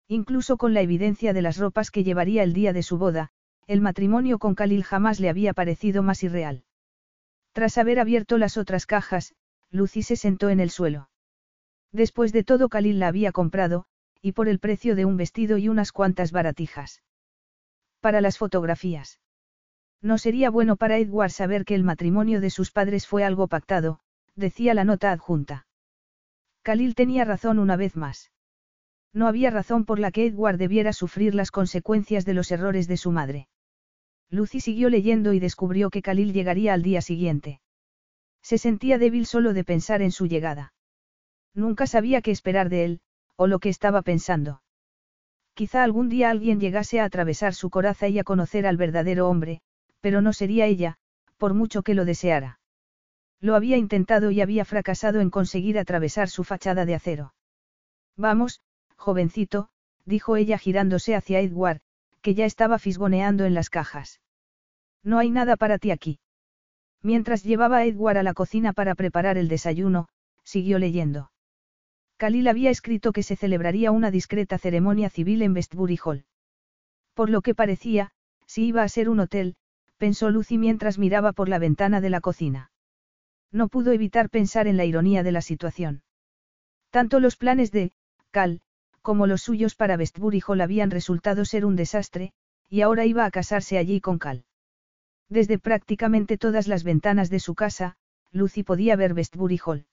[SPEAKER 1] Incluso con la evidencia de las ropas que llevaría el día de su boda, el matrimonio con Khalil jamás le había parecido más irreal. Tras haber abierto las otras cajas, Lucy se sentó en el suelo. Después de todo Khalil la había comprado, y por el precio de un vestido y unas cuantas baratijas. Para las fotografías. No sería bueno para Edward saber que el matrimonio de sus padres fue algo pactado, decía la nota adjunta. Khalil tenía razón una vez más. No había razón por la que Edward debiera sufrir las consecuencias de los errores de su madre. Lucy siguió leyendo y descubrió que Khalil llegaría al día siguiente. Se sentía débil solo de pensar en su llegada. Nunca sabía qué esperar de él, o lo que estaba pensando. Quizá algún día alguien llegase a atravesar su coraza y a conocer al verdadero hombre, pero no sería ella, por mucho que lo deseara. Lo había intentado y había fracasado en conseguir atravesar su fachada de acero. Vamos, jovencito, dijo ella girándose hacia Edward, que ya estaba fisgoneando en las cajas. No hay nada para ti aquí. Mientras llevaba a Edward a la cocina para preparar el desayuno, siguió leyendo. Khalil había escrito que se celebraría una discreta ceremonia civil en Westbury Hall. Por lo que parecía, si iba a ser un hotel, pensó Lucy mientras miraba por la ventana de la cocina. No pudo evitar pensar en la ironía de la situación. Tanto los planes de, Cal, como los suyos para Westbury Hall habían resultado ser un desastre, y ahora iba a casarse allí con Cal. Desde prácticamente todas las ventanas de su casa, Lucy podía ver Westbury Hall.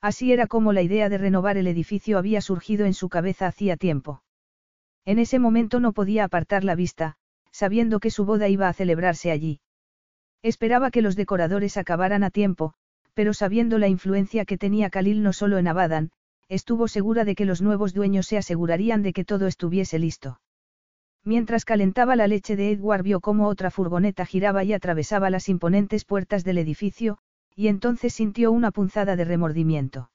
[SPEAKER 1] Así era como la idea de renovar el edificio había surgido en su cabeza hacía tiempo. En ese momento no podía apartar la vista, sabiendo que su boda iba a celebrarse allí. Esperaba que los decoradores acabaran a tiempo, pero sabiendo la influencia que tenía Khalil no solo en Abadan, estuvo segura de que los nuevos dueños se asegurarían de que todo estuviese listo. Mientras calentaba la leche de Edward vio cómo otra furgoneta giraba y atravesaba las imponentes puertas del edificio, y entonces sintió una punzada de remordimiento.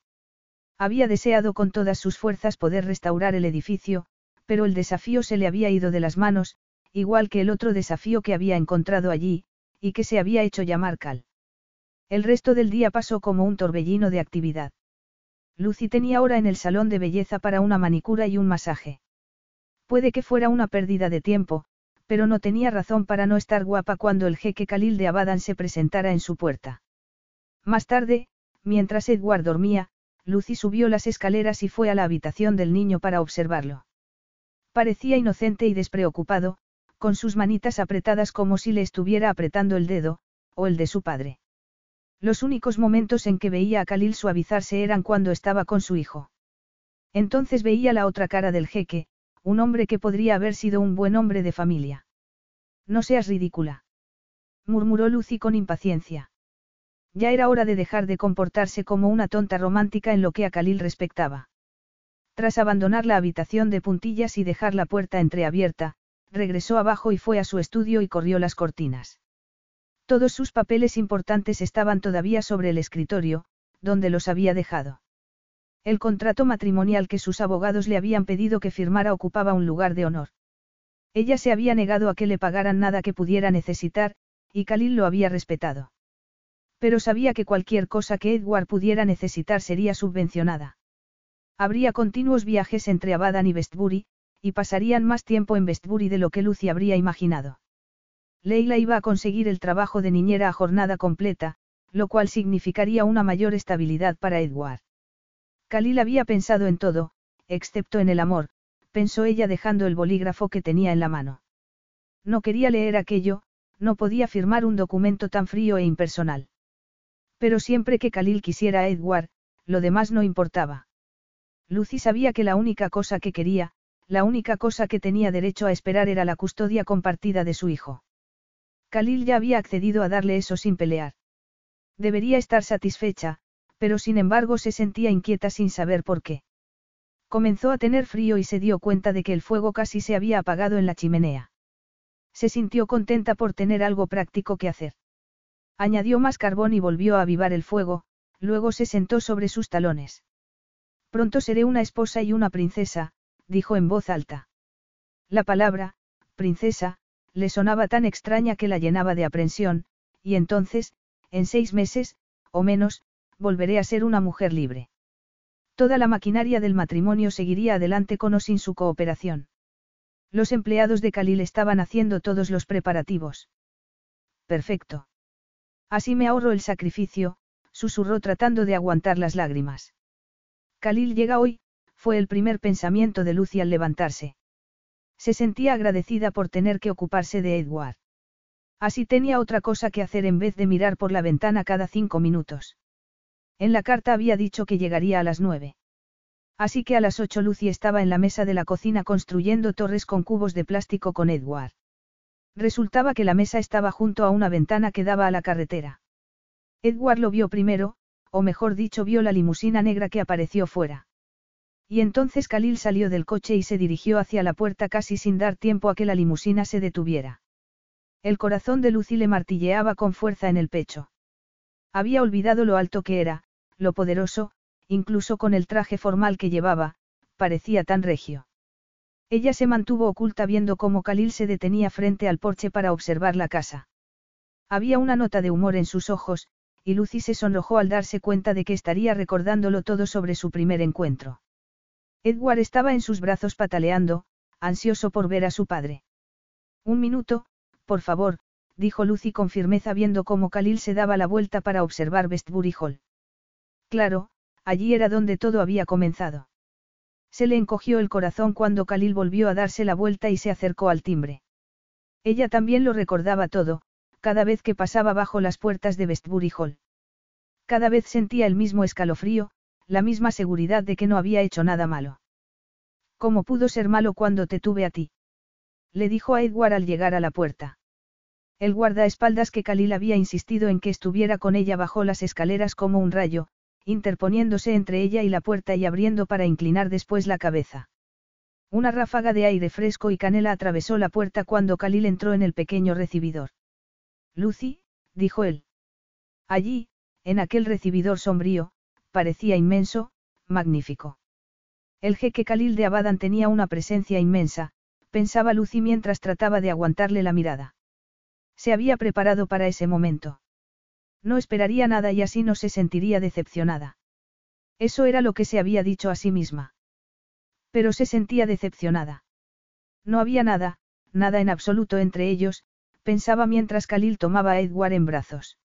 [SPEAKER 1] Había deseado con todas sus fuerzas poder restaurar el edificio, pero el desafío se le había ido de las manos, igual que el otro desafío que había encontrado allí, y que se había hecho llamar Cal. El resto del día pasó como un torbellino de actividad. Lucy tenía hora en el salón de belleza para una manicura y un masaje. Puede que fuera una pérdida de tiempo, pero no tenía razón para no estar guapa cuando el jeque Khalil de Abadan se presentara en su puerta. Más tarde, mientras Edward dormía, Lucy subió las escaleras y fue a la habitación del niño para observarlo. Parecía inocente y despreocupado, con sus manitas apretadas como si le estuviera apretando el dedo, o el de su padre. Los únicos momentos en que veía a Khalil suavizarse eran cuando estaba con su hijo. Entonces veía la otra cara del jeque, un hombre que podría haber sido un buen hombre de familia. No seas ridícula. murmuró Lucy con impaciencia. Ya era hora de dejar de comportarse como una tonta romántica en lo que a Khalil respectaba. Tras abandonar la habitación de puntillas y dejar la puerta entreabierta, regresó abajo y fue a su estudio y corrió las cortinas. Todos sus papeles importantes estaban todavía sobre el escritorio, donde los había dejado. El contrato matrimonial que sus abogados le habían pedido que firmara ocupaba un lugar de honor. Ella se había negado a que le pagaran nada que pudiera necesitar, y Khalil lo había respetado. Pero sabía que cualquier cosa que Edward pudiera necesitar sería subvencionada. Habría continuos viajes entre Abadan y Westbury, y pasarían más tiempo en Westbury de lo que Lucy habría imaginado. Leila iba a conseguir el trabajo de niñera a jornada completa, lo cual significaría una mayor estabilidad para Edward. Khalil había pensado en todo, excepto en el amor, pensó ella dejando el bolígrafo que tenía en la mano. No quería leer aquello, no podía firmar un documento tan frío e impersonal. Pero siempre que Khalil quisiera a Edward, lo demás no importaba. Lucy sabía que la única cosa que quería, la única cosa que tenía derecho a esperar era la custodia compartida de su hijo. Khalil ya había accedido a darle eso sin pelear. Debería estar satisfecha, pero sin embargo se sentía inquieta sin saber por qué. Comenzó a tener frío y se dio cuenta de que el fuego casi se había apagado en la chimenea. Se sintió contenta por tener algo práctico que hacer. Añadió más carbón y volvió a avivar el fuego, luego se sentó sobre sus talones. Pronto seré una esposa y una princesa, dijo en voz alta. La palabra, princesa, le sonaba tan extraña que la llenaba de aprensión, y entonces, en seis meses, o menos, volveré a ser una mujer libre. Toda la maquinaria del matrimonio seguiría adelante con o sin su cooperación. Los empleados de Khalil estaban haciendo todos los preparativos. Perfecto. Así me ahorro el sacrificio, susurró tratando de aguantar las lágrimas. Khalil llega hoy, fue el primer pensamiento de Lucy al levantarse. Se sentía agradecida por tener que ocuparse de Edward. Así tenía otra cosa que hacer en vez de mirar por la ventana cada cinco minutos. En la carta había dicho que llegaría a las nueve. Así que a las ocho Lucy estaba en la mesa de la cocina construyendo torres con cubos de plástico con Edward. Resultaba que la mesa estaba junto a una ventana que daba a la carretera. Edward lo vio primero, o mejor dicho vio la limusina negra que apareció fuera. Y entonces Khalil salió del coche y se dirigió hacia la puerta casi sin dar tiempo a que la limusina se detuviera. El corazón de Lucy le martilleaba con fuerza en el pecho. Había olvidado lo alto que era, lo poderoso, incluso con el traje formal que llevaba, parecía tan regio. Ella se mantuvo oculta viendo cómo Khalil se detenía frente al porche para observar la casa. Había una nota de humor en sus ojos, y Lucy se sonrojó al darse cuenta de que estaría recordándolo todo sobre su primer encuentro. Edward estaba en sus brazos pataleando, ansioso por ver a su padre. Un minuto, por favor, dijo Lucy con firmeza viendo cómo Khalil se daba la vuelta para observar Westbury Hall. Claro, allí era donde todo había comenzado. Se le encogió el corazón cuando Khalil volvió a darse la vuelta y se acercó al timbre. Ella también lo recordaba todo, cada vez que pasaba bajo las puertas de Westbury Hall. Cada vez sentía el mismo escalofrío, la misma seguridad de que no había hecho nada malo. ¿Cómo pudo ser malo cuando te tuve a ti? Le dijo a Edward al llegar a la puerta. El guardaespaldas que Khalil había insistido en que estuviera con ella bajó las escaleras como un rayo, interponiéndose entre ella y la puerta y abriendo para inclinar después la cabeza. Una ráfaga de aire fresco y canela atravesó la puerta cuando Khalil entró en el pequeño recibidor. Lucy, dijo él. Allí, en aquel recibidor sombrío, parecía inmenso, magnífico. El jeque Khalil de Abadan tenía una presencia inmensa, pensaba Lucy mientras trataba de aguantarle la mirada. Se había preparado para ese momento. No esperaría nada y así no se sentiría decepcionada. Eso era lo que se había dicho a sí misma. Pero se sentía decepcionada. No había nada, nada en absoluto entre ellos, pensaba mientras Khalil tomaba a Edward en brazos.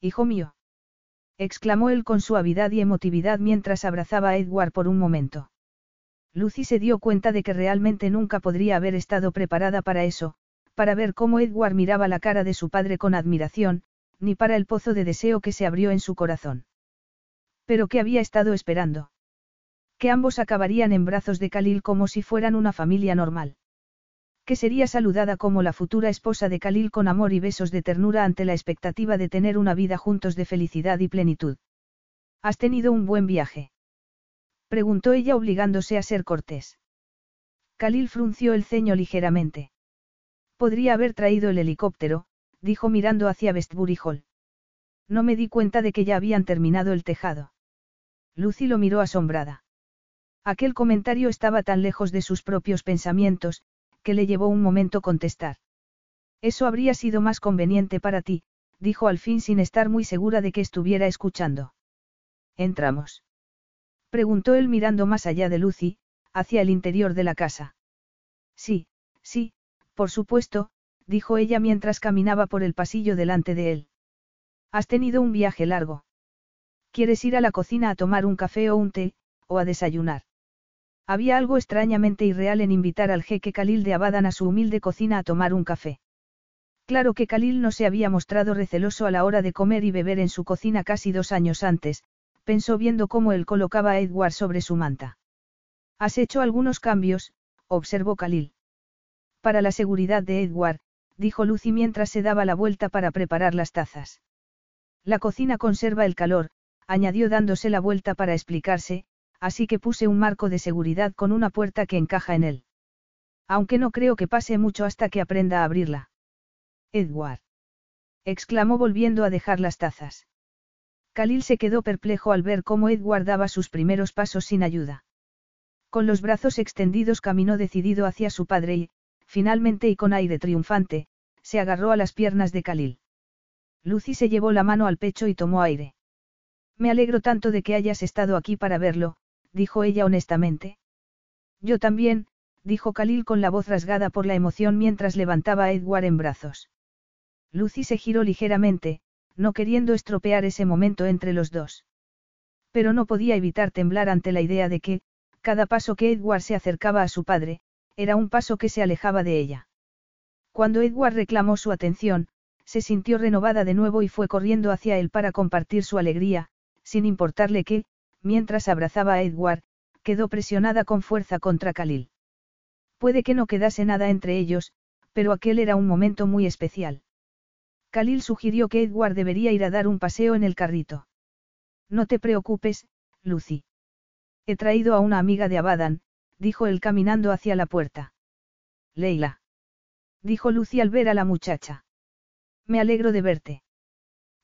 [SPEAKER 1] Hijo mío. Exclamó él con suavidad y emotividad mientras abrazaba a Edward por un momento. Lucy se dio cuenta de que realmente nunca podría haber estado preparada para eso, para ver cómo Edward miraba la cara de su padre con admiración, ni para el pozo de deseo que se abrió en su corazón. Pero ¿qué había estado esperando? Que ambos acabarían en brazos de Khalil como si fueran una familia normal. Que sería saludada como la futura esposa de Khalil con amor y besos de ternura ante la expectativa de tener una vida juntos de felicidad y plenitud. ¿Has tenido un buen viaje? Preguntó ella obligándose a ser cortés. Khalil frunció el ceño ligeramente. Podría haber traído el helicóptero, dijo mirando hacia Westbury Hall. No me di cuenta de que ya habían terminado el tejado. Lucy lo miró asombrada. Aquel comentario estaba tan lejos de sus propios pensamientos, que le llevó un momento contestar. Eso habría sido más conveniente para ti, dijo al fin sin estar muy segura de que estuviera escuchando. ¿Entramos? Preguntó él mirando más allá de Lucy, hacia el interior de la casa. Sí, sí, por supuesto, dijo ella mientras caminaba por el pasillo delante de él. Has tenido un viaje largo. ¿Quieres ir a la cocina a tomar un café o un té, o a desayunar? Había algo extrañamente irreal en invitar al jeque Khalil de Abadan a su humilde cocina a tomar un café. Claro que Khalil no se había mostrado receloso a la hora de comer y beber en su cocina casi dos años antes, pensó viendo cómo él colocaba a Edward sobre su manta. Has hecho algunos cambios, observó Khalil. Para la seguridad de Edward, dijo Lucy mientras se daba la vuelta para preparar las tazas. La cocina conserva el calor, añadió dándose la vuelta para explicarse, así que puse un marco de seguridad con una puerta que encaja en él. Aunque no creo que pase mucho hasta que aprenda a abrirla. Edward. exclamó volviendo a dejar las tazas. Khalil se quedó perplejo al ver cómo Edward daba sus primeros pasos sin ayuda. Con los brazos extendidos caminó decidido hacia su padre y, finalmente y con aire triunfante, se agarró a las piernas de Khalil. Lucy se llevó la mano al pecho y tomó aire. Me alegro tanto de que hayas estado aquí para verlo, dijo ella honestamente. Yo también, dijo Khalil con la voz rasgada por la emoción mientras levantaba a Edward en brazos. Lucy se giró ligeramente, no queriendo estropear ese momento entre los dos. Pero no podía evitar temblar ante la idea de que, cada paso que Edward se acercaba a su padre, era un paso que se alejaba de ella. Cuando Edward reclamó su atención, se sintió renovada de nuevo y fue corriendo hacia él para compartir su alegría, sin importarle que, mientras abrazaba a Edward, quedó presionada con fuerza contra Khalil. Puede que no quedase nada entre ellos, pero aquel era un momento muy especial. Khalil sugirió que Edward debería ir a dar un paseo en el carrito. No te preocupes, Lucy. He traído a una amiga de Abadan, dijo él caminando hacia la puerta. Leila. Dijo Lucy al ver a la muchacha. Me alegro de verte.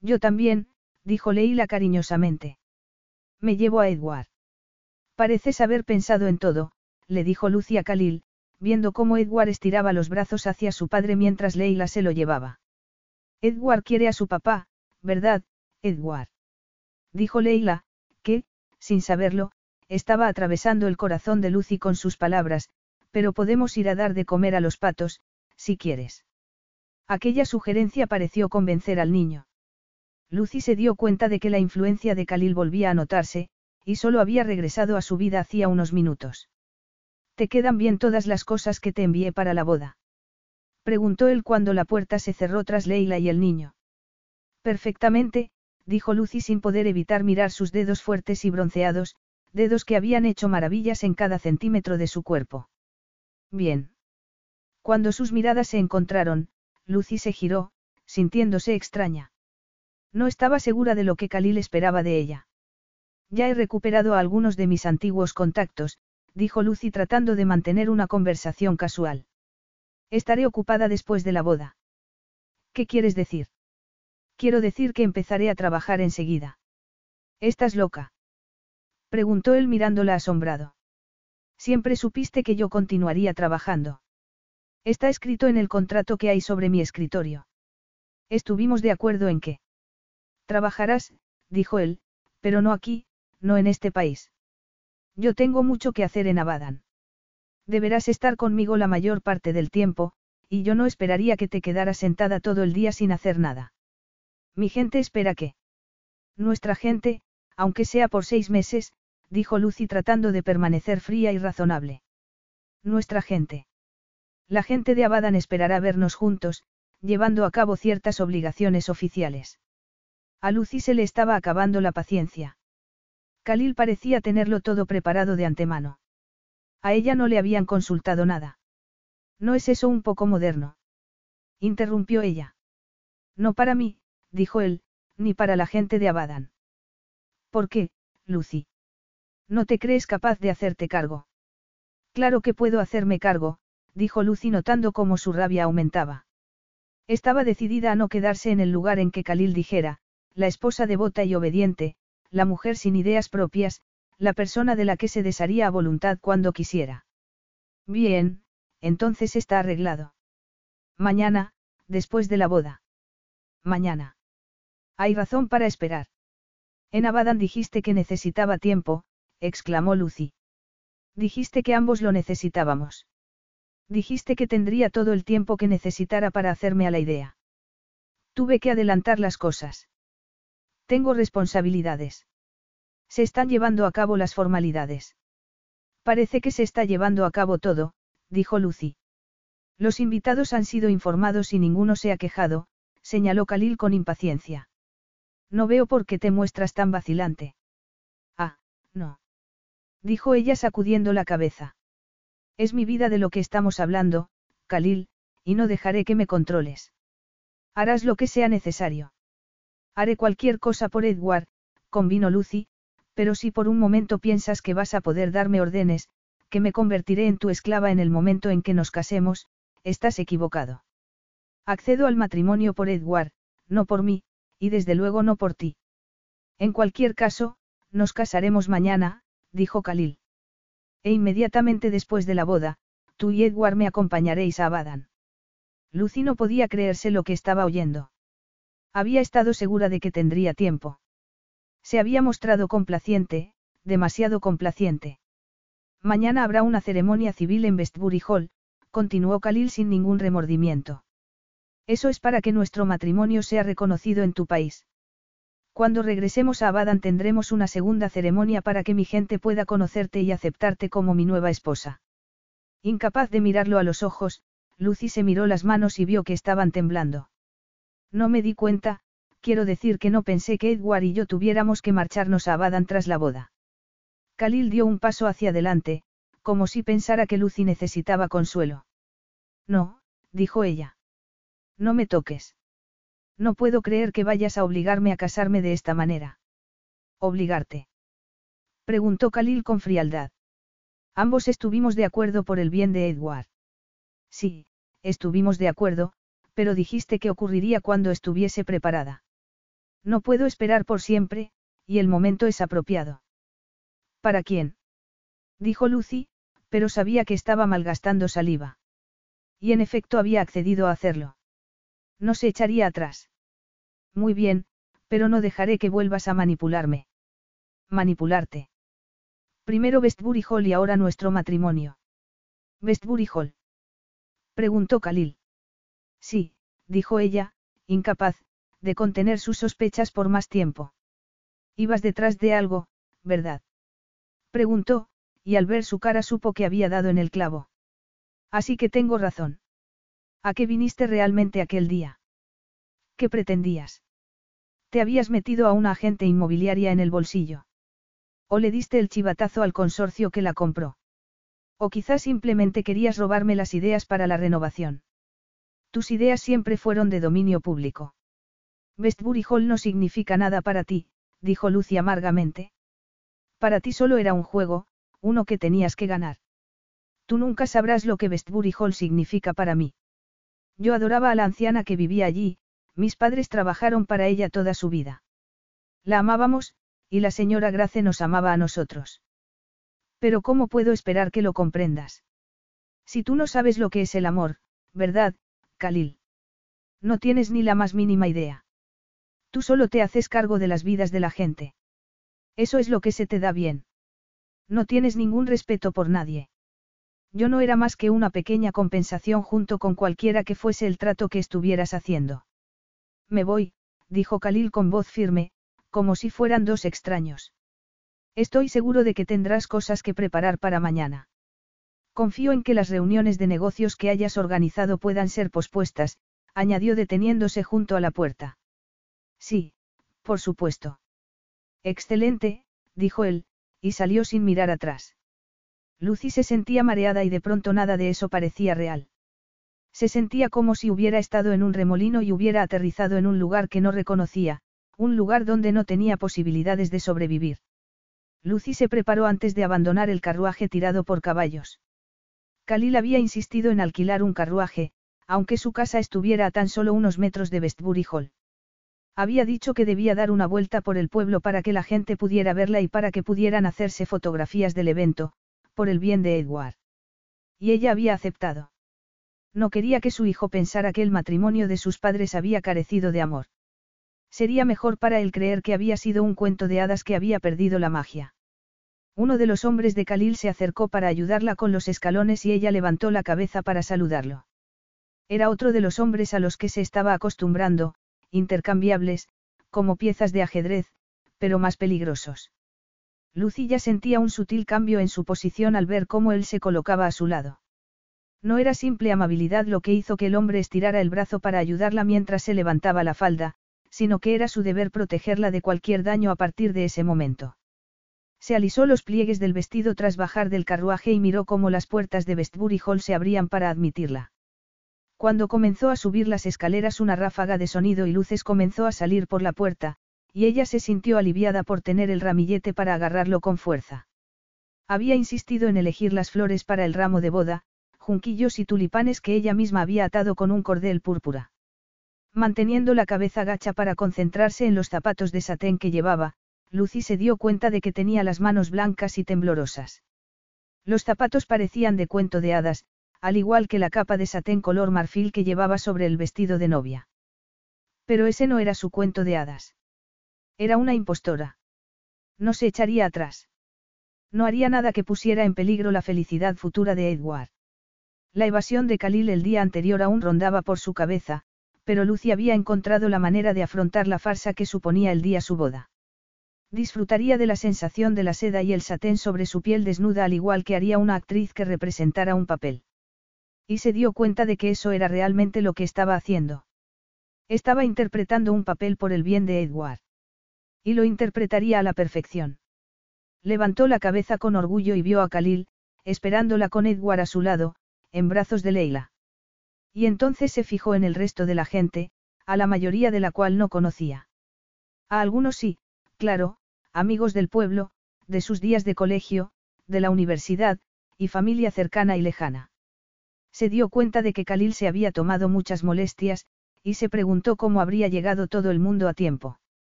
[SPEAKER 1] Yo también, dijo Leila cariñosamente. Me llevo a Edward. Pareces haber pensado en todo, le dijo Lucy a Khalil, viendo cómo Edward estiraba los brazos hacia su padre mientras Leila se lo llevaba. Edward quiere a su papá, ¿verdad, Edward? Dijo Leila, que, sin saberlo, estaba atravesando el corazón de Lucy con sus palabras, pero podemos ir a dar de comer a los patos, si quieres. Aquella sugerencia pareció convencer al niño. Lucy se dio cuenta de que la influencia de Khalil volvía a notarse, y solo había regresado a su vida hacía unos minutos. ¿Te quedan bien todas las cosas que te envié para la boda? Preguntó él cuando la puerta se cerró tras Leila y el niño. Perfectamente, dijo Lucy sin poder evitar mirar sus dedos fuertes y bronceados, dedos que habían hecho maravillas en cada centímetro de su cuerpo. Bien. Cuando sus miradas se encontraron, Lucy se giró, sintiéndose extraña. No estaba segura de lo que Khalil esperaba de ella. Ya he recuperado a algunos de mis antiguos contactos, dijo Lucy tratando de mantener una conversación casual. Estaré ocupada después de la boda. ¿Qué quieres decir? Quiero decir que empezaré a trabajar enseguida. ¿Estás loca? Preguntó él mirándola asombrado. Siempre supiste que yo continuaría trabajando. Está escrito en el contrato que hay sobre mi escritorio. Estuvimos de acuerdo en que. Trabajarás, dijo él, pero no aquí, no en este país. Yo tengo mucho que hacer en Abadan. Deberás estar conmigo la mayor parte del tiempo, y yo no esperaría que te quedaras sentada todo el día sin hacer nada. Mi gente espera que. Nuestra gente, aunque sea por seis meses, dijo Lucy tratando de permanecer fría y razonable. Nuestra gente. La gente de Abadan esperará vernos juntos, llevando a cabo ciertas obligaciones oficiales. A Lucy se le estaba acabando la paciencia. Khalil parecía tenerlo todo preparado de antemano. A ella no le habían consultado nada. ¿No es eso un poco moderno? Interrumpió ella. No para mí, dijo él, ni para la gente de Abadan. ¿Por qué, Lucy? ¿No te crees capaz de hacerte cargo? Claro que puedo hacerme cargo, dijo Lucy notando cómo su rabia aumentaba. Estaba decidida a no quedarse en el lugar en que Khalil dijera, la esposa devota y obediente, la mujer sin ideas propias, la persona de la que se desharía a voluntad cuando quisiera. Bien, entonces está arreglado. Mañana, después de la boda. Mañana. Hay razón para esperar. En Abadan dijiste que necesitaba tiempo, exclamó Lucy. Dijiste que ambos lo necesitábamos. Dijiste que tendría todo el tiempo que necesitara para hacerme a la idea. Tuve que adelantar las cosas. Tengo responsabilidades. Se están llevando a cabo las formalidades. Parece que se está llevando a cabo todo, dijo Lucy. Los invitados han sido informados y ninguno se ha quejado, señaló Khalil con impaciencia. No veo por qué te muestras tan vacilante. Ah, no. Dijo ella sacudiendo la cabeza. Es mi vida de lo que estamos hablando, Khalil, y no dejaré que me controles. Harás lo que sea necesario. Haré cualquier cosa por Edward, convino Lucy, pero si por un momento piensas que vas a poder darme órdenes, que me convertiré en tu esclava en el momento en que nos casemos, estás equivocado. Accedo al matrimonio por Edward, no por mí, y desde luego no por ti. En cualquier caso, nos casaremos mañana, dijo Khalil. E inmediatamente después de la boda, tú y Edward me acompañaréis a Abadan. Lucy no podía creerse lo que estaba oyendo. Había estado segura de que tendría tiempo. Se había mostrado complaciente, demasiado complaciente. Mañana habrá una ceremonia civil en Westbury Hall, continuó Khalil sin ningún remordimiento. Eso es para que nuestro matrimonio sea reconocido en tu país. Cuando regresemos a Abadan tendremos una segunda ceremonia para que mi gente pueda conocerte y aceptarte como mi nueva esposa. Incapaz de mirarlo a los ojos, Lucy se miró las manos y vio que estaban temblando. No me di cuenta, quiero decir que no pensé que Edward y yo tuviéramos que marcharnos a Abadan tras la boda. Khalil dio un paso hacia adelante, como si pensara que Lucy necesitaba consuelo. No, dijo ella. No me toques. No puedo creer que vayas a obligarme a casarme de esta manera. ¿Obligarte? Preguntó Khalil con frialdad. Ambos estuvimos de acuerdo por el bien de Edward. Sí, estuvimos de acuerdo, pero dijiste que ocurriría cuando estuviese preparada. No puedo esperar por siempre, y el momento es apropiado. ¿Para quién? Dijo Lucy, pero sabía que estaba malgastando saliva. Y en efecto había accedido a hacerlo. No se echaría atrás. Muy bien, pero no dejaré que vuelvas a manipularme. Manipularte. Primero Westbury Hall y ahora nuestro matrimonio. Westbury Hall. Preguntó Khalil. Sí, dijo ella, incapaz, de contener sus sospechas por más tiempo. Ibas detrás de algo, ¿verdad? Preguntó, y al ver su cara supo que había dado en el clavo. Así que tengo razón. ¿A qué viniste realmente aquel día? ¿Qué pretendías? Te habías metido a una agente inmobiliaria en el bolsillo. O le diste el chivatazo al consorcio que la compró. O quizás simplemente querías robarme las ideas para la renovación. Tus ideas siempre fueron de dominio público. Westbury Hall no significa nada para ti, dijo Lucy amargamente. Para ti solo era un juego, uno que tenías que ganar. Tú nunca sabrás lo que Westbury Hall significa para mí. Yo adoraba a la anciana que vivía allí, mis padres trabajaron para ella toda su vida. La amábamos, y la señora Grace nos amaba a nosotros. Pero ¿cómo puedo esperar que lo comprendas? Si tú no sabes lo que es el amor, ¿verdad, Khalil? No tienes ni la más mínima idea. Tú solo te haces cargo de las vidas de la gente. Eso es lo que se te da bien. No tienes ningún respeto por nadie. Yo no era más que una pequeña compensación junto con cualquiera que fuese el trato que estuvieras haciendo. Me voy, dijo Khalil con voz firme, como si fueran dos extraños. Estoy seguro de que tendrás cosas que preparar para mañana. Confío en que las reuniones de negocios que hayas organizado puedan ser pospuestas, añadió deteniéndose junto a la puerta. Sí, por supuesto. Excelente, dijo él, y salió sin mirar atrás. Lucy se sentía mareada y de pronto nada de eso parecía real. Se sentía como si hubiera estado en un remolino y hubiera aterrizado en un lugar que no reconocía, un lugar donde no tenía posibilidades de sobrevivir. Lucy se preparó antes de abandonar el carruaje tirado por caballos. Khalil había insistido en alquilar un carruaje, aunque su casa estuviera a tan solo unos metros de Westbury Hall. Había dicho que debía dar una vuelta por el pueblo para que la gente pudiera verla y para que pudieran hacerse fotografías del evento, por el bien de Edward. Y ella había aceptado. No quería que su hijo pensara que el matrimonio de sus padres había carecido de amor. Sería mejor para él creer que había sido un cuento de hadas que había perdido la magia. Uno de los hombres de Khalil se acercó para ayudarla con los escalones y ella levantó la cabeza para saludarlo. Era otro de los hombres a los que se estaba acostumbrando, intercambiables, como piezas de ajedrez, pero más peligrosos. Lucilla sentía un sutil cambio en su posición al ver cómo él se colocaba a su lado. No era simple amabilidad lo que hizo que el hombre estirara el brazo para ayudarla mientras se levantaba la falda, sino que era su deber protegerla de cualquier daño a partir de ese momento. Se alisó los pliegues del vestido tras bajar del carruaje y miró cómo las puertas de Westbury Hall se abrían para admitirla. Cuando comenzó a subir las escaleras una ráfaga de sonido y luces comenzó a salir por la puerta, y ella se sintió aliviada por tener el ramillete para agarrarlo con fuerza. Había insistido en elegir las flores para el ramo de boda, junquillos y tulipanes que ella misma había atado con un cordel púrpura. Manteniendo la cabeza gacha para concentrarse en los zapatos de satén que llevaba, Lucy se dio cuenta de que tenía las manos blancas y temblorosas. Los zapatos parecían de cuento de hadas, al igual que la capa de satén color marfil que llevaba sobre el vestido de novia. Pero ese no era su cuento de hadas. Era una impostora. No se echaría atrás. No haría nada que pusiera en peligro la felicidad futura de Edward. La evasión de Khalil el día anterior aún rondaba por su cabeza, pero Lucy había encontrado la manera de afrontar la farsa que suponía el día su boda. Disfrutaría de la sensación de la seda y el satén sobre su piel desnuda al igual que haría una actriz que representara un papel. Y se dio cuenta de que eso era realmente lo que estaba haciendo. Estaba interpretando un papel por el bien de Edward. Y lo interpretaría a la perfección. Levantó la cabeza con orgullo y vio a Khalil, esperándola con Edward a su lado, en brazos de Leila. Y entonces se fijó en el resto de la gente, a la mayoría de la cual no conocía. A algunos sí, claro, amigos del pueblo, de sus días de colegio, de la universidad, y familia cercana y lejana. Se dio cuenta de que Khalil se había tomado muchas molestias, y se preguntó cómo habría llegado todo el mundo a tiempo.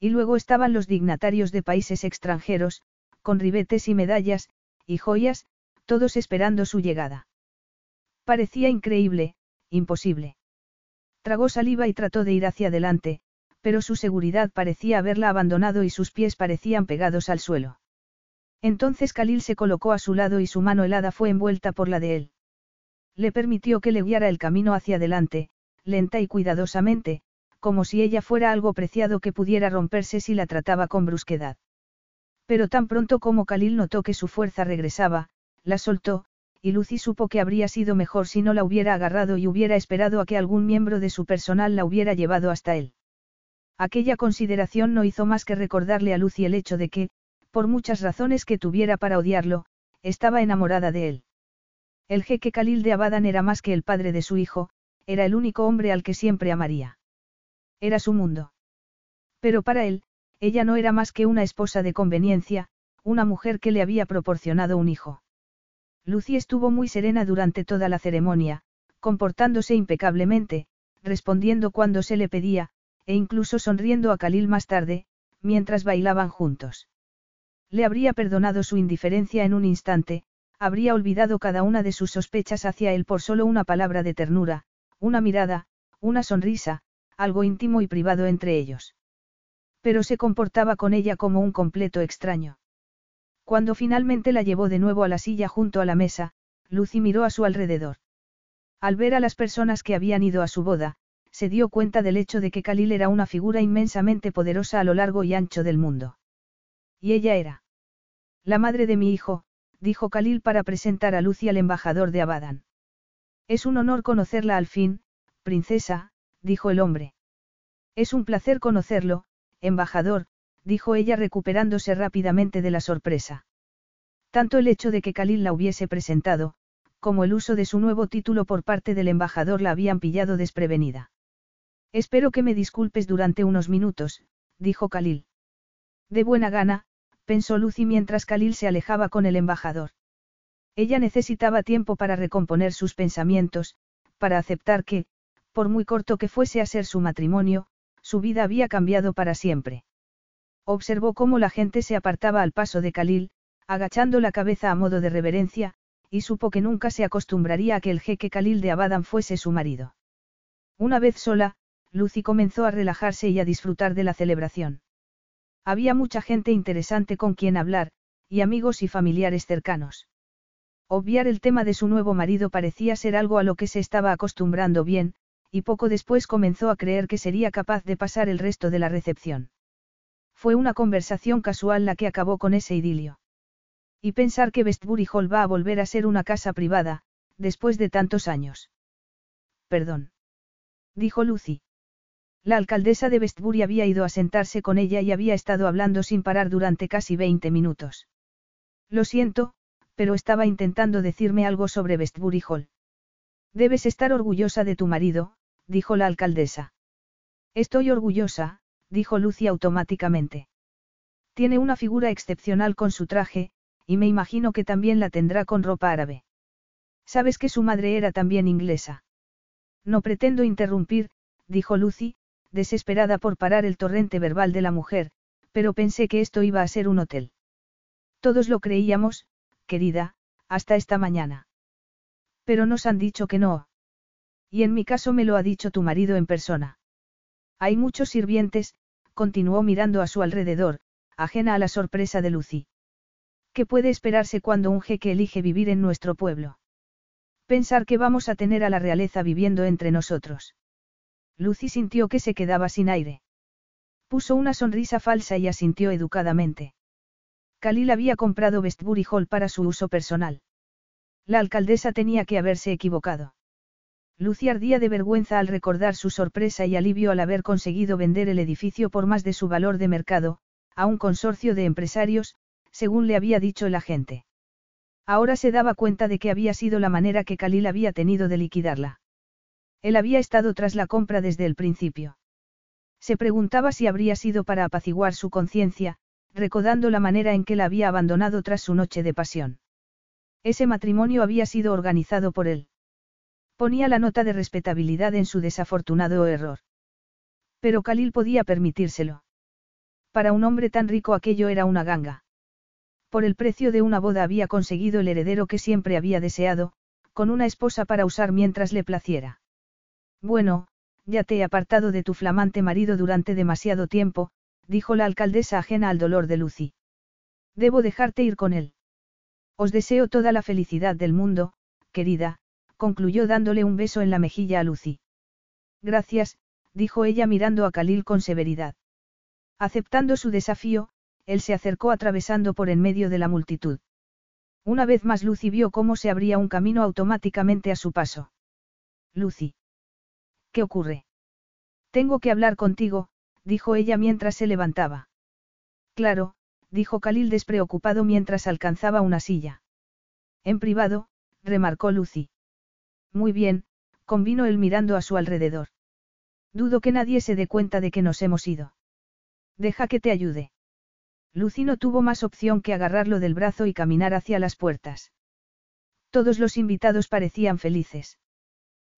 [SPEAKER 1] Y luego estaban los dignatarios de países extranjeros, con ribetes y medallas, y joyas, todos esperando su llegada. Parecía increíble, imposible. Tragó saliva y trató de ir hacia adelante, pero su seguridad parecía haberla abandonado y sus pies parecían pegados al suelo. Entonces Khalil se colocó a su lado y su mano helada fue envuelta por la de él. Le permitió que le guiara el camino hacia adelante, lenta y cuidadosamente, como si ella fuera algo preciado que pudiera romperse si la trataba con brusquedad. Pero tan pronto como Khalil notó que su fuerza regresaba, la soltó, y Lucy supo que habría sido mejor si no la hubiera agarrado y hubiera esperado a que algún miembro de su personal la hubiera llevado hasta él. Aquella consideración no hizo más que recordarle a Lucy el hecho de que, por muchas razones que tuviera para odiarlo, estaba enamorada de él. El jeque Khalil de Abadan era más que el padre de su hijo, era el único hombre al que siempre amaría. Era su mundo. Pero para él, ella no era más que una esposa de conveniencia, una mujer que le había proporcionado un hijo. Lucy estuvo muy serena durante toda la ceremonia, comportándose impecablemente, respondiendo cuando se le pedía, e incluso sonriendo a Khalil más tarde, mientras bailaban juntos. Le habría perdonado su indiferencia en un instante, habría olvidado cada una de sus sospechas hacia él por solo una palabra de ternura, una mirada, una sonrisa, algo íntimo y privado entre ellos. Pero se comportaba con ella como un completo extraño. Cuando finalmente la llevó de nuevo a la silla junto a la mesa, Lucy miró a su alrededor. Al ver a las personas que habían ido a su boda, se dio cuenta del hecho de que Khalil era una figura inmensamente poderosa a lo largo y ancho del mundo. Y ella era. La madre de mi hijo, dijo Khalil para presentar a Lucy al embajador de Abadan. Es un honor conocerla al fin, princesa, dijo el hombre. Es un placer conocerlo, embajador, dijo ella recuperándose rápidamente de la sorpresa. Tanto el hecho de que Khalil la hubiese presentado, como el uso de su nuevo título por parte del embajador la habían pillado desprevenida. Espero que me disculpes durante unos minutos, dijo Khalil. De buena gana, pensó Lucy mientras Khalil se alejaba con el embajador. Ella necesitaba tiempo para recomponer sus pensamientos, para aceptar que, por muy corto que fuese a ser su matrimonio, su vida había cambiado para siempre. Observó cómo la gente se apartaba al paso de Khalil, agachando la cabeza a modo de reverencia, y supo que nunca se acostumbraría a que el jeque Khalil de Abadan fuese su marido. Una vez sola, Lucy comenzó a relajarse y a disfrutar de la celebración. Había mucha gente interesante con quien hablar, y amigos y familiares cercanos. Obviar el tema de su nuevo marido parecía ser algo a lo que se estaba acostumbrando bien, y poco después comenzó a creer que sería capaz de pasar el resto de la recepción. Fue una conversación casual la que acabó con ese idilio. Y pensar que Westbury Hall va a volver a ser una casa privada, después de tantos años. Perdón. Dijo Lucy. La alcaldesa de Westbury había ido a sentarse con ella y había estado hablando sin parar durante casi 20 minutos. Lo siento, pero estaba intentando decirme algo sobre Westbury Hall. Debes estar orgullosa de tu marido, dijo la alcaldesa. Estoy orgullosa, dijo Lucy automáticamente. Tiene una figura excepcional con su traje, y me imagino que también la tendrá con ropa árabe. Sabes que su madre era también inglesa. No pretendo interrumpir, dijo Lucy, desesperada por parar el torrente verbal de la mujer, pero pensé que esto iba a ser un hotel. Todos lo creíamos, querida, hasta esta mañana. Pero nos han dicho que no. Y en mi caso me lo ha dicho tu marido en persona. Hay muchos sirvientes, continuó mirando a su alrededor, ajena a la sorpresa de Lucy. ¿Qué puede esperarse cuando un jeque elige vivir en nuestro pueblo? Pensar que vamos a tener a la realeza viviendo entre nosotros. Lucy sintió que se quedaba sin aire. Puso una sonrisa falsa y asintió educadamente. Khalil había comprado Westbury Hall para su uso personal. La alcaldesa tenía que haberse equivocado. Lucy ardía de vergüenza al recordar su sorpresa y alivio al haber conseguido vender el edificio por más de su valor de mercado, a un consorcio de empresarios, según le había dicho el agente. Ahora se daba cuenta de que había sido la manera que Khalil había tenido de liquidarla. Él había estado tras la compra desde el principio. Se preguntaba si habría sido para apaciguar su conciencia, recordando la manera en que la había abandonado tras su noche de pasión. Ese matrimonio había sido organizado por él. Ponía la nota de respetabilidad en su desafortunado error. Pero Khalil podía permitírselo. Para un hombre tan rico aquello era una ganga. Por el precio de una boda había conseguido el heredero que siempre había deseado, con una esposa para usar mientras le placiera. Bueno, ya te he apartado de tu flamante marido durante demasiado tiempo, dijo la alcaldesa ajena al dolor de Lucy. Debo dejarte ir con él. Os deseo toda la felicidad del mundo, querida, concluyó dándole un beso en la mejilla a Lucy. Gracias, dijo ella mirando a Khalil con severidad. Aceptando su desafío, él se acercó atravesando por en medio de la multitud. Una vez más Lucy vio cómo se abría un camino automáticamente a su paso. Lucy. ¿Qué ocurre? Tengo que hablar contigo, dijo ella mientras se levantaba. Claro, dijo Khalil despreocupado mientras alcanzaba una silla. En privado, remarcó Lucy. Muy bien, convino él mirando a su alrededor. Dudo que nadie se dé cuenta de que nos hemos ido. Deja que te ayude. Lucy no tuvo más opción que agarrarlo del brazo y caminar hacia las puertas. Todos los invitados parecían felices.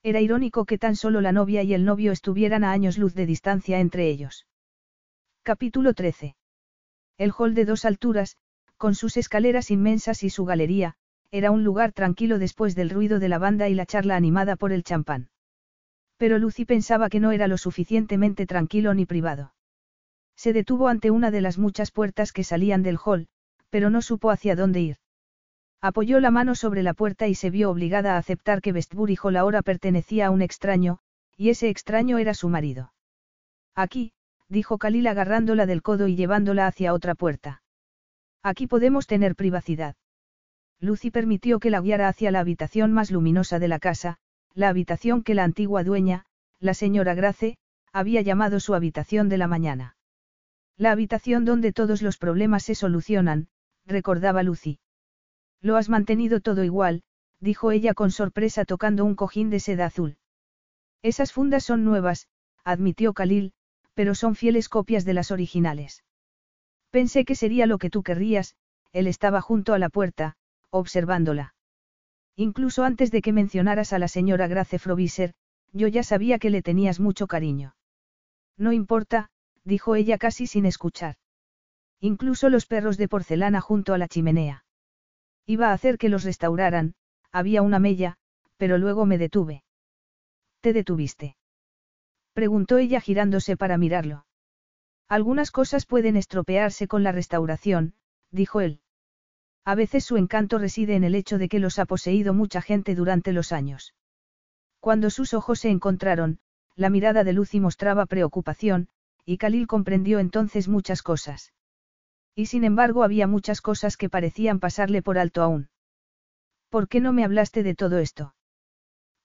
[SPEAKER 1] Era irónico que tan solo la novia y el novio estuvieran a años luz de distancia entre ellos. Capítulo 13. El hall de dos alturas, con sus escaleras inmensas y su galería, era un lugar tranquilo después del ruido de la banda y la charla animada por el champán. Pero Lucy pensaba que no era lo suficientemente tranquilo ni privado. Se detuvo ante una de las muchas puertas que salían del hall, pero no supo hacia dónde ir. Apoyó la mano sobre la puerta y se vio obligada a aceptar que Westbury Hall ahora pertenecía a un extraño, y ese extraño era su marido. Aquí, dijo Khalil agarrándola del codo y llevándola hacia otra puerta. Aquí podemos tener privacidad. Lucy permitió que la guiara hacia la habitación más luminosa de la casa, la habitación que la antigua dueña, la señora Grace, había llamado su habitación de la mañana. La habitación donde todos los problemas se solucionan, recordaba Lucy. Lo has mantenido todo igual, dijo ella con sorpresa tocando un cojín de seda azul. Esas fundas son nuevas, admitió Khalil, pero son fieles copias de las originales. Pensé que sería lo que tú querrías, él estaba junto a la puerta, observándola. Incluso antes de que mencionaras a la señora Grace Frobiser, yo ya sabía que le tenías mucho cariño. No importa, dijo ella casi sin escuchar. Incluso los perros de porcelana junto a la chimenea. Iba a hacer que los restauraran, había una mella, pero luego me detuve. ¿Te detuviste? Preguntó ella girándose para mirarlo. Algunas cosas pueden estropearse con la restauración, dijo él. A veces su encanto reside en el hecho de que los ha poseído mucha gente durante los años. Cuando sus ojos se encontraron, la mirada de Lucy mostraba preocupación, y Khalil comprendió entonces muchas cosas. Y sin embargo había muchas cosas que parecían pasarle por alto aún. ¿Por qué no me hablaste de todo esto?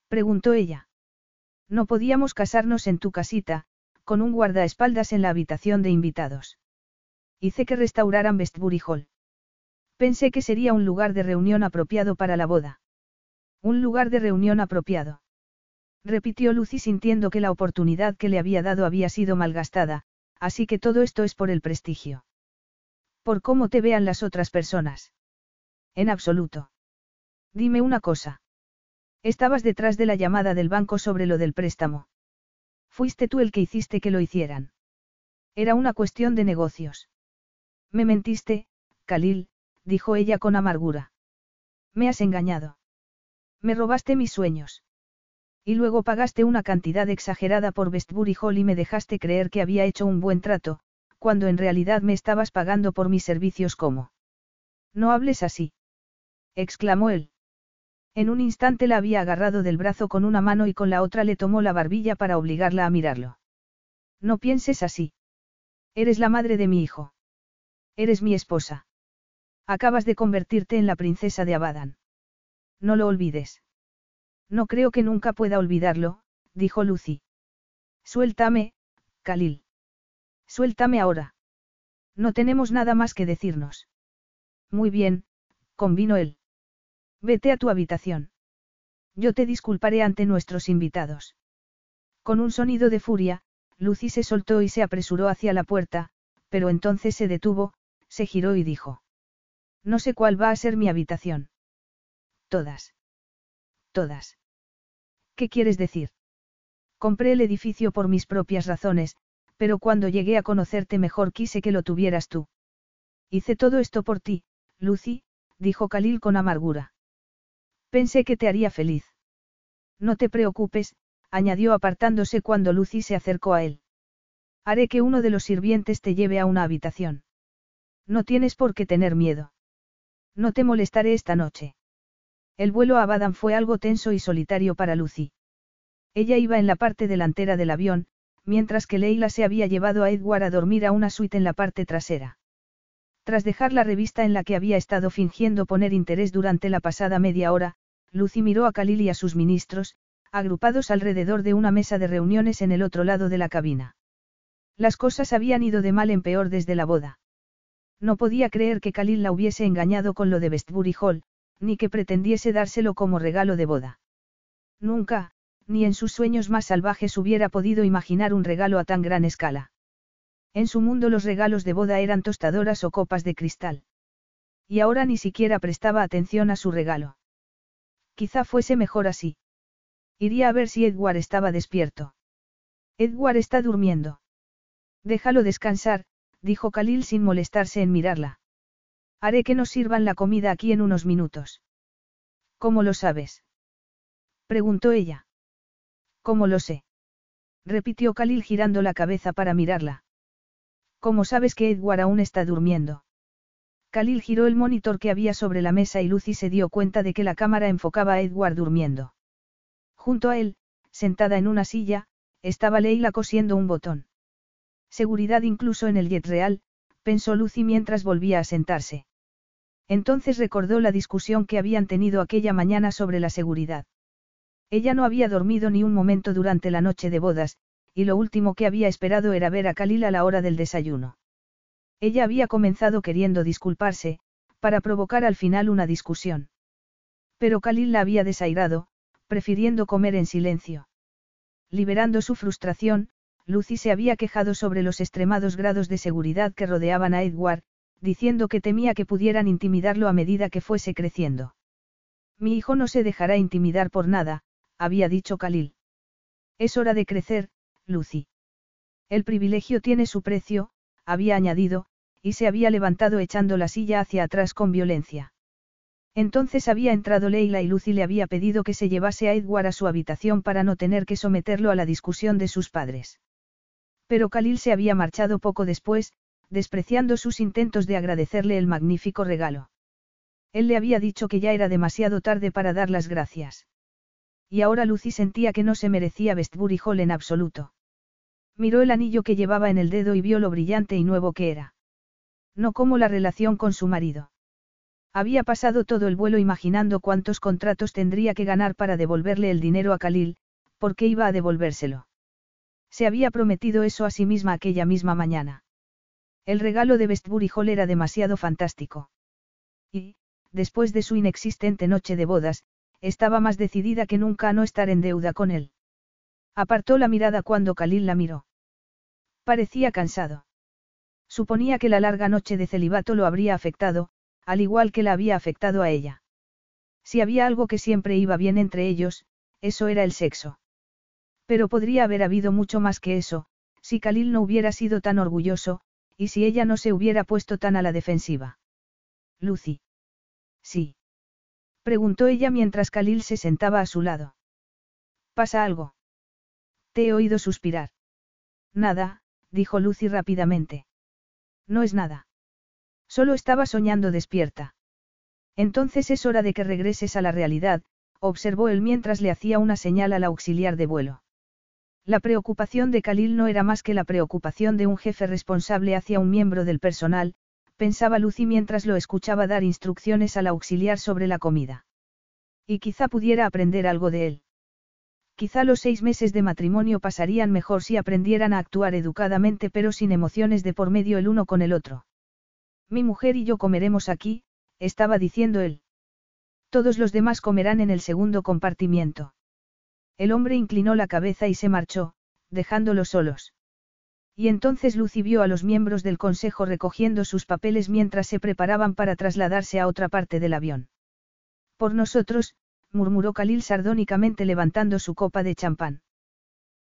[SPEAKER 1] preguntó ella. No podíamos casarnos en tu casita, con un guardaespaldas en la habitación de invitados. Hice que restauraran Westbury Hall. Pensé que sería un lugar de reunión apropiado para la boda. Un lugar de reunión apropiado repitió Lucy sintiendo que la oportunidad que le había dado había sido malgastada, así que todo esto es por el prestigio. Por cómo te vean las otras personas. En absoluto. Dime una cosa. Estabas detrás de la llamada del banco sobre lo del préstamo. Fuiste tú el que hiciste que lo hicieran. Era una cuestión de negocios. Me mentiste, Khalil, dijo ella con amargura. Me has engañado. Me robaste mis sueños. Y luego pagaste una cantidad exagerada por Westbury Hall y me dejaste creer que había hecho un buen trato, cuando en realidad me estabas pagando por mis servicios como. No hables así. exclamó él. En un instante la había agarrado del brazo con una mano y con la otra le tomó la barbilla para obligarla a mirarlo. No pienses así. Eres la madre de mi hijo. Eres mi esposa. Acabas de convertirte en la princesa de Abadan. No lo olvides. No creo que nunca pueda olvidarlo, dijo Lucy. Suéltame, Khalil. Suéltame ahora. No tenemos nada más que decirnos. Muy bien, convino él. Vete a tu habitación. Yo te disculparé ante nuestros invitados. Con un sonido de furia, Lucy se soltó y se apresuró hacia la puerta, pero entonces se detuvo, se giró y dijo. No sé cuál va a ser mi habitación. Todas. Todas. ¿Qué quieres decir? Compré el edificio por mis propias razones, pero cuando llegué a conocerte mejor quise que lo tuvieras tú. Hice todo esto por ti, Lucy, dijo Khalil con amargura. Pensé que te haría feliz. No te preocupes, añadió apartándose cuando Lucy se acercó a él. Haré que uno de los sirvientes te lleve a una habitación. No tienes por qué tener miedo. No te molestaré esta noche. El vuelo a Badam fue algo tenso y solitario para Lucy. Ella iba en la parte delantera del avión, mientras que Leila se había llevado a Edward a dormir a una suite en la parte trasera. Tras dejar la revista en la que había estado fingiendo poner interés durante la pasada media hora, Lucy miró a Khalil y a sus ministros, agrupados alrededor de una mesa de reuniones en el otro lado de la cabina. Las cosas habían ido de mal en peor desde la boda. No podía creer que Khalil la hubiese engañado con lo de Westbury Hall, ni que pretendiese dárselo como regalo de boda. Nunca, ni en sus sueños más salvajes hubiera podido imaginar un regalo a tan gran escala. En su mundo los regalos de boda eran tostadoras o copas de cristal. Y ahora ni siquiera prestaba atención a su regalo. Quizá fuese mejor así. Iría a ver si Edward estaba despierto. Edward está durmiendo. Déjalo descansar, dijo Khalil sin molestarse en mirarla. Haré que nos sirvan la comida aquí en unos minutos. ¿Cómo lo sabes? preguntó ella. ¿Cómo lo sé? repitió Khalil girando la cabeza para mirarla. ¿Cómo sabes que Edward aún está durmiendo? Khalil giró el monitor que había sobre la mesa y Lucy se dio cuenta de que la cámara enfocaba a Edward durmiendo. Junto a él, sentada en una silla, estaba Leila cosiendo un botón. Seguridad incluso en el jet real, pensó Lucy mientras volvía a sentarse. Entonces recordó la discusión que habían tenido aquella mañana sobre la seguridad. Ella no había dormido ni un momento durante la noche de bodas, y lo último que había esperado era ver a Khalil a la hora del desayuno. Ella había comenzado queriendo disculparse, para provocar al final una discusión. Pero Khalil la había desairado, prefiriendo comer en silencio. Liberando su frustración, Lucy se había quejado sobre los extremados grados de seguridad que rodeaban a Edward, diciendo que temía que pudieran intimidarlo a medida que fuese creciendo. Mi hijo no se dejará intimidar por nada, había dicho Khalil. Es hora de crecer, Lucy. El privilegio tiene su precio, había añadido, y se había levantado echando la silla hacia atrás con violencia. Entonces había entrado Leila y Lucy le había pedido que se llevase a Edward a su habitación para no tener que someterlo a la discusión de sus padres. Pero Khalil se había marchado poco después, despreciando sus intentos de agradecerle el magnífico regalo. Él le había dicho que ya era demasiado tarde para dar las gracias. Y ahora Lucy sentía que no se merecía Westbury Hall en absoluto. Miró el anillo que llevaba en el dedo y vio lo brillante y nuevo que era. No como la relación con su marido. Había pasado todo el vuelo imaginando cuántos contratos tendría que ganar para devolverle el dinero a Khalil, porque iba a devolvérselo. Se había prometido eso a sí misma aquella misma mañana. El regalo de Westbury Hall era demasiado fantástico. Y, después de su inexistente noche de bodas, estaba más decidida que nunca a no estar en deuda con él. Apartó la mirada cuando Khalil la miró. Parecía cansado. Suponía que la larga noche de celibato lo habría afectado, al igual que la había afectado a ella. Si había algo que siempre iba bien entre ellos, eso era el sexo. Pero podría haber habido mucho más que eso, si Khalil no hubiera sido tan orgulloso, y si ella no se hubiera puesto tan a la defensiva. Lucy. Sí. Preguntó ella mientras Khalil se sentaba a su lado. ¿Pasa algo? Te he oído suspirar. Nada, dijo Lucy rápidamente. No es nada. Solo estaba soñando despierta. Entonces es hora de que regreses a la realidad, observó él mientras le hacía una señal al auxiliar de vuelo. La preocupación de Khalil no era más que la preocupación de un jefe responsable hacia un miembro del personal, pensaba Lucy mientras lo escuchaba dar instrucciones al auxiliar sobre la comida. Y quizá pudiera aprender algo de él. Quizá los seis meses de matrimonio pasarían mejor si aprendieran a actuar educadamente pero sin emociones de por medio el uno con el otro. Mi mujer y yo comeremos aquí, estaba diciendo él. Todos los demás comerán en el segundo compartimiento. El hombre inclinó la cabeza y se marchó, dejándolos solos. Y entonces Lucy vio a los miembros del consejo recogiendo sus papeles mientras se preparaban para trasladarse a otra parte del avión. Por nosotros, murmuró Khalil sardónicamente levantando su copa de champán.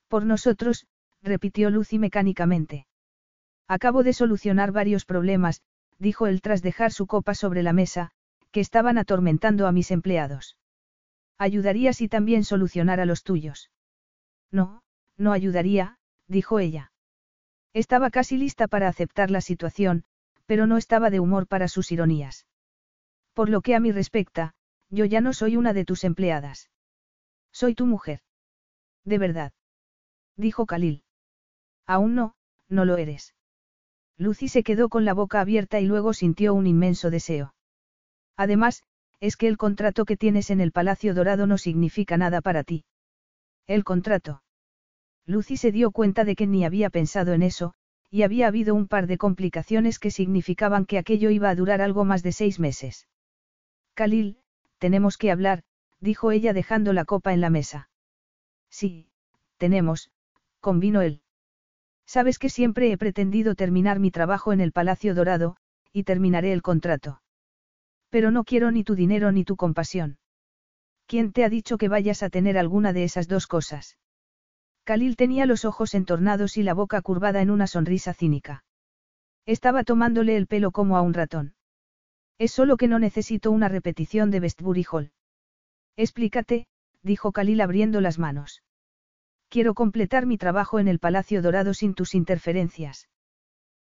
[SPEAKER 1] Por nosotros, repitió Lucy mecánicamente. Acabo de solucionar varios problemas, dijo él tras dejar su copa sobre la mesa, que estaban atormentando a mis empleados. Ayudaría si también solucionara los tuyos. No, no ayudaría, dijo ella. Estaba casi lista para aceptar la situación, pero no estaba de humor para sus ironías. Por lo que a mí respecta, yo ya no soy una de tus empleadas. Soy tu mujer. De verdad. Dijo Khalil. Aún no, no lo eres. Lucy se quedó con la boca abierta y luego sintió un inmenso deseo. Además, es que el contrato que tienes en el Palacio Dorado no significa nada para ti. El contrato. Lucy se dio cuenta de que ni había pensado en eso, y había habido un par de complicaciones que significaban que aquello iba a durar algo más de seis meses. Khalil, tenemos que hablar, dijo ella dejando la copa en la mesa. Sí, tenemos, convino él. Sabes que siempre he pretendido terminar mi trabajo en el Palacio Dorado, y terminaré el contrato. Pero no quiero ni tu dinero ni tu compasión. ¿Quién te ha dicho que vayas a tener alguna de esas dos cosas? Khalil tenía los ojos entornados y la boca curvada en una sonrisa cínica. Estaba tomándole el pelo como a un ratón. Es solo que no necesito una repetición de Westbury Hall. Explícate, dijo Khalil abriendo las manos. Quiero completar mi trabajo en el Palacio Dorado sin tus interferencias.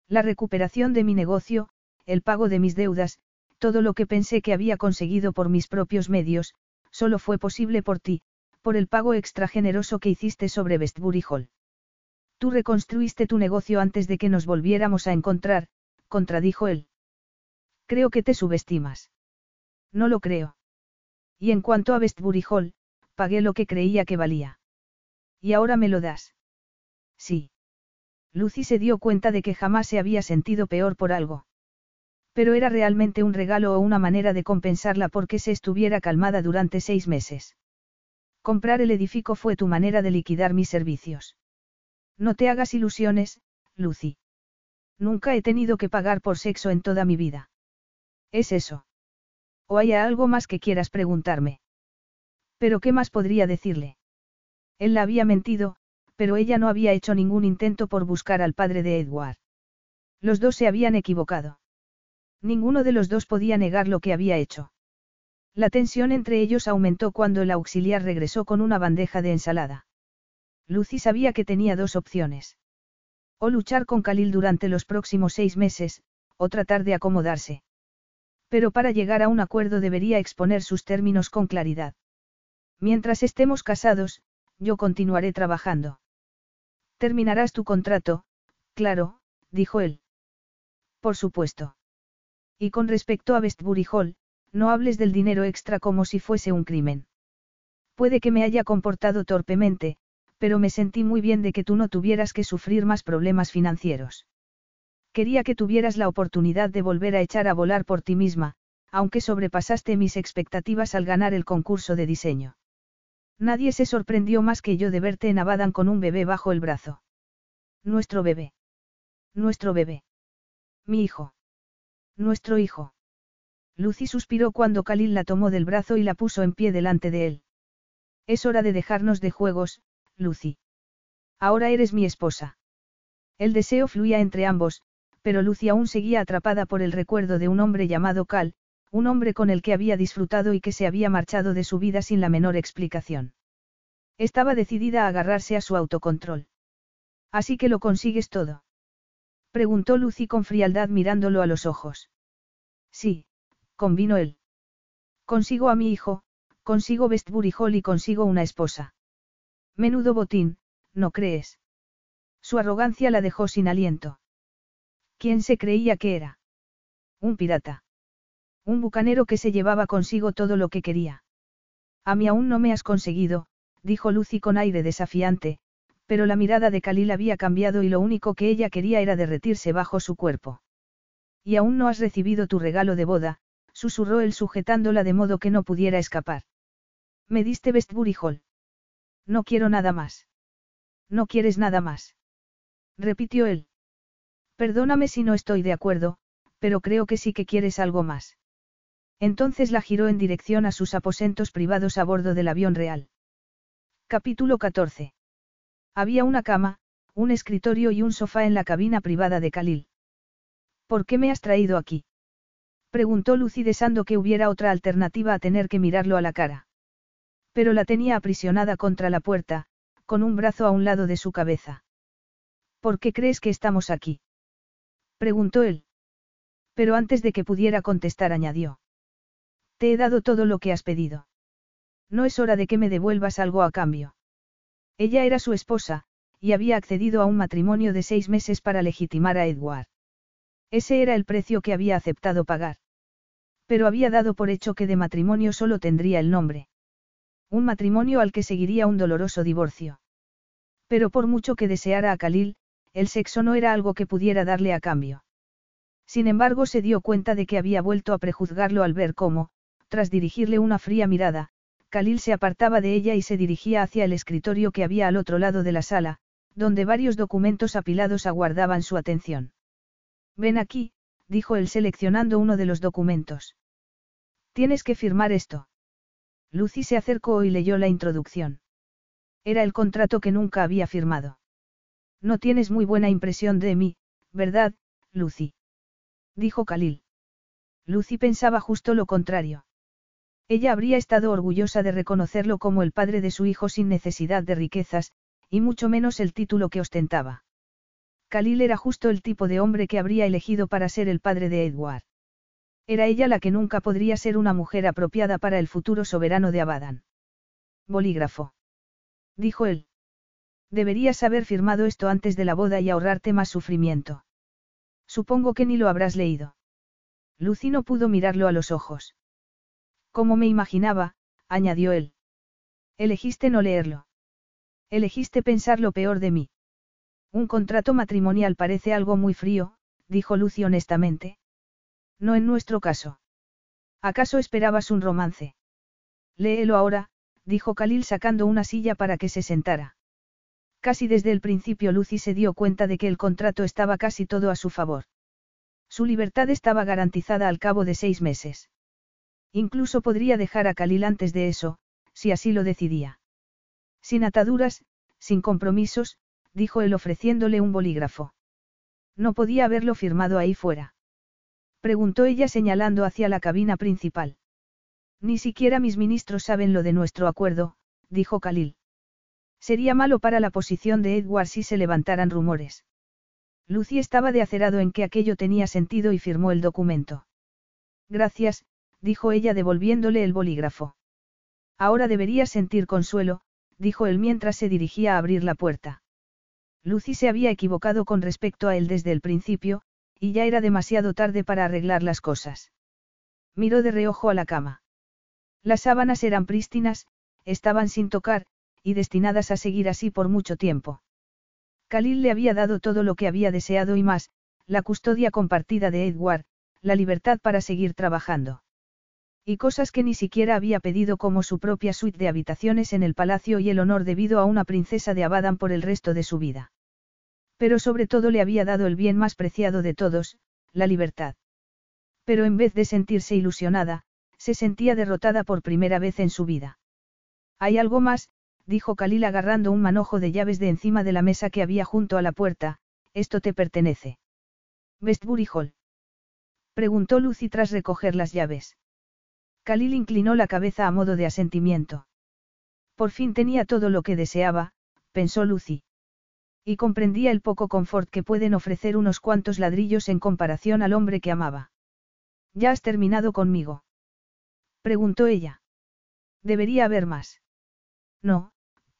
[SPEAKER 1] La recuperación de mi negocio, el pago de mis deudas, todo lo que pensé que había conseguido por mis propios medios, solo fue posible por ti, por el pago extra generoso que hiciste sobre Westbury Hall. Tú reconstruiste tu negocio antes de que nos volviéramos a encontrar, contradijo él. Creo que te subestimas. No lo creo. Y en cuanto a Westbury Hall, pagué lo que creía que valía. ¿Y ahora me lo das? Sí. Lucy se dio cuenta de que jamás se había sentido peor por algo. Pero era realmente un regalo o una manera de compensarla porque se estuviera calmada durante seis meses. Comprar el edificio fue tu manera de liquidar mis servicios. No te hagas ilusiones, Lucy. Nunca he tenido que pagar por sexo en toda mi vida. ¿Es eso? ¿O hay algo más que quieras preguntarme? ¿Pero qué más podría decirle? Él la había mentido, pero ella no había hecho ningún intento por buscar al padre de Edward. Los dos se habían equivocado. Ninguno de los dos podía negar lo que había hecho. La tensión entre ellos aumentó cuando el auxiliar regresó con una bandeja de ensalada. Lucy sabía que tenía dos opciones. O luchar con Khalil durante los próximos seis meses, o tratar de acomodarse. Pero para llegar a un acuerdo debería exponer sus términos con claridad. Mientras estemos casados, yo continuaré trabajando. Terminarás tu contrato, claro, dijo él. Por supuesto. Y con respecto a Westbury Hall, no hables del dinero extra como si fuese un crimen. Puede que me haya comportado torpemente, pero me sentí muy bien de que tú no tuvieras que sufrir más problemas financieros. Quería que tuvieras la oportunidad de volver a echar a volar por ti misma, aunque sobrepasaste mis expectativas al ganar el concurso de diseño. Nadie se sorprendió más que yo de verte en Abadan con un bebé bajo el brazo. Nuestro bebé. Nuestro bebé. Mi hijo. Nuestro hijo. Lucy suspiró cuando Khalil la tomó del brazo y la puso en pie delante de él. Es hora de dejarnos de juegos, Lucy. Ahora eres mi esposa. El deseo fluía entre ambos, pero Lucy aún seguía atrapada por el recuerdo de un hombre llamado Cal, un hombre con el que había disfrutado y que se había marchado de su vida sin la menor explicación. Estaba decidida a agarrarse a su autocontrol. Así que lo consigues todo. Preguntó Lucy con frialdad mirándolo a los ojos. Sí, convino él. Consigo a mi hijo, consigo Westbury Hall y consigo una esposa. Menudo botín, ¿no crees? Su arrogancia la dejó sin aliento. ¿Quién se creía que era? Un pirata. Un bucanero que se llevaba consigo todo lo que quería. A mí aún no me has conseguido, dijo Lucy con aire desafiante, pero la mirada de Khalil había cambiado y lo único que ella quería era derretirse bajo su cuerpo. Y aún no has recibido tu regalo de boda, susurró él sujetándola de modo que no pudiera escapar. Me diste Westbury. No quiero nada más. No quieres nada más. Repitió él. Perdóname si no estoy de acuerdo, pero creo que sí que quieres algo más. Entonces la giró en dirección a sus aposentos privados a bordo del avión real. Capítulo 14. Había una cama, un escritorio y un sofá en la cabina privada de Khalil. ¿Por qué me has traído aquí? Preguntó Lucy deseando que hubiera otra alternativa a tener que mirarlo a la cara. Pero la tenía aprisionada contra la puerta, con un brazo a un lado de su cabeza. ¿Por qué crees que estamos aquí? Preguntó él. Pero antes de que pudiera contestar añadió. Te he dado todo lo que has pedido. No es hora de que me devuelvas algo a cambio. Ella era su esposa, y había accedido a un matrimonio de seis meses para legitimar a Edward. Ese era el precio que había aceptado pagar. Pero había dado por hecho que de matrimonio solo tendría el nombre. Un matrimonio al que seguiría un doloroso divorcio. Pero por mucho que deseara a Khalil, el sexo no era algo que pudiera darle a cambio. Sin embargo, se dio cuenta de que había vuelto a prejuzgarlo al ver cómo, tras dirigirle una fría mirada, Khalil se apartaba de ella y se dirigía hacia el escritorio que había al otro lado de la sala, donde varios documentos apilados aguardaban su atención. Ven aquí, dijo él seleccionando uno de los documentos. Tienes que firmar esto. Lucy se acercó y leyó la introducción. Era el contrato que nunca había firmado. No tienes muy buena impresión de mí, ¿verdad, Lucy? Dijo Khalil. Lucy pensaba justo lo contrario. Ella habría estado orgullosa de reconocerlo como el padre de su hijo sin necesidad de riquezas, y mucho menos el título que ostentaba. Khalil era justo el tipo de hombre que habría elegido para ser el padre de Edward. Era ella la que nunca podría ser una mujer apropiada para el futuro soberano de Abadan. Bolígrafo. Dijo él. Deberías haber firmado esto antes de la boda y ahorrarte más sufrimiento. Supongo que ni lo habrás leído. Lucy no pudo mirarlo a los ojos. Como me imaginaba, añadió él. Elegiste no leerlo. Elegiste pensar lo peor de mí. Un contrato matrimonial parece algo muy frío, dijo Lucy honestamente. No en nuestro caso. ¿Acaso esperabas un romance? Léelo ahora, dijo Khalil sacando una silla para que se sentara. Casi desde el principio Lucy se dio cuenta de que el contrato estaba casi todo a su favor. Su libertad estaba garantizada al cabo de seis meses. Incluso podría dejar a Khalil antes de eso, si así lo decidía. Sin ataduras, sin compromisos, dijo él ofreciéndole un bolígrafo. No podía haberlo firmado ahí fuera. Preguntó ella señalando hacia la cabina principal. Ni siquiera mis ministros saben lo de nuestro acuerdo, dijo Khalil. Sería malo para la posición de Edward si se levantaran rumores. Lucy estaba de acerado en que aquello tenía sentido y firmó el documento. Gracias, dijo ella devolviéndole el bolígrafo. Ahora debería sentir consuelo, dijo él mientras se dirigía a abrir la puerta. Lucy se había equivocado con respecto a él desde el principio, y ya era demasiado tarde para arreglar las cosas. Miró de reojo a la cama. Las sábanas eran prístinas, estaban sin tocar, y destinadas a seguir así por mucho tiempo. Khalil le había dado todo lo que había deseado y más, la custodia compartida de Edward, la libertad para seguir trabajando. Y cosas que ni siquiera había pedido como su propia suite de habitaciones en el palacio y el honor debido a una princesa de Abadan por el resto de su vida. Pero sobre todo le había dado el bien más preciado de todos, la libertad. Pero en vez de sentirse ilusionada, se sentía derrotada por primera vez en su vida. Hay algo más, dijo Khalil agarrando un manojo de llaves de encima de la mesa que había junto a la puerta, esto te pertenece. ¿Westbury Hall? Preguntó Lucy tras recoger las llaves. Khalil inclinó la cabeza a modo de asentimiento. Por fin tenía todo lo que deseaba, pensó Lucy. Y comprendía el poco confort que pueden ofrecer unos cuantos ladrillos en comparación al hombre que amaba. ¿Ya has terminado conmigo? Preguntó ella. Debería haber más. No,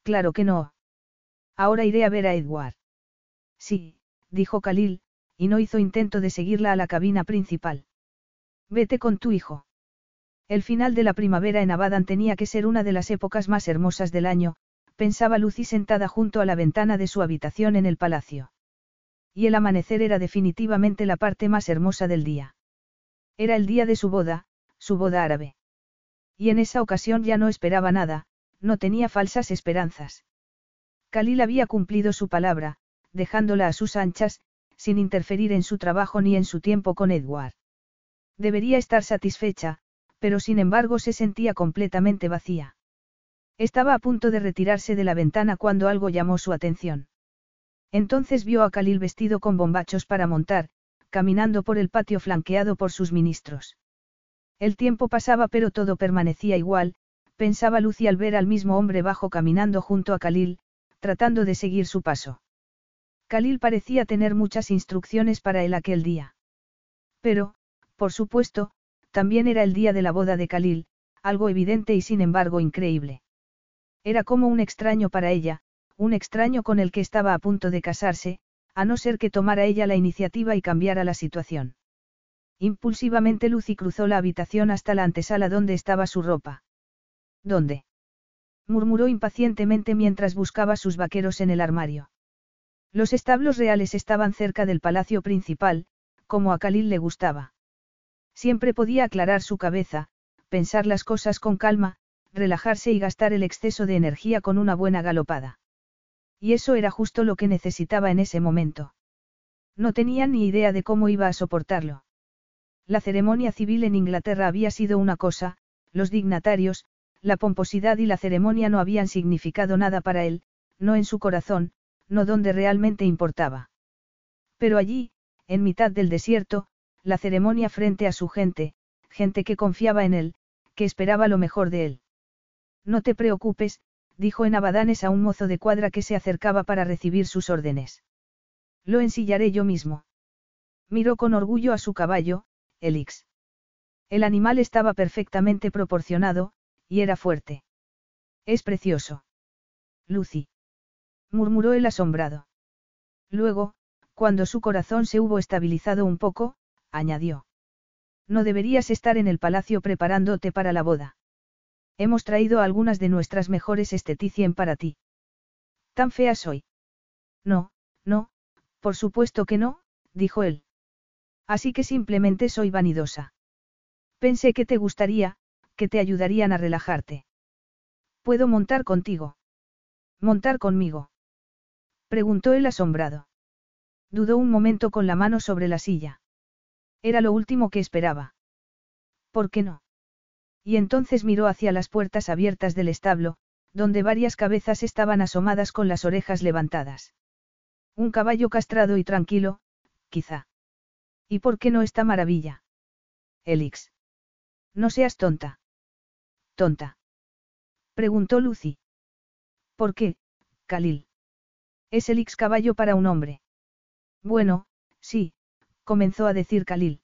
[SPEAKER 1] claro que no. Ahora iré a ver a Edward. Sí, dijo Khalil, y no hizo intento de seguirla a la cabina principal. Vete con tu hijo. El final de la primavera en Abadan tenía que ser una de las épocas más hermosas del año, pensaba Lucy sentada junto a la ventana de su habitación en el palacio. Y el amanecer era definitivamente la parte más hermosa del día. Era el día de su boda, su boda árabe. Y en esa ocasión ya no esperaba nada, no tenía falsas esperanzas. Khalil había cumplido su palabra, dejándola a sus anchas, sin interferir en su trabajo ni en su tiempo con Edward. Debería estar satisfecha, pero sin embargo se sentía completamente vacía. Estaba a punto de retirarse de la ventana cuando algo llamó su atención. Entonces vio a Khalil vestido con bombachos para montar, caminando por el patio flanqueado por sus ministros. El tiempo pasaba pero todo permanecía igual, pensaba Lucy al ver al mismo hombre bajo caminando junto a Khalil, tratando de seguir su paso. Khalil parecía tener muchas instrucciones para él aquel día. Pero, por supuesto, también era el día de la boda de Khalil, algo evidente y sin embargo increíble. Era como un extraño para ella, un extraño con el que estaba a punto de casarse, a no ser que tomara ella la iniciativa y cambiara la situación. Impulsivamente Lucy cruzó la habitación hasta la antesala donde estaba su ropa. ¿Dónde? murmuró impacientemente mientras buscaba sus vaqueros en el armario. Los establos reales estaban cerca del palacio principal, como a Khalil le gustaba. Siempre podía aclarar su cabeza, pensar las cosas con calma, relajarse y gastar el exceso de energía con una buena galopada. Y eso era justo lo que necesitaba en ese momento. No tenía ni idea de cómo iba a soportarlo. La ceremonia civil en Inglaterra había sido una cosa, los dignatarios, la pomposidad y la ceremonia no habían significado nada para él, no en su corazón, no donde realmente importaba. Pero allí, en mitad del desierto, la ceremonia frente a su gente, gente que confiaba en él, que esperaba lo mejor de él. No te preocupes, dijo en Abadanes a un mozo de cuadra que se acercaba para recibir sus órdenes. Lo ensillaré yo mismo. Miró con orgullo a su caballo, Elix. El animal estaba perfectamente proporcionado, y era fuerte. Es precioso. Lucy. murmuró el asombrado. Luego, cuando su corazón se hubo estabilizado un poco, añadió. No deberías estar en el palacio preparándote para la boda. Hemos traído algunas de nuestras mejores esteticien para ti. ¿Tan fea soy? No, no, por supuesto que no, dijo él. Así que simplemente soy vanidosa. Pensé que te gustaría, que te ayudarían a relajarte. ¿Puedo montar contigo? ¿Montar conmigo? Preguntó él asombrado. Dudó un momento con la mano sobre la silla. Era lo último que esperaba. ¿Por qué no? Y entonces miró hacia las puertas abiertas del establo, donde varias cabezas estaban asomadas con las orejas levantadas. Un caballo castrado y tranquilo, quizá. ¿Y por qué no esta maravilla? Elix. No seas tonta. Tonta. Preguntó Lucy. ¿Por qué, Khalil? Es Elix caballo para un hombre. Bueno, sí, comenzó a decir Khalil.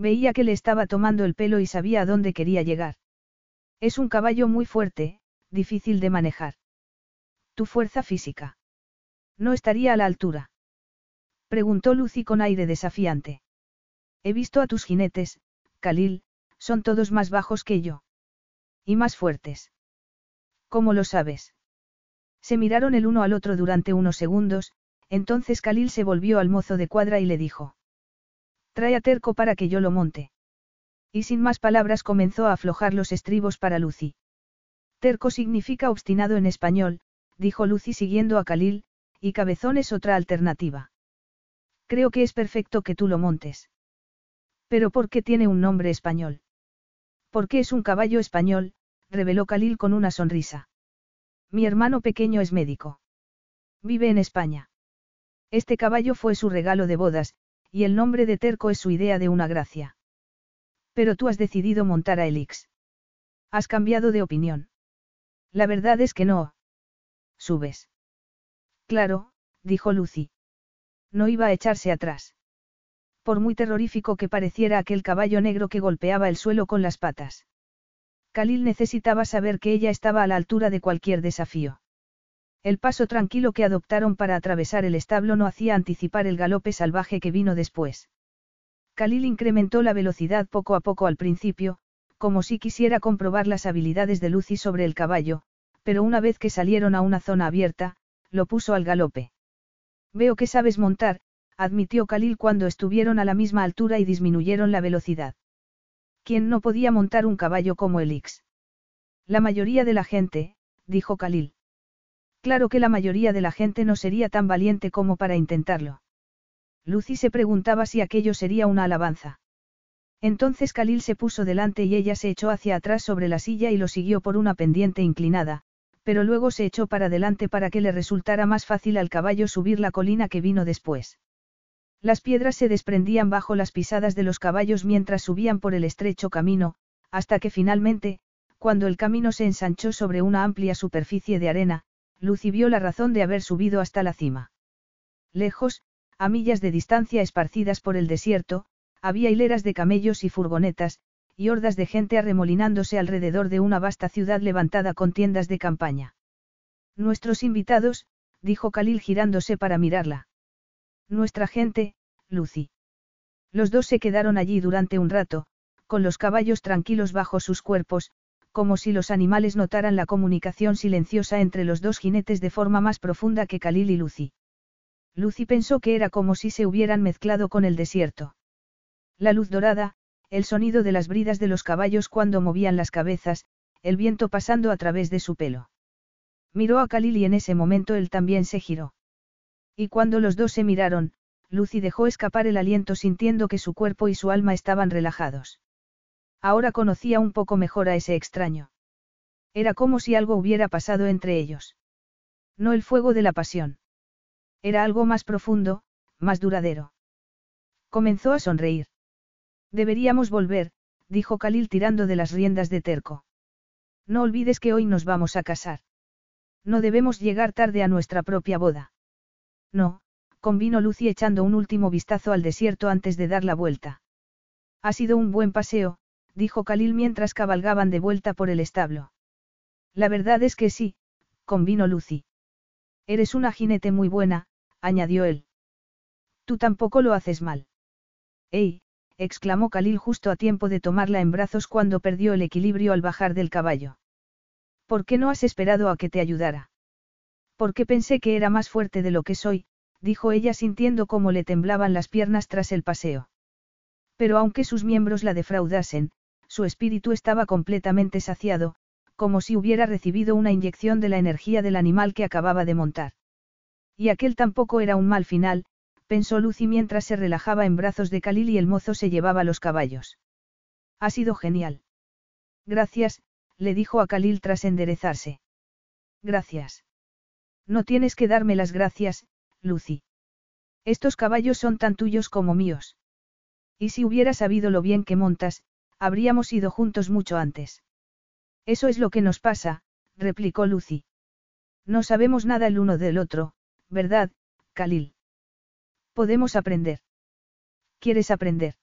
[SPEAKER 1] Veía que le estaba tomando el pelo y sabía a dónde quería llegar. Es un caballo muy fuerte, difícil de manejar. Tu fuerza física. ¿No estaría a la altura? Preguntó Lucy con aire desafiante. He visto a tus jinetes, Khalil, son todos más bajos que yo. Y más fuertes. ¿Cómo lo sabes? Se miraron el uno al otro durante unos segundos, entonces Khalil se volvió al mozo de cuadra y le dijo. Trae a Terco para que yo lo monte. Y sin más palabras comenzó a aflojar los estribos para Lucy. Terco significa obstinado en español, dijo Lucy siguiendo a Khalil, y cabezón es otra alternativa. Creo que es perfecto que tú lo montes. Pero ¿por qué tiene un nombre español? Porque es un caballo español, reveló Khalil con una sonrisa. Mi hermano pequeño es médico. Vive en España. Este caballo fue su regalo de bodas, y el nombre de Terco es su idea de una gracia. Pero tú has decidido montar a Elix. Has cambiado de opinión. La verdad es que no. Subes. Claro, dijo Lucy. No iba a echarse atrás. Por muy terrorífico que pareciera aquel caballo negro que golpeaba el suelo con las patas. Khalil necesitaba saber que ella estaba a la altura de cualquier desafío. El paso tranquilo que adoptaron para atravesar el establo no hacía anticipar el galope salvaje que vino después. Khalil incrementó la velocidad poco a poco al principio, como si quisiera comprobar las habilidades de Lucy sobre el caballo, pero una vez que salieron a una zona abierta, lo puso al galope. Veo que sabes montar, admitió Khalil cuando estuvieron a la misma altura y disminuyeron la velocidad. ¿Quién no podía montar un caballo como Elix? La mayoría de la gente, dijo Khalil. Claro que la mayoría de la gente no sería tan valiente como para intentarlo. Lucy se preguntaba si aquello sería una alabanza. Entonces Khalil se puso delante y ella se echó hacia atrás sobre la silla y lo siguió por una pendiente inclinada, pero luego se echó para adelante para que le resultara más fácil al caballo subir la colina que vino después. Las piedras se desprendían bajo las pisadas de los caballos mientras subían por el estrecho camino, hasta que finalmente, cuando el camino se ensanchó sobre una amplia superficie de arena, Lucy vio la razón de haber subido hasta la cima. Lejos, a millas de distancia esparcidas por el desierto, había hileras de camellos y furgonetas, y hordas de gente arremolinándose alrededor de una vasta ciudad levantada con tiendas de campaña. Nuestros invitados, dijo Khalil girándose para mirarla. Nuestra gente, Lucy. Los dos se quedaron allí durante un rato, con los caballos tranquilos bajo sus cuerpos, como si los animales notaran la comunicación silenciosa entre los dos jinetes de forma más profunda que Khalil y Lucy. Lucy pensó que era como si se hubieran mezclado con el desierto. La luz dorada, el sonido de las bridas de los caballos cuando movían las cabezas, el viento pasando a través de su pelo. Miró a Khalil y en ese momento él también se giró. Y cuando los dos se miraron, Lucy dejó escapar el aliento sintiendo que su cuerpo y su alma estaban relajados. Ahora conocía un poco mejor a ese extraño. Era como si algo hubiera pasado entre ellos. No el fuego de la pasión. Era algo más profundo, más duradero. Comenzó a sonreír. Deberíamos volver, dijo Khalil tirando de las riendas de terco. No olvides que hoy nos vamos a casar. No debemos llegar tarde a nuestra propia boda. No, convino Lucy echando un último vistazo al desierto antes de dar la vuelta. Ha sido un buen paseo, dijo Khalil mientras cabalgaban de vuelta por el establo. La verdad es que sí, convino Lucy. Eres una jinete muy buena, añadió él. Tú tampoco lo haces mal. ¡Ey! exclamó Khalil justo a tiempo de tomarla en brazos cuando perdió el equilibrio al bajar del caballo. ¿Por qué no has esperado a que te ayudara? Porque pensé que era más fuerte de lo que soy, dijo ella sintiendo cómo le temblaban las piernas tras el paseo. Pero aunque sus miembros la defraudasen, su espíritu estaba completamente saciado, como si hubiera recibido una inyección de la energía del animal que acababa de montar. Y aquel tampoco era un mal final, pensó Lucy mientras se relajaba en brazos de Khalil y el mozo se llevaba los caballos. Ha sido genial. Gracias, le dijo a Khalil tras enderezarse. Gracias. No tienes que darme las gracias, Lucy. Estos caballos son tan tuyos como míos. Y si hubiera sabido lo bien que montas, habríamos ido juntos mucho antes. Eso es lo que nos pasa, replicó Lucy. No sabemos nada el uno del otro, ¿verdad, Khalil? Podemos aprender. ¿Quieres aprender?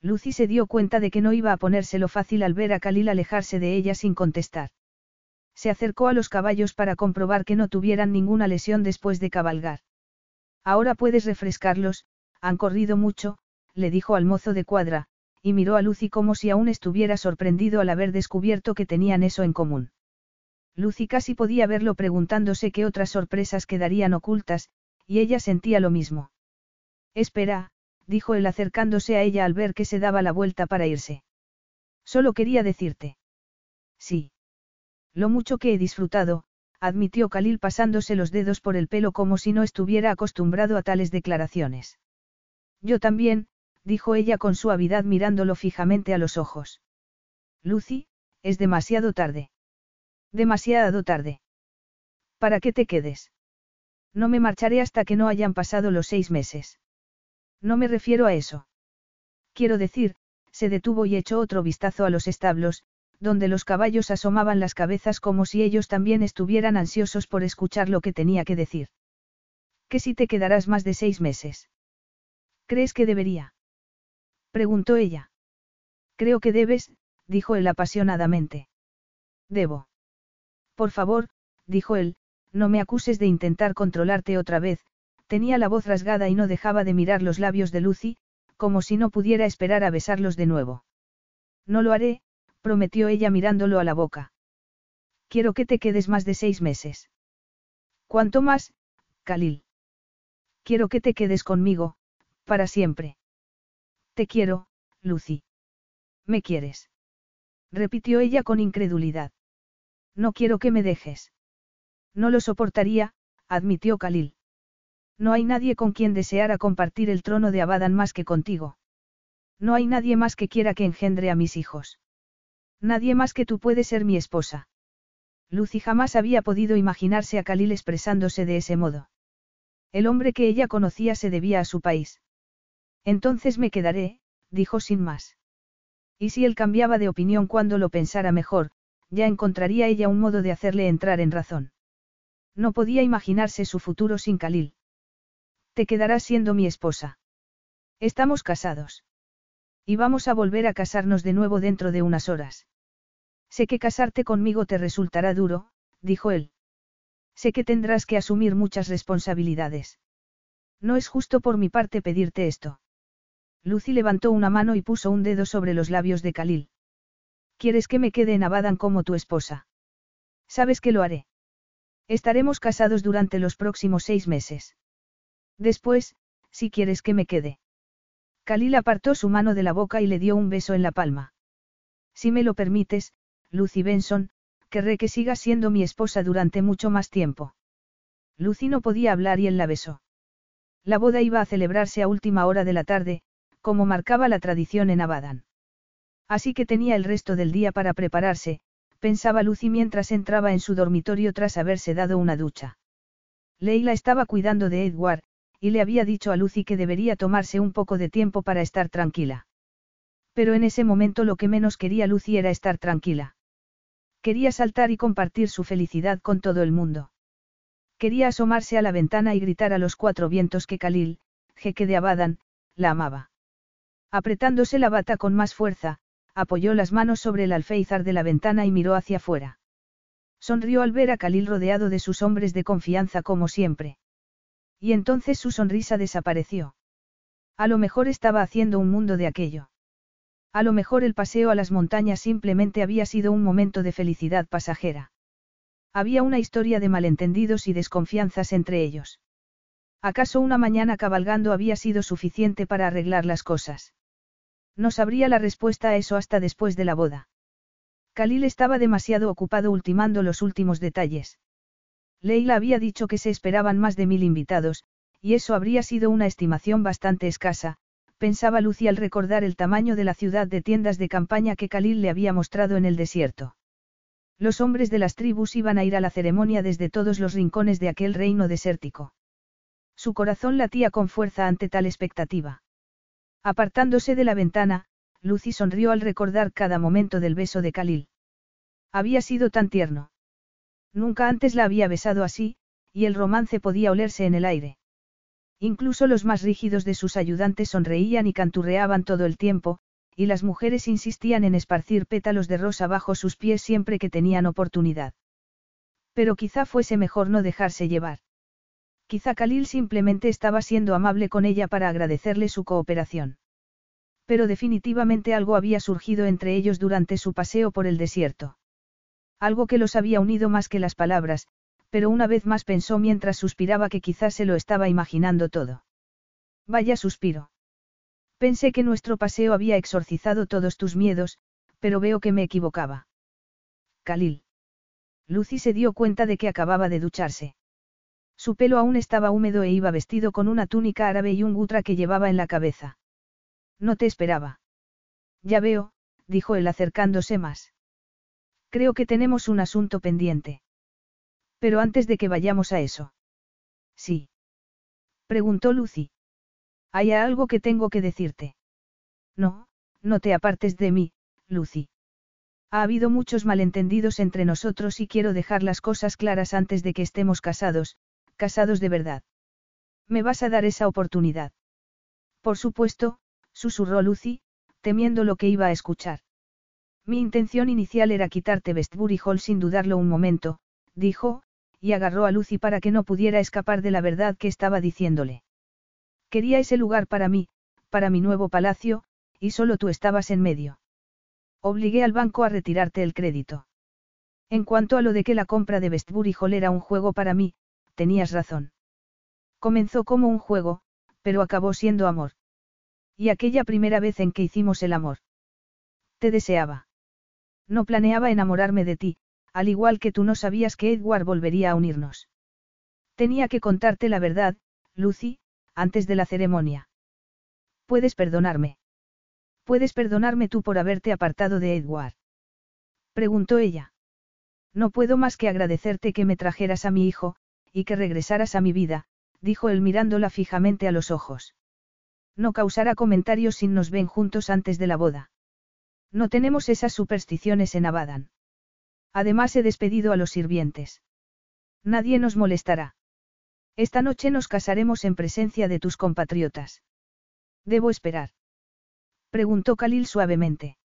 [SPEAKER 1] Lucy se dio cuenta de que no iba a ponérselo fácil al ver a Khalil alejarse de ella sin contestar. Se acercó a los caballos para comprobar que no tuvieran ninguna lesión después de cabalgar. Ahora puedes refrescarlos, han corrido mucho, le dijo al mozo de cuadra, y miró a Lucy como si aún estuviera sorprendido al haber descubierto que tenían eso en común. Lucy casi podía verlo preguntándose qué otras sorpresas quedarían ocultas, y ella sentía lo mismo. Espera, dijo él acercándose a ella al ver que se daba la vuelta para irse. Solo quería decirte. Sí. Lo mucho que he disfrutado, admitió Khalil pasándose los dedos por el pelo como si no estuviera acostumbrado a tales declaraciones. Yo también, dijo ella con suavidad mirándolo fijamente a los ojos. Lucy, es demasiado tarde. Demasiado tarde. ¿Para qué te quedes? No me marcharé hasta que no hayan pasado los seis meses. No me refiero a eso. Quiero decir, se detuvo y echó otro vistazo a los establos, donde los caballos asomaban las cabezas como si ellos también estuvieran ansiosos por escuchar lo que tenía que decir. ¿Qué si te quedarás más de seis meses? ¿Crees que debería? Preguntó ella. Creo que debes, dijo él apasionadamente. Debo. Por favor, dijo él, no me acuses de intentar controlarte otra vez, tenía la voz rasgada y no dejaba de mirar los labios de Lucy, como si no pudiera esperar a besarlos de nuevo. No lo haré, prometió ella mirándolo a la boca. Quiero que te quedes más de seis meses. ¿Cuánto más, Khalil? Quiero que te quedes conmigo, para siempre. Te quiero, Lucy. ¿Me quieres? repitió ella con incredulidad. No quiero que me dejes. No lo soportaría, admitió Khalil. No hay nadie con quien deseara compartir el trono de Abadan más que contigo. No hay nadie más que quiera que engendre a mis hijos. Nadie más que tú puede ser mi esposa. Lucy jamás había podido imaginarse a Khalil expresándose de ese modo. El hombre que ella conocía se debía a su país. Entonces me quedaré, dijo sin más. Y si él cambiaba de opinión cuando lo pensara mejor, ya encontraría ella un modo de hacerle entrar en razón. No podía imaginarse su futuro sin Khalil. Te quedarás siendo mi esposa. Estamos casados. Y vamos a volver a casarnos de nuevo dentro de unas horas. Sé que casarte conmigo te resultará duro, dijo él. Sé que tendrás que asumir muchas responsabilidades. No es justo por mi parte pedirte esto. Lucy levantó una mano y puso un dedo sobre los labios de Khalil. ¿Quieres que me quede en Abadan como tu esposa? Sabes que lo haré. Estaremos casados durante los próximos seis meses. Después, si quieres que me quede. Khalil apartó su mano de la boca y le dio un beso en la palma. Si me lo permites, Lucy Benson, querré que sigas siendo mi esposa durante mucho más tiempo. Lucy no podía hablar y él la besó. La boda iba a celebrarse a última hora de la tarde, como marcaba la tradición en Abadan. Así que tenía el resto del día para prepararse, pensaba Lucy mientras entraba en su dormitorio tras haberse dado una ducha. Leila estaba cuidando de Edward, y le había dicho a Lucy que debería tomarse un poco de tiempo para estar tranquila. Pero en ese momento lo que menos quería Lucy era estar tranquila. Quería saltar y compartir su felicidad con todo el mundo. Quería asomarse a la ventana y gritar a los cuatro vientos que Khalil, jeque de Abadan, la amaba. Apretándose la bata con más fuerza, apoyó las manos sobre el alféizar de la ventana y miró hacia afuera. Sonrió al ver a Khalil rodeado de sus hombres de confianza como siempre. Y entonces su sonrisa desapareció. A lo mejor estaba haciendo un mundo de aquello. A lo mejor el paseo a las montañas simplemente había sido un momento de felicidad pasajera. Había una historia de malentendidos y desconfianzas entre ellos. ¿Acaso una mañana cabalgando había sido suficiente para arreglar las cosas? No sabría la respuesta a eso hasta después de la boda. Khalil estaba demasiado ocupado ultimando los últimos detalles. Leila había dicho que se esperaban más de mil invitados, y eso habría sido una estimación bastante escasa, pensaba Lucy al recordar el tamaño de la ciudad de tiendas de campaña que Khalil le había mostrado en el desierto. Los hombres de las tribus iban a ir a la ceremonia desde todos los rincones de aquel reino desértico. Su corazón latía con fuerza ante tal expectativa. Apartándose de la ventana, Lucy sonrió al recordar cada momento del beso de Khalil. Había sido tan tierno. Nunca antes la había besado así, y el romance podía olerse en el aire. Incluso los más rígidos de sus ayudantes sonreían y canturreaban todo el tiempo, y las mujeres insistían en esparcir pétalos de rosa bajo sus pies siempre que tenían oportunidad. Pero quizá fuese mejor no dejarse llevar. Quizá Khalil simplemente estaba siendo amable con ella para agradecerle su cooperación. Pero definitivamente algo había surgido entre ellos durante su paseo por el desierto. Algo que los había unido más que las palabras, pero una vez más pensó mientras suspiraba que quizás se lo estaba imaginando todo. Vaya suspiro. Pensé que nuestro paseo había exorcizado todos tus miedos, pero veo que me equivocaba. Khalil. Lucy se dio cuenta de que acababa de ducharse. Su pelo aún estaba húmedo e iba vestido con una túnica árabe y un gutra que llevaba en la cabeza. No te esperaba. Ya veo, dijo él acercándose más. Creo que tenemos un asunto pendiente. Pero antes de que vayamos a eso. Sí. Preguntó Lucy. ¿Hay algo que tengo que decirte? No, no te apartes de mí, Lucy. Ha habido muchos malentendidos entre nosotros y quiero dejar las cosas claras antes de que estemos casados, casados de verdad. ¿Me vas a dar esa oportunidad? Por supuesto, susurró Lucy, temiendo lo que iba a escuchar. Mi intención inicial era quitarte Westbury Hall sin dudarlo un momento, dijo, y agarró a Lucy para que no pudiera escapar de la verdad que estaba diciéndole. Quería ese lugar para mí, para mi nuevo palacio, y solo tú estabas en medio. Obligué al banco a retirarte el crédito. En cuanto a lo de que la compra de Westbury Hall era un juego para mí, tenías razón. Comenzó como un juego, pero acabó siendo amor. Y aquella primera vez en que hicimos el amor. Te deseaba. No planeaba enamorarme de ti, al igual que tú no sabías que Edward volvería a unirnos. Tenía que contarte la verdad, Lucy, antes de la ceremonia. Puedes perdonarme. Puedes perdonarme tú por haberte apartado de Edward. Preguntó ella. No puedo más que agradecerte que me trajeras a mi hijo, y que regresaras a mi vida, dijo él mirándola fijamente a los ojos. No causará comentarios si nos ven juntos antes de la boda. No tenemos esas supersticiones en Abadan. Además he despedido a los sirvientes. Nadie nos molestará. Esta noche nos casaremos en presencia de tus compatriotas. ¿Debo esperar? Preguntó Khalil suavemente.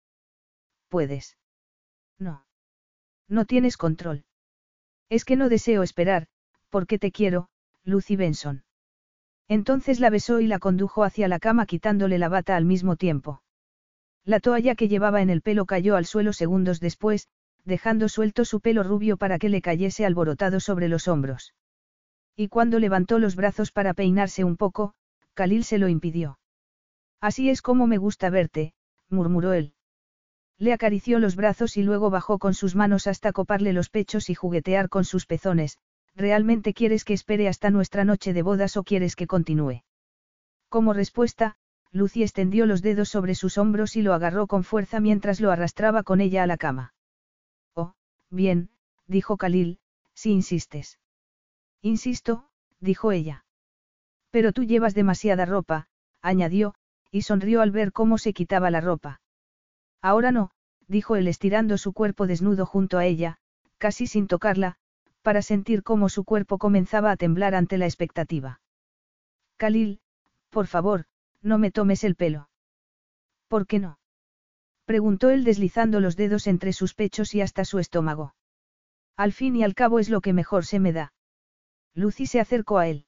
[SPEAKER 1] Puedes. No. No tienes control. Es que no deseo esperar, porque te quiero, Lucy Benson. Entonces la besó y la condujo hacia la cama quitándole la bata al mismo tiempo. La toalla que llevaba en el pelo cayó al suelo segundos después, dejando suelto su pelo rubio para que le cayese alborotado sobre los hombros. Y cuando levantó los brazos para peinarse un poco, Khalil se lo impidió. Así es como me gusta verte, murmuró él. Le acarició los brazos y luego bajó con sus manos hasta coparle los pechos y juguetear con sus pezones. ¿Realmente quieres que espere hasta nuestra noche de bodas o quieres que continúe? Como respuesta, Lucy extendió los dedos sobre sus hombros y lo agarró con fuerza mientras lo arrastraba con ella a la cama. Oh, bien, dijo Khalil, si insistes. Insisto, dijo ella. Pero tú llevas demasiada ropa, añadió, y sonrió al ver cómo se quitaba la ropa. Ahora no, dijo él estirando su cuerpo desnudo junto a ella, casi sin tocarla, para sentir cómo su cuerpo comenzaba a temblar ante la expectativa. Khalil, por favor, no me tomes el pelo. ¿Por qué no? preguntó él deslizando los dedos entre sus pechos y hasta su estómago. Al fin y al cabo es lo que mejor se me da. Lucy se acercó a él.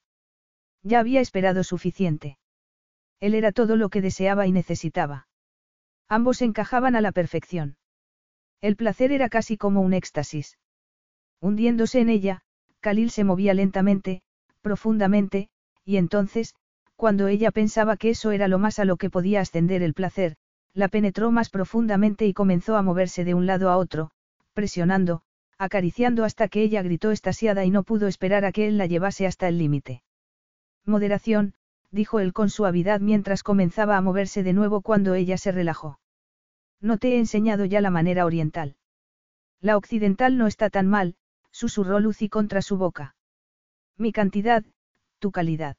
[SPEAKER 1] Ya había esperado suficiente. Él era todo lo que deseaba y necesitaba. Ambos encajaban a la perfección. El placer era casi como un éxtasis. Hundiéndose en ella, Khalil se movía lentamente, profundamente, y entonces, cuando ella pensaba que eso era lo más a lo que podía ascender el placer, la penetró más profundamente y comenzó a moverse de un lado a otro, presionando, acariciando hasta que ella gritó estasiada y no pudo esperar a que él la llevase hasta el límite. Moderación, dijo él con suavidad mientras comenzaba a moverse de nuevo cuando ella se relajó. No te he enseñado ya la manera oriental. La occidental no está tan mal, susurró Lucy contra su boca. Mi cantidad, tu calidad.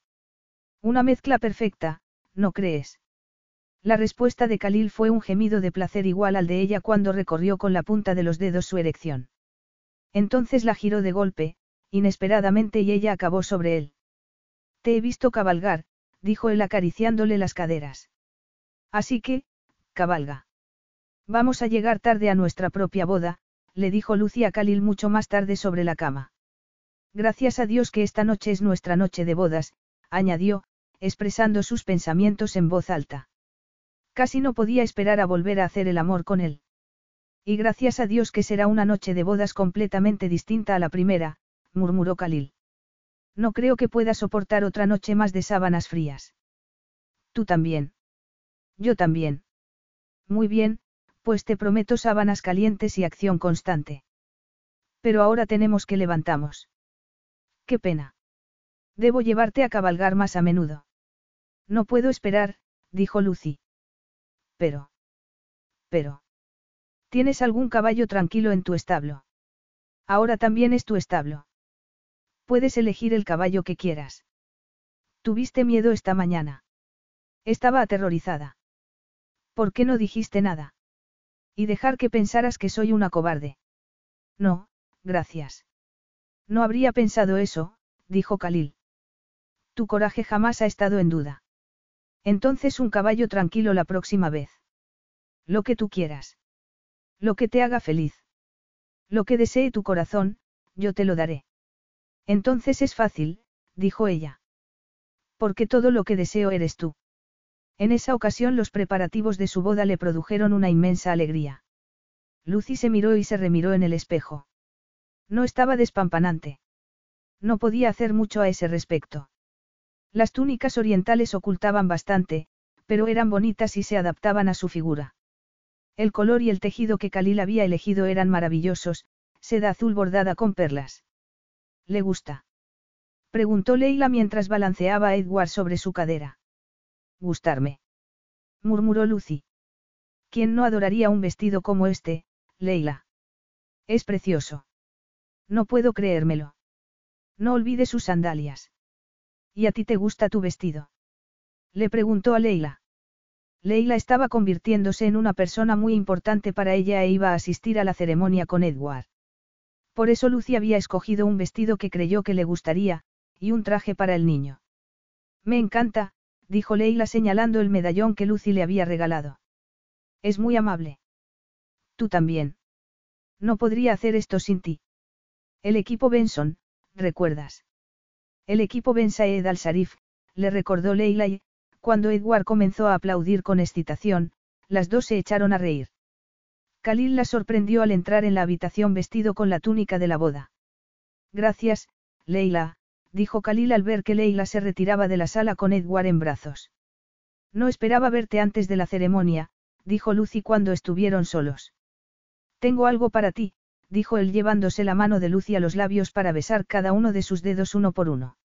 [SPEAKER 1] Una mezcla perfecta, ¿no crees? La respuesta de Khalil fue un gemido de placer igual al de ella cuando recorrió con la punta de los dedos su erección. Entonces la giró de golpe, inesperadamente y ella acabó sobre él. Te he visto cabalgar, dijo él acariciándole las caderas. Así que, cabalga. Vamos a llegar tarde a nuestra propia boda, le dijo Lucy a Khalil mucho más tarde sobre la cama. Gracias a Dios que esta noche es nuestra noche de bodas, añadió, expresando sus pensamientos en voz alta. Casi no podía esperar a volver a hacer el amor con él. Y gracias a Dios que será una noche de bodas completamente distinta a la primera, murmuró Khalil. No creo que pueda soportar otra noche más de sábanas frías. Tú también. Yo también. Muy bien, pues te prometo sábanas calientes y acción constante. Pero ahora tenemos que levantamos. Qué pena. Debo llevarte a cabalgar más a menudo. No puedo esperar, dijo Lucy. Pero. Pero. ¿Tienes algún caballo tranquilo en tu establo? Ahora también es tu establo. Puedes elegir el caballo que quieras. Tuviste miedo esta mañana. Estaba aterrorizada. ¿Por qué no dijiste nada? Y dejar que pensaras que soy una cobarde. No, gracias. No habría pensado eso, dijo Khalil. Tu coraje jamás ha estado en duda. Entonces un caballo tranquilo la próxima vez. Lo que tú quieras. Lo que te haga feliz. Lo que desee tu corazón, yo te lo daré. Entonces es fácil, dijo ella. Porque todo lo que deseo eres tú. En esa ocasión los preparativos de su boda le produjeron una inmensa alegría. Lucy se miró y se remiró en el espejo. No estaba despampanante. No podía hacer mucho a ese respecto. Las túnicas orientales ocultaban bastante, pero eran bonitas y se adaptaban a su figura. El color y el tejido que Khalil había elegido eran maravillosos, seda azul bordada con perlas. ¿Le gusta? Preguntó Leila mientras balanceaba a Edward sobre su cadera. Gustarme. Murmuró Lucy. ¿Quién no adoraría un vestido como este, Leila? Es precioso. No puedo creérmelo. No olvides sus sandalias. ¿Y a ti te gusta tu vestido? Le preguntó a Leila. Leila estaba convirtiéndose en una persona muy importante para ella e iba a asistir a la ceremonia con Edward. Por eso Lucy había escogido un vestido que creyó que le gustaría, y un traje para el niño. Me encanta, dijo Leila señalando el medallón que Lucy le había regalado. Es muy amable. Tú también. No podría hacer esto sin ti. El equipo Benson, ¿recuerdas? El equipo Ben Saed al-Sarif, le recordó Leila y, cuando Edward comenzó a aplaudir con excitación, las dos se echaron a reír. Khalil la sorprendió al entrar en la habitación vestido con la túnica de la boda. Gracias, Leila, dijo Khalil al ver que Leila se retiraba de la sala con Edward en brazos. No esperaba verte antes de la ceremonia, dijo Lucy cuando estuvieron solos. Tengo algo para ti, dijo él llevándose la mano de Lucy a los labios para besar cada uno de sus dedos uno por uno.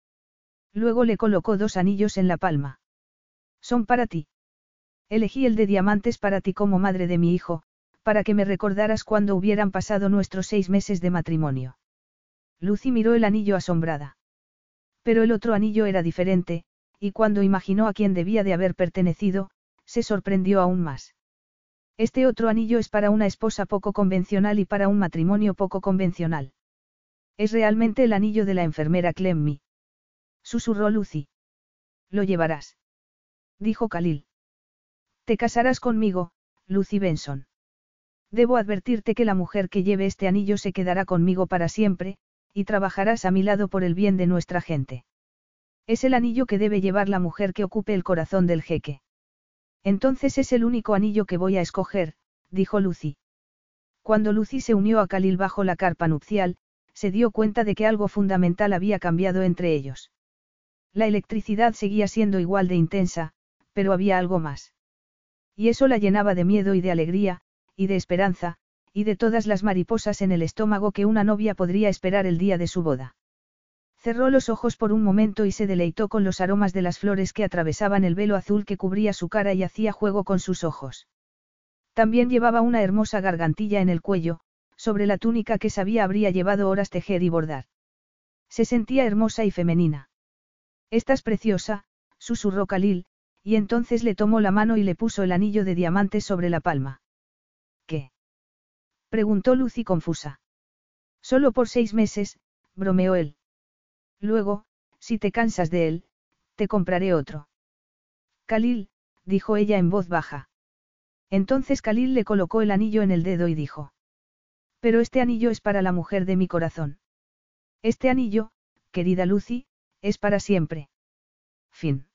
[SPEAKER 1] Luego le colocó dos anillos en la palma. Son para ti. Elegí el de diamantes para ti como madre de mi hijo, para que me recordaras cuando hubieran pasado nuestros seis meses de matrimonio. Lucy miró el anillo asombrada. Pero el otro anillo era diferente, y cuando imaginó a quién debía de haber pertenecido, se sorprendió aún más. Este otro anillo es para una esposa poco convencional y para un matrimonio poco convencional. Es realmente el anillo de la enfermera Clemmy. Susurró Lucy. Lo llevarás. Dijo Khalil. Te casarás conmigo, Lucy Benson. Debo advertirte que la mujer que lleve este anillo se quedará conmigo para siempre, y trabajarás a mi lado por el bien de nuestra gente. Es el anillo que debe llevar la mujer que ocupe el corazón del jeque. Entonces es el único anillo que voy a escoger, dijo Lucy. Cuando Lucy se unió a Khalil bajo la carpa nupcial, se dio cuenta de que algo fundamental había cambiado entre ellos. La electricidad seguía siendo igual de intensa, pero había algo más. Y eso la llenaba de miedo y de alegría, y de esperanza, y de todas las mariposas en el estómago que una novia podría esperar el día de su boda. Cerró los ojos por un momento y se deleitó con los aromas de las flores que atravesaban el velo azul que cubría su cara y hacía juego con sus ojos. También llevaba una hermosa gargantilla en el cuello, sobre la túnica que sabía habría llevado horas tejer y bordar. Se sentía hermosa y femenina. Estás preciosa, susurró Khalil, y entonces le tomó la mano y le puso el anillo de diamantes sobre la palma. Preguntó Lucy confusa. Solo por seis meses, bromeó él. Luego, si te cansas de él, te compraré otro. Khalil, dijo ella en voz baja. Entonces Khalil le colocó el anillo en el dedo y dijo. Pero este anillo es para la mujer de mi corazón. Este anillo, querida Lucy, es para siempre. Fin.